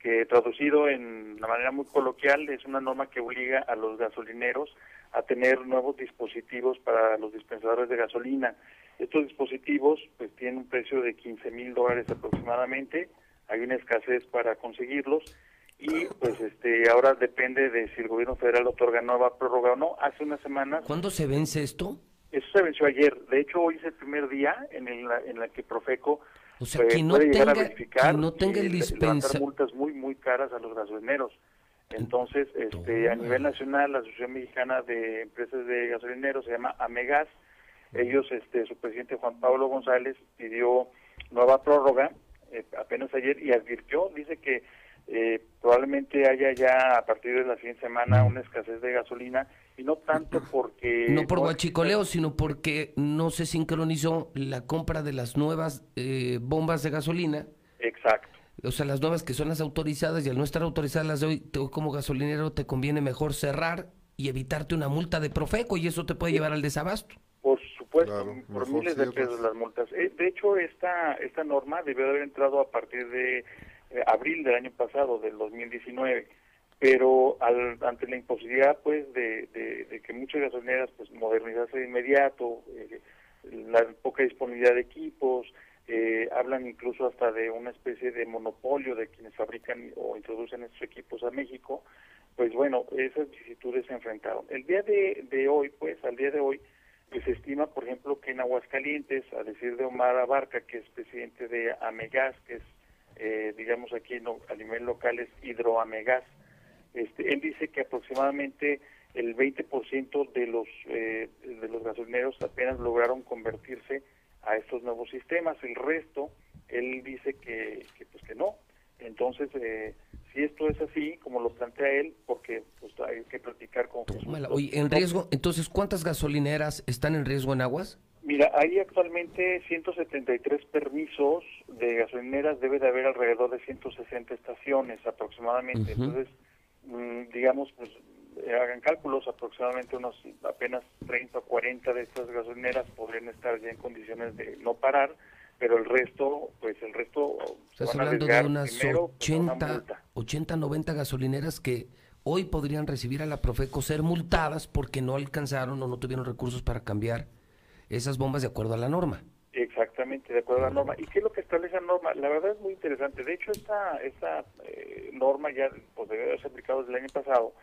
que traducido en la manera muy coloquial es una norma que obliga a los gasolineros a tener nuevos dispositivos para los dispensadores de gasolina. Estos dispositivos pues tienen un precio de 15 mil dólares aproximadamente, hay una escasez para conseguirlos y pues este ahora depende de si el gobierno federal otorga nueva prórroga o no. Hace unas semanas... ¿Cuándo se vence esto? Eso se venció ayer. De hecho, hoy es el primer día en el en la que Profeco o sea, eh, que no puede llegar a verificar que no tenga el dispensa- multas muy muy caras a los gasolineros. Entonces, este, a nivel nacional, la Asociación Mexicana de Empresas de Gasolineros se llama AMEGAS. Ellos, este, su presidente Juan Pablo González pidió nueva prórroga eh, apenas ayer y advirtió, dice que eh, probablemente haya ya a partir de la siguiente semana una escasez de gasolina y no tanto porque no por guachicoleo, sino porque no se sincronizó la compra de las nuevas eh, bombas de gasolina. Exacto. O sea, las nuevas que son las autorizadas y al no estar autorizadas las de hoy, tú como gasolinero te conviene mejor cerrar y evitarte una multa de Profeco y eso te puede llevar al desabasto. Por supuesto, por miles de pesos las multas. Eh, de hecho, esta esta norma debió de haber entrado a partir de abril del año pasado, del 2019, pero al, ante la imposibilidad, pues, de, que muchas gasolineras, pues, modernizarse de inmediato, eh, la poca disponibilidad de equipos, eh, hablan incluso hasta de una especie de monopolio de quienes fabrican o introducen estos equipos a México, pues bueno, esas vicisitudes se enfrentaron. El día de, de hoy, pues, al día de hoy, pues se estima, por ejemplo, que en Aguascalientes, a decir de Omar Abarca, que es presidente de Amegas, que es, eh, digamos aquí no, a nivel local es Hidroamegas, este, él dice que aproximadamente el 20% de los eh, de los gasolineros apenas lograron convertirse a estos nuevos sistemas. El resto, él dice que, que, pues que no. Entonces, eh, si esto es así, como lo plantea él, porque pues hay que platicar con Jesús. Tómala. Oye, en riesgo, entonces, ¿cuántas gasolineras están en riesgo en aguas? Mira, hay actualmente 173 permisos de gasolineras, debe de haber alrededor de 160 estaciones aproximadamente. Entonces, mm, digamos, pues eh, hagan cálculos, aproximadamente unos apenas 30 o 40 de estas gasolineras podrían estar ya en condiciones de no parar, pero el resto, pues el resto se Estás van a hablando de unas primero pues, a una 80, multa. 80, 90 gasolineras que hoy podrían recibir a la Profeco ser multadas porque no alcanzaron o no tuvieron recursos para cambiar esas bombas de acuerdo a la norma. Exactamente, de acuerdo a la norma. ¿Y qué es lo que establece la norma? La verdad es muy interesante. De hecho, esta, esta eh, norma ya pues, debe haberse aplicado desde el año pasado,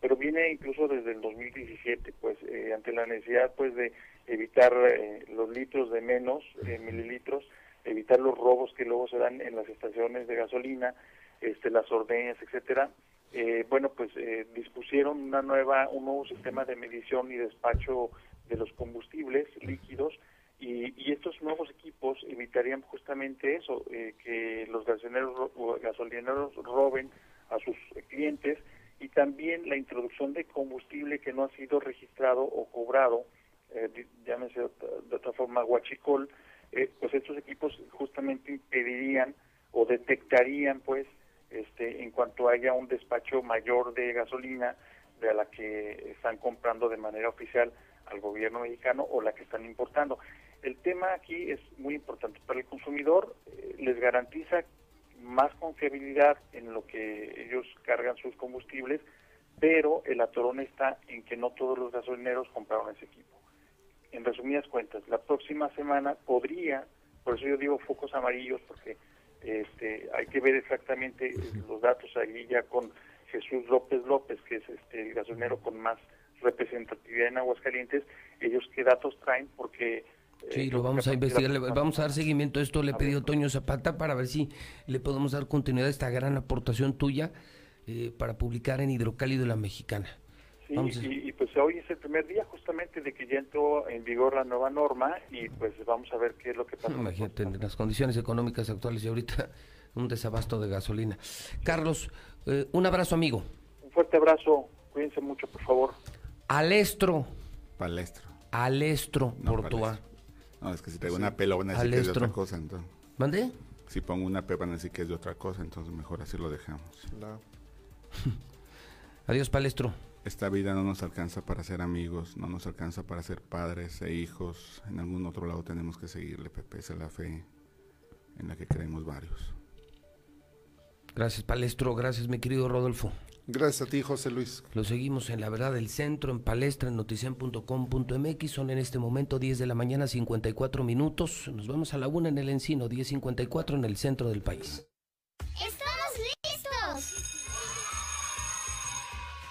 pero viene incluso desde el 2017, pues eh, ante la necesidad pues de evitar eh, los litros de menos, eh, mililitros, evitar los robos que luego se dan en las estaciones de gasolina, este, las ordeñas, etcétera. Eh, bueno, pues dispusieron una nueva, un nuevo sistema de medición y despacho de los combustibles líquidos y, y estos nuevos equipos evitarían justamente eso, eh, que los gasolineros, gasolineros roben a sus clientes y también la introducción de combustible que no ha sido registrado o cobrado, eh, llámese de otra forma guachicol, eh, pues estos equipos justamente impedirían o detectarían pues este en cuanto haya un despacho mayor de gasolina de la que están comprando de manera oficial al gobierno mexicano o la que están importando. El tema aquí es muy importante para el consumidor, eh, les garantiza más confiabilidad en lo que ellos cargan sus combustibles, pero el atorón está en que no todos los gasolineros compraron ese equipo. En resumidas cuentas, la próxima semana podría, por eso yo digo focos amarillos, porque este, hay que ver exactamente los datos ahí ya con Jesús López López, que es este, el gasolinero con más representatividad en Aguascalientes, ellos qué datos traen, porque... Sí, eh, lo vamos a investigar, le vamos a dar seguimiento a esto, le he pedido Toño Zapata para ver si le podemos dar continuidad a esta gran aportación tuya eh, para publicar en Hidrocálido La Mexicana. Sí, a- y, pues hoy es el primer día justamente de que ya entró en vigor la nueva norma y pues vamos a ver qué es lo que pasa. Imagínate, en las condiciones económicas actuales y ahorita un desabasto de gasolina. Carlos, eh, un abrazo amigo. Un fuerte abrazo, cuídense mucho por favor. Alestro. Palestro. Alestro, No, Portuá. No, es que si Sí. una P lo van a decir que es de Alestro. otra cosa, entonces. ¿Mande? Si pongo una P van a decir que es de otra cosa, entonces mejor así lo dejamos. Adiós, Palestro. Esta vida no nos alcanza para ser amigos, no nos alcanza para ser padres e hijos. En algún otro lado tenemos que seguirle, Pepe. Esa es la fe en la que creemos varios. Gracias, Palestro. Gracias, mi querido Rodolfo. Gracias a ti, José Luis. Lo seguimos en La Verdad del Centro, en palestra, en noticien.com.mx. Son en este momento 10 de la mañana, 54 minutos. Nos vamos a la una en el Encino, 10.54 en el centro del país. ¡Estamos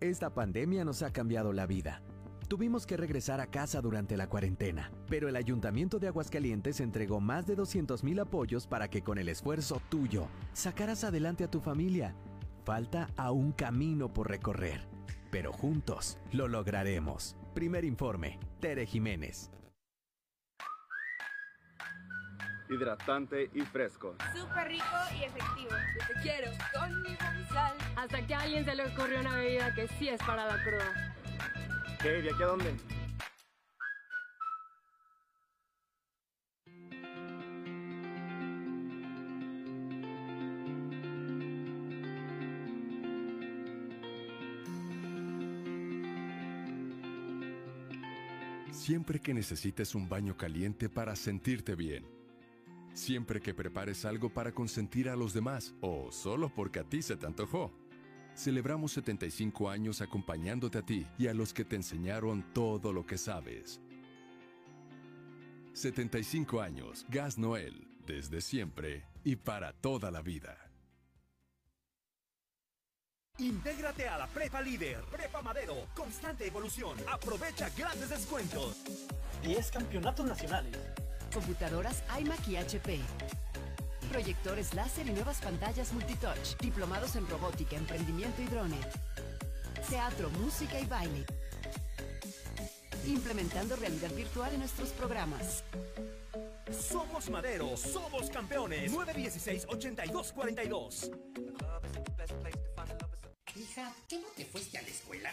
Esta pandemia nos ha cambiado la vida. Tuvimos que regresar a casa durante la cuarentena, pero el Ayuntamiento de Aguascalientes entregó más de 200 mil apoyos para que con el esfuerzo tuyo sacaras adelante a tu familia. Falta aún camino por recorrer, pero juntos lo lograremos. Primer informe, Tere Jiménez. Hidratante y fresco. Súper rico y efectivo. Yo te quiero con mi sal. Hasta que a alguien se le ocurrió una bebida que sí es para la cruda. ¿Qué? ¿De aquí a dónde? Siempre que necesites un baño caliente para sentirte bien. Siempre que prepares algo para consentir a los demás o solo porque a ti se te antojó. Celebramos 75 años acompañándote a ti y a los que te enseñaron todo lo que sabes. 75 años, Gas Noel, desde siempre y para toda la vida. Intégrate a la Prepa Líder, Prepa Madero, constante evolución. Aprovecha grandes descuentos. 10 campeonatos nacionales. Computadoras iMac y HP. Proyectores láser y nuevas pantallas multitouch. Diplomados en robótica, emprendimiento y drone. Teatro, música y baile. Implementando realidad virtual en nuestros programas. Somos Madero, somos campeones. 916-8242. Hija, ¿qué no te fuiste a la escuela?